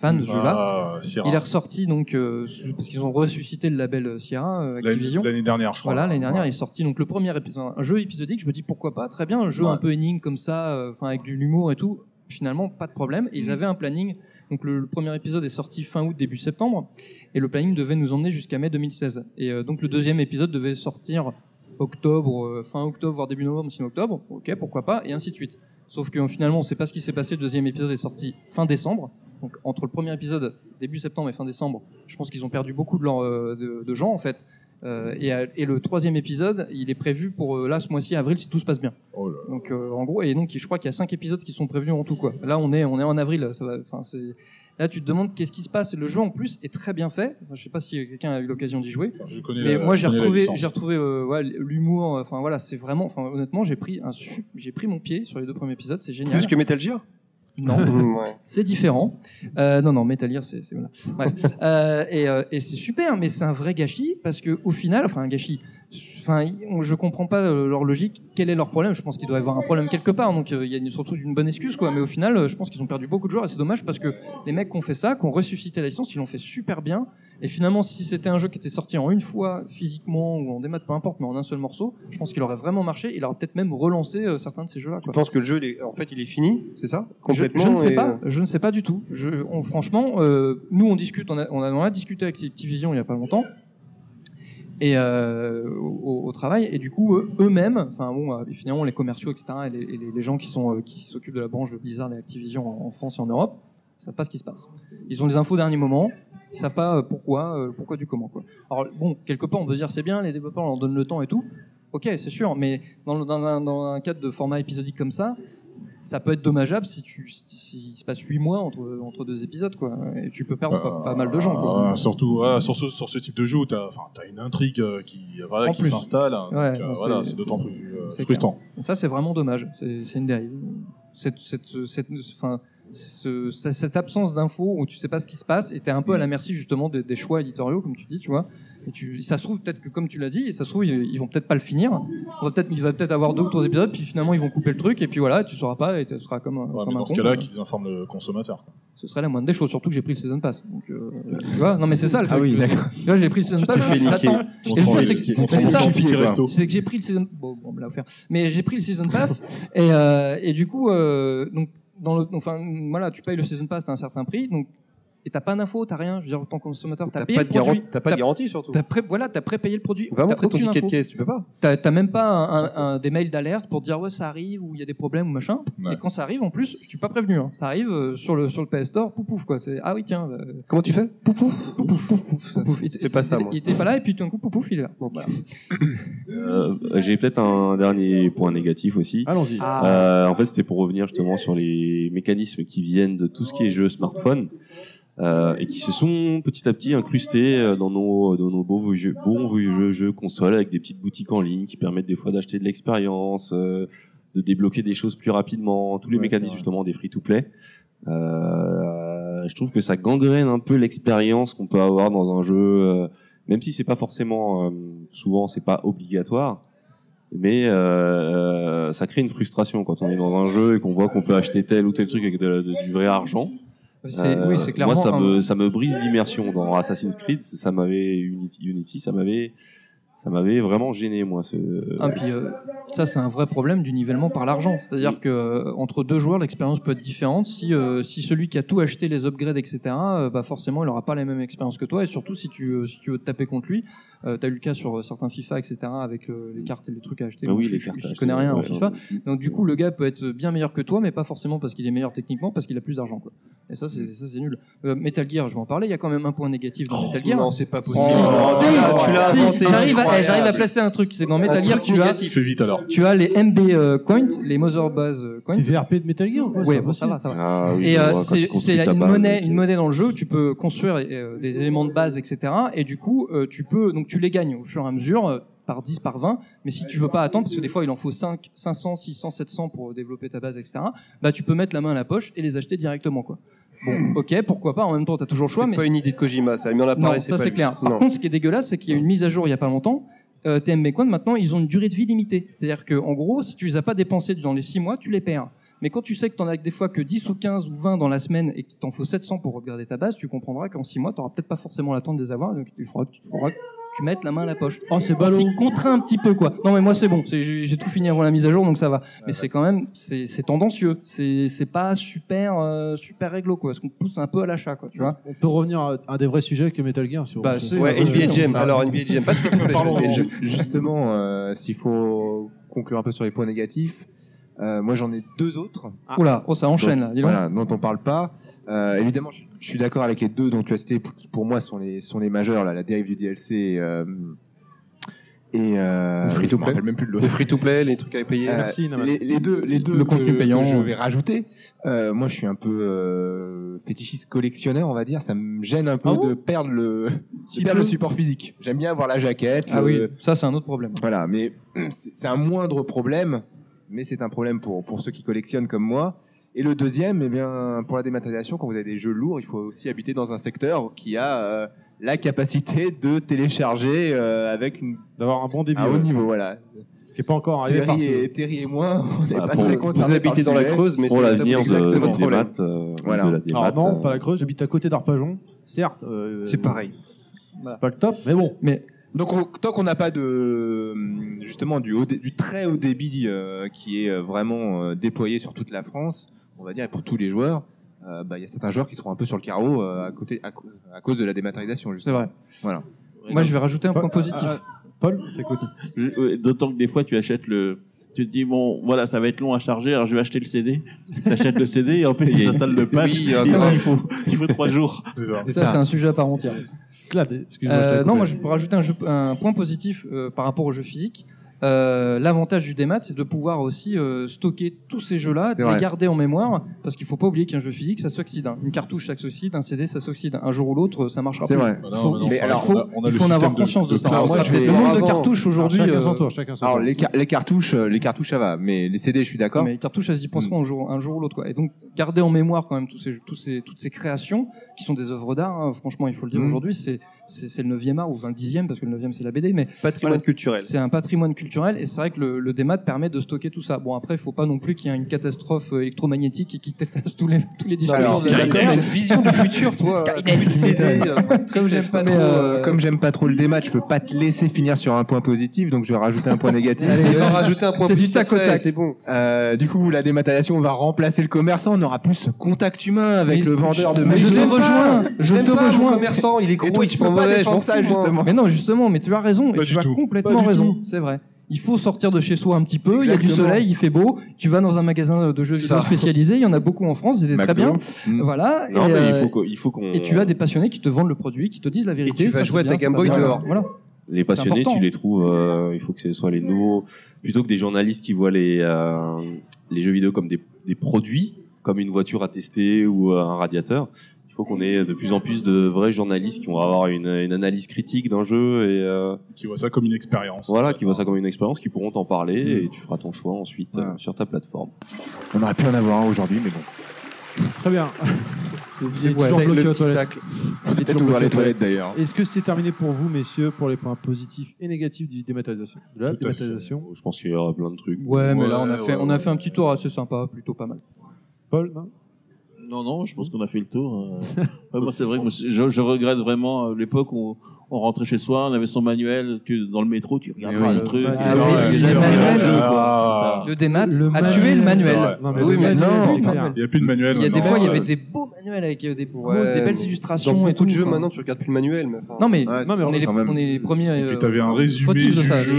Fan de ce jeu-là. Sierra. Il est ressorti donc euh, parce qu'ils ont ressuscité le label euh, Sierra euh, Activision. l'année dernière, je crois. Voilà, l'année dernière, Ouais. il est sorti donc le premier épisode, un jeu épisodique. Je me dis pourquoi pas, très bien, un jeu Ouais. un peu énigme comme ça, euh, enfin avec de l'humour et tout. Finalement, pas de problème. Et ils Mhm. avaient un planning Donc le, le premier épisode est sorti fin août, début septembre, et le planning devait nous emmener jusqu'à mai 2016. Et donc le deuxième épisode devait sortir octobre, fin octobre, voire début novembre, sinon octobre. Ok, pourquoi pas, et ainsi de suite. Sauf que finalement, on ne sait pas ce qui s'est passé. Le deuxième épisode est sorti fin décembre. Donc entre le premier épisode, début septembre et fin décembre, je pense qu'ils ont perdu beaucoup de, leur, euh, de, de gens en fait. Euh, et, le troisième épisode, il est prévu pour euh, là ce mois-ci, avril, si tout se passe bien. Donc euh, en gros, et donc je crois qu'il y a cinq épisodes qui sont prévus en tout quoi. Là on est on est en avril, ça va. Là tu te demandes qu'est-ce qui se passe. Le jeu en plus est très bien fait. Enfin, je sais pas si quelqu'un a eu l'occasion d'y jouer. je connais mais la- moi j'ai retrouvé licence. j'ai retrouvé euh, ouais, l'humour. Enfin voilà c'est vraiment. Enfin honnêtement j'ai pris un su- j'ai pris mon pied sur les deux premiers épisodes. C'est génial. Plus que Metal Gear? Non, [LAUGHS] Ouais. c'est différent. Euh, non, non, Metal Gear, c'est voilà. Euh, et euh, et c'est super, mais c'est un vrai gâchis parce que au final, enfin un gâchis. Enfin, je comprends pas euh, leur logique. Quel est leur problème? Je pense qu'il doit y avoir un problème quelque part. Donc euh, il y a surtout une bonne excuse, quoi. Mais au final, euh, je pense qu'ils ont perdu beaucoup de joueurs et c'est dommage parce que les mecs qui ont fait ça, qui ont ressuscité la licence, ils l'ont fait super bien. Et finalement, si c'était un jeu qui était sorti en une fois physiquement ou en démat, peu importe, mais en un seul morceau, je pense qu'il aurait vraiment marché. Il aurait peut-être même relancé euh, certains de ces jeux-là. Quoi. penses que le jeu, est- en fait, il est fini, c'est ça? Je, Complètement je ne sais et- pas, je ne sais pas du tout. Je, on- franchement, euh, nous on discute, on a, on a, discuté avec Activision il y a pas longtemps et euh, au, travail et du coup eux- eux-mêmes, enfin bon, euh, finalement les commerciaux etc et les, gens qui sont euh, qui s'occupent de la branche de Blizzard et Activision en, France et en Europe, savent pas ce qui se passe. Ils ont des infos au dernier moment, ils savent pas pourquoi, pourquoi du comment quoi. Alors bon, quelque part on peut se dire c'est bien, les développeurs leur donnent le temps et tout. Ok, c'est sûr, mais dans, dans un cadre de format épisodique comme ça, ça peut être dommageable si tu si, si- il se passe 8 mois entre, entre deux épisodes quoi et tu peux perdre pas, pas mal de gens quoi. Ah, surtout sur, ce, sur ce type de jeu tu as, une intrigue euh, qui, voilà, qui s'installe. hein, Ouais, euh, voilà, c'est- d'autant plus euh, frustrant. ça, c'est vraiment dommage. C'est une dérive. Cette, cette, cette, ce- ce- cette absence d'infos où tu sais pas ce qui se passe et t'es un peu à la merci justement des, des choix éditoriaux, comme tu dis, tu vois. Et tu, ça se trouve peut-être que comme tu l'as dit, et ça se trouve ils, ils vont peut-être pas le finir. On va peut-être, il va peut-être avoir deux ou trois épisodes, puis finalement ils vont couper le truc et puis voilà, tu sauras pas et tu seras comme, un- Ouais, comme mais un dans ce cas-là, qu'ils informent le consommateur. quoi. Ce serait la moindre des choses, surtout que j'ai pris le season pass. Donc, euh, tu vois, non mais c'est ça le Ah oui, d'accord. Tu vois, j'ai pris le season Tu pass. t'es fait niquer. j'attends. On Et le te pire, fait c'est niquer. c'est que j'ai pris le season. Bon, bon, on me l'a offert. Mais j'ai pris le season pass [LAUGHS] et, euh, et du coup, euh, donc dans le, enfin voilà, tu payes le season pass à un certain prix, donc et t'as pas d'info, t'as rien. Je veux dire, en tant que consommateur, t'as T'as payé pas le de garantie- produit. t'as pas de garantie, surtout. T'as pré- voilà, t'as prépayé le produit. Va T'as montrer ton aucune ticket de info. caisse, tu peux pas. T'as t'as même pas un, un- un- des mails d'alerte pour dire ouais ça arrive ou il y a des problèmes ou machin. Ouais. Et quand ça arrive, en plus, je suis pas prévenu. hein. Ça arrive euh, sur le sur le PS Store, pouf pouf quoi. C'est ah oui tiens. euh, Comment tu fais? Pouf pouf pouf pouf pouf. pouf, pouf. Il- fais pas ça, moi. Il était pas là et puis tout d'un coup pouf pouf il est là. Bon voilà. Euh, J'ai peut-être un dernier point négatif aussi. Allons-y. Ah. Euh, en fait, c'était pour revenir justement sur les mécanismes qui viennent de tout ce qui est jeu smartphone euh, et qui se sont petit à petit incrustés euh, dans nos, dans nos beaux jeux, bons jeux, jeux consoles avec des petites boutiques en ligne qui permettent des fois d'acheter de l'expérience, euh, de débloquer des choses plus rapidement, tous les Ouais, mécanismes justement des free-to-play. Euh, je trouve que ça gangrène un peu l'expérience qu'on peut avoir dans un jeu, euh, même si c'est pas forcément, euh, souvent c'est pas obligatoire, mais euh, ça crée une frustration quand on est dans un jeu et qu'on voit qu'on peut acheter tel ou tel truc avec de- de- du vrai argent. Euh, C'est- oui, c'est clairement Moi, ça un- me, ça me brise l'immersion dans Assassin's Creed. Ça m'avait Unity, Unity, ça m'avait, ça m'avait vraiment gêné moi. Ce... Ah, puis, euh, ça, c'est un vrai problème du nivellement par l'argent. C'est-à-dire que euh, entre deux joueurs, l'expérience peut être différente. Si, euh, si celui qui a tout acheté, les upgrades, etc., euh, bah forcément, il n'aura pas la même expérience que toi. Et surtout, si tu, euh, si tu veux te taper contre lui, euh, tu as eu le cas sur certains FIFA, etc., avec euh, les cartes et les trucs à acheter. Ah oui, je, les je- cartes je acheter, connais rien en FIFA. ouais. Donc, du coup, le gars peut être bien meilleur que toi, mais pas forcément parce qu'il est meilleur techniquement, parce qu'il a plus d'argent. quoi. Et ça, c'est ça, c'est nul. Euh, Metal Gear, je vais en parler. Il y a quand même un point négatif dans Metal Gear. non, c'est pas possible. Si, Oh, si, tu l'as- tu l'as si, inventé. J'arrive à, eh, j'arrive à placer un truc. C'est dans Metal Gear, tu as, négatif. Fais vite alors. tu as les MB euh, coins, les Mother Base euh, coins. Des VRP de Metal Gear ou quoi Oui, bon, ça va, ça va. Ah oui, et euh, vois, c'est une base, monnaie, une monnaie dans le jeu où tu peux construire euh, des éléments de base, etc. Et du coup, euh, tu peux, donc tu les gagnes au fur et à mesure, euh, par 10, par 20. Mais si tu veux pas attendre, parce que des fois il en faut 5, 500, 600, 700 pour développer ta base, etc. Bah tu peux mettre la main à la poche et les acheter directement, quoi. Bon, ok, pourquoi pas. En même temps, t'as toujours le choix, C'est mais pas une idée de Kojima, ça. Mais on a non, parlé, ça c'est clair. Par Non. contre, ce qui est dégueulasse, c'est qu'il y a une mise à jour il y a pas longtemps. Euh, TMB Coin, maintenant, ils ont une durée de vie limitée. C'est-à-dire que, en gros, si tu les as pas dépensés dans les 6 mois, tu les perds. Mais quand tu sais que tu en as des fois que 10 ou 15 ou 20 dans la semaine et qu'il t'en faut 700 pour regarder ta base, tu comprendras qu'en 6 mois, tu n'auras peut-être pas forcément l'attente de les avoir. Donc, il faudra, que tu- faudra tu mettes la main à la poche. Oh, c'est On ballot. contraint un petit peu, quoi. Non, mais moi, c'est bon. C'est- J'ai tout fini avant la mise à jour, donc ça va. Mais c'est quand même, c'est tendancieux. C'est pas super, euh, super réglo, quoi. Parce qu'on pousse un peu à l'achat, quoi. Tu vois. On peut revenir à un des vrais sujets que Metal Gear. Si vous Bah, Ouais, euh, NBA Jam. Alors, NBA pas de [LAUGHS] Jam. justement, euh, s'il faut conclure un peu sur les points négatifs, euh, moi j'en ai deux autres. Oula, oh, ça enchaîne, Dont- là. Voilà, dont on parle pas. Euh, évidemment, je, je suis d'accord avec les deux dont tu as cité, qui pour moi sont les sont les majeurs, là, la dérive du DLC. euh, et euh, me free-to-play. rappelle même plus de l'autre. Le free-to-play, les trucs à payer. Euh, Merci, Naman. les, les deux, les deux Le que, contenu payant. que je vais rajouter. Euh, moi, je suis un peu euh, fétichiste collectionneur, on va dire. Ça me gêne un peu Ah de perdre le, de perdre le support physique. J'aime bien avoir la jaquette. Ah le- oui, ça, c'est un autre problème. Voilà, mais c'est c'est un moindre problème, mais c'est un problème pour pour ceux qui collectionnent comme moi. Et le deuxième, eh bien, pour la dématérialisation, quand vous avez des jeux lourds, il faut aussi habiter dans un secteur qui a euh, la capacité de télécharger euh, avec une d'avoir un bon débit. un haut ouais. niveau, voilà. Ce qui n'est pas encore arrivé Terry et, Terry et moi, on n'est Bah, pas pour- très vous habitez dans la. Creuse, mais Pour c'est- l'avenir c'est exactement de, votre maths, euh, Voilà. de la démat, Alors non, euh, pas la Creuse, j'habite à côté d'Arpajon. Certes. euh, C'est pareil. C'est pas le top, mais bon. Mais Donc on- tant qu'on n'a pas de justement du, haut dé- du très haut débit euh, qui est euh, vraiment euh, déployé sur toute la France, on va dire et pour tous les joueurs, euh, bah, il y a certains joueurs qui seront un peu sur le carreau euh, à côté à, cause de la dématérialisation. C'est Justement. vrai. Voilà. Moi, je vais rajouter un Paul- point positif. Paul, D'autant que des fois, tu achètes le. Tu te dis, bon, voilà, ça va être long à charger, alors je vais acheter le CD. Tu achètes le CD et en fait, tu installes le patch. Oui, et là, grave. il, faut, il faut trois jours. [LAUGHS] C'est ça. Ça, c'est un sujet à part entière. Clad, Euh, non, moi je peux rajouter un, jeu- un point positif euh, par rapport aux jeux physiques. Euh, L'avantage du démat, c'est de pouvoir aussi euh, stocker tous ces jeux-là, de les vrai. garder en mémoire, parce qu'il faut pas oublier qu'un jeu physique, ça s'oxyde. hein. Une cartouche, ça s'oxyde, un CD, ça s'oxyde. Un jour ou l'autre, ça marchera C'est plus. vrai. Il Bah non, faut, mais il c'est faut- il faut- a- on a il le faut en avoir de- conscience de, de ça. cloud. Alors, Moi, ça, je peut-être vais- le nombre de avant- cartouches Alors, aujourd'hui. chacun euh, son tour, chacun son Alors tour. les, car- les cartouches, euh, les cartouches ça va, mais les CD je suis d'accord. Mais les cartouches, elles y penseront un jour, un jour ou l'autre. Quoi. Et donc, garder en mémoire quand même tous ces, tous ces, toutes ces créations, qui sont des œuvres d'art, hein, franchement, il faut le dire Mhm. aujourd'hui, c'est c'est c'est le 9e art, ou enfin le 10e, parce que le 9e c'est la BD, mais Patrimoine Voilà, culturel. c'est un patrimoine culturel, et c'est vrai que le, le démat permet de stocker tout ça. Bon, après, il faut pas non plus qu'il y ait une catastrophe euh, électromagnétique et qui t'efface tous les, tous les disques. Alors, de- Une vision du futur, toi. Comme j'aime pas trop, trop, comme j'aime pas trop le démat, je peux pas te laisser finir sur un point positif, donc je vais rajouter un point négatif. Allez, on va rajouter un point C'est du positif tac au après, tac. C'est bon. Euh, du coup, la dématérialisation va remplacer le commerçant. On n'aura plus ce contact humain avec le vendeur de mais je te rejoins, je te rejoins. commerçant, il est Et gros, toi, il sent peux pas mauvais, je défendre ça, justement. Mais non, justement, mais tu as raison, Pas et tu as tout. complètement raison, c'est vrai. Il faut sortir de chez soi un petit peu, il y a du soleil, il fait beau, tu vas dans un magasin de jeux vidéo spécialisé, il y en a beaucoup en France, c'est très bien. Mm. Voilà. Non, et, mais il euh, faut qu'on- il faut qu'on. Et tu as des passionnés qui te vendent le produit, qui te disent la vérité. tu vas ça, jouer c'est à ta Game Boy dehors. Voilà. Les passionnés, tu les trouves, euh, il faut que ce soit les nouveaux, plutôt que des journalistes qui voient les, euh, les jeux vidéo comme des, des produits, comme une voiture à tester ou un radiateur. Il faut qu'on ait de plus en plus de vrais journalistes qui vont avoir une, une analyse critique d'un jeu et euh, Qui voit ça comme une expérience. voilà, qui voient ça comme une expérience, qui pourront t'en parler et tu feras ton choix ensuite euh, sur ta plateforme. On aurait pu en avoir un aujourd'hui, mais bon. Très bien. [LAUGHS] Il Ouais, toujours bloqué le aux toilettes. Il est Peut-être toujours les toilettes, d'ailleurs. Est-ce que c'est terminé pour vous, messieurs, pour les points positifs et négatifs du dématérialisation De la Je pense qu'il y aura plein de trucs. Ouais, mais là, on a, fait, on a fait un petit tour assez sympa, plutôt pas mal. Paul, non? Non, non, je pense qu'on a fait le tour. euh. [LAUGHS] Ouais, moi, c'est vrai que je regrette vraiment euh, l'époque où on rentrait chez soi, on avait son manuel, tu, dans le métro, tu regardais oui, le le truc. et Ah le jamais manuel. un jeu, quoi. Ah. Le démat Le a tué le manuel. vrai. Non, mais Oui, mais non. Il n'y a plus de manuel. Il y a des fois, il y avait Euh, des beaux manuels avec euh, des, beaux- Ouais, des belles Dans illustrations et beaucoup tout. de jeux, maintenant, tu regardes plus le manuel. Non, mais, Ouais, non, mais on, est les, quand même. on est les premiers. Et euh, puis t'avais un résumé du ça. jeu.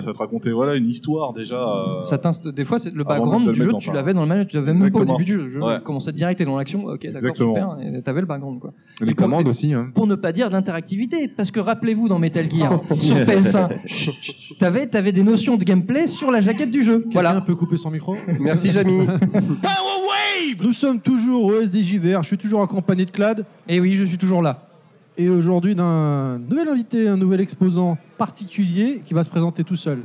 Ça te racontait voilà une histoire déjà. euh, des fois, le background du jeu, tu dans l'avais dans le manuel, tu l'avais même pas au début du jeu. Commençait direct t'es dans l'action. Ok, d'accord, Exactement. super. Et t'avais le background, quoi. Les Et commandes aussi. Hein. Pour ne pas dire d'interactivité, parce que rappelez-vous dans Metal Gear [LAUGHS] sur PS1, chut, chut, t'avais t'avais des notions de gameplay sur la jaquette du jeu. Voilà. Voilà. peut couper son micro? Merci, Jamy. [LAUGHS] Nous sommes toujours au SDJVR. Je suis toujours accompagné de Clad. Et oui, je suis toujours là. Et aujourd'hui, d'un nouvel invité, un nouvel exposant particulier qui va se présenter tout seul.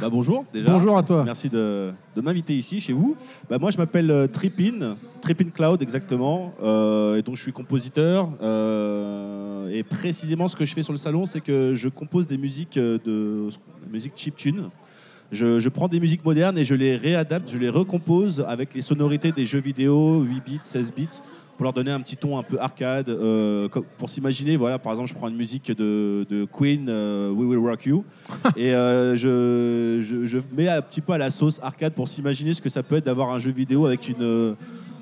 Bah, bonjour déjà. Bonjour à toi. Merci de, de m'inviter ici chez vous. Bah, moi je m'appelle euh, Tripin, Tripin Cloud exactement. Euh, et donc je suis compositeur. euh, et précisément ce que je fais sur le salon, c'est que je compose des musiques euh, de musique chiptune. Je, je prends des musiques modernes et je les réadapte, je les recompose avec les sonorités des jeux vidéo, 8 bits, 16 bits, pour leur donner un petit ton un peu arcade, euh, pour s'imaginer, voilà, par exemple, je prends une musique de, de Queen, euh, We Will Rock You, [LAUGHS] et euh, je, je, je mets un petit peu à la sauce arcade pour s'imaginer ce que ça peut être d'avoir un jeu vidéo avec une, euh,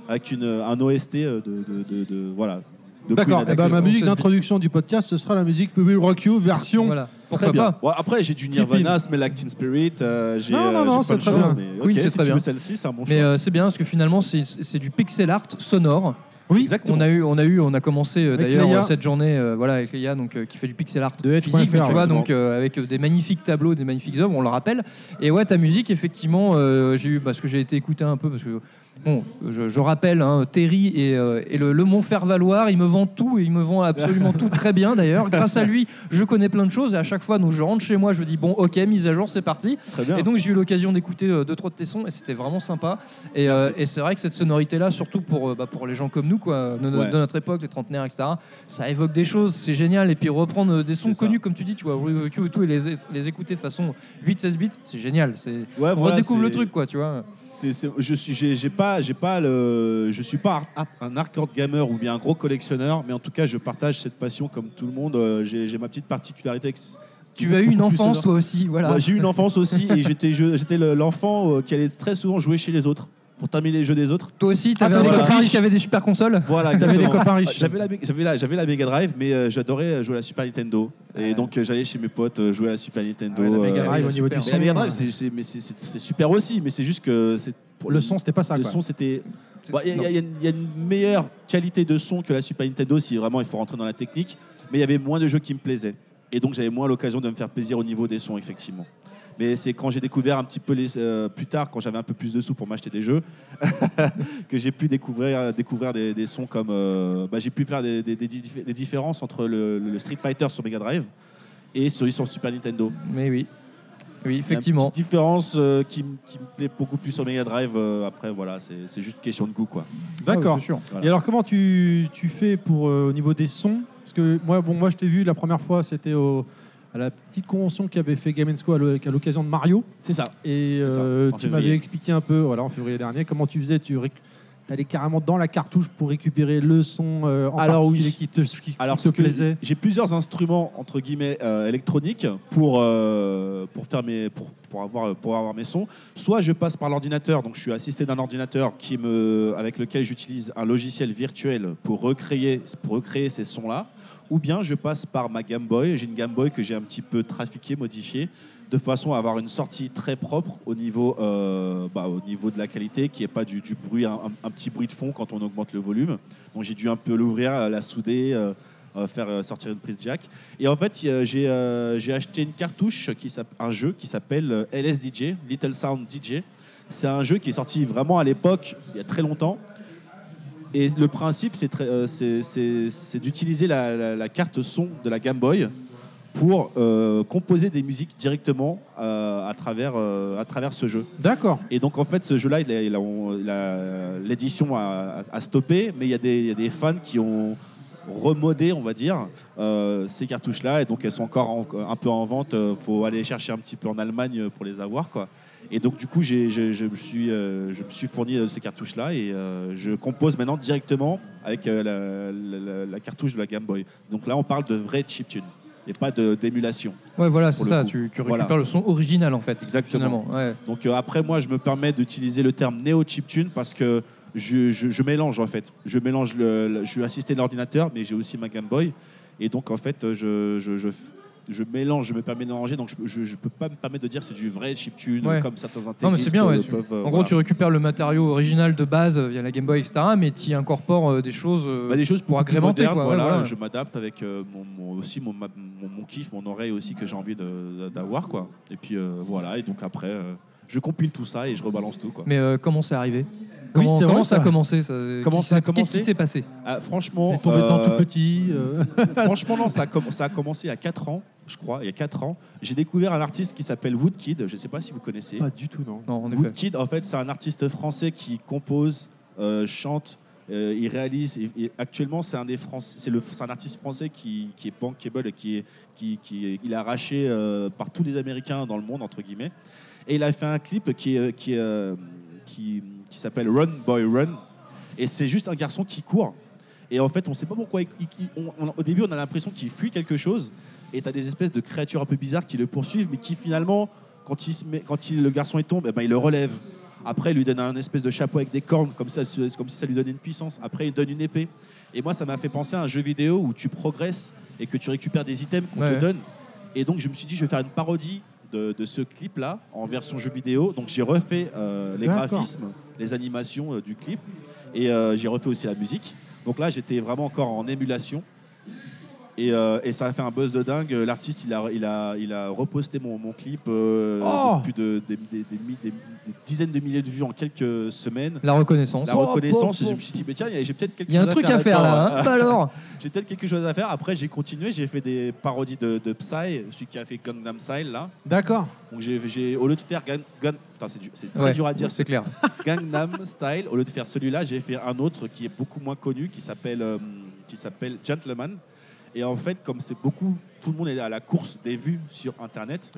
avec une, un OST euh, de, de, de- de- voilà. D'accord. Eh ben, ma musique d'introduction du podcast, ce sera la musique We Will Rock You version. Très bien. Ouais, après, j'ai du Nirvana, Smell Like Teen Spirit. euh, j'ai, Non, non, euh, non, j'ai c'est pas très bien. mais Queen, ok, c'est si très bien. celle-ci, c'est un bon choix. Mais euh, c'est bien parce que finalement, c'est c'est du pixel art sonore. Oui, exactement. On a eu, on a eu, on a commencé euh, d'ailleurs cette journée, euh, voilà, avec Léa, donc euh, qui fait du pixel art De physique, tu vois, donc euh, avec des magnifiques tableaux, des magnifiques œuvres, on le rappelle. Et ouais, ta musique, effectivement, j'ai eu, parce que j'ai été écouter un peu, parce que bon, je, je rappelle, hein, Terry et, euh, et le, le Mont Faire-Valoir, il me vend tout et il me vend absolument tout très bien d'ailleurs. Grâce à lui, je connais plein de choses et à chaque fois, donc je rentre chez moi, je dis bon, ok, mise à jour, c'est parti. bien. Et donc j'ai eu l'occasion d'écouter euh, deux trois de tes sons et c'était vraiment sympa. Et, euh, et c'est vrai que cette sonorité-là, surtout pour, euh, bah, pour les gens comme nous, quoi, de, no- Ouais. de notre époque, les trentenaires, etc., ça évoque des choses, c'est génial. Et puis reprendre des sons connus, comme tu dis, tu vois, et tout, et les, les écouter façon 8-16 bits, c'est génial. C'est, Ouais, on voilà, redécouvre le truc, quoi, tu vois. C'est- c'est- je suis, j'ai, pas, j'ai pas le, je suis pas un, hardcore gamer ou bien un gros collectionneur, mais en tout cas, je partage cette passion comme tout le monde. Euh, J'ai, j'ai ma petite particularité. Tu as eu une enfance, toi aussi, voilà. Ouais, j'ai eu une enfance aussi et j'étais, j'étais le- l'enfant euh, qui allait très souvent jouer chez les autres pour terminer les jeux des autres. Toi aussi, t'avais Ah, un voilà. copain riche qui avait des super consoles Voilà, T'avais des copains riches. J'avais la, j'avais la, j'avais la Mega Drive, mais euh, j'adorais euh, jouer à la Super Nintendo. Et donc euh, j'allais chez mes potes jouer à la Super Nintendo. Ah ouais, la Mega Drive, au niveau du son, La Mega Drive, c'est, c'est- mais c'est, c'est- c'est super aussi, mais c'est juste que c'est pour Le son, c'était pas ça, Le quoi. son, c'était. Bon, y, y il y a une meilleure qualité de son que la Super Nintendo si vraiment il faut rentrer dans la technique, mais il y avait moins de jeux qui me plaisaient. Et donc j'avais moins l'occasion de me faire plaisir au niveau des sons, effectivement. Mais c'est quand j'ai découvert un petit peu les, euh, plus tard, quand j'avais un peu plus de sous pour m'acheter des jeux, [LAUGHS] que j'ai pu découvrir, découvrir des, des sons comme. euh, bah, j'ai pu faire des, des- des dif- des différences entre le, le Street Fighter sur Mega Drive et celui sur Super Nintendo. Mais oui. Oui, effectivement. Une petite différence euh, qui, me plaît beaucoup plus sur Mega Drive. euh, après, voilà, c'est c'est juste question de goût, quoi. D'accord. Voilà. Et alors, comment tu, tu fais pour euh, au niveau des sons? Parce que moi, bon, moi, je t'ai vu la première fois, c'était au- à la petite convention qu'avait fait Game Co à l'o- à l'occasion de Mario. C'est ça. Et ça, euh, tu m'avais expliqué un peu, voilà, en février dernier, comment tu faisais. Tu allais carrément dans la cartouche pour récupérer le son euh, en Alors oui. qui te, qui, qui Alors, te que plaisait. J'ai plusieurs instruments entre guillemets euh, électroniques pour pour faire mes pour, pour avoir pour avoir mes sons. Soit je passe par l'ordinateur, donc je suis assisté d'un ordinateur qui me avec lequel j'utilise un logiciel virtuel pour recréer pour recréer ces sons là. Ou bien je passe par ma Game Boy. J'ai une Game Boy que j'ai un petit peu trafiquée, modifiée, de façon à avoir une sortie très propre au niveau, euh, bah, au niveau de la qualité, qui n'est pas du, bruit, un, petit bruit de fond quand on augmente le volume. Donc j'ai dû un peu l'ouvrir, euh, la souder, euh, faire sortir une prise jack. Et en fait, j'ai acheté une cartouche, un jeu qui s'appelle LSDJ, Little Sound DJ. C'est un jeu qui est sorti vraiment à l'époque, il y a très longtemps. Et le principe, c'est euh, d'utiliser la, la- la carte son de la Game Boy pour euh, composer des musiques directement euh, à, travers, à travers ce jeu. D'accord. Et donc en fait, ce jeu-là, a- a- a- l'édition a, stoppé, mais il y, a des- il y a des fans qui ont remodé, on va dire, ces cartouches-là, et donc elles sont encore en- un peu en vente. Il faut aller chercher un petit peu en Allemagne pour les avoir, quoi. Et donc du coup, j'ai- je, me suis, euh, je me suis fourni euh, ces cartouches-là et euh, je compose maintenant directement avec la, la- la- la cartouche de la Game Boy. Donc là, on parle de vrai chiptune et pas de- d'émulation. Ouais, voilà, c'est ça. Tu, tu Voilà. récupères le son original, en fait. Exactement. ouais. Donc après, moi, je me permets d'utiliser le terme néo chiptune parce que je, je- je mélange en fait. Je mélange le, le- je suis assisté de l'ordinateur, mais j'ai aussi ma Game Boy. Et donc en fait, je, je, je, je mélange, je me permets de mélanger. Donc je, je, je peux pas me permettre de dire c'est du vrai chiptune Ouais. comme certains intégristes Non, mais c'est bien, ouais. euh, peuvent, euh, en voilà. gros, tu récupères le matériau original de base euh, via la Game Boy, etc., mais tu y incorpores des choses, Bah, des choses pour agrémenter. modernes, quoi. Voilà, voilà. Je m'adapte avec mon, mon- aussi mon, kiff, mon oreille aussi que j'ai envie d'avoir quoi. Et puis euh, voilà. Et donc après, euh, je compile tout ça et je rebalance tout quoi. Mais euh, comment c'est arrivé? Oui, Comment, c'est comment vrai, ça a commencé ça Comment Qu'est-ce ça a qui- Qu'est-ce commencé qui s'est passé Ah, franchement, T'es tombé euh, tout petit. euh. [LAUGHS] franchement, non, ça a, ça a commencé il y a 4 ans, je crois, il y a 4 ans. J'ai découvert un artiste qui s'appelle Woodkid, je ne sais pas si vous connaissez. Pas du tout, non. Non. Woodkid, en fait, c'est un artiste français qui compose, euh, chante, euh, il réalise. Et, et actuellement, c'est un des Français, c'est le, c'est un artiste français qui, qui est bankable et qui est, qui, qui est- il est arraché euh, par tous les Américains dans le monde entre guillemets. Et il a fait un clip qui est, qui, est, euh, qui, qui s'appelle Run Boy Run. Et c'est juste un garçon qui court Et en fait, on sait pas pourquoi. il- il- on- on- au début, on a l'impression qu'il fuit quelque chose. Et tu as des espèces de créatures un peu bizarres qui le poursuivent, mais qui finalement, quand, il se met, quand le garçon est tombe, eh ben, il le relève. Après, il lui donne un espèce de chapeau avec des cornes, comme, ça, comme si ça lui donnait une puissance. Après, il donne une épée. Et moi, ça m'a fait penser à un jeu vidéo où tu progresses et que tu récupères des items qu'on Ouais, te donne. Et donc, je me suis dit, je vais faire une parodie de, de ce clip-là en version jeu vidéo. Donc, j'ai refait euh, les graphismes, les animations euh, du clip. Et euh, j'ai refait aussi la musique. Donc là, j'étais vraiment encore en émulation. Et, euh, et ça a fait un buzz de dingue. L'artiste, il a, il, a, il a reposté mon, mon clip. euh, Oh plus de des, des- des mi- des- des dizaines de milliers de vues en quelques semaines. La reconnaissance. La Oh, reconnaissance. oh, et je me suis dit, mais tiens, j'ai peut-être quelque Il y a un chose truc à faire, là, là-dedans. hein. Bah alors [LAUGHS] J'ai peut-être quelque chose à faire. Après, j'ai continué. J'ai fait des parodies de, de Psy, celui qui a fait Gangnam Style, là. D'accord. Donc, j'ai, j'ai- au lieu de faire Gan, Gan- Putain, c'est, très Ouais, dur à dire. c'est clair. [LAUGHS] Gangnam Style, au lieu de faire celui-là, j'ai fait un autre qui est beaucoup moins connu, qui s'appelle, euh, qui s'appelle Gentleman. Et en fait, comme c'est beaucoup, tout le monde est à la course des vues sur Internet.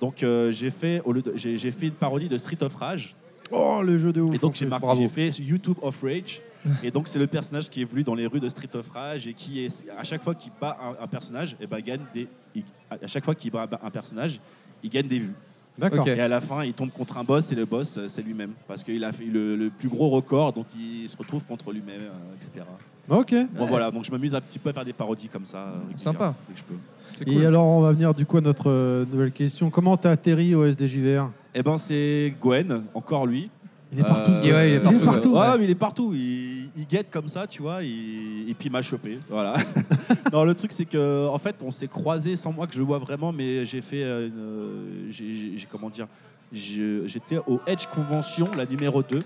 Donc, euh, j'ai fait, au lieu de- j'ai, j'ai fait une parodie de Street of Rage. Oh, le jeu de ouf. Et donc j'ai plus. marqué- Bravo. j'ai fait YouTube of Rage. [LAUGHS] et donc c'est le personnage qui évolue dans les rues de Street of Rage et qui est à chaque fois qu'il bat un, un personnage, et ben gagne des. il- à chaque fois qu'il bat un personnage, il gagne des vues. D'accord. Et à la fin, il tombe contre un boss et le boss, euh, c'est lui-même parce qu'il a fait le, le plus gros record, donc il se retrouve contre lui-même, euh, etc. Ok. Bon voilà, donc je m'amuse un petit peu à faire des parodies comme ça. euh, Sympa. Dès que je peux. Et alors, on va venir du coup à notre euh, nouvelle question. Comment t'as atterri au SDJVR Eh ben c'est Gwen, encore lui. Il est partout, Euh, il est partout, Ouais, ouais. mais il est partout. Il, il guette comme ça, tu vois, et puis il m'a chopé. Voilà. [LAUGHS] non, le truc c'est que en fait, on s'est croisés sans moi que je le vois vraiment, mais j'ai fait, euh, une, euh, j'ai, comment dire, j'étais au Edge Convention, la numéro 2,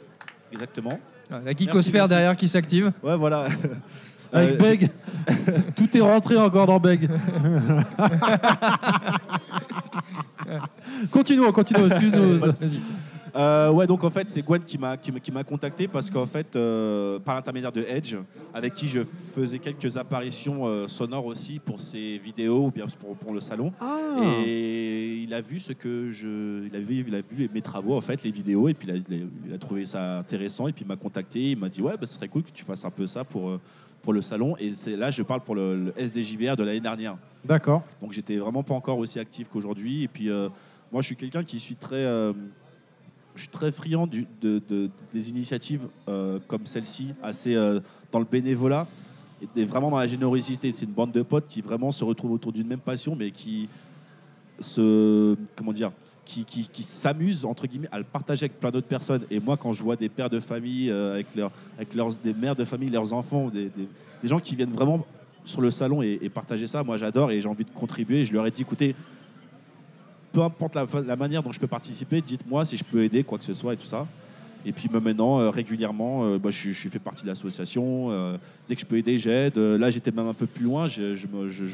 exactement. Ah, La geekosphère derrière qui s'active. Ouais, voilà. Avec [LAUGHS] Euh, Beg. [LAUGHS] Tout est rentré encore dans Beg. continuons, continuons, excuse-nous. Euh, ouais, donc en fait, c'est Gwen qui m'a qui m'a- qui m'a contacté parce qu'en fait, euh, par l'intermédiaire de Edge, avec qui je faisais quelques apparitions euh, sonores aussi pour ses vidéos ou bien pour, pour le salon. Ah. Et il a vu ce que je, il a vu, il a vu mes travaux en fait, les vidéos, et puis il a, il a- il a trouvé ça intéressant et puis il m'a contacté. Il m'a dit ouais, bah, ce serait cool que tu fasses un peu ça pour euh, pour le salon. Et c'est là, je parle pour le, le SDJVR de l'année dernière. D'accord. Donc j'étais vraiment pas encore aussi actif qu'aujourd'hui. Et puis euh, moi, je suis quelqu'un qui suis très, euh, je suis très friand des initiatives euh, comme celle-ci, assez euh, dans le bénévolat et vraiment dans la générosité. C'est une bande de potes qui vraiment se retrouvent autour d'une même passion, mais qui se, comment dire, qui, qui, s'amusent entre guillemets à le partager avec plein d'autres personnes. Et moi, quand je vois des pères de famille euh, avec, leurs, avec leurs, des mères de famille, leurs enfants, des gens qui viennent vraiment sur le salon et, et partager ça, moi j'adore et j'ai envie de contribuer. Je leur ai dit, écoutez, peu importe la, manière dont je peux participer, dites-moi si je peux aider, quoi que ce soit et tout ça. Et puis maintenant, euh, régulièrement, euh, bah, je, fait partie de l'association. euh, dès que je peux aider, j'aide. Là, j'étais même un peu plus loin. Je,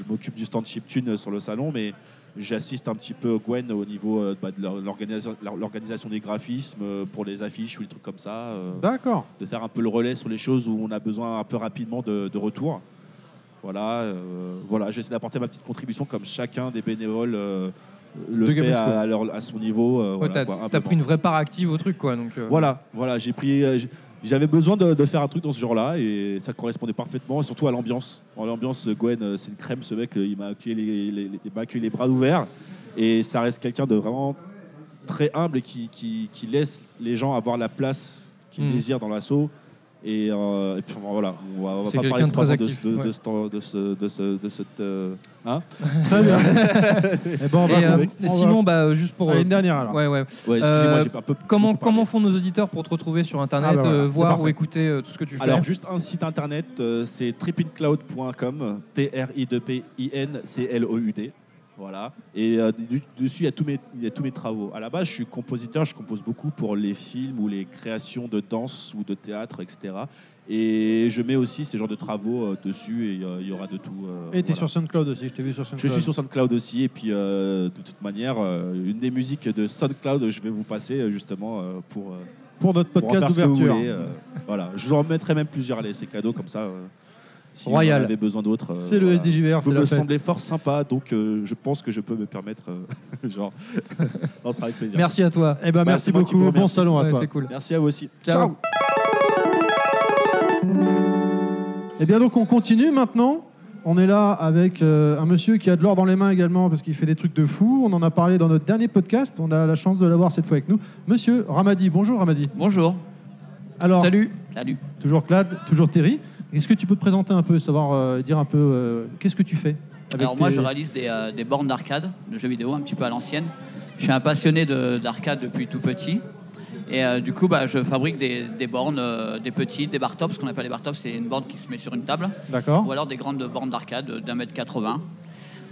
m'occupe du stand chiptune sur le salon, mais j'assiste un petit peu Gwen au niveau bah, de l'or- l'organisation des graphismes pour les affiches ou les trucs comme ça. D'accord. De faire un peu le relais sur les choses où on a besoin un peu rapidement de, de retour. Voilà, voilà j'essaie d'apporter ma petite contribution comme chacun des bénévoles le De fait à, leur- à son niveau. euh, Ouais, voilà, t'as quoi, pris une vraie part active au truc, quoi. Donc, euh, Voilà, voilà, j'ai pris. euh, J'avais besoin de, de faire un truc dans ce genre-là et ça correspondait parfaitement, et surtout à l'ambiance. En l'ambiance, Gwen, euh, c'est une crème, ce mec, il m'a accueilli les, les- les- il m'a accueilli les bras ouverts et ça reste quelqu'un de vraiment très humble et qui, qui- qui laisse les gens avoir la place qu'ils Mm. désirent dans l'assaut. Et, euh, et puis voilà, on va, on va C'est pas quelqu'un parler de trois très ans de, actif, ce- de, ouais. de ce temps- de ce- de ce- de cette. euh, hein [LAUGHS] Très bien. [LAUGHS] On va- Et, euh, on va- Simon, bah, juste pour. Allez, euh, une dernière, alors. Ouais, ouais. Ouais, excusez-moi, Euh, j'ai un peu- comment, comment font nos auditeurs pour te retrouver sur Internet, Ah, bah voilà, euh, voir ou écouter euh, tout ce que tu fais Alors, juste un site internet, euh, c'est tripincloud.com, T-R-I-P-I-N-C-L-O-U-D. Voilà. Et euh, du- dessus, il y, a tous mes, il y a tous mes travaux. À la base, je suis compositeur, je compose beaucoup pour les films ou les créations de danse ou de théâtre, etc. Et je mets aussi ces genres de travaux euh, dessus et euh, il y aura de tout. Et t'es voilà. sur SoundCloud aussi, je t'ai vu sur Je SoundCloud. suis sur SoundCloud aussi, et puis de toute manière, une des musiques de SoundCloud, je vais vous passer justement pour, Pour notre podcast d'ouverture. voilà, je vous en mettrai même plusieurs, allez, ces cadeaux comme ça. Si Royal. vous en avez besoin d'autres. euh, C'est le SDJVR, Vous la me fête. semblez fort sympa, donc euh, je pense que je peux me permettre, euh, [LAUGHS] genre, [LAUGHS] non, ça sera avec plaisir. Merci à toi. Eh ben, merci c'est moi qui beaucoup. Bon remercie. salon à Ouais, toi. c'est cool. Merci à vous aussi. Ciao. Eh bien donc on continue maintenant. On est là avec euh, un monsieur qui a de l'or dans les mains également parce qu'il fait des trucs de fou. On en a parlé dans notre dernier podcast. On a la chance de l'avoir cette fois avec nous. Monsieur Ramadi. Bonjour Ramadi. Bonjour. Alors, Salut. Salut. Toujours Clad, toujours Terry. Est-ce que tu peux te présenter un peu, savoir euh, dire un peu euh, qu'est-ce que tu fais avec Alors moi tes- je réalise des, euh, des bornes d'arcade, de jeux vidéo un petit peu à l'ancienne. Je suis un passionné de- d'arcade depuis tout petit. Et euh, du coup bah, je fabrique des, des bornes, euh, des petites, des bar tops. Ce qu'on appelle les bar tops, c'est une borne qui se met sur une table. D'accord. Ou alors des grandes bornes d'arcade d'un mètre 80.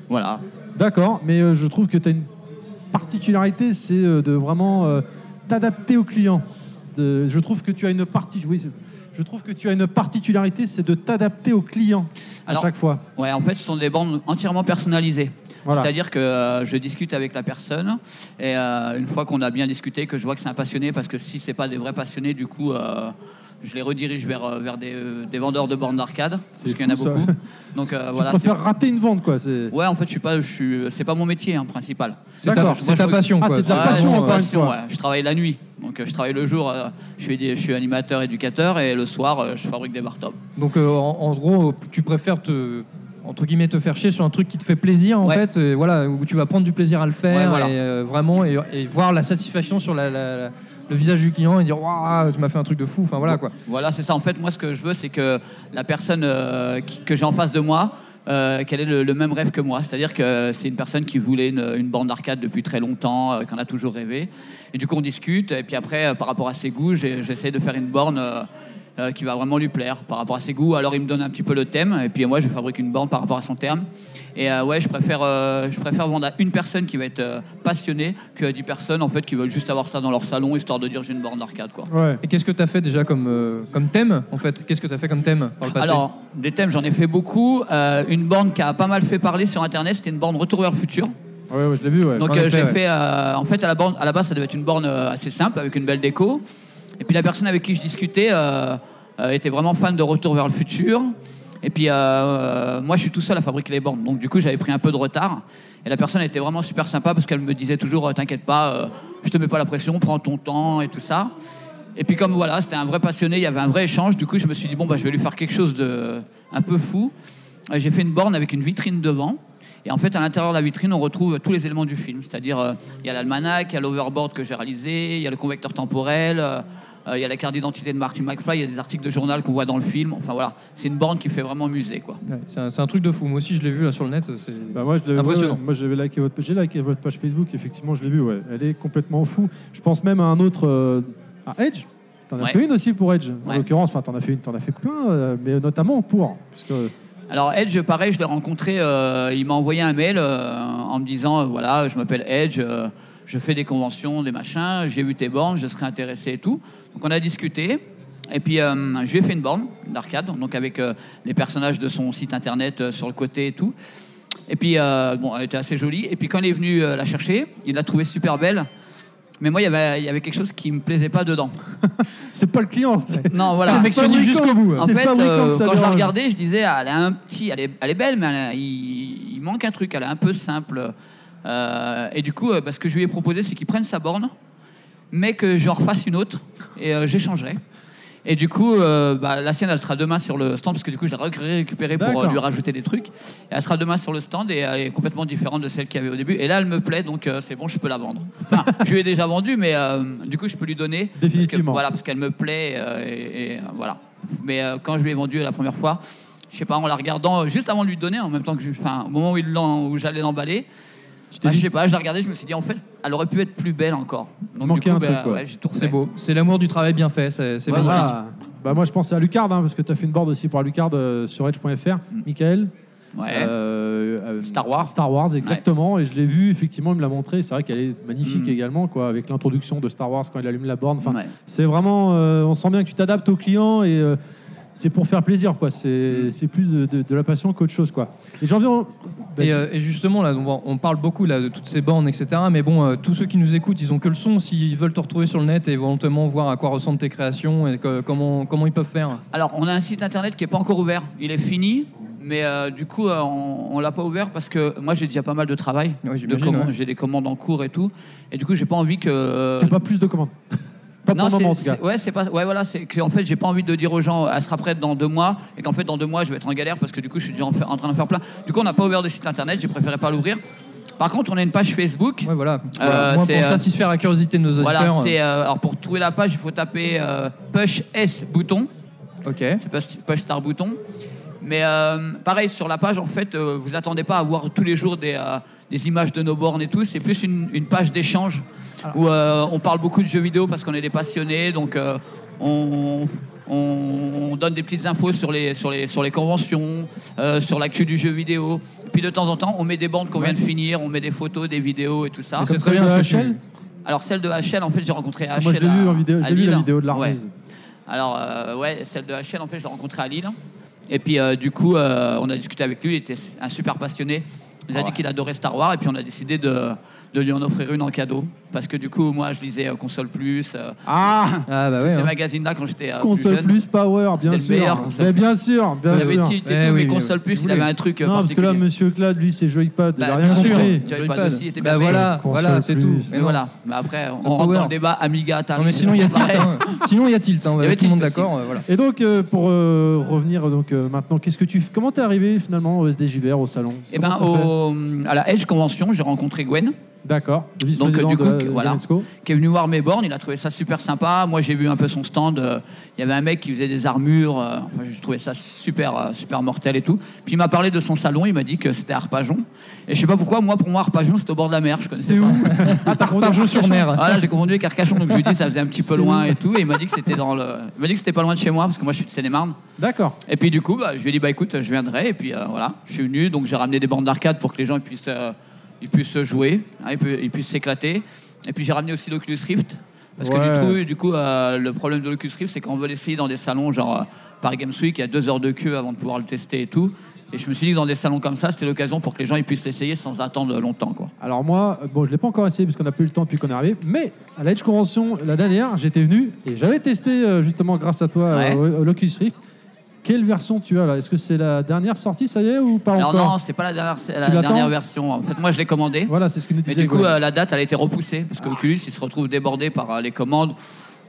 Voilà. D'accord, mais euh, je trouve que tu as une particularité, c'est euh, de vraiment euh, t'adapter au client. De- je trouve que tu as une partie, oui, c'est- je trouve que tu as une particularité, c'est de t'adapter au client à Alors, chaque fois. Ouais, en fait, ce sont des bornes entièrement personnalisées. Voilà. C'est-à-dire que euh, je discute avec la personne et euh, une fois qu'on a bien discuté, que je vois que c'est un passionné, parce que si c'est pas des vrais passionnés, du coup, euh, je les redirige vers, euh, vers des, euh, des vendeurs de bornes d'arcade, parce qu'il y en a ça. beaucoup. Donc euh, tu voilà. c'est- préfères rater une vente, quoi. C'est Ouais, en fait, je suis pas, je suis, c'est pas mon métier hein, principal. C'est ta- D'accord. c'est ta je- passion, Ah, quoi. c'est de la Ouais, passion, c'est encore une passion, fois. ouais. Je travaille la nuit, donc euh, je travaille le jour. euh, je suis, je suis animateur, éducateur, et le soir, euh, je fabrique des bar tops. Donc euh, en, en gros, tu préfères te entre guillemets te faire chier sur un truc qui te fait plaisir en fait, euh, voilà où tu vas prendre du plaisir à le faire Ouais, voilà. et euh, vraiment et, et voir la satisfaction sur la- la- la- le visage du client et dire waouh tu m'as fait un truc de fou, enfin voilà quoi. Voilà, c'est ça. En fait, moi, ce que je veux, c'est que la personne euh, que j'ai en face de moi, euh, qu'elle ait le, même rêve que moi. C'est-à-dire que c'est une personne qui voulait une, borne d'arcade depuis très longtemps, euh, qu'en a toujours rêvé. Et du coup, on discute. Et puis après, euh, par rapport à ses goûts, j'essaie de faire une borne. qui va vraiment lui plaire par rapport à ses goûts. Alors il me donne un petit peu le thème et puis moi je fabrique une borne par rapport à son terme. Et euh, ouais, je préfère, euh, je préfère vendre à une personne qui va être euh, passionnée que à 10 personnes en fait qui veulent juste avoir ça dans leur salon histoire de dire j'ai une borne d'arcade quoi. Et qu'est-ce que tu as fait déjà comme euh, comme thème en fait? Qu'est-ce que tu as fait comme thème par le passé? Alors, des thèmes, j'en ai fait beaucoup. Euh, une borne qui a pas mal fait parler sur Internet, c'était une borne Retour vers le futur. Ouais, ouais, je l'ai vu, ouais. Donc euh, j'ai ouais. fait, euh, en fait, à la, borne, à la base, ça devait être une borne assez simple avec une belle déco. Et puis la personne avec qui je discutais euh, euh, était vraiment fan de Retour vers le futur. Et puis euh, euh, moi, je suis tout seul à fabriquer les bornes. Donc du coup, j'avais pris un peu de retard. Et la personne était vraiment super sympa parce qu'elle me disait toujours, euh, t'inquiète pas, euh, je te mets pas la pression, prends ton temps et tout ça. Et puis comme voilà, c'était un vrai passionné, il y avait un vrai échange. Du coup, je me suis dit bon bah je vais lui faire quelque chose de un peu fou. J'ai fait une borne avec une vitrine devant. Et en fait, à l'intérieur de la vitrine, on retrouve tous les éléments du film. C'est-à-dire, il y a l'almanach, il y a l'overboard que j'ai réalisé, il y a le convecteur temporel, il y a la carte d'identité de Marty McFly, il y a des articles de journal qu'on voit dans le film. Enfin voilà, c'est une borne qui fait vraiment musée, quoi. Ouais, c'est un, c'est un truc de fou. Moi aussi je l'ai vu là sur le net. C'est Bah, moi, je l'ai- impressionnant. ouais, moi, j'avais liké votre, j'ai liké votre page Facebook. Effectivement, je l'ai vu. Ouais, elle est complètement fou. Je pense même à un autre, euh, à Edge. T'en as Ouais. fait une aussi pour Edge. En l'occurrence, enfin, t'en as fait une, t'en as fait plein, euh, mais notamment pour, puisque Alors Edge, pareil, je l'ai rencontré, euh, il m'a envoyé un mail euh, en me disant, euh, voilà, je m'appelle Edge, euh, je fais des conventions, des machins, j'ai vu tes bornes, je serais intéressé et tout. Donc on a discuté. Et puis euh, je lui ai fait une borne d'arcade, donc avec euh, les personnages de son site internet euh, sur le côté et tout. Et puis euh, bon, elle était assez jolie. Et puis quand il est venu euh, la chercher, il l'a trouvée super belle. Mais moi, il y avait, il y avait quelque chose qui me plaisait pas dedans. [LAUGHS] c'est pas le client. Non, voilà. C'est jusqu'au bout. En C'est fait, euh, quand je la regardais, je disais, ah, elle a un petit, elle est, elle est belle, mais elle a- il, il manque un truc. Elle est un peu simple. Euh, et du coup, euh, bah, ce que je lui ai proposé, c'est qu'il prenne sa borne, mais que je refasse une autre et euh, j'échangerai. Et du coup, euh, bah, la sienne, elle sera demain sur le stand, parce que du coup, je l'ai ré- récupérée pour euh, lui rajouter des trucs. Et elle sera demain sur le stand et elle est complètement différente de celle qu'il y avait au début. Et là, elle me plaît, donc euh, c'est bon, je peux la vendre. Enfin, [LAUGHS] je lui ai déjà vendu, mais du coup, je peux lui donner. parce que- Définitivement. voilà, parce qu'elle me plaît. et, et, voilà. Mais quand je lui ai vendu la première fois, je sais pas, en la regardant juste avant de lui donner, en même temps que je, enfin, au moment où, il l'en- où j'allais l'emballer, bah, je sais pas, je la regardais, je me suis dit en fait, elle aurait pu être plus belle encore. Donc manquait du coup, un bah, truc, quoi. ouais, j'ai tout refait. C'est beau. C'est l'amour du travail bien fait. C'est c'est Ouais, magnifique. Ah, bah moi je pensais à Lucard hein, parce que tu as fait une board aussi pour Lucard euh, sur edge.fr. Michael Mm. Ouais. Euh, euh, Star Wars. Star Wars, exactement. Et je l'ai vu, effectivement, il me l'a montré. C'est vrai qu'elle est magnifique Mm. également, quoi, avec l'introduction de Star Wars quand il allume la borne. Enfin, Ouais. c'est vraiment, euh, on sent bien que tu t'adaptes au client et euh, c'est pour faire plaisir, quoi. Mm. C'est c'est plus de, de- de la passion qu'autre chose, quoi. Et j'en viens. Et, euh, et justement, là, on, on parle beaucoup là, de toutes ces bornes, etc. Mais bon, euh, tous ceux qui nous écoutent, ils ont que le son. S'ils veulent te retrouver sur le net et éventuellement voir à quoi ressemblent tes créations et que- comment, comment ils peuvent faire. Alors, on a un site internet qui n'est pas encore ouvert. Il est fini, mais euh, du coup, euh, on ne l'a pas ouvert parce que moi, j'ai déjà pas mal de travail. de j'imagine, commandes. ouais. J'ai des commandes en cours et tout. Et du coup, j'ai pas envie que. euh, Tu pas plus de commandes. Pas pour Non, le moment, en c'est- tout cas. Ouais, c'est pas. Ouais, voilà, c'est que en fait, j'ai pas envie de dire aux gens, elle sera prête dans deux mois, et qu'en fait, dans deux mois, je vais être en galère parce que du coup, je suis déjà en, train de faire plein. Du coup, on n'a pas ouvert de site internet, j'ai préféré pas l'ouvrir. Par contre, on a une page Facebook. Ouais, voilà. Euh, pour euh, satisfaire la curiosité de nos auditeurs. Voilà, c'est euh, alors pour trouver la page, il faut taper push S bouton. Ok. C'est push, push star bouton. Mais pareil sur la page, en fait, vous attendez pas à voir tous les jours des, des images de nos bornes et tout. C'est plus une, une page d'échange où euh, on parle beaucoup de jeux vidéo parce qu'on est des passionnés. Donc euh, on, on- on donne des petites infos sur les, sur les, sur les conventions, euh, sur l'actu du jeu vidéo. Et puis de temps en temps, on met des bandes qu'on vient de finir, on met des photos, des vidéos et tout ça. C'est très bien tu dis. Alors celle de HL, en fait, j'ai rencontré HL. moi, je l'ai à- vu en vidéo- je vu la vidéo de Ouais. l'Armise. Alors euh, ouais, celle de HL, en fait, je l'ai rencontré à Lille. Et puis euh, du coup, euh, on a discuté avec lui. Il était un super passionné. Il nous a dit qu'il adorait Star Wars. Et puis on a décidé de, de lui en offrir une en cadeau. Parce que du coup, moi, je lisais euh, Console Plus. euh, Ah [LAUGHS] bah tous ouais, ces hein. magazines-là quand j'étais euh, Console jeune. Plus Power, bien C'était le sûr. meilleur, Console Mais Plus. bien sûr, bien Il y avait sûr. Tilt et tout, mais Console Plus, il avait un truc. euh, Non, parce que là, particulier. monsieur Claude, lui, c'est Joypad. Il Bah, a rien bien sûr. compris. Joypad aussi était Bah bien voilà, voilà, c'est tout. Mais voilà. Mais après, on rentre dans le débat Amiga, Atari. Non, mais sinon, il y a tilt. Hein. Sinon, il y a tilt. hein. Il y avait Tout le monde tilt aussi. d'accord. euh, voilà. Et donc, euh, pour euh, revenir donc euh, maintenant, qu'est-ce que tu, comment t'es arrivé finalement au SDJVR au salon? Eh ben, Comment t'as fait? au, à la Edge Convention, j'ai rencontré Gwen. D'accord, le Donc, euh, vice-président du coup, de, de voilà, qui est venu voir mes bornes, il a trouvé ça super sympa. Moi, j'ai vu un peu son stand. euh, Il y avait un mec qui faisait des armures. euh, enfin, je trouvais ça super, euh, super mortel et tout. Puis il m'a parlé de son salon. Il m'a dit que c'était Arpajon. Et je sais pas pourquoi, moi, pour moi, Arpajon, c'était au bord de la mer. C'est où Ah, Arpajon sur mer. Voilà, j'ai confondu avec Arcachon. Donc je lui ai dit, ça faisait un petit peu loin et tout. Et il m'a dit que c'était dans le. Il m'a dit que c'était pas loin de chez moi parce que moi, je suis de Seine-et-Marne. D'accord. Et puis du coup, bah, je lui ai dit, bah écoute, je viendrai. Et puis euh, voilà, je suis venu. Donc j'ai ramené des bandes d'arcade pour que les gens puissent, euh, ils puissent jouer, hein, ils puissent s'éclater. Et puis j'ai ramené aussi l'Oculus Rift. Parce que du coup, du coup euh, le problème de l'Oculus Rift, c'est qu'on veut l'essayer dans des salons genre euh, Paris Games Week, il y a deux heures de queue avant de pouvoir le tester et tout. Et je me suis dit que dans des salons comme ça, c'était l'occasion pour que les gens ils puissent l'essayer sans attendre longtemps. Quoi. Alors moi, bon, je l'ai pas encore essayé parce qu'on n'a pas eu le temps depuis qu'on est arrivé. Mais à la Edge Convention, la dernière, j'étais venu et j'avais testé euh, justement grâce à toi Ouais. Locus Rift. Quelle version tu as là? Est-ce que c'est la dernière sortie, ça y est, ou pas Alors encore? non, c'est pas la dernière, la dernière version. En fait, moi, je l'ai commandé. Voilà, c'est ce que nous Mais disait du coup, euh, la date, elle a été repoussée parce que Oculus, il se retrouve débordé par euh, les commandes,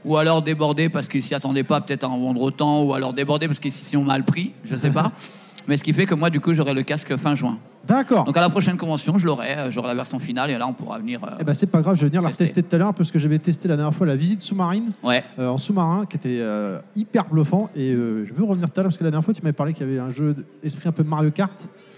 ou alors débordé parce qu'il s'y attendait pas peut-être à en vendre autant, ou alors débordé parce qu'ils s'y ont mal pris, je sais pas. [LAUGHS] Mais ce qui fait que moi, du coup, j'aurai le casque fin juin. D'accord. Donc à la prochaine convention, je l'aurai, euh, j'aurai la version finale, et là, on pourra venir. euh, Eh ben c'est pas grave, je vais venir la retester tout à l'heure parce que j'avais testé la dernière fois la visite sous-marine Ouais. euh, en sous-marin qui était euh, hyper bluffant et euh, je veux revenir tout à l'heure parce que la dernière fois tu m'avais parlé qu'il y avait un jeu d'esprit un peu Mario Kart.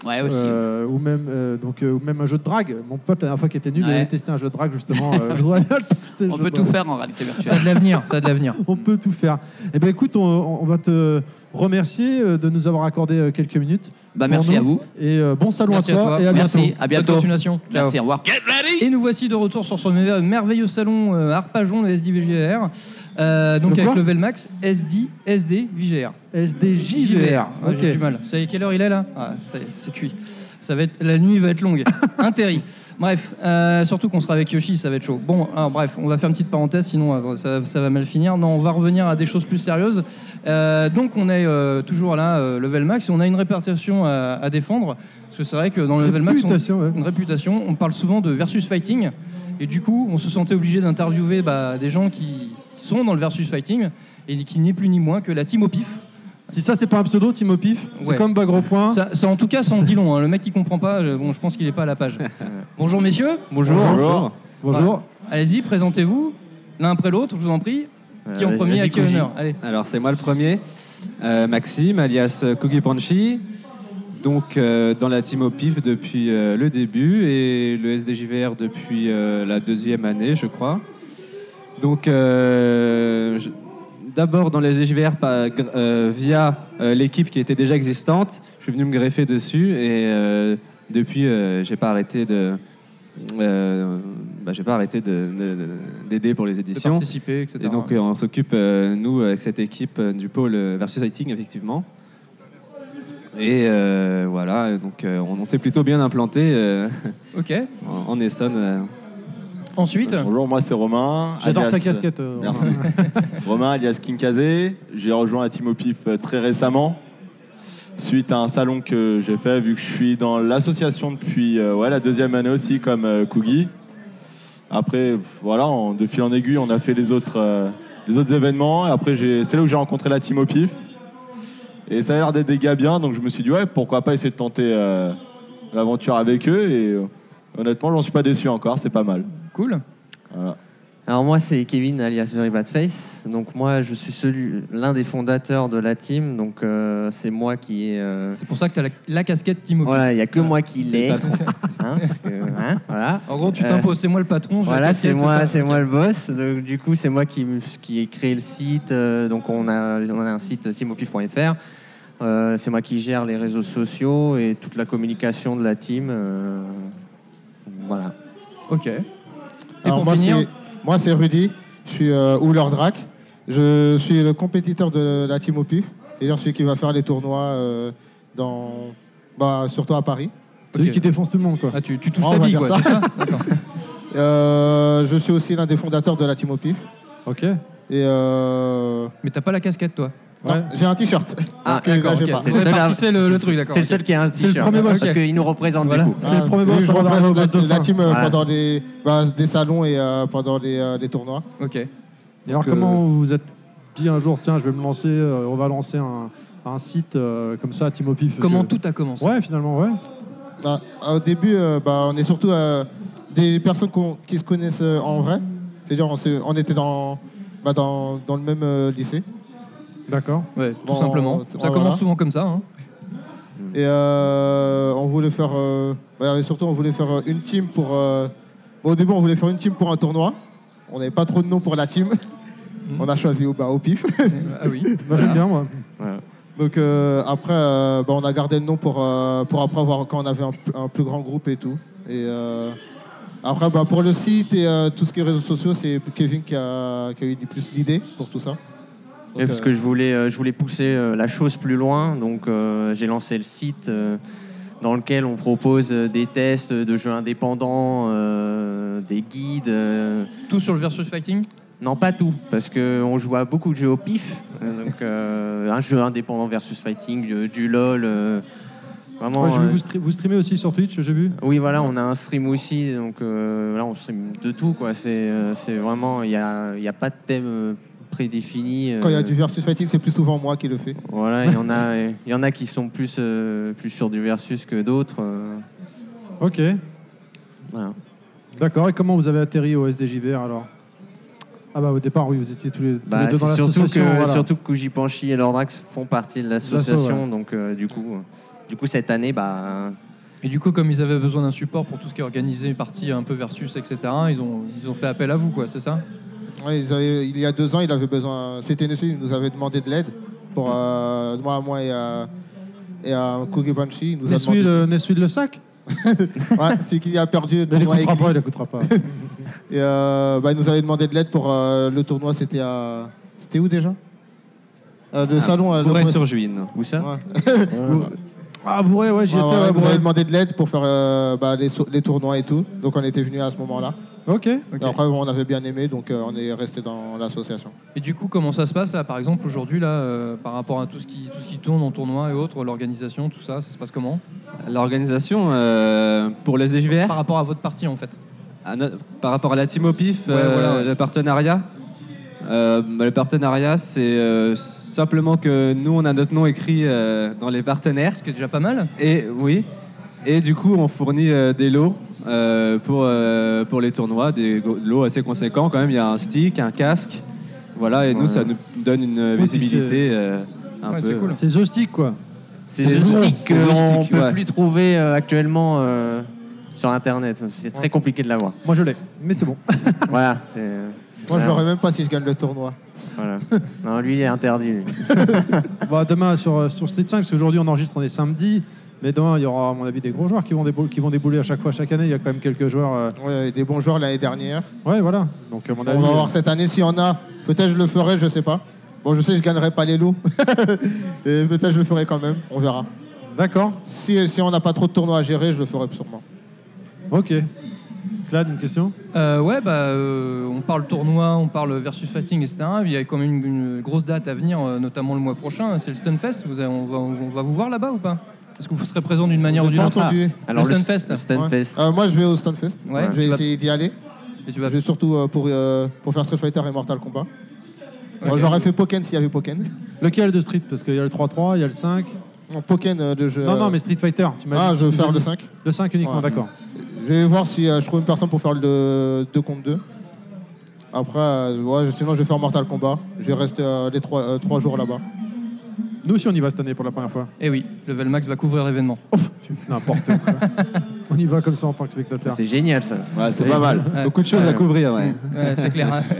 Ouais, aussi. Euh, ou même euh, donc euh, ou même un jeu de drague. Mon pote la dernière fois qui était nul, il avait testé un jeu de drague justement. euh, je le tester, On peut tout faire en réalité virtuelle. Ça a de l'avenir. Ça a de l'avenir. [LAUGHS] On peut tout faire. Eh ben écoute, on, on va te remercier de nous avoir accordé quelques minutes. Bah, merci nous. à vous. Et euh, bon salon Merci à toi, et à Merci, bientôt. à bientôt. Bonne continuation. Ciao. Merci, au revoir. Et nous voici de retour sur ce mer- merveilleux salon euh, Arpajon, le SDVGR. Euh, donc Le avec quoi Level Max, SD, SD, VGR. SDJVR. Ouais, Ok. J'ai du mal. Vous savez quelle heure il est là? Ah, ça y est, C'est cuit. Ça va être, la nuit va être longue. [LAUGHS] Intérêt. Bref, euh, surtout qu'on sera avec Yoshi, ça va être chaud. Bon, alors bref, on va faire une petite parenthèse, sinon euh, ça, ça va mal finir. Non, on va revenir à des choses plus sérieuses. Euh, donc on est euh, toujours là, Level Max, et on a une réputation à, à défendre. Parce que c'est vrai que dans le Level Max, on- ouais. une réputation, on parle souvent de versus fighting. Et du coup, on se sentait obligé d'interviewer bah, des gens qui sont dans le versus fighting et qui n'est plus ni moins que la team au pif. Si ça c'est pas un pseudo, Timo Pif, c'est Ouais. comme Bagro Point. Ça, ça, en tout cas, ça en dit long. hein. Le mec qui comprend pas, euh, bon, je pense qu'il est pas à la page. [LAUGHS] Bonjour messieurs. Bonjour. Bonjour. Bonjour. Ouais. Allez-y, présentez-vous l'un après l'autre, je vous en prie. Qui en Euh, premier, à qui Koji. honneur Allez. Alors, c'est moi le premier. Euh, Maxime, alias euh, Cookie Punchy. Donc, euh, dans la team au pif depuis euh, le début et le SDJVR depuis euh, la deuxième année, je crois. Donc, euh, je- d'abord dans le SDJVR par- gr- euh, via euh, l'équipe qui était déjà existante. Je suis venu me greffer dessus et euh, depuis, j'ai pas arrêté de. bah, j'ai pas arrêté de- de- de- d'aider pour les éditions. participer, etc. Et donc, on s'occupe, nous, avec cette équipe du pôle versus lighting, effectivement. Et voilà, donc on, on s'est plutôt bien implanté Ok. [LAUGHS] en, en Essonne. Euh. Ensuite Bonjour, moi c'est Romain. J'adore ta casquette, euh, Merci. Romain. [LAUGHS] Romain alias Kinkazé. J'ai rejoint la Team Opif euh, très récemment. Suite à un salon que j'ai fait, vu que je suis dans l'association depuis euh, ouais, la deuxième année aussi, comme euh, Kugi. Après, voilà, en- de fil en aiguille, on a fait les autres, euh, les autres événements. Et après, j'ai- c'est là où j'ai rencontré la team au pif. Et ça a l'air d'être des gars bien, donc je me suis dit, ouais, pourquoi pas essayer de tenter euh, l'aventure avec eux. Et euh, honnêtement, j'en suis pas déçu encore, c'est pas mal. Cool. Voilà. Alors moi c'est Kevin alias Very Bad Face. Donc moi je suis l'un des fondateurs de la team. Donc euh, c'est moi qui est. euh, C'est pour ça que tu as la, la casquette Timo. Voilà, il y a que moi qui l'ai. [LAUGHS] Hein, hein, voilà. En gros, tu Euh, t'imposes, c'est moi le patron. Voilà, c'est moi, c'est moi le boss. Donc, du coup, c'est moi qui, qui ai créé le site. euh, donc, on a, on a un site timopif.fr. Euh, c'est moi qui gère les réseaux sociaux et toute la communication de la team. Voilà. Ok. Et Alors, pour moi, finir, c'est- moi, c'est Rudy. Je suis euh, Drac. Je suis le compétiteur de la team au pif. C'est-à-dire celui qui va faire les tournois euh, dans, bah, surtout à Paris. Celui qui défonce tout le monde, quoi. Ah, tu, tu touches Oh, ta on va bille, dire quoi, ça. c'est ça D'accord. [LAUGHS] Euh, je suis aussi l'un des fondateurs de la team au pif. Ok. Et euh... Mais t'as pas la casquette, toi non, j'ai un t-shirt. Ah, là, d'accord, j'ai ok. pas. C'est le truc, d'accord. C'est le seul qui a un C'est le t-shirt. premier boss. Parce qu'il nous représente Voilà. du coup. C'est le premier oui, boss je sur la- représente la la, team euh, Voilà. pendant les, bah, des salons et euh, pendant les, euh, les tournois. Ok. Et alors, comment vous vous êtes dit un jour, tiens, je vais me lancer, euh, on va lancer un, un site euh, comme ça Pif parce Comment que- tout a commencé Ouais, finalement, ouais. Ah, au début, euh, bah, on est surtout euh, des personnes qu'on- qui se connaissent euh, en vrai. C'est-à-dire, on, était dans, bah, dans, dans le même euh, lycée. D'accord. Ouais, tout Bon, simplement. euh, Ça voilà. commence souvent comme ça. hein. Et euh, on voulait faire, euh, bah, et surtout, on voulait faire euh, une team pour. euh, bon, au début, on voulait faire une team pour un tournoi. On n'avait pas trop de nom pour la team. On a choisi au, bah, au pif. Ah oui. [LAUGHS] Moi, j'aime bien, moi. Donc euh, après, euh, bah, on a gardé le nom pour, euh, pour après avoir quand on avait un, plus grand groupe et tout. Et euh, après, bah, pour le site et euh, tout ce qui est réseaux sociaux, c'est Kevin qui a, qui a eu plus l'idée pour tout ça. Donc, parce euh, que je voulais, euh, je voulais pousser euh, la chose plus loin, donc euh, j'ai lancé le site euh, dans lequel on propose euh, des tests de jeux indépendants, euh, des guides. euh, Tout sur le versus fighting? Non, pas tout, parce qu'on joue à beaucoup de jeux au pif. euh, donc euh, un jeu indépendant versus fighting, euh, du LOL. euh, vraiment. Ouais, j'ai vu euh, vous, stre- vous streamez aussi sur Twitch, j'ai vu? oui, voilà, on a un stream aussi, donc euh, là on stream de tout, quoi. C'est, euh, vraiment, il n'y a, il y a pas de thème euh, prédéfini. Quand il y a euh, du versus fighting, c'est plus souvent moi qui le fais. Voilà, il y en a, [LAUGHS] il y en a qui sont plus, euh, plus sur du versus que d'autres. euh, Ok. voilà. D'accord. Et comment vous avez atterri au SDJVR alors? Ah bah au départ, oui, vous étiez tous les, tous Bah, les deux dans c'est surtout l'association. que, voilà. surtout que Kujipanchi et Lordrax font partie de l'association, ouais. donc euh, du coup, euh, du coup cette année, bah, Et du coup, comme ils avaient besoin d'un support pour tout ce qui est organisé, partie un peu versus, etc., ils ont, ils ont fait appel à vous, quoi, c'est ça? Ouais, ils avaient- il y a deux ans, il avait besoin. C'était Nessu, il nous avait demandé de l'aide pour euh, moi, moi et à, et à Kogi Banshi. Il nous a Nessuie le, Nessuie le sac [LAUGHS] ouais, c'est qui a perdu il tournoi écoutera Egli. pas, il écoutera pas. [LAUGHS] Et euh, bah, il nous avait demandé de l'aide pour euh, le tournoi. C'était à. C'était où déjà? Euh, Le Ah, salon. euh, le Bourret-sur-Juine. Où ça? Ouais. [LAUGHS] Ah, Bourré, ouais, j'y étais. ouais, ouais, il nous Bourré. avait demandé de l'aide pour faire euh, bah, les, so- les tournois et tout. Donc on était venus à ce moment-là. Ok. Et après, on avait bien aimé, donc euh, on est resté dans l'association. Et du coup, comment ça se passe, là, par exemple, aujourd'hui, là, euh, par rapport à tout ce, qui, tout ce qui tourne en tournoi et autres, l'organisation, tout ça, ça se passe comment? L'organisation euh, pour le SDJVR Par rapport à votre partie, en fait. À Par rapport à la Team au pif, Ouais, euh, voilà, ouais. le partenariat Le partenariat, c'est euh, simplement que nous, on a notre nom écrit euh, dans les partenaires. Ce qui est déjà pas mal. Et oui. Et du coup, on fournit euh, des lots euh, pour, euh, pour les tournois, des lots assez conséquents quand même. Il y a un stick, un casque. Voilà, et nous, ça nous donne une visibilité euh, un Ouais, peu. c'est cool. The Stick, quoi. c'est lourd, stick qu'on stick, peut ouais. plus trouver euh, actuellement euh, sur Internet. C'est très compliqué de l'avoir. Moi, je l'ai, mais c'est bon. [LAUGHS] voilà. Moi, je l'aurais même pas si je gagne le tournoi. Voilà. [LAUGHS] Non, lui, il est interdit. lui. [LAUGHS] Bah, demain sur, sur Street 5, parce qu'aujourd'hui on enregistre, on est samedi. Mais demain, il y aura, à mon avis, des gros joueurs qui vont, débouler, qui vont débouler à chaque fois. Chaque année, il y a quand même quelques joueurs. euh, Ouais, des bons joueurs l'année dernière. Ouais, voilà. Donc, à mon On avis. va euh, voir cette année s'il y en a. Peut-être je le ferai, je sais pas. Bon, je sais que je gagnerai pas les lots. [LAUGHS] Et peut-être je le ferai quand même. On verra. D'accord. Si, si on n'a pas trop de tournois à gérer, je le ferai sûrement. Ok. Claude, une question? Euh, ouais, bah, euh, on parle tournoi, on parle versus fighting, etc. Il y a quand même une, une grosse date à venir, euh, notamment le mois prochain. C'est le Stunfest. Vous avez- on, va, on va vous voir là-bas ou pas? Est-ce que vous serez présent d'une manière ou d'une autre? entendu. Ah, Alors le Stunfest. Ouais. Euh, moi, je vais au Stunfest. Ouais, je vais tu vas- essayer d'y aller. Et tu vas- Je vais surtout euh, pour, euh, pour faire Street Fighter et Mortal Kombat. Bon, J'aurais fait Pokken s'il y avait Pokken. Lequel de Street? Parce qu'il y a le 3-3, il y a le 5. Non, Pokken, euh, le jeu. Non, non, mais Street Fighter. Tu m'as Ah, dit- je tu faire le dit- 5. Le 5 uniquement, Ouais. d'accord. Je vais voir si euh, je trouve une personne pour faire le 2 contre 2. Après, euh, ouais, sinon je vais faire Mortal Kombat. Je vais rester euh, les 3, jours là-bas. Nous aussi, on y va cette année pour la première fois. Et oui, Level Max va couvrir l'événement. N'importe quoi. [LAUGHS] on y va comme ça en tant que spectateur. C'est génial ça. Ouais, c'est pas mal. Beaucoup de choses à couvrir, ouais. Ouais, c'est clair. [LAUGHS]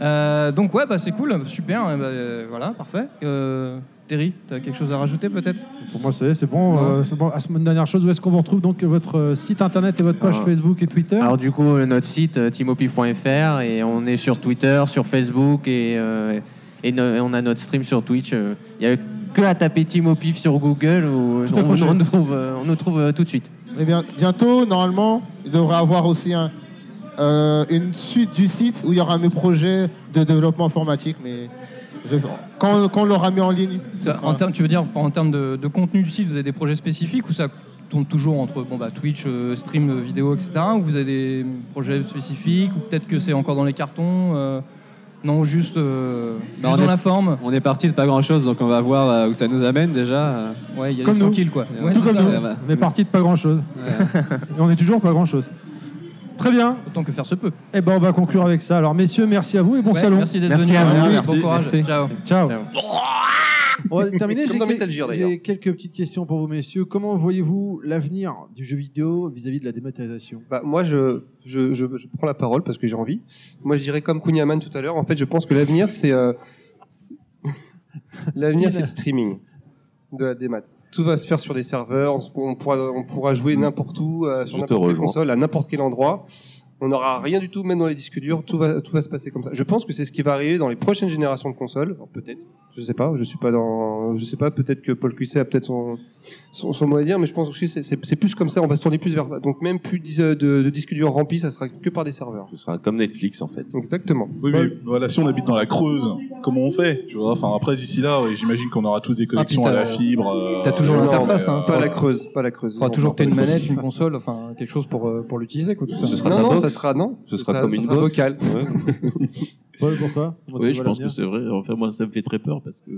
Euh, donc ouais, bah, c'est cool, super. euh, bah, euh, voilà, parfait. Euh, Terry, tu as quelque chose à rajouter peut-être? Pour moi, c'est bon. euh, c'est bon. À ce moment, dernière chose, où est-ce qu'on vous retrouve donc votre euh, site internet et votre page Alors- Facebook et Twitter? Alors du coup, euh, notre site euh, timopif.fr et on est sur Twitter, sur Facebook et, euh, et, no- et on a notre stream sur Twitch. euh. Il n'y a que à taper Timopif sur Google où Tout on, nous trouve, euh, on nous trouve euh, tout de suite. Et bien, bientôt, normalement, il devrait avoir aussi un, euh, une suite du site où il y aura mes projets de développement informatique. Mais je- quand, quand on l'aura mis en ligne, Ça, en termes, tu veux dire en termes de, de contenu du site, vous avez des projets spécifiques ou ça tourne toujours entre bon, bah, Twitch, euh, stream euh, vidéo, etc. Ou vous avez des projets spécifiques ou peut-être que c'est encore dans les cartons euh, Non, juste, euh, Bah, juste on dans est- la forme. On est parti de pas grand chose, donc on va voir euh, où ça nous amène déjà. Ouais, il y a Comme des nous. tranquilles quoi. Ouais, Tout comme ça, nous. ouais. On est parti de pas grand chose. Et on est toujours pas grand chose. Très bien. Autant que faire se peut. Eh ben, on va conclure avec ça. Alors, messieurs, merci à vous et bon Ouais, salon. merci d'être Merci venus. à vous. Merci. Bon courage. Ciao. Ciao. On va terminer. [LAUGHS] J'ai quelques petites questions pour vous, messieurs. Comment voyez-vous l'avenir du jeu vidéo vis-à-vis de la dématérialisation? Bah, moi, je, je, je, je prends la parole parce que j'ai envie. Moi, je dirais comme Kunyaman tout à l'heure. En fait, je pense que l'avenir, c'est euh, [LAUGHS] l'avenir, c'est le streaming de la démat. Tout va se faire sur des serveurs. On, pourra, on pourra jouer n'importe où, euh, sur n'importe quelle console, à n'importe quel endroit. On n'aura rien du tout, même dans les disques durs. Tout va, tout va se passer comme ça. Je pense que c'est ce qui va arriver dans les prochaines générations de consoles. Peut-être. Je sais pas. Je suis pas dans. Je sais pas. Peut-être que Paul Cuisset a peut-être son, son, son mot à dire, mais je pense aussi que c'est- c'est c'est plus comme ça. On va se tourner plus vers ça. Donc même plus dis- de, de disques durs remplis, ça sera que par des serveurs. Ce sera comme Netflix en fait. Exactement. Oui, mais voilà, si on habite dans la Creuse, comment on fait Tu vois, enfin après d'ici là, ouais, j'imagine qu'on aura tous des connexions puis à la fibre. euh, T'as toujours l'interface, mais, hein. euh, Pas la creuse, pas la creuse. Faudra Non, toujours non, que t'aies une manette, creuse. une console, enfin quelque chose pour, euh, pour l'utiliser quoi. Tout ça. Ce sera Non, non, ça sera non. Ce sera Ça- comme ça une sera box. vocal. Ouais. [LAUGHS] Paul, pourquoi Oui, je pense que c'est vrai. Enfin, moi, ça me fait très peur parce que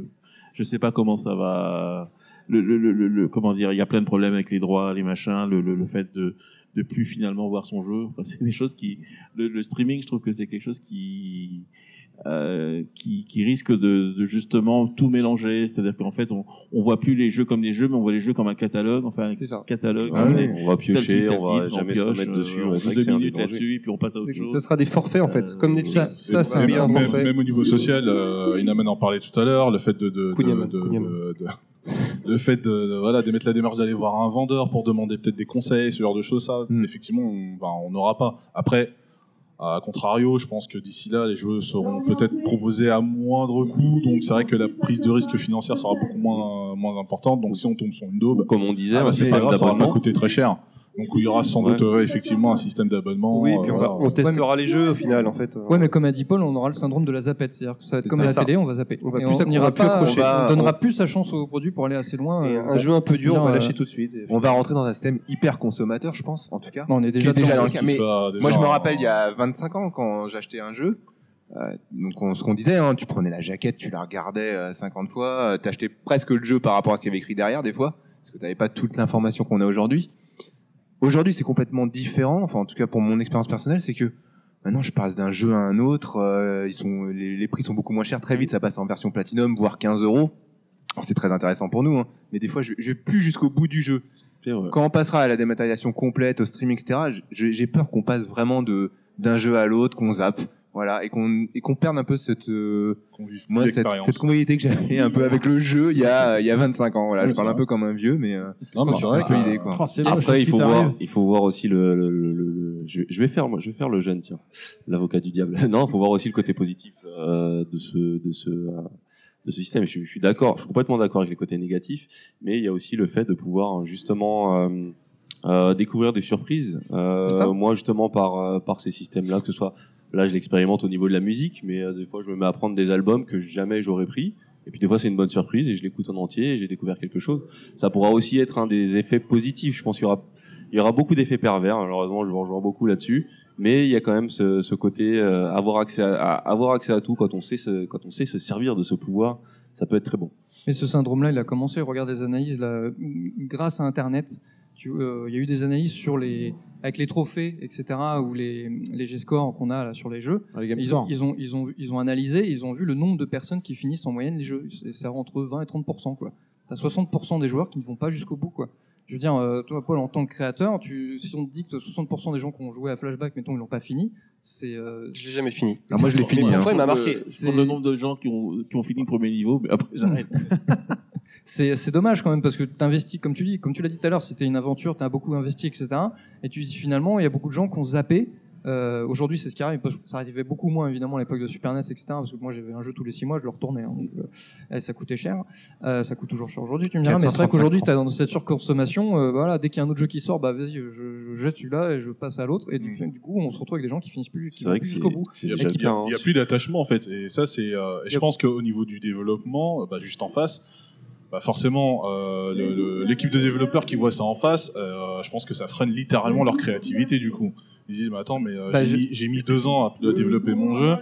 je sais pas comment ça va. Le, le, le, le- le- comment dire Il y a plein de problèmes avec les droits, les machins, le, le, le fait de de plus finalement voir son jeu. Enfin, [LAUGHS] c'est des choses qui. Le, le streaming, je trouve que c'est quelque chose qui euh, qui, qui risque de, de justement tout mélanger. C'est-à-dire qu'en fait, on, on voit plus les jeux comme des jeux, mais on voit les jeux comme un catalogue. Enfin, un catalogue. Ah oui, on va piocher, titre, on va titre, jamais se pioche, remettre dessus, euh, on joue deux minutes des là-dessus, puis on passe à autre chose. Ce sera des forfaits en fait, comme Netflix. Ça, Ça, c'est même, un même- forfait. même au niveau social, euh, Inaman en parlait tout à l'heure, le fait de, de, de, Le fait de, de- voilà d'émettre la démarche d'aller voir un vendeur pour demander peut-être des conseils, ce genre de choses, ça, Hmm. effectivement, on ben, on n'aura pas. Après, à contrario, je pense que d'ici là, les jeux seront peut-être proposés à moindre coût, donc c'est vrai que la prise de risque financière sera beaucoup moins moins importante. Donc si on tombe sur une daube, Comme on disait, ah bah, un c'est pas système grave, ça va pas coûter très cher. Donc il y aura sans doute Ouais. euh, effectivement un système d'abonnement. Oui, puis on, euh, va- on testera les jeux au final en fait. Ouais, mais comme a dit Paul, on aura le syndrome de la zapette. C'est-à-dire que ça va être comme ça. la Ça. télé, on va zapper. On va Et plus on va plus accrocher. on On- donnera plus sa chance au produit pour aller assez loin. Et euh, un jeu un peu dur, on va lâcher euh, tout de suite. On va rentrer dans un système hyper consommateur, je pense, en tout cas. Non, on est déjà dans le cas. Mais moi, je me rappelle il y a 25 ans quand j'achetais un jeu. euh, donc, on- ce qu'on disait, hein, tu prenais la jaquette, tu la regardais euh, 50 fois, euh, t'achetais presque le jeu par rapport à ce qu'il y avait écrit derrière, des fois, parce que t'avais pas toute l'information qu'on a aujourd'hui. Aujourd'hui, c'est complètement différent. Enfin, en tout cas, pour mon expérience personnelle, c'est que maintenant, je passe d'un jeu à un autre. euh, ils sont, les, les prix sont beaucoup moins chers. Très vite, ça passe en version platinum, voire 15 euros. C'est très intéressant pour nous, hein. mais des fois, je, je vais plus jusqu'au bout du jeu. Quand on passera à la dématérialisation complète, au streaming, etc., j'ai peur qu'on passe vraiment de d'un jeu à l'autre, qu'on zappe, voilà, et qu'on et qu'on perde un peu cette euh, moi cette, cette convivialité que j'avais un peu avec le jeu il y a il y a 25 ans. Voilà, Oui, je parle un peu comme un vieux, mais euh, Non, mais c'est vrai un peu que- l'idée quoi. Oh, c'est Après, ce il qui faut t'arrive. voir, il faut voir aussi le, le- le- le- je, je vais faire, moi, je vais faire le jeune, tiens, l'avocat du diable. [LAUGHS] Non, il faut voir aussi le côté positif euh, de ce, de ce, euh, de ce système. Je, je suis d'accord, je suis complètement d'accord avec les côtés négatifs, mais il y a aussi le fait de pouvoir justement euh, euh, découvrir des surprises. Euh, C'est ça. moi, justement, par euh, par ces systèmes-là, que ce soit là, je l'expérimente au niveau de la musique, mais euh, des fois, je me mets à prendre des albums que jamais j'aurais pris. Et puis des fois c'est une bonne surprise et je l'écoute en entier et j'ai découvert quelque chose. Ça pourra aussi être un des effets positifs. Je pense qu'il y aura, il y aura beaucoup d'effets pervers. Malheureusement, je vous rejoins beaucoup là-dessus. Mais il y a quand même ce, côté euh, avoir accès à, avoir accès à tout quand on sait se, quand on sait se servir de ce pouvoir, ça peut être très bon. Mais ce syndrome-là, il a commencé. Regarde des analyses grâce à Internet. Euh, Il y a eu des analyses sur les, avec les trophées, etc., ou les, les G-scores qu'on a là, sur les jeux. Game ils, Score. ont, ils, ont, ils, ont, ils ont analysé, ils ont vu le nombre de personnes qui finissent en moyenne les jeux. C'est c'est entre 20 et 30 quoi. T'as 60% des joueurs qui ne vont pas jusqu'au bout, quoi. Je veux dire, euh, toi, Paul, en tant que créateur, tu, si on te dit que 60% des gens qui ont joué à Flashback, mettons, ils l'ont pas fini, c'est. Euh... Je l'ai jamais fini. Ah, moi, je l'ai fini, Mais hein. pourtant, il m'a marqué. compte le nombre de gens qui ont, qui ont fini le premier niveau, mais après j'arrête. [LAUGHS] C'est dommage quand même parce que tu investis, comme tu dis, comme tu l'as dit tout à l'heure, c'était une aventure, tu as beaucoup investi, etc. Et tu dis finalement, il y a beaucoup de gens qui ont zappé. Euh, Aujourd'hui, c'est ce qui arrive. parce que Ça arrivait beaucoup moins évidemment à l'époque de Super NES, etc. Parce que moi, j'avais un jeu tous les six mois, je le retournais. hein, donc, euh, et ça coûtait cher. Euh, ça coûte toujours cher aujourd'hui. Tu me diras, mais c'est vrai 435 qu'aujourd'hui, tu as dans cette surconsommation. euh, voilà, dès qu'il y a un autre jeu qui sort, bah vas-y, je, je jette celui-là et je passe à l'autre. Et du, du coup, on se retrouve avec des gens qui finissent plus, qui jusqu'au bout. Il y a, plus d'attachement en fait, et ça c'est. euh, et je pense qu'au niveau du développement, bah, juste en face, bah, forcément, euh, l'équipe de développeurs qui voit ça en face, euh, je pense que ça freine littéralement leur créativité du coup. Ils disent mais attends mais euh, Bah, j'ai je- mis, deux ans à développer mon jeu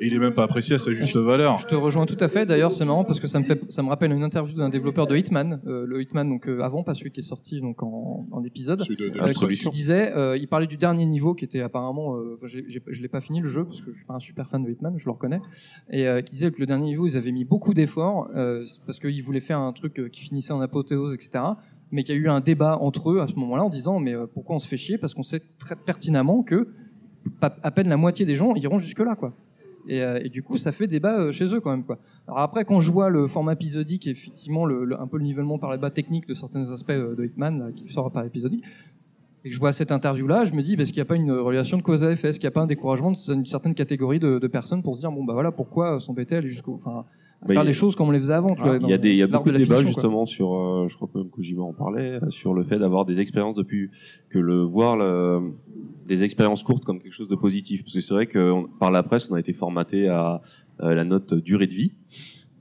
et il est même pas apprécié à sa juste valeur. Je te rejoins tout à fait. D'ailleurs, c'est marrant parce que ça me fait, ça me rappelle une interview d'un développeur de Hitman, euh, le Hitman donc euh, avant, pas celui qui est sorti donc en, en épisode, Celui de- de qui, qui disait, il parlait du dernier niveau qui était apparemment, j'ai- j'ai- je l'ai pas fini le jeu parce que je suis pas un super fan de Hitman, je le reconnais, et qui disait que le dernier niveau ils avaient mis beaucoup d'efforts parce qu'ils voulaient faire un truc qui finissait en apothéose, etc. Mais qu'il y a eu un débat entre eux à ce moment-là en disant mais euh, pourquoi on se fait chier? Parce qu'on sait très pertinemment que à peine la moitié des gens iront jusque là quoi. Et, euh, du coup, ça fait débat euh, chez eux quand même. Quoi. Alors après, quand je vois le format épisodique effectivement un peu le nivellement par les bas technique de certains aspects de Hitman là, qui sort par épisodique, et que je vois cette interview-là, je me dis, bah, est-ce qu'il n'y a pas une relation de cause à effet? Est-ce qu'il n'y a pas un découragement d'une certaine catégorie de, de personnes pour se dire, bon, bah voilà, pourquoi s'embêter à aller jusqu'au. Enfin, à Bah, faire a- les choses comme on les faisait avant. vois, Il y a des, y a beaucoup de, débats fiction, quoi. justement sur, euh, je crois que même Kojima en parlait, euh, sur le fait d'avoir des expériences depuis que le voir le- des expériences courtes comme quelque chose de positif, parce que c'est vrai que on- par la presse on a été formaté à euh, la note durée de vie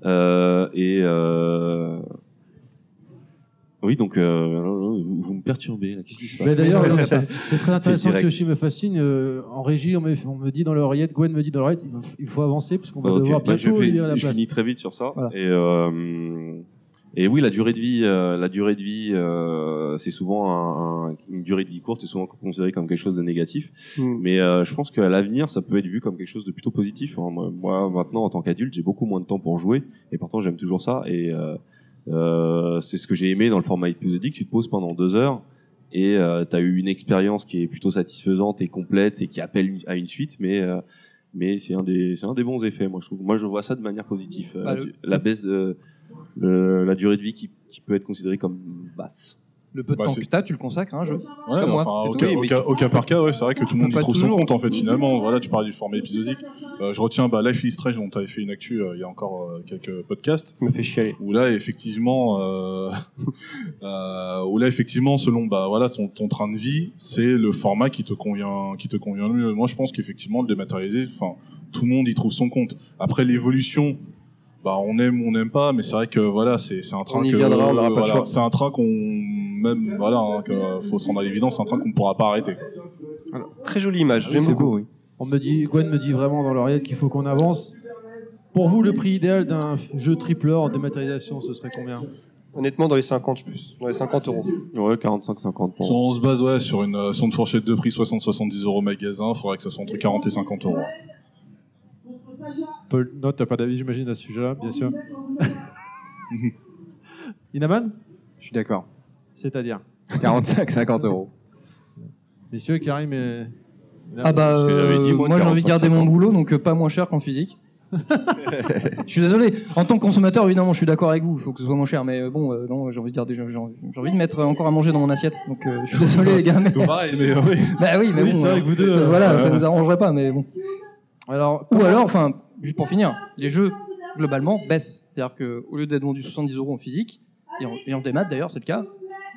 Euh, et euh, oui donc euh, vous, vous me perturbez là. Qu'est-ce qui se passe Mais d'ailleurs, c'est [LAUGHS] c'est très intéressant direct. que Yoshi me fascine. euh, en régie, on me, on me dit dans l'oreillette, Gwen me dit dans l'oreillette, il faut- il faut avancer parce qu'on va Ok, devoir bah, je, bientôt fais- la je place. finis très vite sur ça. Voilà. Et, euh, et oui, la durée de vie, euh, la durée de vie, euh, c'est souvent un- un- une durée de vie courte, c'est souvent considéré comme quelque chose de négatif. Mm. Mais euh, je pense qu'à l'avenir, ça peut être vu comme quelque chose de plutôt positif. hein. Moi, moi, maintenant, en tant qu'adulte, j'ai beaucoup moins de temps pour jouer, et pourtant, j'aime toujours ça. Et euh, c'est ce que j'ai aimé dans le format épisodique. Tu te poses pendant deux heures. Et tu as eu une expérience qui est plutôt satisfaisante et complète et qui appelle à une suite, mais euh, mais c'est un des c'est un des bons effets. Moi, je trouve. Moi, je vois ça de manière positive. Euh, Bah, la, le- la baisse, de- la durée de vie qui, qui peut être considérée comme basse. Le peu de Bah, temps que tu as, tu le consacres à un jeu. Ouais, Comme moi. enfin, au, cas, Oui, au mais cas- tu- au cas par cas, ouais, c'est vrai que tout le monde y trouve son compte en fait. Finalement, voilà, tu parlais du format épisodique. Euh, je retiens bah, Life is Strange dont tu avais fait une actu euh, il y a encore euh, quelques podcasts. me fait chialer. Où là, effectivement, euh, [LAUGHS] euh, où là, effectivement, selon bah voilà ton, ton train de vie, c'est le format qui te convient, qui te convient le mieux. Moi, je pense qu'effectivement, le dématérialisé, enfin, tout le monde y trouve son compte. Après l'évolution. Bah, on aime ou on n'aime pas, mais c'est vrai que voilà, c'est c'est un train On y que viendra, on n'aura pas le voilà, choix. c'est un train qu'on même voilà, hein, que faut se rendre à l'évidence, c'est un train qu'on ne pourra pas arrêter. Très jolie image, j'aime beaucoup. beau, oui. On me dit, Gwen me dit vraiment dans l'oreillette qu'il faut qu'on avance. Pour vous, le prix idéal d'un jeu triple A en dématérialisation, ce serait combien? Honnêtement, dans les 50, je plus. Dans les 50 euros. Ouais, 45-50 Si on se base ouais, sur, une, euh, sur une fourchette de prix 60-70 euros magasin, il faudrait que ça soit entre 40 et 50 euros. Paul, non, t'as pas d'avis, j'imagine, à ce sujet-là, bien sûr. [LAUGHS] Inaman? Je suis d'accord. C'est-à-dire 45-50 euros. Messieurs, Karim et. Ah bah, euh, moi, j'ai envie de 45, garder mon boulot, donc euh, pas moins cher qu'en physique. [LAUGHS] je suis désolé. En tant que consommateur, évidemment, je suis d'accord avec vous. Il faut que ce soit moins cher, mais euh, bon, euh, non, j'ai envie de garder, j'ai envie de mettre encore à manger dans mon assiette. Donc, euh, je suis désolé, les gars. Mais... Tout pareil, mais oui. Bah oui, mais Oui, bon, c'est vrai euh, que vous deux, ça- euh, voilà, ça nous arrangerait pas, mais bon. Alors, Ou alors, enfin, juste pour finir, les jeux globalement baissent. C'est-à-dire que au lieu d'être vendus 70 euros en physique et en, et en démat d'ailleurs, c'est le cas,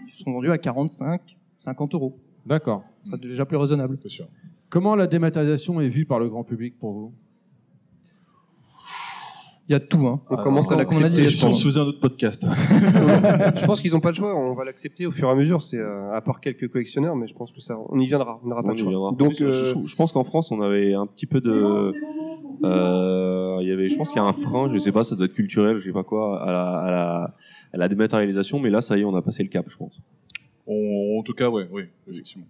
ils sont vendus à 45, 50 euros. D'accord. Ce serait déjà plus raisonnable. C'est sûr. Comment la dématérialisation est vue par le grand public pour vous? Il y a tout. Hein. On commence à l'accepter. de Si on tout. se faisait un autre podcast. [LAUGHS] je pense qu'ils n'ont pas le choix. On va l'accepter au fur et à mesure. C'est euh, à part quelques collectionneurs, mais je pense que ça, on y viendra. On n'aura pas y choix. viendra. Donc, je, euh, je- je pense qu'en France, on avait un petit peu de. euh, Il y avait, je pense qu'il y a un frein, je sais pas, ça doit être culturel, je sais pas quoi, à la, à la, à la dématérialisation, mais là, ça y est, on a passé le cap, je pense. On- en tout cas, ouais, oui, effectivement.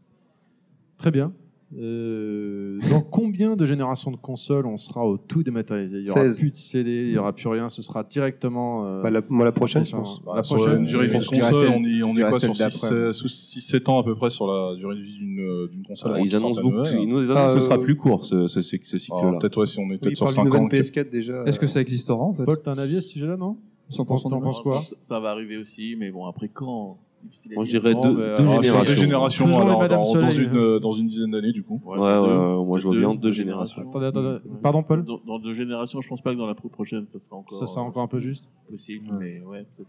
Très bien. Euh, dans combien de générations de consoles on sera au tout dématérialisé? Il y aura 16. plus de CD, il y aura plus rien, ce sera directement. euh, Bah, la- moi, la prochaine, je pense. La Bah, sur prochaine, durée d'une console, on on est dirais quoi sur d'après. 6-7 ans à peu près sur la durée de vie d'une euh, console. Ah, ils annoncent beaucoup, ils nous annoncent Ah, que ce sera euh, plus court, ce, ce, ce, ce Ah, cycle-là. Peut-être ouais, si on est peut-être sur parle 5 d'une ans. nouvelle PS4 déjà. Est-ce que ça existera en fait? Paul, t'as un avis à ce sujet-là, non? 100% T'en penses quoi? Ça va arriver aussi, mais bon, après quand? Difficile à Moi, je dirais deux, deux alors, Ah, générations. Deux générations, les alors, Madame dans, dans Soleil. une, euh, dans une dizaine d'années, du coup. Ouais, ouais, ouais, moi je vois bien deux générations. Attendez, attendez. Pardon, Paul Dans, dans deux générations, je pense pas que dans la pro- prochaine, ça sera encore. Ça sera encore un peu juste Possible, mais ouais, peut-être.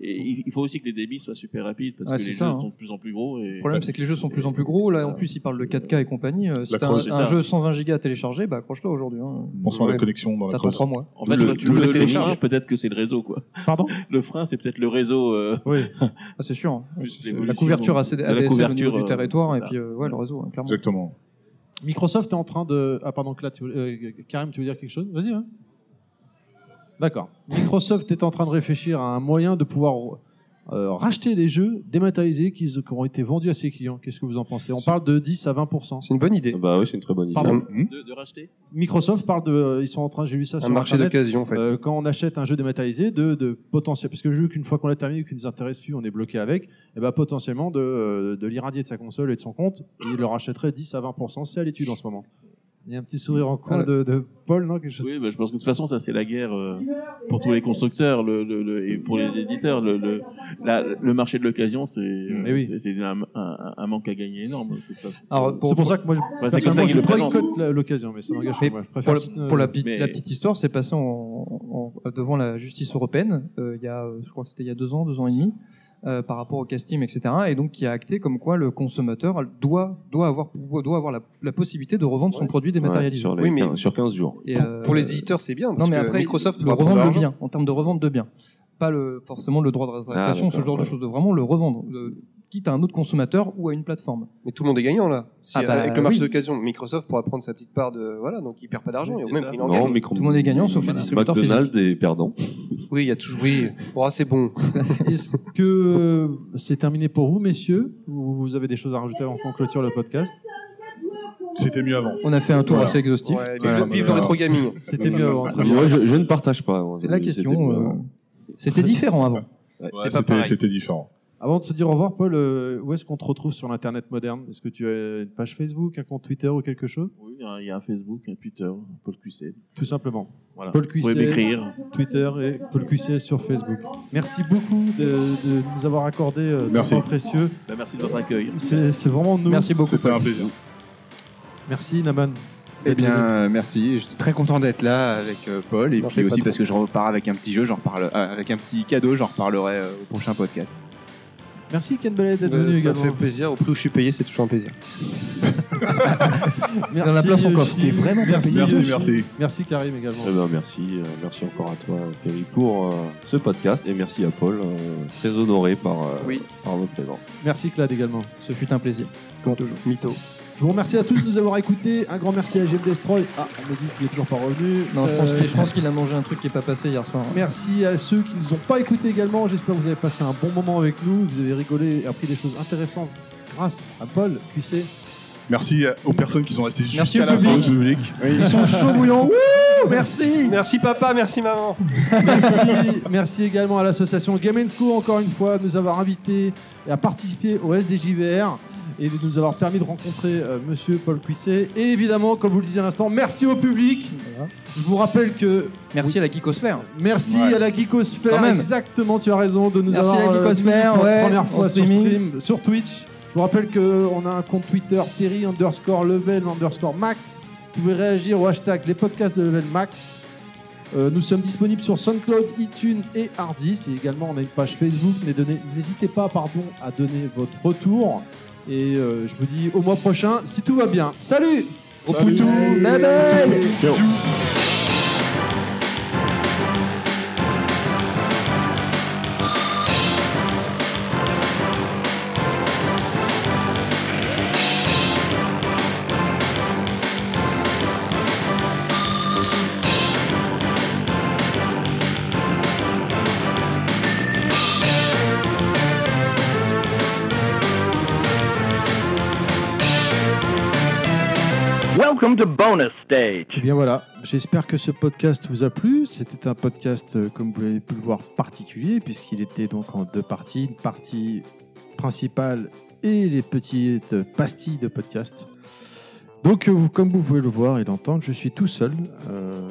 Et il faut aussi que les débits soient super rapides parce Ouais, que les ça, jeux hein. sont de plus en plus gros. Et... Le problème, c'est que les jeux sont de plus en plus gros. Là, en plus, ils parlent de 4K et compagnie. Euh, Si un, c'est un ça. jeu 120 gigas à télécharger, bah accroche-toi aujourd'hui. Hein. Bonsoir, la connexion dans la Creuse. 3 mois. En fait, Le- le, le- le, frein, peut-être que c'est le réseau, quoi. Pardon? Le frein, c'est peut-être le réseau. euh, Oui. [LAUGHS] Ah, c'est sûr. hein. Plus C'est l'évolution La couverture la au du euh, territoire et puis euh, ouais, le réseau, clairement. Exactement. Microsoft est en train de. Ah, pardon, tu euh, Karim, tu veux dire quelque chose? Vas-y. hein. D'accord. Microsoft est en train de réfléchir à un moyen de pouvoir euh, racheter les jeux dématérialisés qui, qui ont été vendus à ses clients. Qu'est-ce que vous en pensez? On parle de 10 à 20%. C'est une bonne idée. Bah oui, c'est une très bonne idée. Pardon? De, de racheter? Microsoft parle de. euh, Ils sont en train, j'ai vu ça Un sur marché d'occasion, en fait. euh, quand on achète un jeu dématérialisé, de, de potentiel. Parce que le jeu, qu'une fois qu'on l'a terminé, qui ne nous intéresse plus, on est bloqué avec, et ben potentiellement de, euh, de l'irradier de sa console et de son compte, et il le rachèterait 10 à 20%. C'est à l'étude en ce moment. Il y a un petit sourire en coin Ah, de, de Paul, non quelque chose Oui, bah, je pense que de toute façon, ça c'est la guerre euh, pour tous les constructeurs le, le- le- et pour les éditeurs. Le, le, la- le marché de l'occasion, c'est oui. c'est un, un- un manque à gagner énorme. pour- C'est pour ça que moi, je, Ouais, c'est comme ça je boycotte l'occasion, mais ça n'engage. Je pour, préfère. la, pour la, pi- mais- la petite histoire, c'est passé en, en- devant la justice européenne euh, il y a, euh, je crois que c'était il y a deux ans, deux ans et demi, euh, par rapport au casting, etc. Et donc qui a acté comme quoi le consommateur doit doit avoir doit avoir la, la possibilité de revendre son produit Ouais, dématérialisé. sur, les Oui, mais- 15, sur 15 jours. Et, Pour- euh, Pour les éditeurs, c'est bien. Parce non, mais que après, Microsoft le de revendre l'argent. bien, en termes de revente de biens. Pas le, forcément le droit de rétractation, Ah, ce genre de choses, de vraiment le revendre, quitte à un autre consommateur ou à une plateforme. Mais tout le monde est gagnant là. Si, Ah bah, avec le marché oui. d'occasion, Microsoft pourra prendre sa petite part de voilà, donc il perd pas d'argent même ça. il en Non, gagne. micro- Tout le monde est gagnant, sauf les distributeurs McDonald's est perdant. [LAUGHS] Oui, il y a toujours oui. Oh, c'est bon. [LAUGHS] Est-ce que euh, c'est terminé pour vous, messieurs? Ou vous avez des choses à rajouter avant qu'on clôture le podcast? C'était mieux avant. On a fait un tour Voilà. assez exhaustif. Ouais, vive le rétro gaming. C'était mieux avant. Moi, je, je ne partage pas. C'est la question. euh. C'était différent avant. C'était différent. Avant de se dire au revoir, Paul, euh, où est-ce qu'on te retrouve sur l'Internet moderne? Est-ce que tu as une page Facebook, un compte Twitter ou quelque chose? Oui, il y a un- il y a un Facebook, un Twitter, Paul QC. Tout simplement. Voilà. Paul Vous pouvez m'écrire. Twitter et Paul Cuisset sur Facebook. Merci beaucoup de, de nous avoir accordé euh, Merci. temps précieux. Bah, merci de votre accueil. C'est c'est vraiment nous. Merci beaucoup. C'était un plaisir. Merci Naman. Eh bien, euh, merci. Je suis très content d'être là avec euh, Paul et puis aussi parce que je repars avec un petit jeu, j'en reparle euh, avec un petit cadeau, j'en reparlerai euh, au prochain podcast. Merci Ken Bellet d'être venu ça également. fait plaisir. Au plus où je suis payé, c'est toujours un plaisir. [LAUGHS] Merci, en a plein son coffre. T'es vraiment bien merci, payé. Merci, merci. Merci Karim également. Eh ben, merci, merci encore à toi, Terry, pour euh, ce podcast et merci à Paul, euh, très honoré par, euh, Oui. par votre présence. Merci Claude également. Ce fut un plaisir. Comme toujours. Mytho. Je vous remercie à tous de nous avoir écoutés. Un grand merci à GM Destroy. Ah, on me dit qu'il est toujours pas revenu. Non, je pense Euh, qu'il- je pense qu'il a mangé un truc qui est pas passé hier soir. Merci à ceux qui nous ont pas écoutés également. J'espère que vous avez passé un bon moment avec nous. Vous avez rigolé et appris des choses intéressantes grâce à Paul QC. Merci aux personnes qui sont restées jusqu'à la fin du public. Ils sont chauds bouillants. [LAUGHS] Wouh merci. Merci papa, merci maman. Merci, merci également à l'association Game School encore une fois de nous avoir invités et à participer au SDJVR et de nous avoir permis de rencontrer euh, Monsieur Paul Cuisset. Et évidemment, comme vous le disiez à l'instant, merci au public. Je vous rappelle que Merci à la Geekosphère. merci Ouais. à la Geekosphère. Exactement, tu as raison de nous Merci avoir à la euh, ouais, première fois sur stream sur Twitch. Je vous rappelle qu'on a un compte Twitter Terry underscore level underscore max. Vous pouvez réagir au hashtag les podcasts de level max. Euh, nous sommes disponibles sur SoundCloud, iTunes et Hardis. Et également, on a une page Facebook. N'hésitez pas pardon, à donner votre retour. Et euh, je vous dis au mois prochain, si tout va bien. Salut Au Salut. poutou Bye bye Ciao. To bonus stage. Et bien voilà, j'espère que ce podcast vous a plu. C'était un podcast, euh, comme vous avez pu le voir, particulier, puisqu'il était donc en deux parties. Une partie principale et les petites pastilles de podcast. Donc, euh, comme vous pouvez le voir et l'entendre, je suis tout seul euh,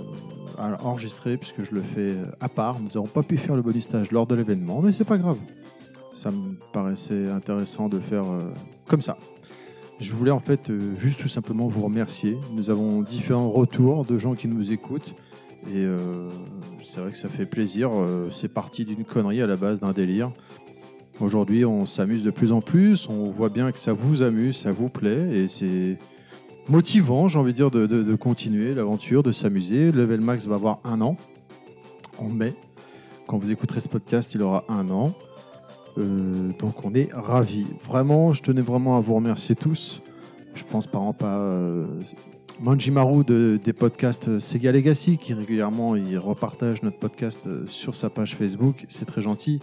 à enregistrer, puisque je le fais euh, à part. Nous n'avons pas pu faire le bonus stage lors de l'événement, mais c'est pas grave. Ça me paraissait intéressant de faire comme ça. Je voulais en fait euh, juste tout simplement vous remercier. Nous avons différents retours de gens qui nous écoutent. Et euh, c'est vrai que ça fait plaisir. Euh, c'est parti d'une connerie à la base, d'un délire. Aujourd'hui, on s'amuse de plus en plus. On voit bien que ça vous amuse, ça vous plaît. Et c'est motivant, j'ai envie de dire, de, continuer l'aventure, de s'amuser. Level Max va avoir un an en mai. Quand vous écouterez ce podcast, il aura un an. Euh, donc on est ravis. Vraiment, je tenais vraiment à vous remercier tous. Je pense par exemple à euh, Manjimaru de, des podcasts Sega Legacy qui régulièrement il repartage notre podcast euh, sur sa page Facebook. C'est très gentil.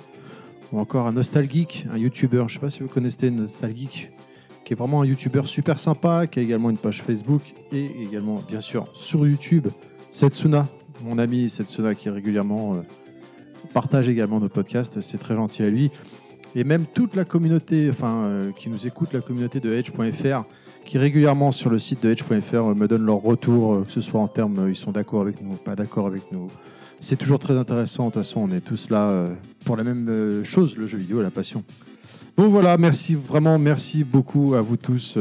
Ou encore à Nostalgeek, un YouTuber. Je ne sais pas si vous connaissez Nostalgeek, qui est vraiment un YouTuber super sympa, qui a également une page Facebook et également, bien sûr, sur YouTube, Setsuna, mon ami Setsuna qui régulièrement euh, partage également nos podcasts. C'est très gentil à lui. Et même toute la communauté, enfin, euh, qui nous écoute, la communauté de Edge.fr, qui régulièrement sur le site de Edge.fr euh, me donne leur retour, euh, que ce soit en termes, ils sont d'accord avec nous, pas d'accord avec nous. C'est toujours très intéressant. De toute façon, on est tous là pour la même chose, le jeu vidéo, la passion. Bon voilà, merci vraiment, merci beaucoup à vous tous.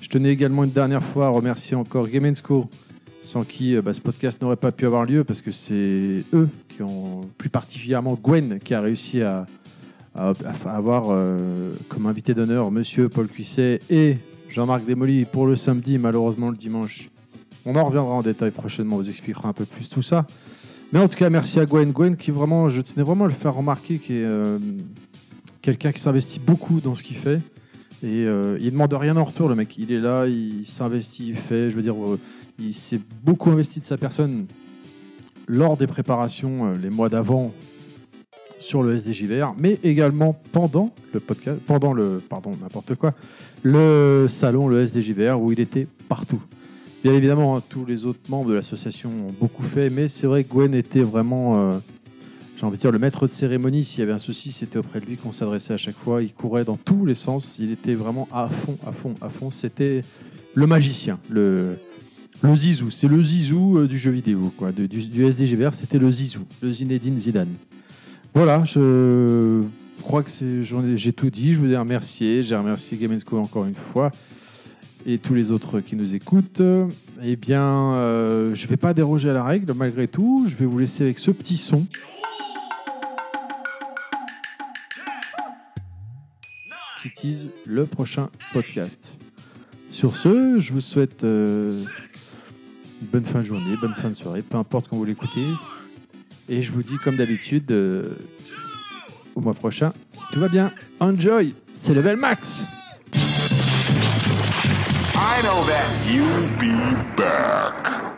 Je tenais également une dernière fois à remercier encore Game Co, sans qui bah, ce podcast n'aurait pas pu avoir lieu, parce que c'est eux qui ont, plus particulièrement Gwen, qui a réussi à, à- avoir euh, comme invité d'honneur Monsieur Paul Cuisset et Jean-Marc Desmolly pour le samedi, malheureusement le dimanche. On en reviendra en détail prochainement, on vous expliquera un peu plus tout ça. Mais en tout cas, merci à Gwen. Gwen qui vraiment, je tenais vraiment à le faire remarquer, qui est euh, quelqu'un qui s'investit beaucoup dans ce qu'il fait. Et euh, il demande rien en retour, le mec. Il est là, il s'investit, il fait. Je veux dire, euh, il s'est beaucoup investi de sa personne lors des préparations, les mois d'avant, sur le SDJVR, mais également pendant le podcast, pendant le, pardon, n'importe quoi, le salon, le SDJVR, où il était partout. Bien évidemment, hein, tous les autres membres de l'association ont beaucoup fait, mais c'est vrai que Gwen était vraiment, euh, j'ai envie de dire, le maître de cérémonie. S'il y avait un souci, c'était auprès de lui qu'on s'adressait à chaque fois. Il courait dans tous les sens. Il était vraiment à fond, à fond, à fond. C'était le magicien, le, le zizou. C'est le zizou euh, du jeu vidéo, quoi. De- du, du SDGVR, c'était le zizou, le Zinedine Zidane. Voilà, je crois que j'ai tout dit. Je vous ai remercié. J'ai remercié Gamesco encore une fois et tous les autres qui nous écoutent. Eh bien, euh, je ne vais pas déroger à la règle malgré tout. Je vais vous laisser avec ce petit son. qui tease le prochain podcast. Sur ce, je vous souhaite euh, une bonne fin de journée, bonne fin de soirée, peu importe quand vous l'écoutez. Et je vous dis comme d'habitude, euh, au mois prochain, si tout va bien, enjoy, c'est level max. I know that you'll be back.